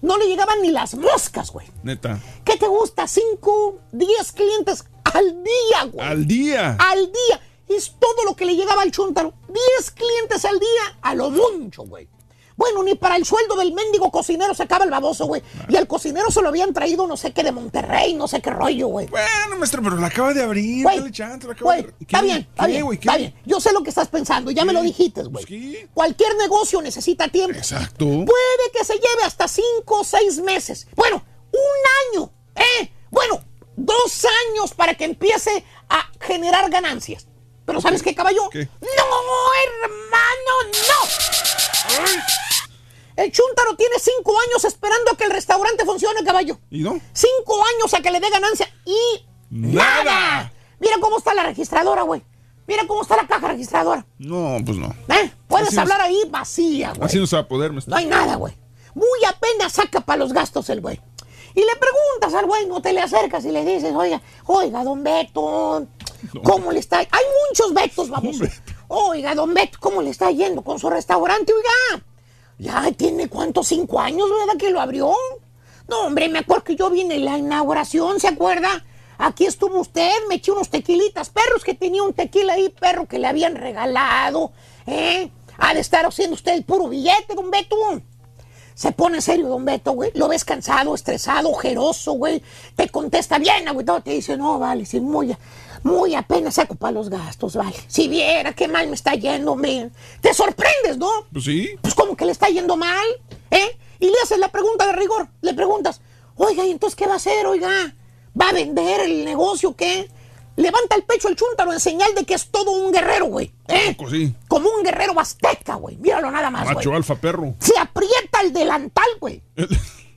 No le llegaban ni las moscas, güey. neta. ¿Qué te gusta? ¿Cinco, diez clientes al día, güey? Al día. Al día. Es todo lo que le llegaba al chúntaro. Diez clientes al día, a lo mucho, güey. Bueno, ni para el sueldo del mendigo cocinero se acaba el baboso, güey. Y al cocinero se lo habían traído no sé qué de Monterrey, no sé qué rollo, güey. Bueno, maestro, pero la acaba de abrir. Güey, dale chance, la acaba güey, de abrir. está ¿Qué? bien, está ¿Qué, bien, güey? ¿Qué? está bien. Yo sé lo que estás pensando, ya me lo dijiste, güey. Cualquier negocio necesita tiempo. Exacto. Puede que se lleve hasta cinco o seis meses. Bueno, un año, ¿eh? Bueno, dos años para que empiece a generar ganancias. Pero ¿sabes qué, caballo? ¿Qué? No, hermano, no. El chúntaro tiene cinco años esperando a que el restaurante funcione, caballo. ¿Y no? Cinco años a que le dé ganancia y Nada. nada. Mira cómo está la registradora, güey. Mira cómo está la caja registradora. No, pues no. ¿Eh? Puedes Así hablar ahí vacía, güey. Así no se va a poder. No hay nada, güey. Muy apenas saca para los gastos el güey. Y le preguntas al güey, no te le acercas y le dices, oiga, oiga, don Beto, ¿cómo le está? Hay muchos Betos, vamos. Oiga, don Beto, ¿cómo le está yendo con su restaurante? Oiga, ya tiene cuántos, cinco años, ¿verdad? Que lo abrió. No, hombre, me acuerdo que yo vine en la inauguración, ¿se acuerda? Aquí estuvo usted, me eché unos tequilitas perros que tenía un tequila ahí, perro, que le habían regalado, ¿eh? Ha de estar haciendo usted el puro billete, don Beto. Se pone serio, don Beto, güey. Lo ves cansado, estresado, ojeroso, güey. Te contesta bien, güey. Te dice, no, vale, sí, muy, muy apenas saco para los gastos, vale. Si viera qué mal me está yendo, hombre. Te sorprendes, ¿no? Pues sí. Pues como que le está yendo mal, ¿eh? Y le haces la pregunta de rigor. Le preguntas, oiga, ¿y entonces qué va a hacer, oiga? ¿Va a vender el negocio qué? Levanta el pecho el chúntaro en señal de que es todo un guerrero, güey. ¿eh? Poco, sí. Como un guerrero azteca, güey. Míralo nada más, güey. Macho alfa perro. Se aprieta el delantal, güey.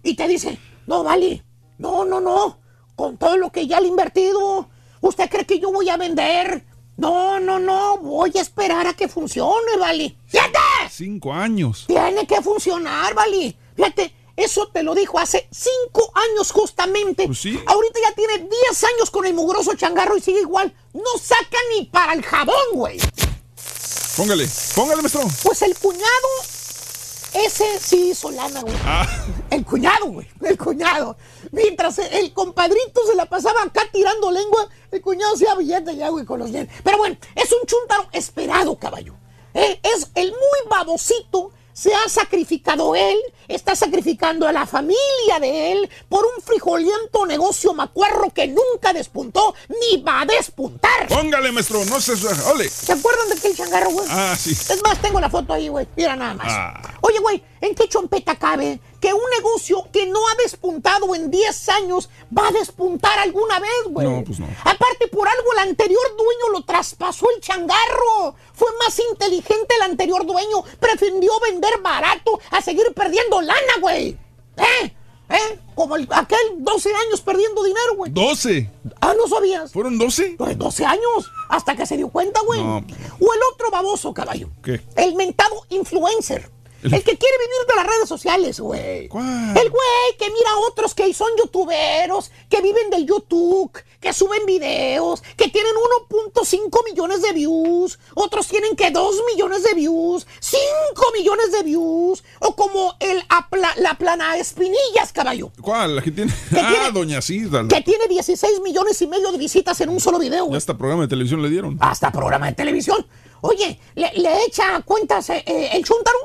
y te dice, no, vale, no, no, no. Con todo lo que ya le he invertido, ¿usted cree que yo voy a vender? No, no, no, voy a esperar a que funcione, vale. ¡Fíjate! Cinco años. Tiene que funcionar, vale. Fíjate, eso te lo dijo hace cinco años justamente. Pues sí. Ahorita ya tiene 10 años con el mugroso changarro y sigue igual. No saca ni para el jabón, güey. Póngale, póngale, maestro. Pues el cuñado, ese sí hizo lana, güey. Ah. El cuñado, güey. El cuñado. Mientras el compadrito se la pasaba acá tirando lengua, el cuñado hacía billete ya, güey, con los dientes. Pero bueno, es un chuntaro esperado, caballo. Eh, es el muy babosito. Se ha sacrificado él, está sacrificando a la familia de él por un frijoliento negocio macuarro que nunca despuntó ni va a despuntar. Póngale, maestro. No se. Ole. ¿Se acuerdan de aquel changarro, güey? Ah, sí. Es más, tengo la foto ahí, güey. Mira nada más. Ah. Oye, güey, ¿en qué chompeta cabe que un negocio que no ha despuntado en 10 años va a despuntar alguna vez, güey? No, pues no. Aparte, por algo el anterior dueño lo traspasó el changarro. Fue más inteligente el anterior dueño. Prefirió vender barato a seguir perdiendo lana, güey. ¿Eh? ¿Eh? Como el- aquel 12 años perdiendo dinero, güey. 12. Ah, ¿no sabías? ¿Fueron 12? Pues 12 años, hasta que se dio cuenta, güey. No. O el otro baboso, caballo. ¿Qué? El mentado influencer. El, que quiere vivir de las redes sociales, güey. ¿Cuál? El güey que mira a otros que son youtuberos, que viven del YouTube, que suben videos, que tienen 1.5 millones de views, otros tienen que 2 millones de views, 5 millones de views, o como el apla- la plana espinillas, caballo. ¿Cuál? La que tiene. ¿Qué ah, tiene? doña Cida. Que tiene 16 millones y medio de visitas en un solo video, hasta programa de televisión le dieron. Hasta programa de televisión. Oye, ¿le, le echa cuentas eh, eh, el chuntaro?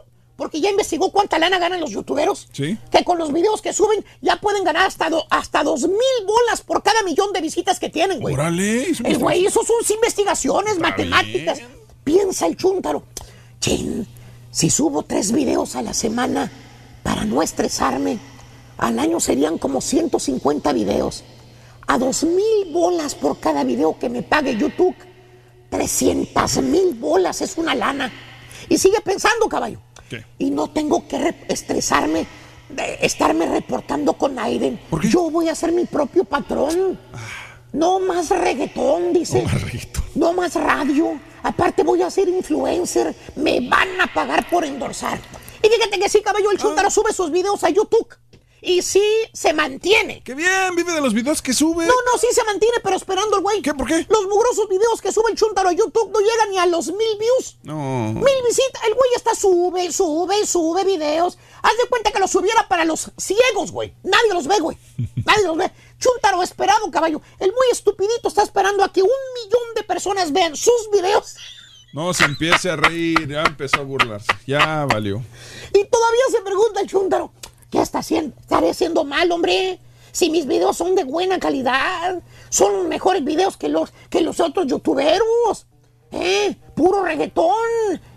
Porque ya investigó cuánta lana ganan los youtuberos. Sí. Que con los videos que suben ya pueden ganar hasta, do- hasta dos mil bolas por cada millón de visitas que tienen, güey. Órale. El güey hizo sus investigaciones Está matemáticas. bien. Piensa el chúntaro. Chin, si subo tres videos a la semana para no estresarme, al año serían como 150 videos. A dos mil bolas por cada video que me pague YouTube. 300 mil bolas es una lana. Y sigue pensando, caballo. ¿Qué? Y no tengo que re- estresarme de estarme reportando con Aiden. Yo voy a ser mi propio patrón. No más reggaetón, dice. No más radio. Aparte voy a ser influencer. Me van a pagar por endorsar. Y fíjate que sí, caballo, el chúntaro sube sus videos a YouTube. Y sí se mantiene. ¡Qué bien! Vive de los videos que sube. No, no, sí se mantiene, pero esperando el güey. ¿Qué? ¿Por qué? Los mugrosos videos que sube el chúntaro a YouTube no llegan ni a los mil views. No. Mil visitas. El güey está sube, sube, sube videos. Haz de cuenta que los subiera para los ciegos, güey. Nadie los ve, güey. Nadie los ve. Chúntaro esperado, caballo. El muy estupidito está esperando a que un millón de personas vean sus videos. No se empiece a reír, ya empezó a burlarse. Ya valió. Y todavía se pregunta el chúntaro, ¿qué está haciendo? ¿Estaré haciendo mal, hombre? Si mis videos son de buena calidad, son mejores videos que los, que los otros youtuberos. ¿Eh? Puro reggaetón.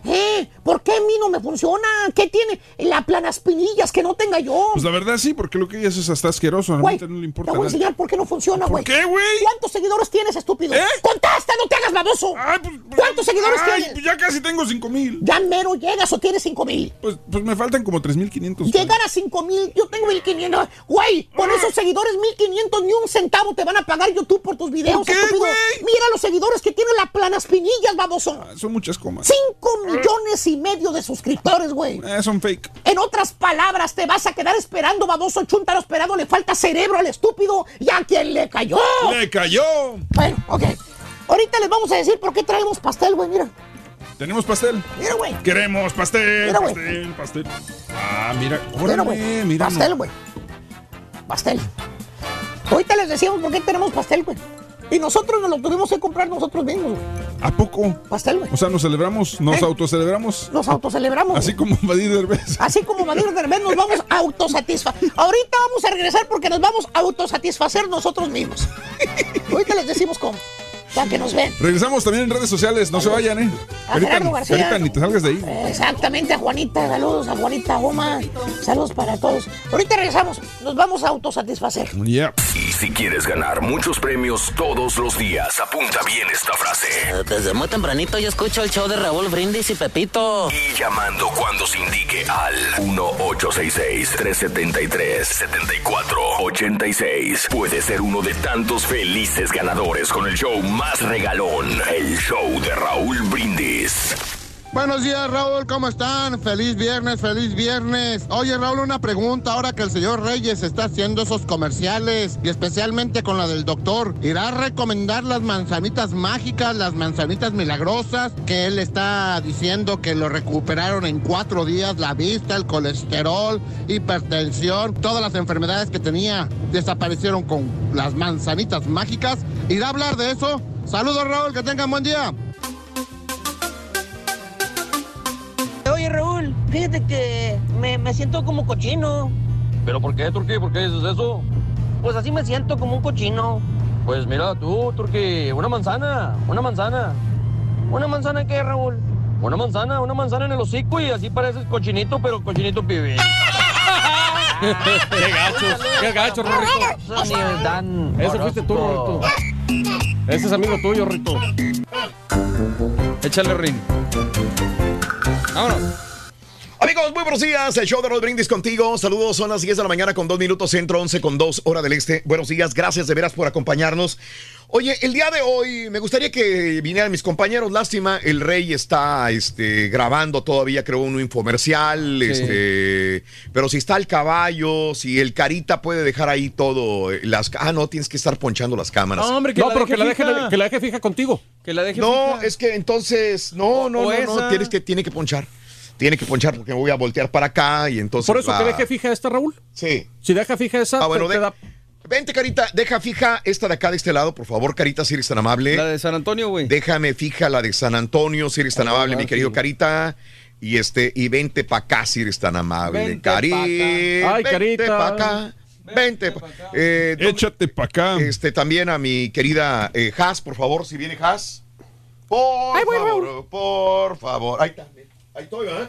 ¿Eh? ¿Por qué a mí no me funciona? ¿Qué tiene la planaspinillas que no tenga yo? Pues la verdad sí, porque lo que ella hace es hasta asqueroso. Güey, no le Te importa voy a nada. enseñar por qué no funciona, güey. qué, güey? ¿Eh? ¿Cuántos seguidores tienes, estúpido? ¡Contesta, no te hagas baboso! ¿Cuántos seguidores Ay, tienes? pues ya casi tengo 5 mil. ¿Ya mero llegas o tienes cinco mil? Pues, pues me faltan como 3.500. Llegar a 5 mil, yo tengo 1500. Güey, con Ah. esos seguidores 1500 ni un centavo te van a pagar YouTube por tus videos. ¿Por qué, estúpido. Mira los seguidores que tiene la planaspinillas, baboso. Ah, Son muchas comas. 5 millones y medio de suscriptores, güey. Eh, son fake. En otras palabras, te vas a quedar esperando, baboso chuntaro esperado. Le falta cerebro al estúpido y a quien le cayó. ¡Le cayó! Bueno, ok. Ahorita les vamos a decir por qué traemos pastel, güey. Mira, ¿Tenemos pastel? mira, güey. Queremos pastel, Mira, güey. pastel, pastel. Ah, mira, Mira, güey. mira. Pastel, no. güey. Pastel. Ahorita les decíamos por qué tenemos pastel, güey. Y nosotros nos lo tuvimos que comprar nosotros mismos, güey. ¿A poco? Pastel, güey. O sea, nos celebramos, nos ¿Eh? autocelebramos. Nos autocelebramos. Así güey. como Vadir Derbez. Así como Vadir Derbez nos vamos a autosatisfacer. Ahorita vamos a regresar porque nos vamos a autosatisfacer nosotros mismos. Ahorita les decimos cómo. Para que nos ven. Regresamos también en redes sociales, no se vayan, ¿eh? A Gerardo García. Carita, ni te salgas de ahí. Exactamente, a Juanita, saludos a Juanita Goma, saludos para todos. Ahorita regresamos, nos vamos a autosatisfacer. Yeah. Y si quieres ganar muchos premios todos los días, apunta bien esta frase. Desde muy tempranito yo escucho el show de Raúl Brindis y Pepito. Y llamando cuando se indique al 1-866-373-7486. Puede ser uno de tantos felices ganadores con el show más regalón, el show de Raúl Brindis. Buenos días, Raúl, ¿cómo están? Feliz viernes, feliz viernes. Oye, Raúl, una pregunta. Ahora que el señor Reyes está haciendo esos comerciales y especialmente con la del doctor, ¿irá a recomendar las manzanitas mágicas, las manzanitas milagrosas, que él está diciendo que lo recuperaron en cuatro días, la vista, el colesterol, hipertensión, todas las enfermedades que tenía desaparecieron con las manzanitas mágicas? ¿Irá a hablar de eso? Saludos, Raúl, que tengan buen día. Oye, Raúl, fíjate que me, me siento como cochino. ¿Pero por qué, Turquí? ¿Por qué dices eso? Pues así me siento como un cochino. Pues mira tú, Turquí, una manzana, una manzana. ¿Una manzana qué, Raúl? Una manzana, una manzana en el hocico y así pareces cochinito, pero cochinito pibe. Qué gacho, qué gacho, Rorrito. Eso fuiste tú, horóscopo. Ese es amigo tuyo, Rito. Échale ring. Vámonos. Amigos, muy buenos días. El show de Rod Brindis contigo. Saludos, son las 10 de la mañana con 2 minutos centro, 11 con 2 hora del este. Buenos días, gracias de veras por acompañarnos. Oye, el día de hoy me gustaría que vinieran mis compañeros. Lástima, el rey está este, grabando todavía, creo, un infomercial. Sí. Este, pero si está el caballo, si el carita puede dejar ahí todo. eh, Las, ah, no, tienes que estar ponchando las cámaras. No, hombre, que no, la pero deje que la deje, fija. Que la deje fija contigo. Que la deje no, fija. es que entonces, no, no, O no, no, esa. tienes que, tiene que ponchar. Tiene que ponchar porque me voy a voltear para acá y entonces. Por eso va- que deje fija esta, Raúl. Sí. Si deja fija esa, Ah, bueno, te- te de- da- Vente, Carita, deja fija esta de acá de este lado, por favor, Carita, si eres tan amable. La de San Antonio, güey. Déjame fija la de San Antonio, si eres tan Ah, amable, mi sí. querido Carita. Y este, y vente para acá, si eres tan amable. Vente Cari, pa' acá. Ay, vente Carita. pa' acá. Vente pa' Eh, ¿dónde- Échate para acá. Este, también a mi querida eh, Has, por favor, si viene Has. Por favor, por favor. Ahí está, ahí estoy, ¿eh?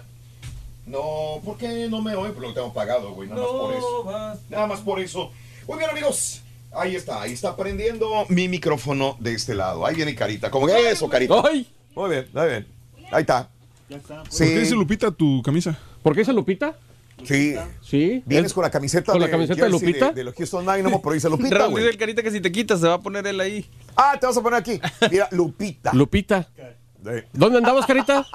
No, ¿por qué no me oye? Porque lo tengo pagado, güey, nada más por eso. Nada más por eso. Muy bien, amigos. Ahí está, ahí está prendiendo mi micrófono de este lado. Ahí viene Carita. ¿Cómo que eso, Carita? ¡Ay! Muy bien, muy bien. Ahí está. ¿Por qué dice Lupita tu camisa? ¿Por qué dice Lupita? Sí. Sí. Vienes con la camiseta ¿Con la camiseta de jersey Lupita? De, los Houston Dynamo, pero dice Lupita, Raúl dice el carita que si te quitas se va a poner él ahí. Ah, te vas a poner aquí. Mira, Lupita. Lupita. Eh, ¿Dónde andamos, Carita?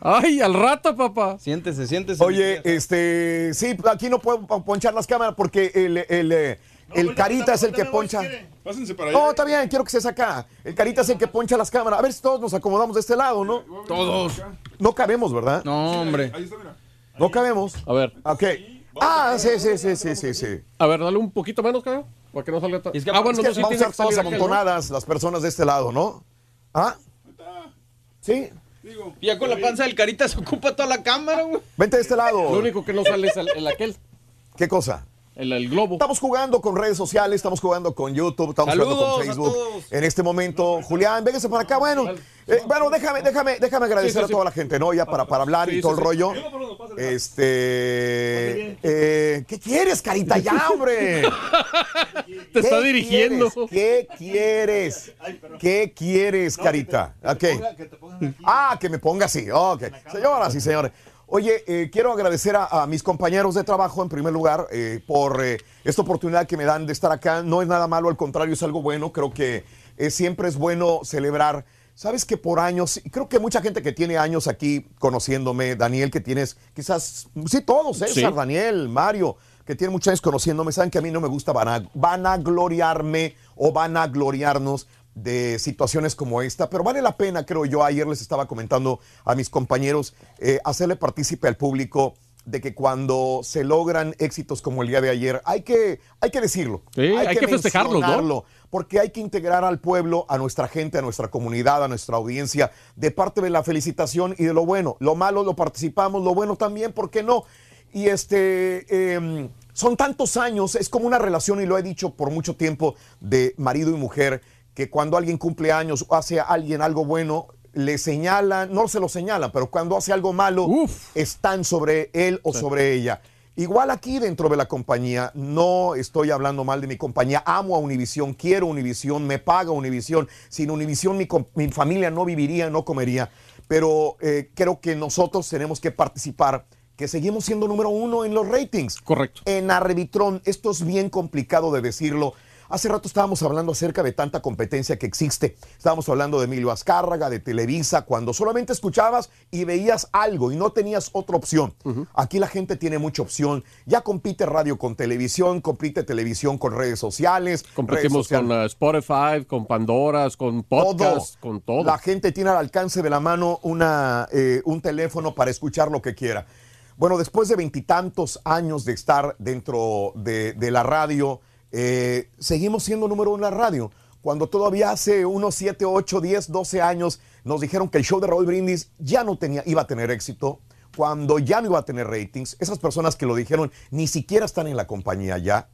Ay, al rato, papá. Siéntese, siéntese. Oye, este, sí, aquí no puedo po- ponchar las cámaras porque el, el, eh, el Carita es el que poncha. Pásense para allá. No, está bien, quiero que estés acá. El Carita es el que poncha las cámaras. A ver si todos nos acomodamos de este lado, ¿no? Todos. No cabemos, ¿verdad? No, hombre. Ahí está, mira. No cabemos. A ver. Ok. Ah, sí, sí, sí, sí, sí, sí. A ver, dale un poquito menos, cabrón. Para que no salga tan... Es que ah, bueno, Es que no, sí vamos a estar todas amontonadas las personas de este lado, ¿no? ¿Ah? Sí. Ya con la panza del carita se ocupa toda la cámara, güey. Vente de este Lo lado. único que no sale es el, el aquel, ¿Qué cosa? El, el globo. Estamos jugando con redes sociales, estamos jugando con YouTube, estamos jugando con Facebook. En este momento, Julián, véngase para acá. Bueno, eh, bueno, déjame, déjame, déjame agradecer Sí, sí, a toda la gente, ¿no? Ya para, para hablar y todo el rollo. Este. eh, ¿Qué quieres, carita? Ya, hombre. Te está ¿Qué dirigiendo. ¿Qué quieres? ¿Qué quieres, carita? Ok. Ah, que me ponga así. Ok. Señoras y señores. Oye, eh, quiero agradecer a, a mis compañeros de trabajo en primer lugar eh, por eh, esta oportunidad que me dan de estar acá. No es nada malo, al contrario, es algo bueno. Creo que siempre es bueno celebrar. Sabes que por años, creo que mucha gente que tiene años aquí conociéndome, Daniel, que tienes quizás, sí, todos, César, Sí. Daniel, Mario, que tienen muchos años conociéndome, saben que a mí no me gusta vana- vanagloriarme o vanagloriarnos de situaciones como esta, pero vale la pena, creo yo, ayer les estaba comentando a mis compañeros, eh, hacerle partícipe al público de que cuando se logran éxitos como el día de ayer, hay que, hay que decirlo. Sí, hay que festejarlos, ¿no? mencionarlo, Porque hay que integrar al pueblo, a nuestra gente, a nuestra comunidad, a nuestra audiencia, de parte de la felicitación y de lo bueno. Lo malo lo participamos, lo bueno también, ¿por qué no? Y este, em, son tantos años, es como una relación, y lo he dicho por mucho tiempo, de marido y mujer, que cuando alguien cumple años o hace a alguien algo bueno, le señalan, no se lo señalan, pero cuando hace algo malo, están sobre él o sobre ella. Igual aquí dentro de la compañía, no estoy hablando mal de mi compañía, amo a Univisión, quiero Univisión, me paga Univisión. Sin Univisión mi, mi familia no viviría, no comería. Pero eh, creo que nosotros tenemos que participar, que seguimos siendo número uno en los ratings. Correcto. En Arrebitron, esto es bien complicado de decirlo. Hace rato estábamos hablando acerca de tanta competencia que existe. Estábamos hablando de Emilio Azcárraga, de Televisa, cuando solamente escuchabas y veías algo y no tenías otra opción. Aquí la gente tiene mucha opción. Ya compite radio con televisión, compite televisión con redes sociales. redes Competimos sociales. con uh, Spotify, con Pandoras, con Todo. podcast, con todo. La gente tiene al alcance de la mano una, eh, un teléfono para escuchar lo que quiera. Bueno, después de veintitantos años de estar dentro de, de la radio, eh, seguimos siendo número uno en la radio. Cuando todavía hace unos 7, 8, 10, 12 años nos dijeron que el show de Raúl Brindis ya no tenía, iba a tener éxito, cuando ya no iba a tener ratings, esas personas que lo dijeron ni siquiera están en la compañía ya.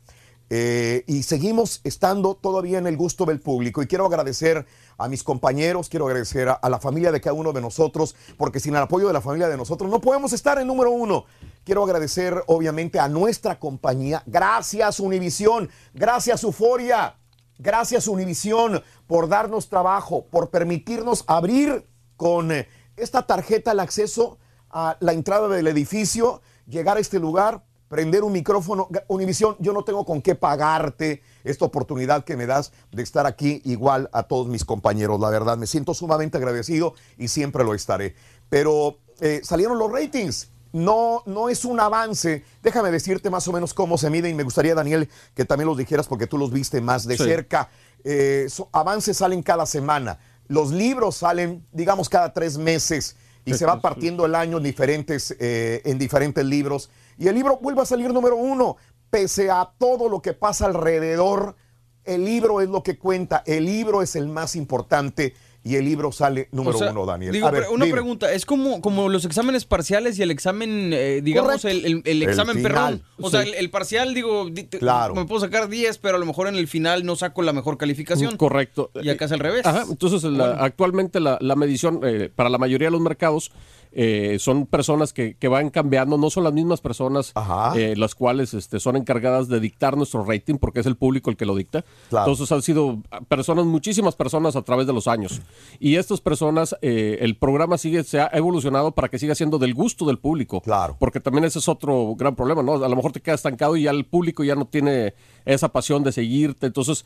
Eh, y seguimos estando todavía en el gusto del público. Y quiero agradecer a mis compañeros, quiero agradecer a, la familia de cada uno de nosotros, porque sin el apoyo de la familia de nosotros no podemos estar en número uno. Quiero agradecer obviamente a nuestra compañía. Gracias Univisión, gracias Euforia, gracias Univisión por darnos trabajo, por permitirnos abrir con eh, esta tarjeta el acceso a la entrada del edificio, llegar a este lugar, prender un micrófono. Univisión, yo no tengo con qué pagarte esta oportunidad que me das de estar aquí igual a todos mis compañeros. La verdad, me siento sumamente agradecido y siempre lo estaré. Pero eh, salieron los ratings. No, no es un avance. Déjame decirte más o menos cómo se mide y me gustaría, Daniel, que también los dijeras porque tú los viste más de Sí. cerca. Eh, so- avances salen cada semana. Los libros salen, digamos, cada tres meses y se va partiendo el año en diferentes, eh, en diferentes libros. Y el libro vuelve a salir número uno. Pese a todo lo que pasa alrededor, el libro es lo que cuenta. El libro es el más importante y el libro sale número O sea, uno, Daniel. digo, A ver, pero una dime. pregunta, es como, como los exámenes parciales y el examen, eh, digamos, el, el- el El examen final. perrón. O sea, Sí. el, el parcial, digo, Claro. me puedo sacar 10, pero a lo mejor en el final no saco la mejor calificación. Correcto. Y acá es al revés. Ajá, entonces la- actualmente la, la medición eh, para la mayoría de los mercados eh, son personas que, que van cambiando, no son las mismas personas eh, las cuales este, son encargadas de dictar nuestro rating, porque es el público el que lo dicta. Claro. Entonces han sido personas, muchísimas personas a través de los años. Y estas personas, eh, el programa sigue, se ha evolucionado para que siga siendo del gusto del público. Claro. Porque también ese es otro gran problema, ¿no? A lo mejor te quedas estancado y ya el público ya no tiene esa pasión de seguirte. Entonces,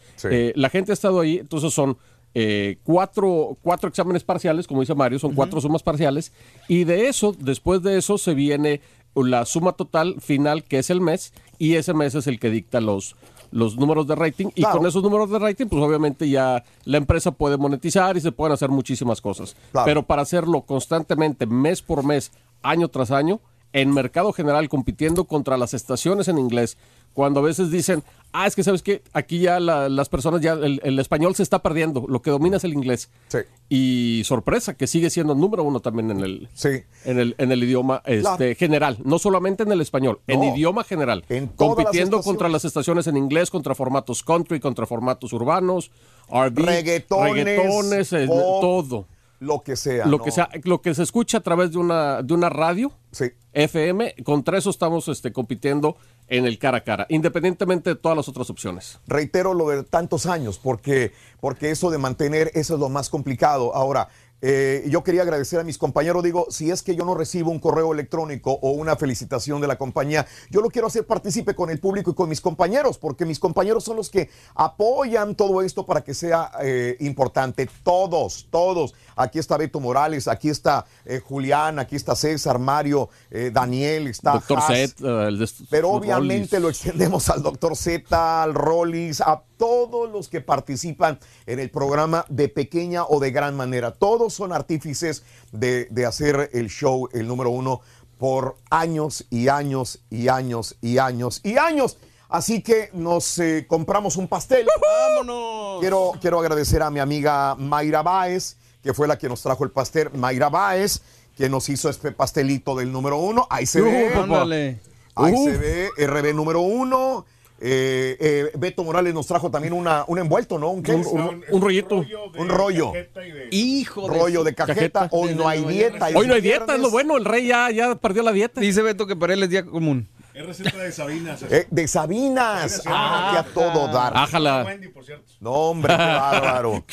la gente ha estado ahí, entonces son eh, cuatro, cuatro exámenes parciales, como dice Mario, son cuatro sumas parciales. Y de eso, después de eso, se viene la suma total final, que es el mes, y ese mes es el que dicta los, los números de rating. Y con esos números de rating, pues obviamente ya la empresa puede monetizar y se pueden hacer muchísimas cosas. Claro. Pero para hacerlo constantemente, mes por mes, año tras año, en mercado general, compitiendo contra las estaciones en inglés, cuando a veces dicen, ah, es que sabes que aquí ya la- las personas, ya el, el español se está perdiendo, lo que domina es el inglés. Y sorpresa, que sigue siendo número uno también en el, en el, en el idioma este, general, no solamente en el español, en idioma general. las compitiendo contra las estaciones en inglés, contra formatos country, contra formatos urbanos, RB, Reggaetones, reggaetones, eh, pop, todo. Lo que sea. Lo ¿no? que sea, lo que se escucha a través de una, de una radio FM, contra eso estamos este, compitiendo en el cara a cara, independientemente de todas las otras opciones. reitero lo de tantos años, porque, porque eso de mantener, eso es lo más complicado. Ahora, eh, yo quería agradecer a mis compañeros, digo, si es que yo no recibo un correo electrónico o una felicitación de la compañía, yo lo quiero hacer partícipe con el público y con mis compañeros, porque mis compañeros son los que apoyan todo esto para que sea eh, importante. Todos, todos. Aquí está Beto Morales, aquí está eh, Julián, aquí está César, Mario, eh, Daniel, está Doctor Haas. Eh, el de estos- Pero obviamente Rollis. lo extendemos al doctor Z, al Rollis, a todos los que participan en el programa de pequeña o de gran manera. Todos son artífices de, de hacer el show, el número uno, por años y años y años y años y años. Así que nos eh, compramos un pastel. ¡Vámonos! Quiero, quiero agradecer a mi amiga Mayra Báez, que fue la que nos trajo el pastel. Mayra Báez, que nos hizo este pastelito del número uno. Ahí se Uh, ve. papá. Ándale. Ahí Uh. se ve, RB número uno. Eh, eh, Beto Morales nos trajo también una, un envuelto, ¿no? ¿Un, qué? Un- un- un rollito. Un rollo. Hijo de Rollo de cajeta. Hoy no hay dieta. Hoy no hay dieta, es lo bueno. El rey ya, ya perdió la dieta. Dice Beto que para él es día común. Es receta de Sabinas. Eh, de Sabinas. Ah, que a todo dar. Ájala. No, hombre, qué bárbaro.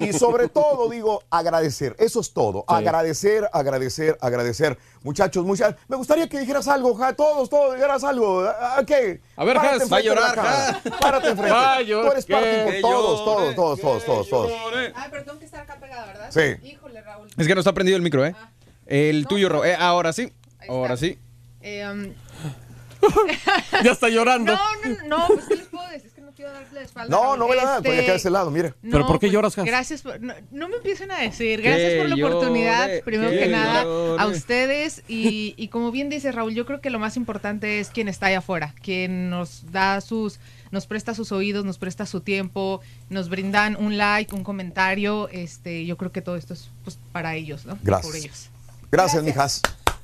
Y, y sobre todo, digo, agradecer. Eso es todo. Agradecer, agradecer, agradecer. Muchachos, muchachos. Me gustaría que dijeras algo, ja, todos, todos, dijeras algo. ¿A qué? A ver, Párate Jas, va a llorar. Jas. Párate enfrente. Va a Tú eres llorar, parte con todos, todos, todos, todos, todos, todos. Ay, pero tengo que estar acá pegada, ¿verdad? Sí. Híjole, Raúl. Es que no está prendido el micro, ¿eh? El tuyo, Ro. Eh, ahora sí. Ahora sí. Eh, um, ya está llorando. no, no, no, pues ¿qué les puedo decir? Es que no quiero darle la espalda. No, no me la dan, Este, porque acá de ese lado, mire. no, pues, lloras, Jas? Gracias por, no, no me empiecen a decir. Gracias por la llore, oportunidad, primero que que nada, llore. a ustedes. Y, y como bien dice Raúl, yo creo que lo más importante es quien está allá afuera, quien nos da sus, nos presta sus oídos, nos presta su tiempo, nos brindan un like, un comentario. Este, yo creo que todo esto es pues, para ellos, ¿no? Gracias. Por ellos. Gracias, mijas.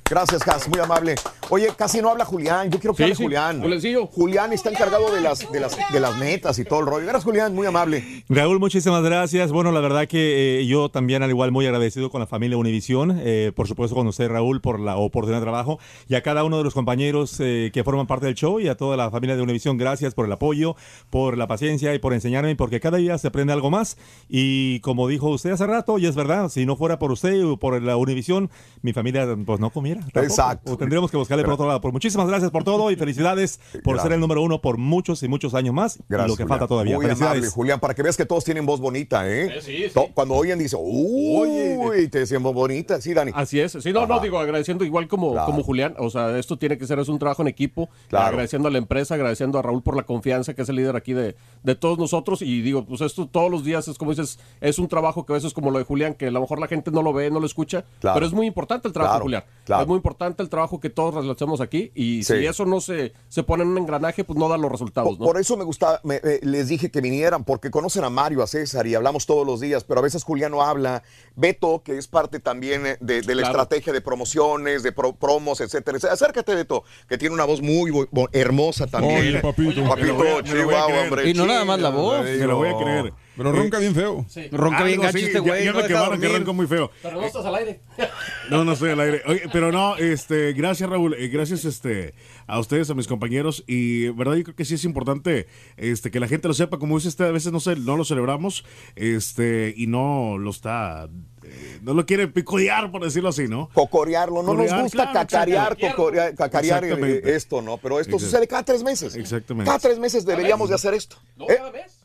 Gracias, Jas, muy amable. Oye, casi no habla Julián. Yo quiero que Sí, hable sí, Julián. Juliancillo. Julián está encargado de las, de las, de las metas y todo el rollo. Gracias, Julián, muy amable. Raúl, muchísimas gracias. Bueno, la verdad que eh, yo también al igual muy agradecido con la familia Univisión, eh, por supuesto con usted Raúl por la oportunidad de trabajo y a cada uno de los compañeros eh, que forman parte del show y a toda la familia de Univisión, gracias por el apoyo, por la paciencia y por enseñarme porque cada día se aprende algo más y como dijo usted hace rato, y es verdad, si no fuera por usted o por la Univisión, mi familia pues no comiera. Tampoco. Exacto. O tendríamos que buscarle por otro lado. Por muchísimas gracias por todo y felicidades por Gracias. ser el número uno por muchos y muchos años más y Gracias, lo que Julián. falta todavía. Muy felicidades. amable, Julián, para que veas que todos tienen voz bonita, ¿eh? Eh, sí, sí. Cuando oyen, dice, uy, te decían voz bonita. Sí, Dani. Así es. Sí, no, no, digo, agradeciendo igual como, Claro. como Julián. O sea, esto tiene que ser, es un trabajo en equipo. Claro. Agradeciendo a la empresa, agradeciendo a Raúl por la confianza, que es el líder aquí de, de todos nosotros. Y digo, pues esto todos los días es como dices, es un trabajo que a veces como lo de Julián, que a lo mejor la gente no lo ve, no lo escucha. Claro. Pero es muy importante el trabajo Claro, de Julián. claro. Es muy importante el trabajo que todos realizamos aquí. Y Sí. si eso no se, se pone en un engranaje, pues no da los resultados, Por, ¿no? por eso me gusta, me- eh, les dije que vinieran, porque conocen a Mario, a César y hablamos todos los días, pero a veces Julián no habla. Beto, que es parte también eh, de, de la Claro. estrategia de promociones, de pro- promos, etcétera. Acércate, Beto, que tiene una voz muy hermosa también. Oye, papito. Papito, Chihuahua, hombre. Y no nada más la voz. Me lo voy a creer. Pero ronca bien feo. Ronca bien gacho así, este ya- güey, Ya, no me quemaron que ronco muy feo. Pero no estás al aire. No, no estoy al aire. Oye, pero no, este, gracias Raúl, eh, gracias este a ustedes, a mis compañeros y verdad yo creo que sí es importante este que la gente lo sepa, como dice usted, a veces no se, no lo celebramos, este y no lo está eh, no lo quiere picodear por decirlo así, ¿no? Cocorearlo, no nos gusta claro, cacarear, cocorear- cacarear eh, esto, ¿no? Pero esto sucede cada tres meses. Exactamente. Cada tres meses deberíamos de hacer esto. ¿eh?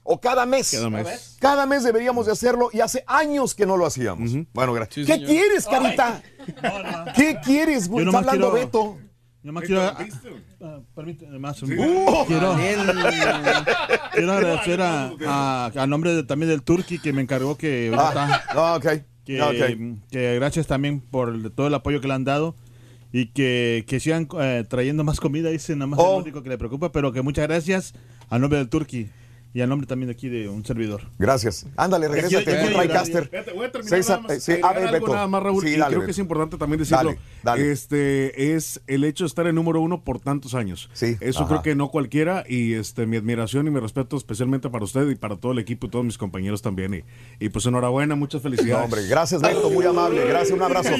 O cada mes. Cada mes. Cada mes deberíamos de hacerlo y hace años que no lo hacíamos. Bueno, gracias. Sí, ¿Qué señor. quieres, Carita? ¿Qué quieres? Yo Está hablando quiero- Beto. Yo más quiero. ah, permíteme más un Sí. Uh. quiero, quiero agradecer a, a, a nombre de- también del Turki que me encargó que. Ah, ah, ok. Que, Ah, ok. que gracias también por todo el apoyo que le han dado y que, que sigan eh, trayendo más comida, dice nada más Oh. es lo único que le preocupa, pero que muchas gracias a nombre del Turki y a nombre también de aquí de un servidor. Gracias. Ándale, regrésate, ya quiero Traicaster. llorar. Voy a terminar César, nada más, eh, sí, a ver, Beto. nada más, Raúl, Sí, y dale, creo Beto. que es importante también decirlo. Dale, dale. Este es el hecho de estar en número uno por tantos años. Sí, Eso ajá. creo que no cualquiera y este mi admiración y mi respeto especialmente para usted y para todo el equipo y todos mis compañeros también y, y pues enhorabuena, muchas felicidades. No, hombre, gracias Beto, muy amable. Gracias, un abrazo.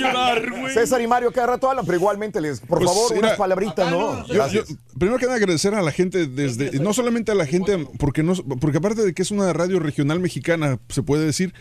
César y Mario cada rato hablan, pero igualmente les, por Pues, favor, mira, unas palabritas, ¿no? Yo- Gracias. yo- primero que nada agradecer a la gente desde no solamente a la gente porque no porque aparte de que es una radio regional mexicana se puede decir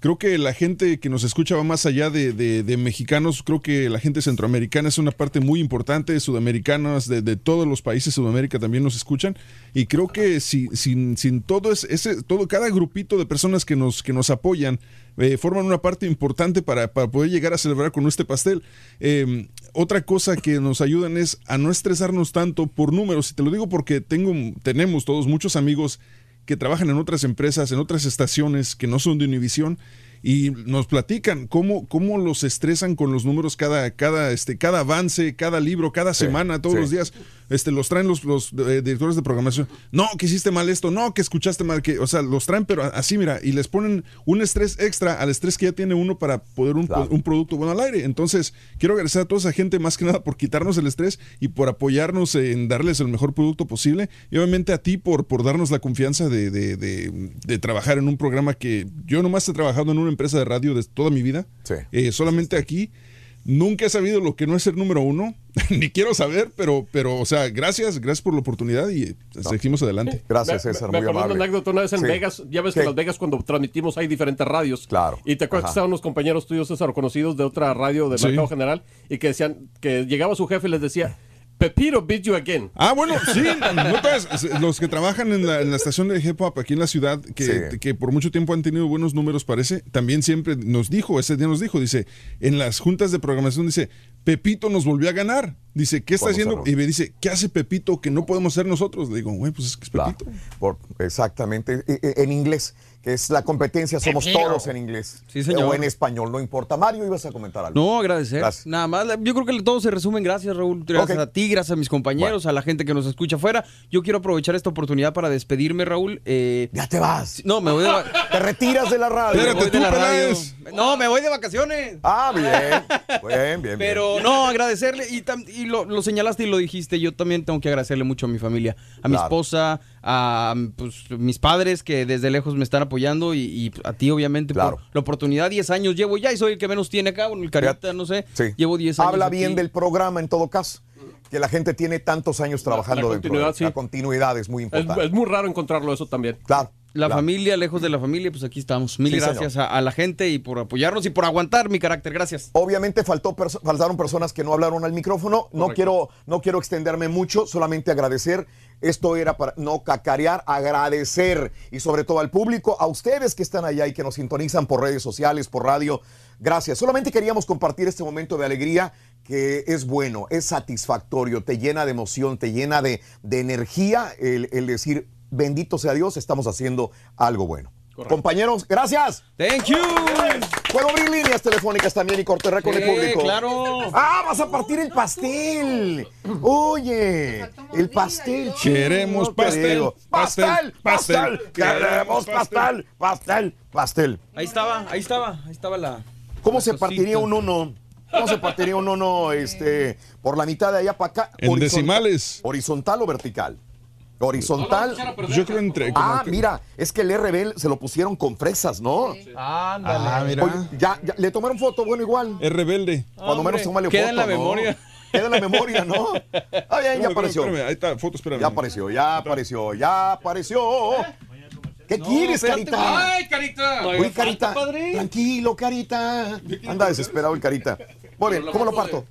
creo que la gente que nos escucha va más allá de, de- mexicanos creo que la gente centroamericana es una parte muy importante sudamericanas de, todos los países de Sudamérica también nos escuchan y creo que si, sin, sin todo es- ese todo cada grupito de personas que nos que nos apoyan eh, forman una parte importante para, para poder llegar a celebrar con este pastel. Eh, otra cosa que nos ayudan es a no estresarnos tanto por números. Y te lo digo porque tengo, tenemos todos muchos amigos que trabajan en otras empresas, en otras estaciones que no son de Univisión y nos platican cómo, cómo los estresan con los números cada, cada, este, cada avance, cada libro, cada semana, todos sí. los días. Este, los traen los, los eh, directores de programación. No, que hiciste mal esto, no, que escuchaste mal, que, o sea, los traen, pero así, mira, y les ponen un estrés extra al estrés que ya tiene uno para poder un, un producto bueno al aire. Entonces, quiero agradecer a toda esa gente más que nada por quitarnos el estrés y por apoyarnos en darles el mejor producto posible. Y obviamente a ti por, por darnos la confianza de, de- de- de trabajar en un programa que yo nomás he trabajado en una empresa de radio de toda mi vida. Eh, solamente aquí. Nunca he sabido lo que no es ser número uno, ni quiero saber, pero, pero, o sea, gracias, gracias por la oportunidad y eh, seguimos adelante. Gracias, Me- César, me muy acordé de amable. una anécdota una vez en Sí. Vegas. Ya ves ¿Qué? que en Las Vegas cuando transmitimos hay diferentes radios. Claro. Y te acuerdas Ajá. que estaban unos compañeros tuyos, César, conocidos de otra radio de Sí. Mercado General y que decían que llegaba su jefe y les decía, Pepito beat you again. Ah, bueno, sí, no todas- los que trabajan en la, en la estación de hip hop aquí en la ciudad, que, Sí. que por mucho tiempo han tenido buenos números, parece, también siempre nos dijo, ese día nos dijo, dice, en las juntas de programación, dice, Pepito nos volvió a ganar. Dice, ¿qué está haciendo? Y me dice, ¿qué hace Pepito que no podemos hacer nosotros? Le digo, güey, pues es que es Pepito. Por, exactamente, e- e- en inglés, que es la competencia, somos todos en inglés. Sí, señor. O en español, no importa. Mario, ibas a comentar algo. No, agradecer. Gracias. Nada más. Yo creo que todo se resume en gracias, Raúl. Gracias a ti, gracias a mis compañeros, a la gente que nos escucha afuera. Yo quiero aprovechar esta oportunidad para despedirme, Raúl. Eh, ya te vas. No, me voy de va- Te retiras de la radio. La radio. No, me voy de vacaciones. Ah, bien. Bien, bien, Pero no, agradecerle, y, lo, lo señalaste y lo dijiste, yo también tengo que agradecerle mucho a mi familia, a mi Claro. esposa, a pues, mis padres que desde lejos me están apoyando y, y a ti obviamente Claro. por la oportunidad, 10 años llevo ya y soy el que menos tiene acá, bueno, el carita, no sé, Sí. llevo 10 años. Habla aquí. bien del programa en todo caso. Que la gente tiene tantos años trabajando la dentro continuidad, de sí. La continuidad es muy Es, importante. es muy raro encontrarlo eso también. Claro. La claro. familia, lejos de la familia, pues aquí estamos. Mil Sí, gracias a, a la gente y por apoyarnos y por aguantar mi carácter. Gracias. Obviamente faltó perso- faltaron personas que no hablaron al micrófono. No quiero, no quiero extenderme mucho, solamente agradecer. Esto era para no cacarear, agradecer y sobre todo al público, a ustedes que están allá y que nos sintonizan por redes sociales, por radio. Gracias. Solamente queríamos compartir este momento de alegría que es bueno, es satisfactorio, te llena de emoción, te llena de, de energía el, el decir, bendito sea Dios, estamos haciendo algo bueno. Compañeros, gracias. Thank you. Puedo abrir líneas telefónicas también y cortar con el Sí, público. claro. Ah, vas a partir el pastel. Oye, el pastel. Queremos pastel, pastel, Pastel, pastel. pastel. Queremos pastel, pastel, pastel. Ahí estaba, ahí estaba, ahí estaba la. ¿Cómo la se cosita. partiría un uno? ¿Cómo se partiría un uno este, por la mitad de allá para acá? En Horizontal- decimales. ¿Horizontal o vertical? Horizontal. Yo creo entre. Ah, que- mira, es que el RB se lo pusieron con fresas, ¿no? Ándale. Ah, mira. Oye, ya, ya, le tomaron foto, bueno, igual. Es rebelde. Cuando menos tómale queda foto, en la ¿no? memoria. Queda en la memoria, ¿no? Ah, ya, ya apareció. espérame, ahí está, foto, espérame. Ya apareció, ya apareció, ya apareció. ¿Qué quieres, espérate, Carita? ¡Ay, Carita! Uy, Carita, tranquilo, Carita. Anda desesperado el Carita. Muy bien, ¿cómo lo parto?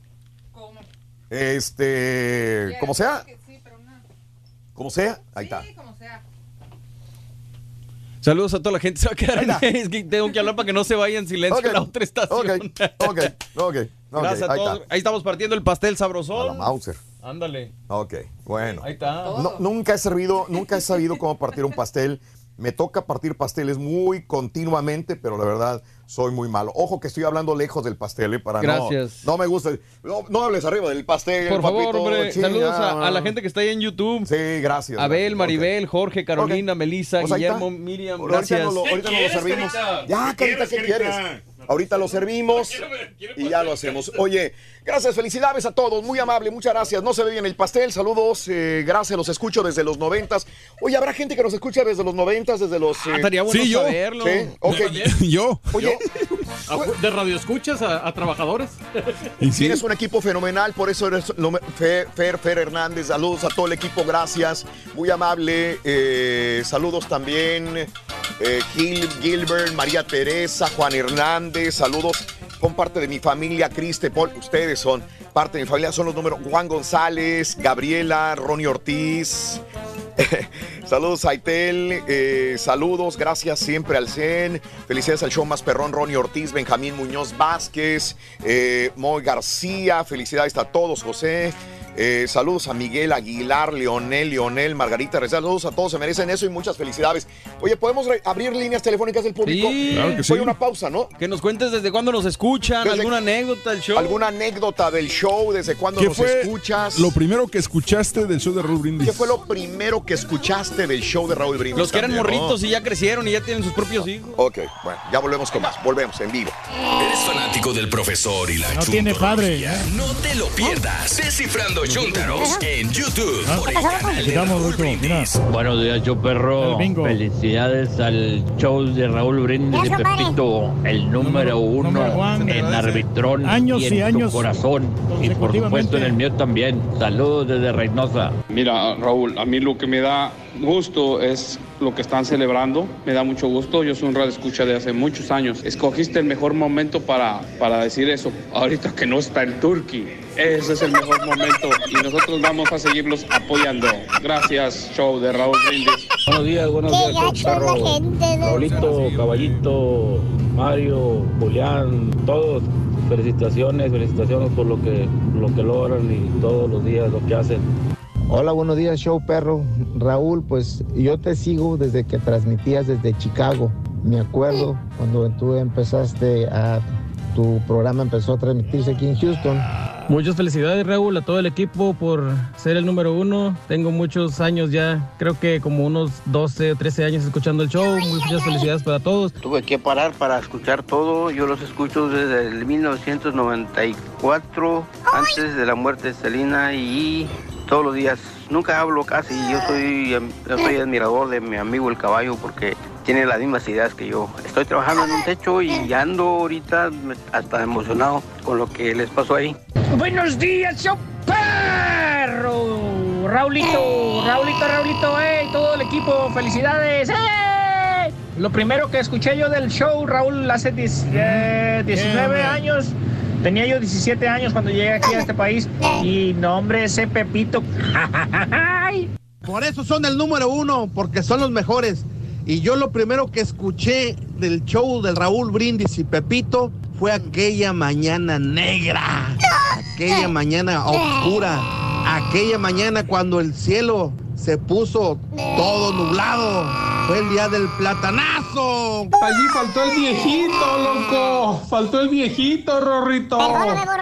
Este, como sea. Como sea, ahí está. Saludos a toda la gente. Se va a quedar en- Es que tengo que hablar para que no se vaya en silencio Ok. la otra estación. Ok, ok, ok. Gracias a ahí todos. está. Ahí estamos partiendo el pastel sabrosón. A la Mauser. Ándale. Ok, bueno. Ahí está. No, nunca he servido, nunca he sabido cómo partir un pastel. Me toca partir pasteles muy continuamente, pero la verdad soy muy malo. Ojo que estoy hablando lejos del pastel, ¿eh? Para Gracias. no. No me gusta. No, no hables arriba del pastel. Por favor, papito, hombre, chinga. saludos a, a la gente que está ahí en YouTube. Sí, gracias. Abel, gracias. Maribel, Jorge, Carolina. Melissa, Pues Guillermo, está. Miriam, Ahorita gracias. no lo, ahorita no lo servimos. Ya, Carita, ¿qué quieres? Ahorita lo servimos y ya lo hacemos. Oye, gracias, felicidades a todos, muy amable, muchas gracias. No se ve bien el pastel, saludos, eh, gracias, los escucho desde los noventas. Oye, habrá gente que nos escucha desde los noventas, desde los... eh, estaría bueno Sí, yo. saberlo. Sí, ok. Yo. Oye, ¿De radio escuchas a, a trabajadores? Y sí. Tienes un equipo fenomenal, por eso eres lo me- Fer, Fer, Fer Hernández. Saludos a todo el equipo, gracias. Muy amable. eh, saludos también. eh, Gil, Gilbert, María Teresa, Juan Hernández. Saludos. Son parte de mi familia, Criste, Paul. Ustedes son parte de mi familia. Son los números Juan González, Gabriela, Ronnie Ortiz. saludos a Itel, eh, saludos, gracias siempre al CEN, felicidades al show más perrón, Ronnie Ortiz, Benjamín Muñoz Vázquez, eh, Moy García, felicidades a todos, José. Eh, saludos a Miguel Aguilar, Leonel, Leonel, Margarita Reza. Saludos a todos, se merecen eso y muchas felicidades. Oye, ¿podemos abrir líneas telefónicas del público? Sí. Claro que sí. Voy a una pausa, ¿no? Que nos cuentes desde cuándo nos escuchan, Desde- alguna anécdota del show. ¿Alguna anécdota del show? ¿Desde cuándo ¿Qué nos fue escuchas? lo primero que escuchaste del show de Raúl Brindis? ¿Qué fue lo primero que escuchaste del show de Raúl Brindis? Los que eran no? morritos y ya crecieron y ya tienen sus propios hijos. Ok, bueno, ya volvemos con más. Volvemos en vivo. ¿Eres fanático del profesor y la No tiene padre. chuntarología? No te lo pierdas. Descifrando Chuntaros en YouTube por el canal de Quitamos, Raúl Rucho, mira. Brindis. Buenos días, yo perro. Felicidades al show de Raúl Brindis. Pepito, el número uno en Arbitrón Años y en y tu años corazón. Y por supuesto en el mío también. Saludos desde Reynosa. Mira, Raúl, a mí lo que me da gusto es lo que están celebrando. Me da mucho gusto. Yo soy un radio escucha de hace muchos años. Escogiste el mejor momento para, para decir eso. Ahorita que no está el Turkey. Ese es el mejor momento y nosotros vamos a seguirlos apoyando. Gracias, show de Raúl Brindis. Buenos días, buenos Qué días. ¿no? Raulito, Caballito, Mario, Julián, todos. Felicitaciones, felicitaciones por lo que, lo que logran y todos los días lo que hacen. Hola, buenos días, show perro. Raúl, pues yo te sigo desde que transmitías desde Chicago. Me acuerdo cuando tú empezaste a. Tu programa empezó a transmitirse aquí en Houston. Muchas felicidades Raúl a todo el equipo por ser el número uno. Tengo muchos años ya, creo que como unos 12 o 13 años escuchando el show. Muchas felicidades para todos. Tuve que parar para escuchar todo. Yo los escucho desde el 1994, antes de la muerte de Selena y todos los días. Nunca hablo casi. Yo soy, yo soy admirador de mi amigo el caballo porque tiene las mismas ideas que yo. Estoy trabajando en un techo y ando ahorita me- hasta emocionado con lo que les pasó ahí. Buenos días, show perro. Raulito, Raulito, Raulito, eh, todo el equipo, felicidades. ¡eh! Lo primero que escuché yo del show, Raúl, hace 10, eh, 19 años. Tenía yo 17 años cuando llegué aquí a este país. Y no, hombre, ese Pepito. Por eso son el número uno, porque son los mejores. Y yo lo primero que escuché del show del Raúl Brindis y Pepito fue aquella mañana negra, aquella mañana oscura, aquella mañana cuando el cielo se puso todo nublado. Fue el día del platanazo. Allí faltó el viejito, loco. Faltó el viejito, Rorrito.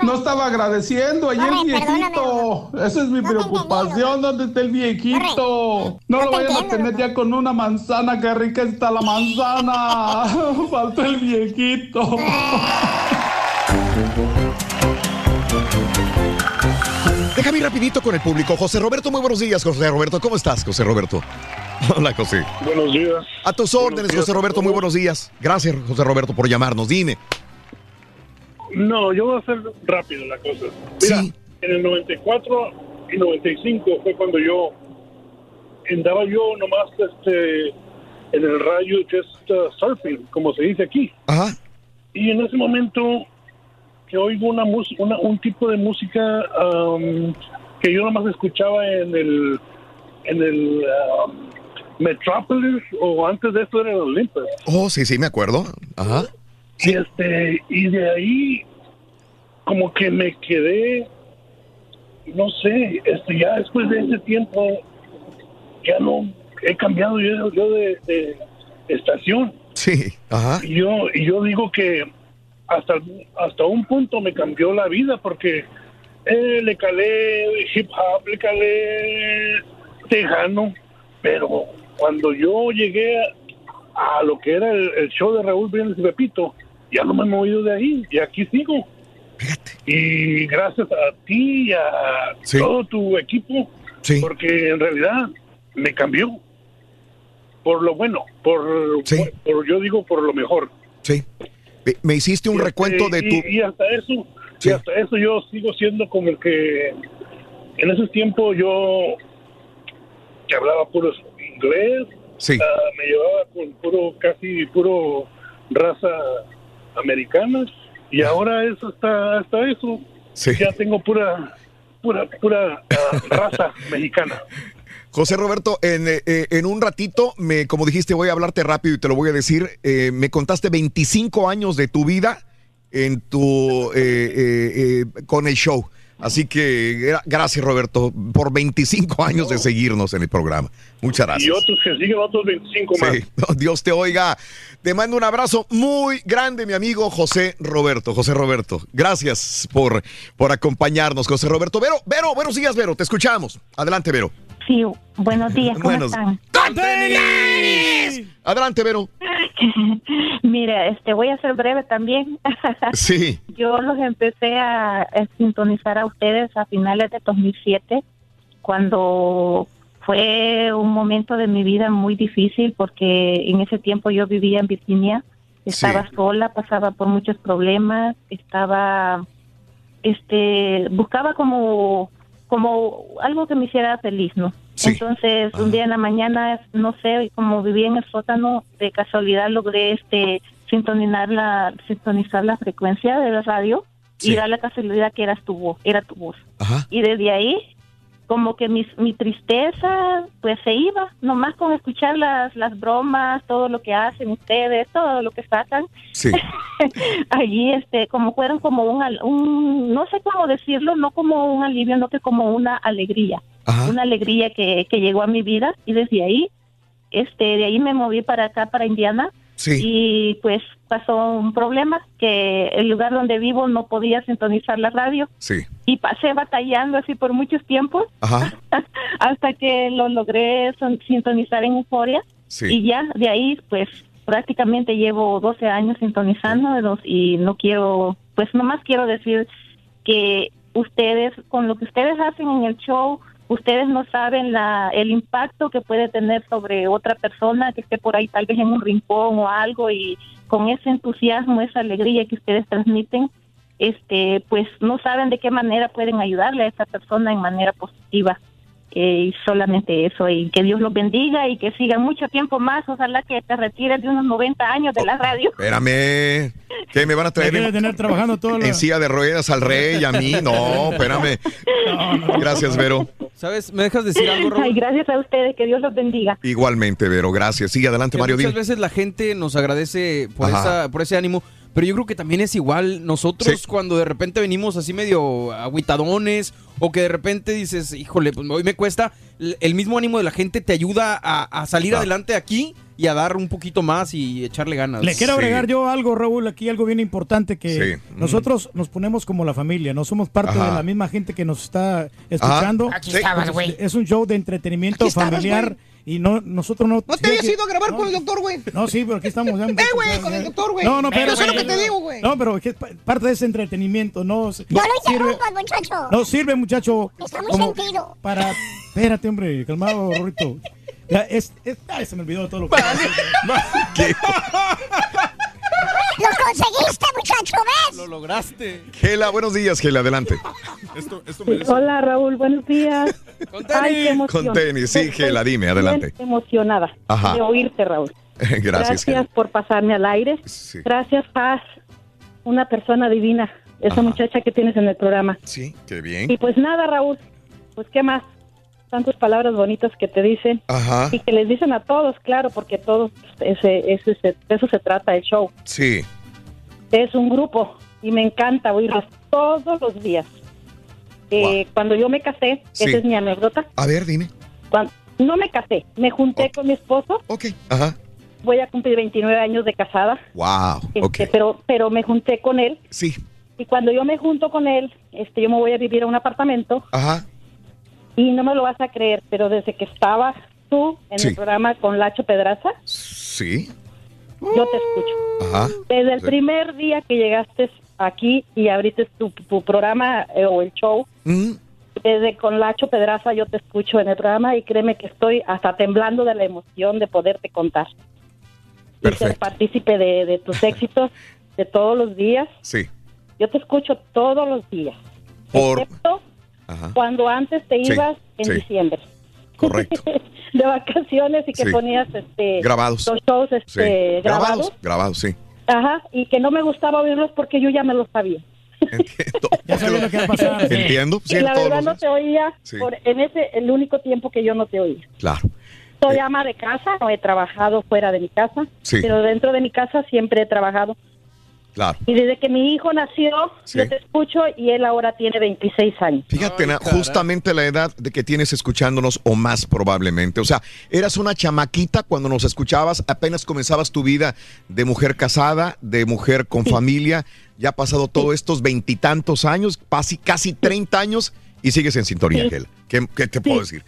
No estaba agradeciendo allí el viejito. Esa es mi preocupación. ¿Dónde está el viejito? No lo vayan a tener ya con una manzana. Qué rica está la manzana. Faltó el viejito. Déjame ir rapidito con el público. José Roberto, muy buenos días, José Roberto. ¿Cómo estás, José Roberto? Hola, José. Buenos días. A tus órdenes, José Roberto, muy buenos días. Gracias, José Roberto, por llamarnos. Dime. No, yo voy a hacer rápido la cosa. Mira, en el 94 y 95 fue cuando yo andaba yo nomás este en el radio just uh, surfing, como se dice aquí. Ajá. Y en ese momento que oigo una, una un tipo de música um, que yo nomás escuchaba en el en el um, Metropolis o antes de eso era el Olympus. Oh, sí, sí, me acuerdo. Ajá. Y este, y de ahí como que me quedé, no sé, este ya después de ese tiempo ya no he cambiado yo, yo de, de estación. Sí, ajá. Y yo, y yo digo que hasta, hasta un punto me cambió la vida porque eh, le calé hip hop, le calé tejano, pero cuando yo llegué a, a lo que era el, el show de Raúl Briones y Pepito, ya no me he movido de ahí y aquí sigo. Y gracias a ti y a todo tu equipo, porque en realidad me cambió por lo bueno, por, por yo digo por lo mejor. Sí. Me- Me hiciste un Y, recuento este, de tu... y, y hasta eso, y hasta eso yo sigo siendo como el que en ese tiempo yo que hablaba puro inglés, Sí. ah, me llevaba con puro casi puro raza americana y ahora eso está hasta eso ya tengo pura pura pura ah, raza mexicana. José Roberto, en, eh, eh, en un ratito, me, como dijiste, voy a hablarte rápido y te lo voy a decir. eh, me contaste 25 años de tu vida en tu eh, con el show. Así que gra- gracias, Roberto, por 25 años de seguirnos en el programa. Muchas gracias. Y otros que siguen otros 25 más. Sí, Dios te oiga. Te mando un abrazo muy grande, mi amigo José Roberto. José Roberto, gracias por, por acompañarnos, José Roberto. Vero, Vero, buenos días, Vero, te escuchamos. Adelante, Vero. Sí, buenos días, ¿cómo Buenos- están? Adelante, Vero. Mira, este, voy a ser breve también. Sí. Yo los empecé a, a sintonizar a ustedes a finales de 2007, cuando fue un momento de mi vida muy difícil porque en ese tiempo yo vivía en Virginia, estaba sola, pasaba por muchos problemas, estaba, este, buscaba como, como algo que me hiciera feliz, ¿no? Entonces, un día en la mañana, no sé, como vivía en el sótano, de casualidad logré este sintonizar la sintonizar la frecuencia de la radio y da la casualidad que eras tu voz, era tu voz. Y desde ahí como que mi, mi tristeza pues se iba, nomás con escuchar las, las bromas, todo lo que hacen ustedes, todo lo que sacan. Sí. Allí, este, como fueron como un, un, no sé cómo decirlo, no como un alivio, no que como una alegría. Una alegría que, que llegó a mi vida y desde ahí, este, de ahí me moví para acá, para Indiana. Y pues pasó un problema que el lugar donde vivo no podía sintonizar la radio Sí. y pasé batallando así por muchos tiempos Ajá. hasta que lo logré sintonizar en Euforia Sí. y ya de ahí pues prácticamente llevo 12 años sintonizando de los- y no quiero pues nomás quiero decir que ustedes con lo que ustedes hacen en el show ustedes no saben la, el impacto que puede tener sobre otra persona que esté por ahí tal vez en un rincón o algo y con ese entusiasmo, esa alegría que ustedes transmiten, este, pues no saben de qué manera pueden ayudarle a esa persona en manera positiva. Eh, y solamente eso, y que Dios los bendiga y que sigan mucho tiempo más. Ojalá que te retires de unos 90 años de la radio. Espérame. ¿Qué me van a traer? Me tener trabajando todo En silla de ruedas al rey y a mí. No, espérame. Gracias, Vero. ¿Sabes? ¿Me dejas decir algo? Ay, gracias a ustedes, que Dios los bendiga. Igualmente, Vero. Gracias. Sigue adelante, Que Mario. muchas veces la gente nos agradece por, esa, por ese ánimo, pero yo creo que también es igual nosotros cuando de repente venimos así medio aguitadones o que de repente dices, híjole, pues hoy me cuesta, el mismo ánimo de la gente te ayuda a, a salir Ah. adelante aquí y a dar un poquito más y echarle ganas. Le quiero agregar yo algo, Raúl, aquí algo bien importante que Sí. nosotros nos ponemos como la familia, no somos parte Ajá. de la misma gente que nos está escuchando. Aquí estabas, güey. Es un show de entretenimiento Aquí estabas, familiar Y no, nosotros no. ¿No te habías ido a grabar con el doctor, güey? No, sí, pero aquí estamos. Ya, Eh, güey, con el doctor, güey. No, no, pero. Eso es lo que te digo, güey. No, pero es que parte de ese entretenimiento, no. No lo interrumpas, muchacho. No sirve, muchacho. Está muy como sentido. Para. Espérate, hombre, calmado, Rorrito. Ya, es, es- ay, se me olvidó todo lo que. ¡Lo conseguiste, muchacho! ¿Ves? Lo lograste. Gela, buenos días, Gela, adelante. Esto, esto Hola Raúl, buenos días. Ay, qué emoción. Con tenis, sí, Gela, dime, adelante. Bien emocionada Ajá. de oírte, Raúl. Gracias, Gela. por pasarme al aire. Gracias, Paz, una persona divina, esa muchacha que tienes en el programa. Sí, qué bien. Y pues nada, Raúl, pues qué más, tantas palabras bonitas que te dicen Ajá. y que les dicen a todos, claro, porque todos, ese, ese, ese- de eso se trata el show. Sí. Es un grupo y me encanta oírlos todos los días. Eh, Cuando yo me casé, Sí. esa es mi anécdota. A ver, dime. Cuando, no me casé, me junté con mi esposo. Ajá. Voy a cumplir 29 años de casada. Wow. Este, Ok. pero, pero me junté con él. Sí. Y cuando yo me junto con él, este, yo me voy a vivir a un apartamento. Ajá. Y no me lo vas a creer, pero desde que estabas tú en Sí. el programa con Lacho Pedraza, Sí. yo te escucho. Ajá. Desde el Sí. primer día que llegaste aquí y abriste tu, tu programa eh, o el show, Mm. desde con Lacho Pedraza yo te escucho en el programa y créeme que estoy hasta temblando de la emoción de poderte contar. Y ser partícipe de, de tus éxitos de todos los días. Sí. Yo te escucho todos los días, Por. excepto Ajá. cuando antes te Sí, ibas en sí. diciembre. Correcto. de vacaciones y que Sí. ponías este Grabados. los shows Sí. este, grabados. Grabados. Grabados, sí. Ajá, y que no me gustaba oírlos porque yo ya me los sabía. Ya sabía lo que iba a pasar. Entiendo. Y la verdad no te oía Sí. por, en ese el único tiempo que yo no te oía. Claro. Soy ama de casa, no he trabajado fuera de mi casa, Sí. pero dentro de mi casa siempre he trabajado. Claro. Y desde que mi hijo nació, yo te escucho y él ahora tiene 26 años. Fíjate, na- justamente la edad de que tienes escuchándonos o más probablemente. O sea, eras una chamaquita cuando nos escuchabas, apenas comenzabas tu vida de mujer casada, de mujer con familia. Ya ha pasado todos estos veintitantos años, casi, casi 30 años y sigues en sintonía, Sí. Ángel. ¿Qué, qué te puedo decir?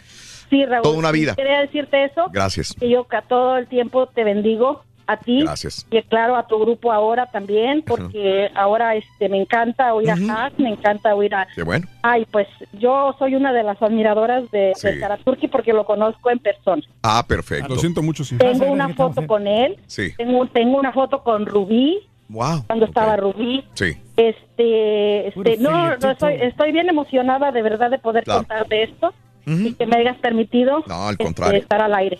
Sí, Raúl. Toda una vida. Quería decirte eso. Gracias. Que yo todo el tiempo te bendigo a ti. Gracias. Y claro, a tu grupo ahora también, porque ahora este me encanta oír a Haas, me encanta oír a... Qué bueno. Ay, pues yo soy una de las admiradoras de, Sí. de Karaturki porque lo conozco en persona. Ah, perfecto. Lo siento mucho, sí. Tengo una foto con él, Sí. tengo, tengo una foto con Rubí, Wow. cuando estaba Rubí. Sí. Este, este, no, no estoy, estoy bien emocionada de verdad de poder Claro. contar de esto y que me hayas permitido No, al este, contrario. estar al aire.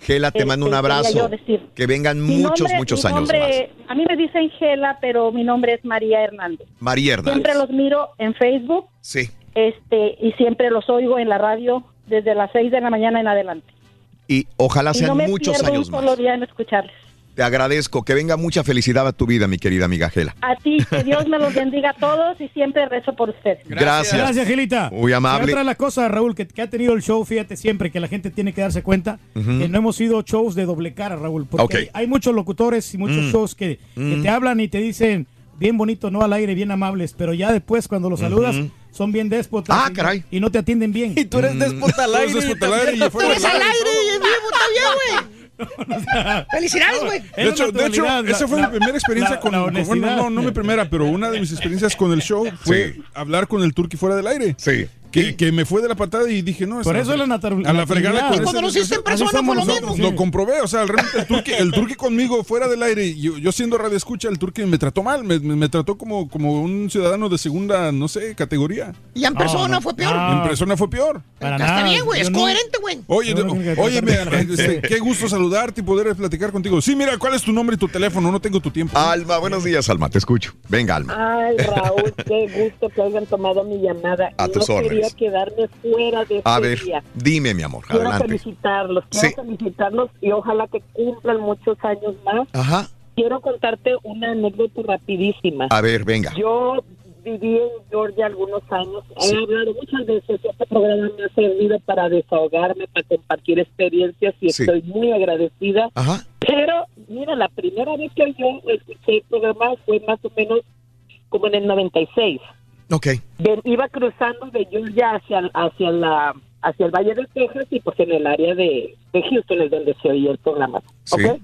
Gela, te Este, mando un abrazo. Que vengan Mi muchos, nombre- muchos años más. nombre- A mí me dicen Gela, pero mi nombre es María Hernández. María Hernández. Siempre los miro en Facebook Sí. este, y siempre los oigo en la radio desde las 6 de la mañana en adelante. Y ojalá y sean no me muchos años un más. solo día en escucharles. Te agradezco. Que venga mucha felicidad a tu vida, mi querida amiga Gela. A ti, que Dios me los bendiga a todos y siempre rezo por ustedes. Gracias. Gracias, Angelita. Muy amable. Y otra de las cosas, Raúl, que, que ha tenido el show, fíjate siempre que la gente tiene que darse cuenta que no hemos sido shows de doble cara, Raúl. Porque hay, hay muchos locutores y muchos Mm. shows que, que Mm. te hablan y te dicen bien bonito, no al aire, bien amables, pero ya después cuando los saludas son bien déspotas. Ah, y- caray. Y no te atienden bien. Y tú eres déspota al Tú eres déspota al aire y Tú eres al aire. aire y en vivo está bien, güey. Felicidades, güey. De hecho, de hecho esa fue mi primera experiencia la- con, la con- bueno, honestidad. no, no mi primera, pero una de mis experiencias con el show fue hablar con el turqui fuera del aire. Sí. Que, que me fue de la patada y dije, no, Por eso es la natural- A la fregada con cuando lo hiciste en persona somos fue lo mismo. Lo comprobé, o sea, realmente el turqui, el turqui conmigo fuera del aire, yo, yo siendo radio escucha, el turqui me trató mal, me, me- me trató como, como un ciudadano de segunda, no sé, categoría. Y en persona fue peor. En persona fue peor. Está bien, güey, es coherente, güey. Oye, oye, este, qué gusto saludarte y poder platicar contigo. Sí, mira, ¿cuál es tu nombre y tu teléfono? No tengo tu tiempo. Alma, buenos días, Alma. Te escucho. Venga, Alma. Ay, Raúl, qué gusto que hayan tomado mi llamada. A tus no órdenes. Quería quedarme fuera de A este ver, día. dime, mi amor. Quiero Adelante. felicitarlos, quiero Sí. felicitarlos y ojalá que cumplan muchos años más. Ajá. Quiero contarte una anécdota rapidísima. A ver, venga. Yo viví en Georgia algunos años. He hablado muchas veces. Este programa me ha servido para desahogarme, para compartir experiencias y Sí. estoy muy agradecida. Ajá. Pero, mira, la primera vez que yo escuché el programa fue más o menos como en el 96. Iba cruzando de Georgia hacia, hacia la hacia el Valle de Texas y pues en el área de, de Houston es donde se oía el programa. ¿ok?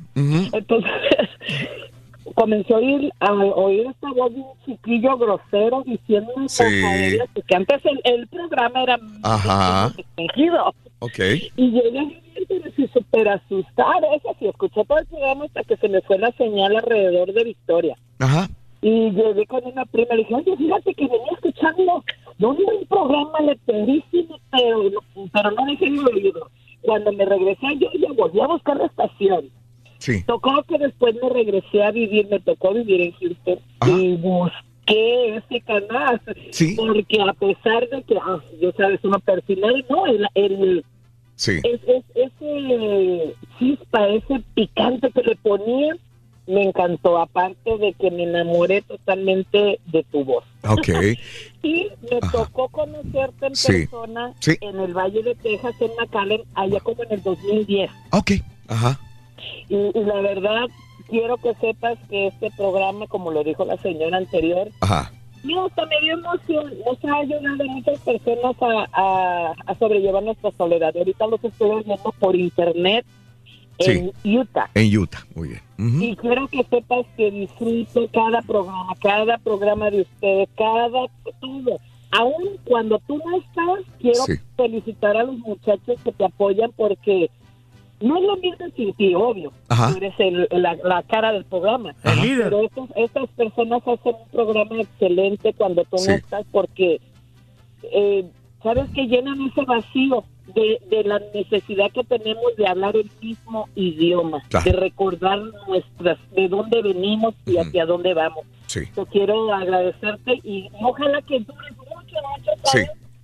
Entonces comencé a oír, a oír esta voz de un chiquillo grosero diciendo Sí. cosa porque antes el, el programa era Ajá. restringido. Ok. Y llegué a vivir, pero sí súper asustada. Eso sí, escuché todo el programa hasta que se me fue la señal alrededor de Victoria. Ajá. Y llegué con una prima y le dije, oye, fíjate que venía escuchando vi un programa leterísimo, pero, pero no dejé de oírlo. Cuando me regresé yo ya volví a buscar la estación. Sí. Tocó que después me regresé a vivir, me tocó vivir en Houston y busqué ese canal. Sí. Porque a pesar de que, ah, yo sabes, uno personal, no, el, el, Sí. es, es- ese chispa, ese picante que le ponía, me encantó. Aparte de que me enamoré totalmente de tu voz. Ok. Y me tocó conocerte en Sí. persona Sí. en el Valle de Texas, en McAllen, allá como en el 2010. Ok. Ajá. Y, y la verdad, quiero que sepas que este programa, como lo dijo la señora anterior, Ajá. no, hasta me dio emoción. Nos ha ayudado a muchas personas a, a- a sobrellevar nuestra soledad. Ahorita los estoy viendo por internet en Utah. En Utah. Muy bien. Y quiero que sepas que disfruto cada programa, cada programa de ustedes, cada todo. Aún cuando tú no estás, quiero Sí. felicitar a los muchachos que te apoyan porque no es lo mismo sin ti, obvio. Ajá. Tú eres el- la, la cara del programa. El líder. Pero estos- estas personas hacen un programa excelente cuando tú Sí. no estás porque, eh, ¿sabes que Llenan ese vacío de, de la necesidad que tenemos de hablar el mismo idioma, Claro. de recordar nuestras, de dónde venimos y hacia dónde vamos. Sí. Yo quiero agradecerte y ojalá que dures mucho, mucho Sí.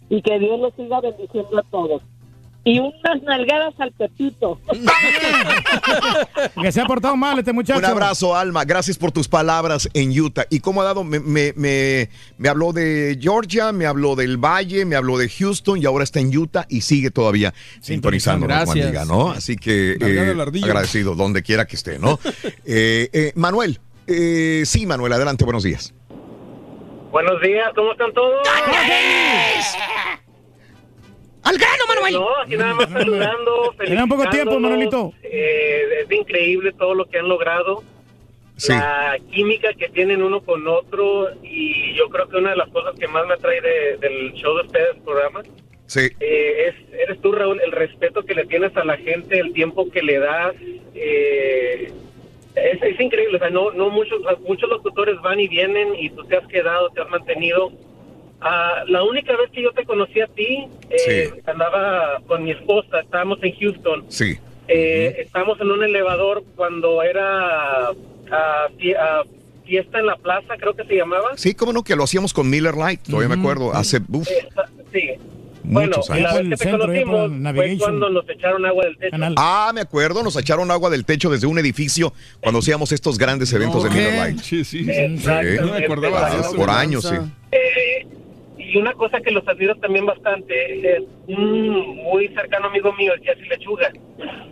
y que Dios los siga bendiciendo a todos. Y unas nalgadas al Pepito. Que se ha portado mal este muchacho. Un abrazo, Alma. Gracias por tus palabras en Utah. ¿Y cómo ha dado? Me, me, me, me habló de Georgia, me habló del Valle, me habló de Houston y ahora está en Utah y sigue todavía sintonizando, Gracias. amiga, ¿no? Así que eh, agradecido donde quiera que esté, ¿no? Eh, eh, Manuel, eh, sí, Manuel, adelante, buenos días. Buenos días, ¿cómo están todos? ¡Al grano, Manuel! No, aquí nada más saludando. Poco tiempo. Manolito. Eh, es increíble todo lo que han logrado. Sí. La química que tienen uno con otro. Y yo creo que una de las cosas que más me atrae de- del show de ustedes, programa, Sí. eh, es, eres tú, Raúl, el respeto que le tienes a la gente, el tiempo que le das. eh, es, es increíble. O sea, no, no muchos, muchos locutores van y vienen y tú te has quedado, te has mantenido. Ah, la única vez que yo te conocí a ti, eh, andaba con mi esposa, estábamos en Houston. Sí. Eh, Estábamos en un elevador cuando era ah, fie- ah, fiesta en la plaza, creo que se llamaba. Sí, cómo no, que lo hacíamos con Miller Light, todavía me acuerdo, hace uf, Sí. Bueno, muchos la años. vez que te conocimos fue cuando nos echaron agua del techo. Ah, me acuerdo, nos echaron agua del techo desde un edificio cuando hacíamos estos grandes eventos de Miller Light. Sí, sí. Exacto. No me acordaba de Ah, eso. por años, sí. Eh, y una cosa que los admiro también bastante es un muy cercano amigo mío, el Jesse Lechuga.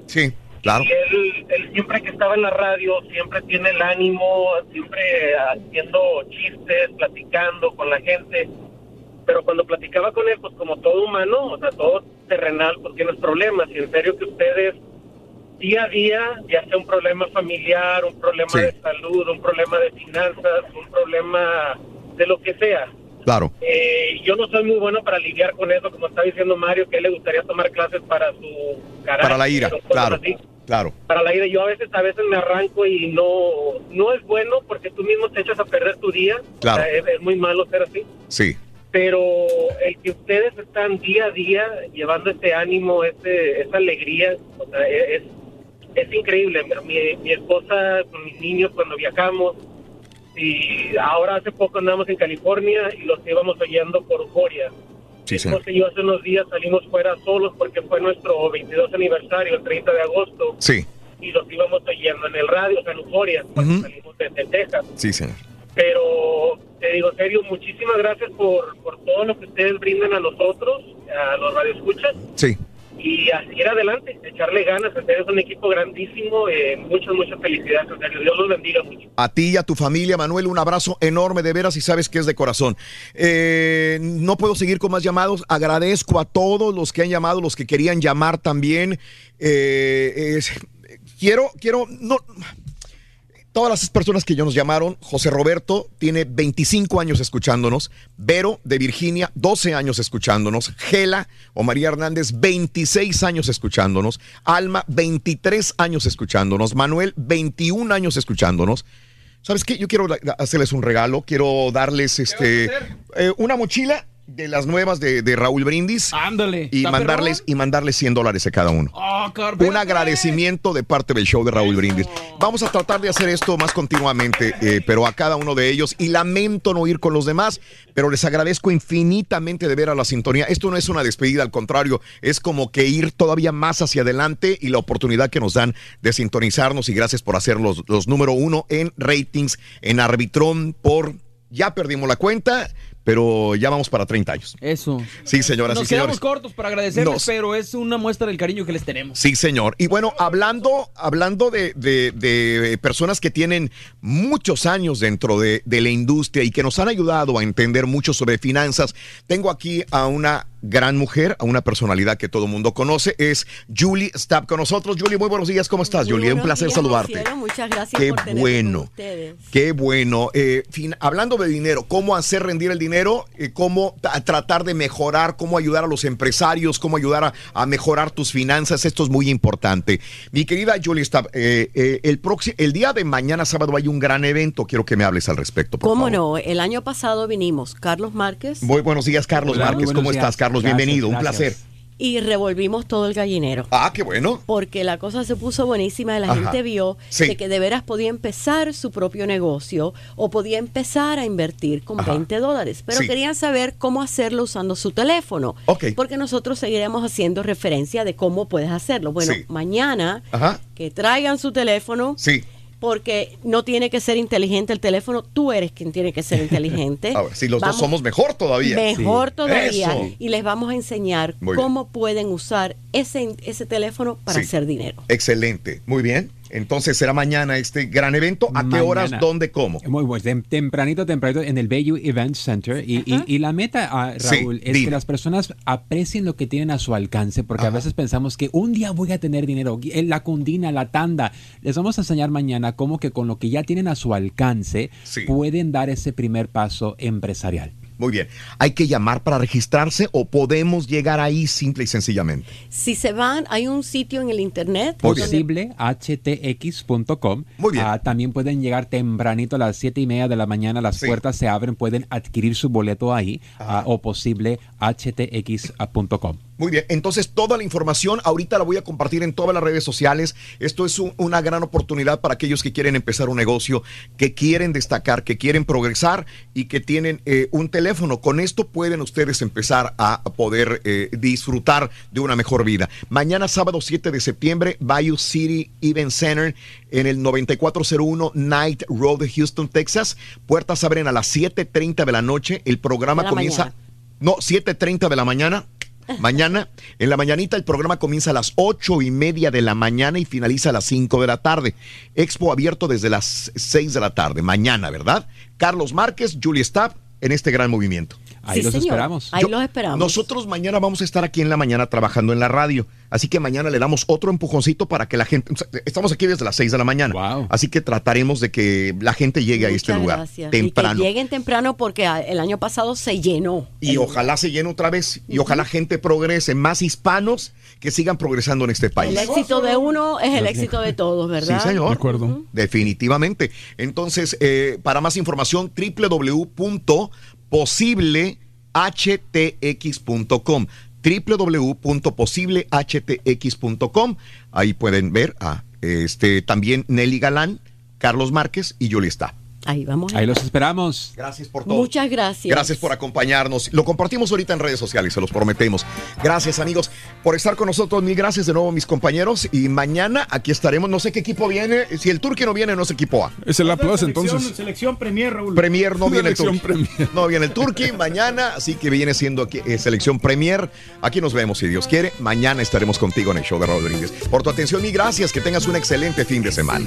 Sí, claro. Y él, él siempre que estaba en la radio, siempre tiene el ánimo, siempre haciendo chistes, platicando con la gente. Pero cuando platicaba con él, pues como todo humano, o sea, todo terrenal, pues tienes problemas. Y en serio que ustedes, día a día, ya sea un problema familiar, un problema Sí. de salud, un problema de finanzas, un problema de lo que sea, Claro. eh, yo no soy muy bueno para lidiar con eso, como está diciendo Mario, que a él le gustaría tomar clases para su carácter. Para la ira, claro. así. Claro. Para la ira, yo a veces a veces me arranco y no no es bueno porque tú mismo te echas a perder tu día. Claro. O sea, es, es muy malo ser así. Sí. Pero el que ustedes están día a día llevando ese ánimo, ese, esa alegría, o sea, es, es increíble. Mi, mi esposa con mis niños cuando viajamos, y ahora hace poco andamos en California y los íbamos oyendo por euforia. Sí, señor. Porque yo hace unos días salimos fuera solos porque fue nuestro 22 aniversario, el 30 de agosto, Sí, y los íbamos oyendo en el radio, o sea, en euforia, cuando Ujú. salimos desde Texas. sí, señor. Pero te digo, serio, muchísimas gracias por, por todo lo que ustedes brindan a nosotros, a los radioescuchas. Sí. Y así ir adelante, echarle ganas. Ustedes es un equipo grandísimo. Eh, muchas, muchas felicidades. Dios los bendiga mucho. A ti y a tu familia, Manuel, un abrazo enorme de veras y sabes que es de corazón. Eh, no puedo seguir con más llamados. Agradezco a todos los que han llamado, los que querían llamar también. Eh, quiero, quiero, no. Todas las personas que ya nos llamaron, José Roberto tiene 25 años escuchándonos, Vero de Virginia, 12 años escuchándonos, Gela o María Hernández, 26 años escuchándonos, Alma, 23 años escuchándonos, Manuel, 21 años escuchándonos. ¿Sabes qué? Yo quiero hacerles un regalo, quiero darles este eh, una mochila de las nuevas de, de Raúl Brindis. Ándale. Y ¿Está mandarles, y mandarles 100 dólares a cada uno. Oh, Un agradecimiento de parte del show de Raúl Brindis. Vamos a tratar de hacer esto más continuamente, eh, pero a cada uno de ellos. Y lamento no ir con los demás, pero les agradezco infinitamente de ver a la sintonía. Esto no es una despedida, al contrario, es como que ir todavía más hacia adelante y la oportunidad que nos dan de sintonizarnos. Y gracias por hacer los, los número uno en ratings, en Arbitrón, por... Ya perdimos la cuenta, pero ya vamos para 30 años. Eso. Sí, señoras Nos y señores. quedamos cortos para agradecerles, Nos- pero es una muestra del cariño que les tenemos. Sí, señor. Y bueno, hablando, hablando de, de- de personas que tienen muchos años dentro de, de la industria y que nos han ayudado a entender mucho sobre finanzas, tengo aquí a una gran mujer, a una personalidad que todo el mundo conoce, es Julie Stab con nosotros. Julie, muy buenos días, ¿cómo estás, Julie? Un placer días, saludarte. cielo, muchas gracias Qué por bueno. con ustedes. Qué bueno. Eh, fin- hablando de dinero, cómo hacer rendir el dinero, eh, cómo ta- tratar de mejorar, cómo ayudar a los empresarios, cómo ayudar a, a mejorar tus finanzas, esto es muy importante. Mi querida Julie Stab, eh, eh, el, próximo, el día de mañana sábado hay un gran evento, quiero que me hables al respecto. Por ¿Cómo favor. no? El año pasado vinimos Carlos Márquez Muy buenos días, Carlos Hola, muy Márquez. ¿Cómo días. estás, Carlos? Gracias, Bienvenido, un placer. y revolvimos todo el gallinero. Ah, qué bueno. Porque la cosa se puso buenísima y la Ajá. gente vio Sí. de que de veras podía empezar su propio negocio o podía empezar a invertir con Ajá. 20 dólares. Pero Sí. querían saber cómo hacerlo usando su teléfono. Ok. Porque nosotros seguiremos haciendo referencia de cómo puedes hacerlo. Bueno, Sí. mañana Ajá. que traigan su teléfono. Sí. Porque no tiene que ser inteligente el teléfono, tú eres quien tiene que ser inteligente. A ver, si los Vamos- dos somos mejor todavía. Mejor Sí. todavía. Eso. Y les vamos a enseñar Muy bien. cómo pueden usar ese, ese teléfono para Sí. hacer dinero. Excelente, muy bien. Entonces será mañana este gran evento. ¿A qué Mañana. horas? ¿Dónde? ¿Cómo? Muy bueno, tem- tempranito, tempranito en el Bayou Event Center. Y, y- y la meta, ah, Sí, Raúl, es dime. que las personas aprecien lo que tienen a su alcance, porque a veces pensamos que un día voy a tener dinero, eh, la cundina, la tanda. Les vamos a enseñar mañana cómo que con lo que ya tienen a su alcance Sí. pueden dar ese primer paso empresarial. Muy bien. ¿Hay que llamar para registrarse o podemos llegar ahí simple y sencillamente? Si se van, hay un sitio en el internet. donde- posiblehtx.com. Ah, también pueden llegar tempranito a las siete y media de la mañana. Las puertas se abren, pueden adquirir su boleto ahí ah, o posiblehtx.com. Muy bien, entonces toda la información ahorita la voy a compartir en todas las redes sociales. Esto es un- una gran oportunidad para aquellos que quieren empezar un negocio, que quieren destacar, que quieren progresar y que tienen eh, un teléfono. Con esto pueden ustedes empezar a poder eh, disfrutar de una mejor vida. Mañana sábado 7 de septiembre, Bayou City Event Center en el 9401 Night Road de Houston, Texas. Puertas abren a las 7.30 de la noche. El programa la comienza... mañana. No, 7.30 de la mañana. Mañana, en la mañanita, el programa comienza a las ocho y media de la mañana y finaliza a las 5 de la tarde. Expo abierto desde las 6 de la tarde. Mañana, ¿verdad? Carlos Márquez, Julie Stab, en este gran movimiento. Ahí Sí, los señor. esperamos. Ahí los esperamos. Nosotros mañana vamos a estar aquí en la mañana trabajando en la radio. Así que mañana le damos otro empujoncito para que la gente. Estamos aquí desde las 6 de la mañana. Así que trataremos de que la gente llegue a este lugar gracias. temprano. Y que lleguen temprano porque ah, el año pasado se llenó. Y ojalá se llene otra vez y ojalá gente progrese, más hispanos que sigan progresando en este país. El éxito de uno es el éxito de todos, ¿verdad? Sí, señor. Definitivamente. Entonces, eh, para más información, www.posiblehtx.com www.posiblehtx.com Ahí pueden ver a este también Nelly Galán, Carlos Márquez y Julie está. Ahí vamos. Ahí los esperamos. Gracias por todo. Muchas gracias. Gracias por acompañarnos. Lo compartimos ahorita en redes sociales, se los prometemos. Gracias, amigos, por estar con nosotros. Mil gracias de nuevo, mis compañeros. Y mañana aquí estaremos. No sé qué equipo viene. Si el Turqui no viene, no es equipo A. Es el A Plus, Selección- entonces. Selección Premier, Raúl. Premier no viene el Selección Turqui. No viene el Turqui mañana, así que viene siendo aquí, eh, selección Premier. Aquí nos vemos, si Dios quiere. Mañana estaremos contigo en el show de Brindis. Por tu atención y gracias. Que tengas un excelente fin de semana.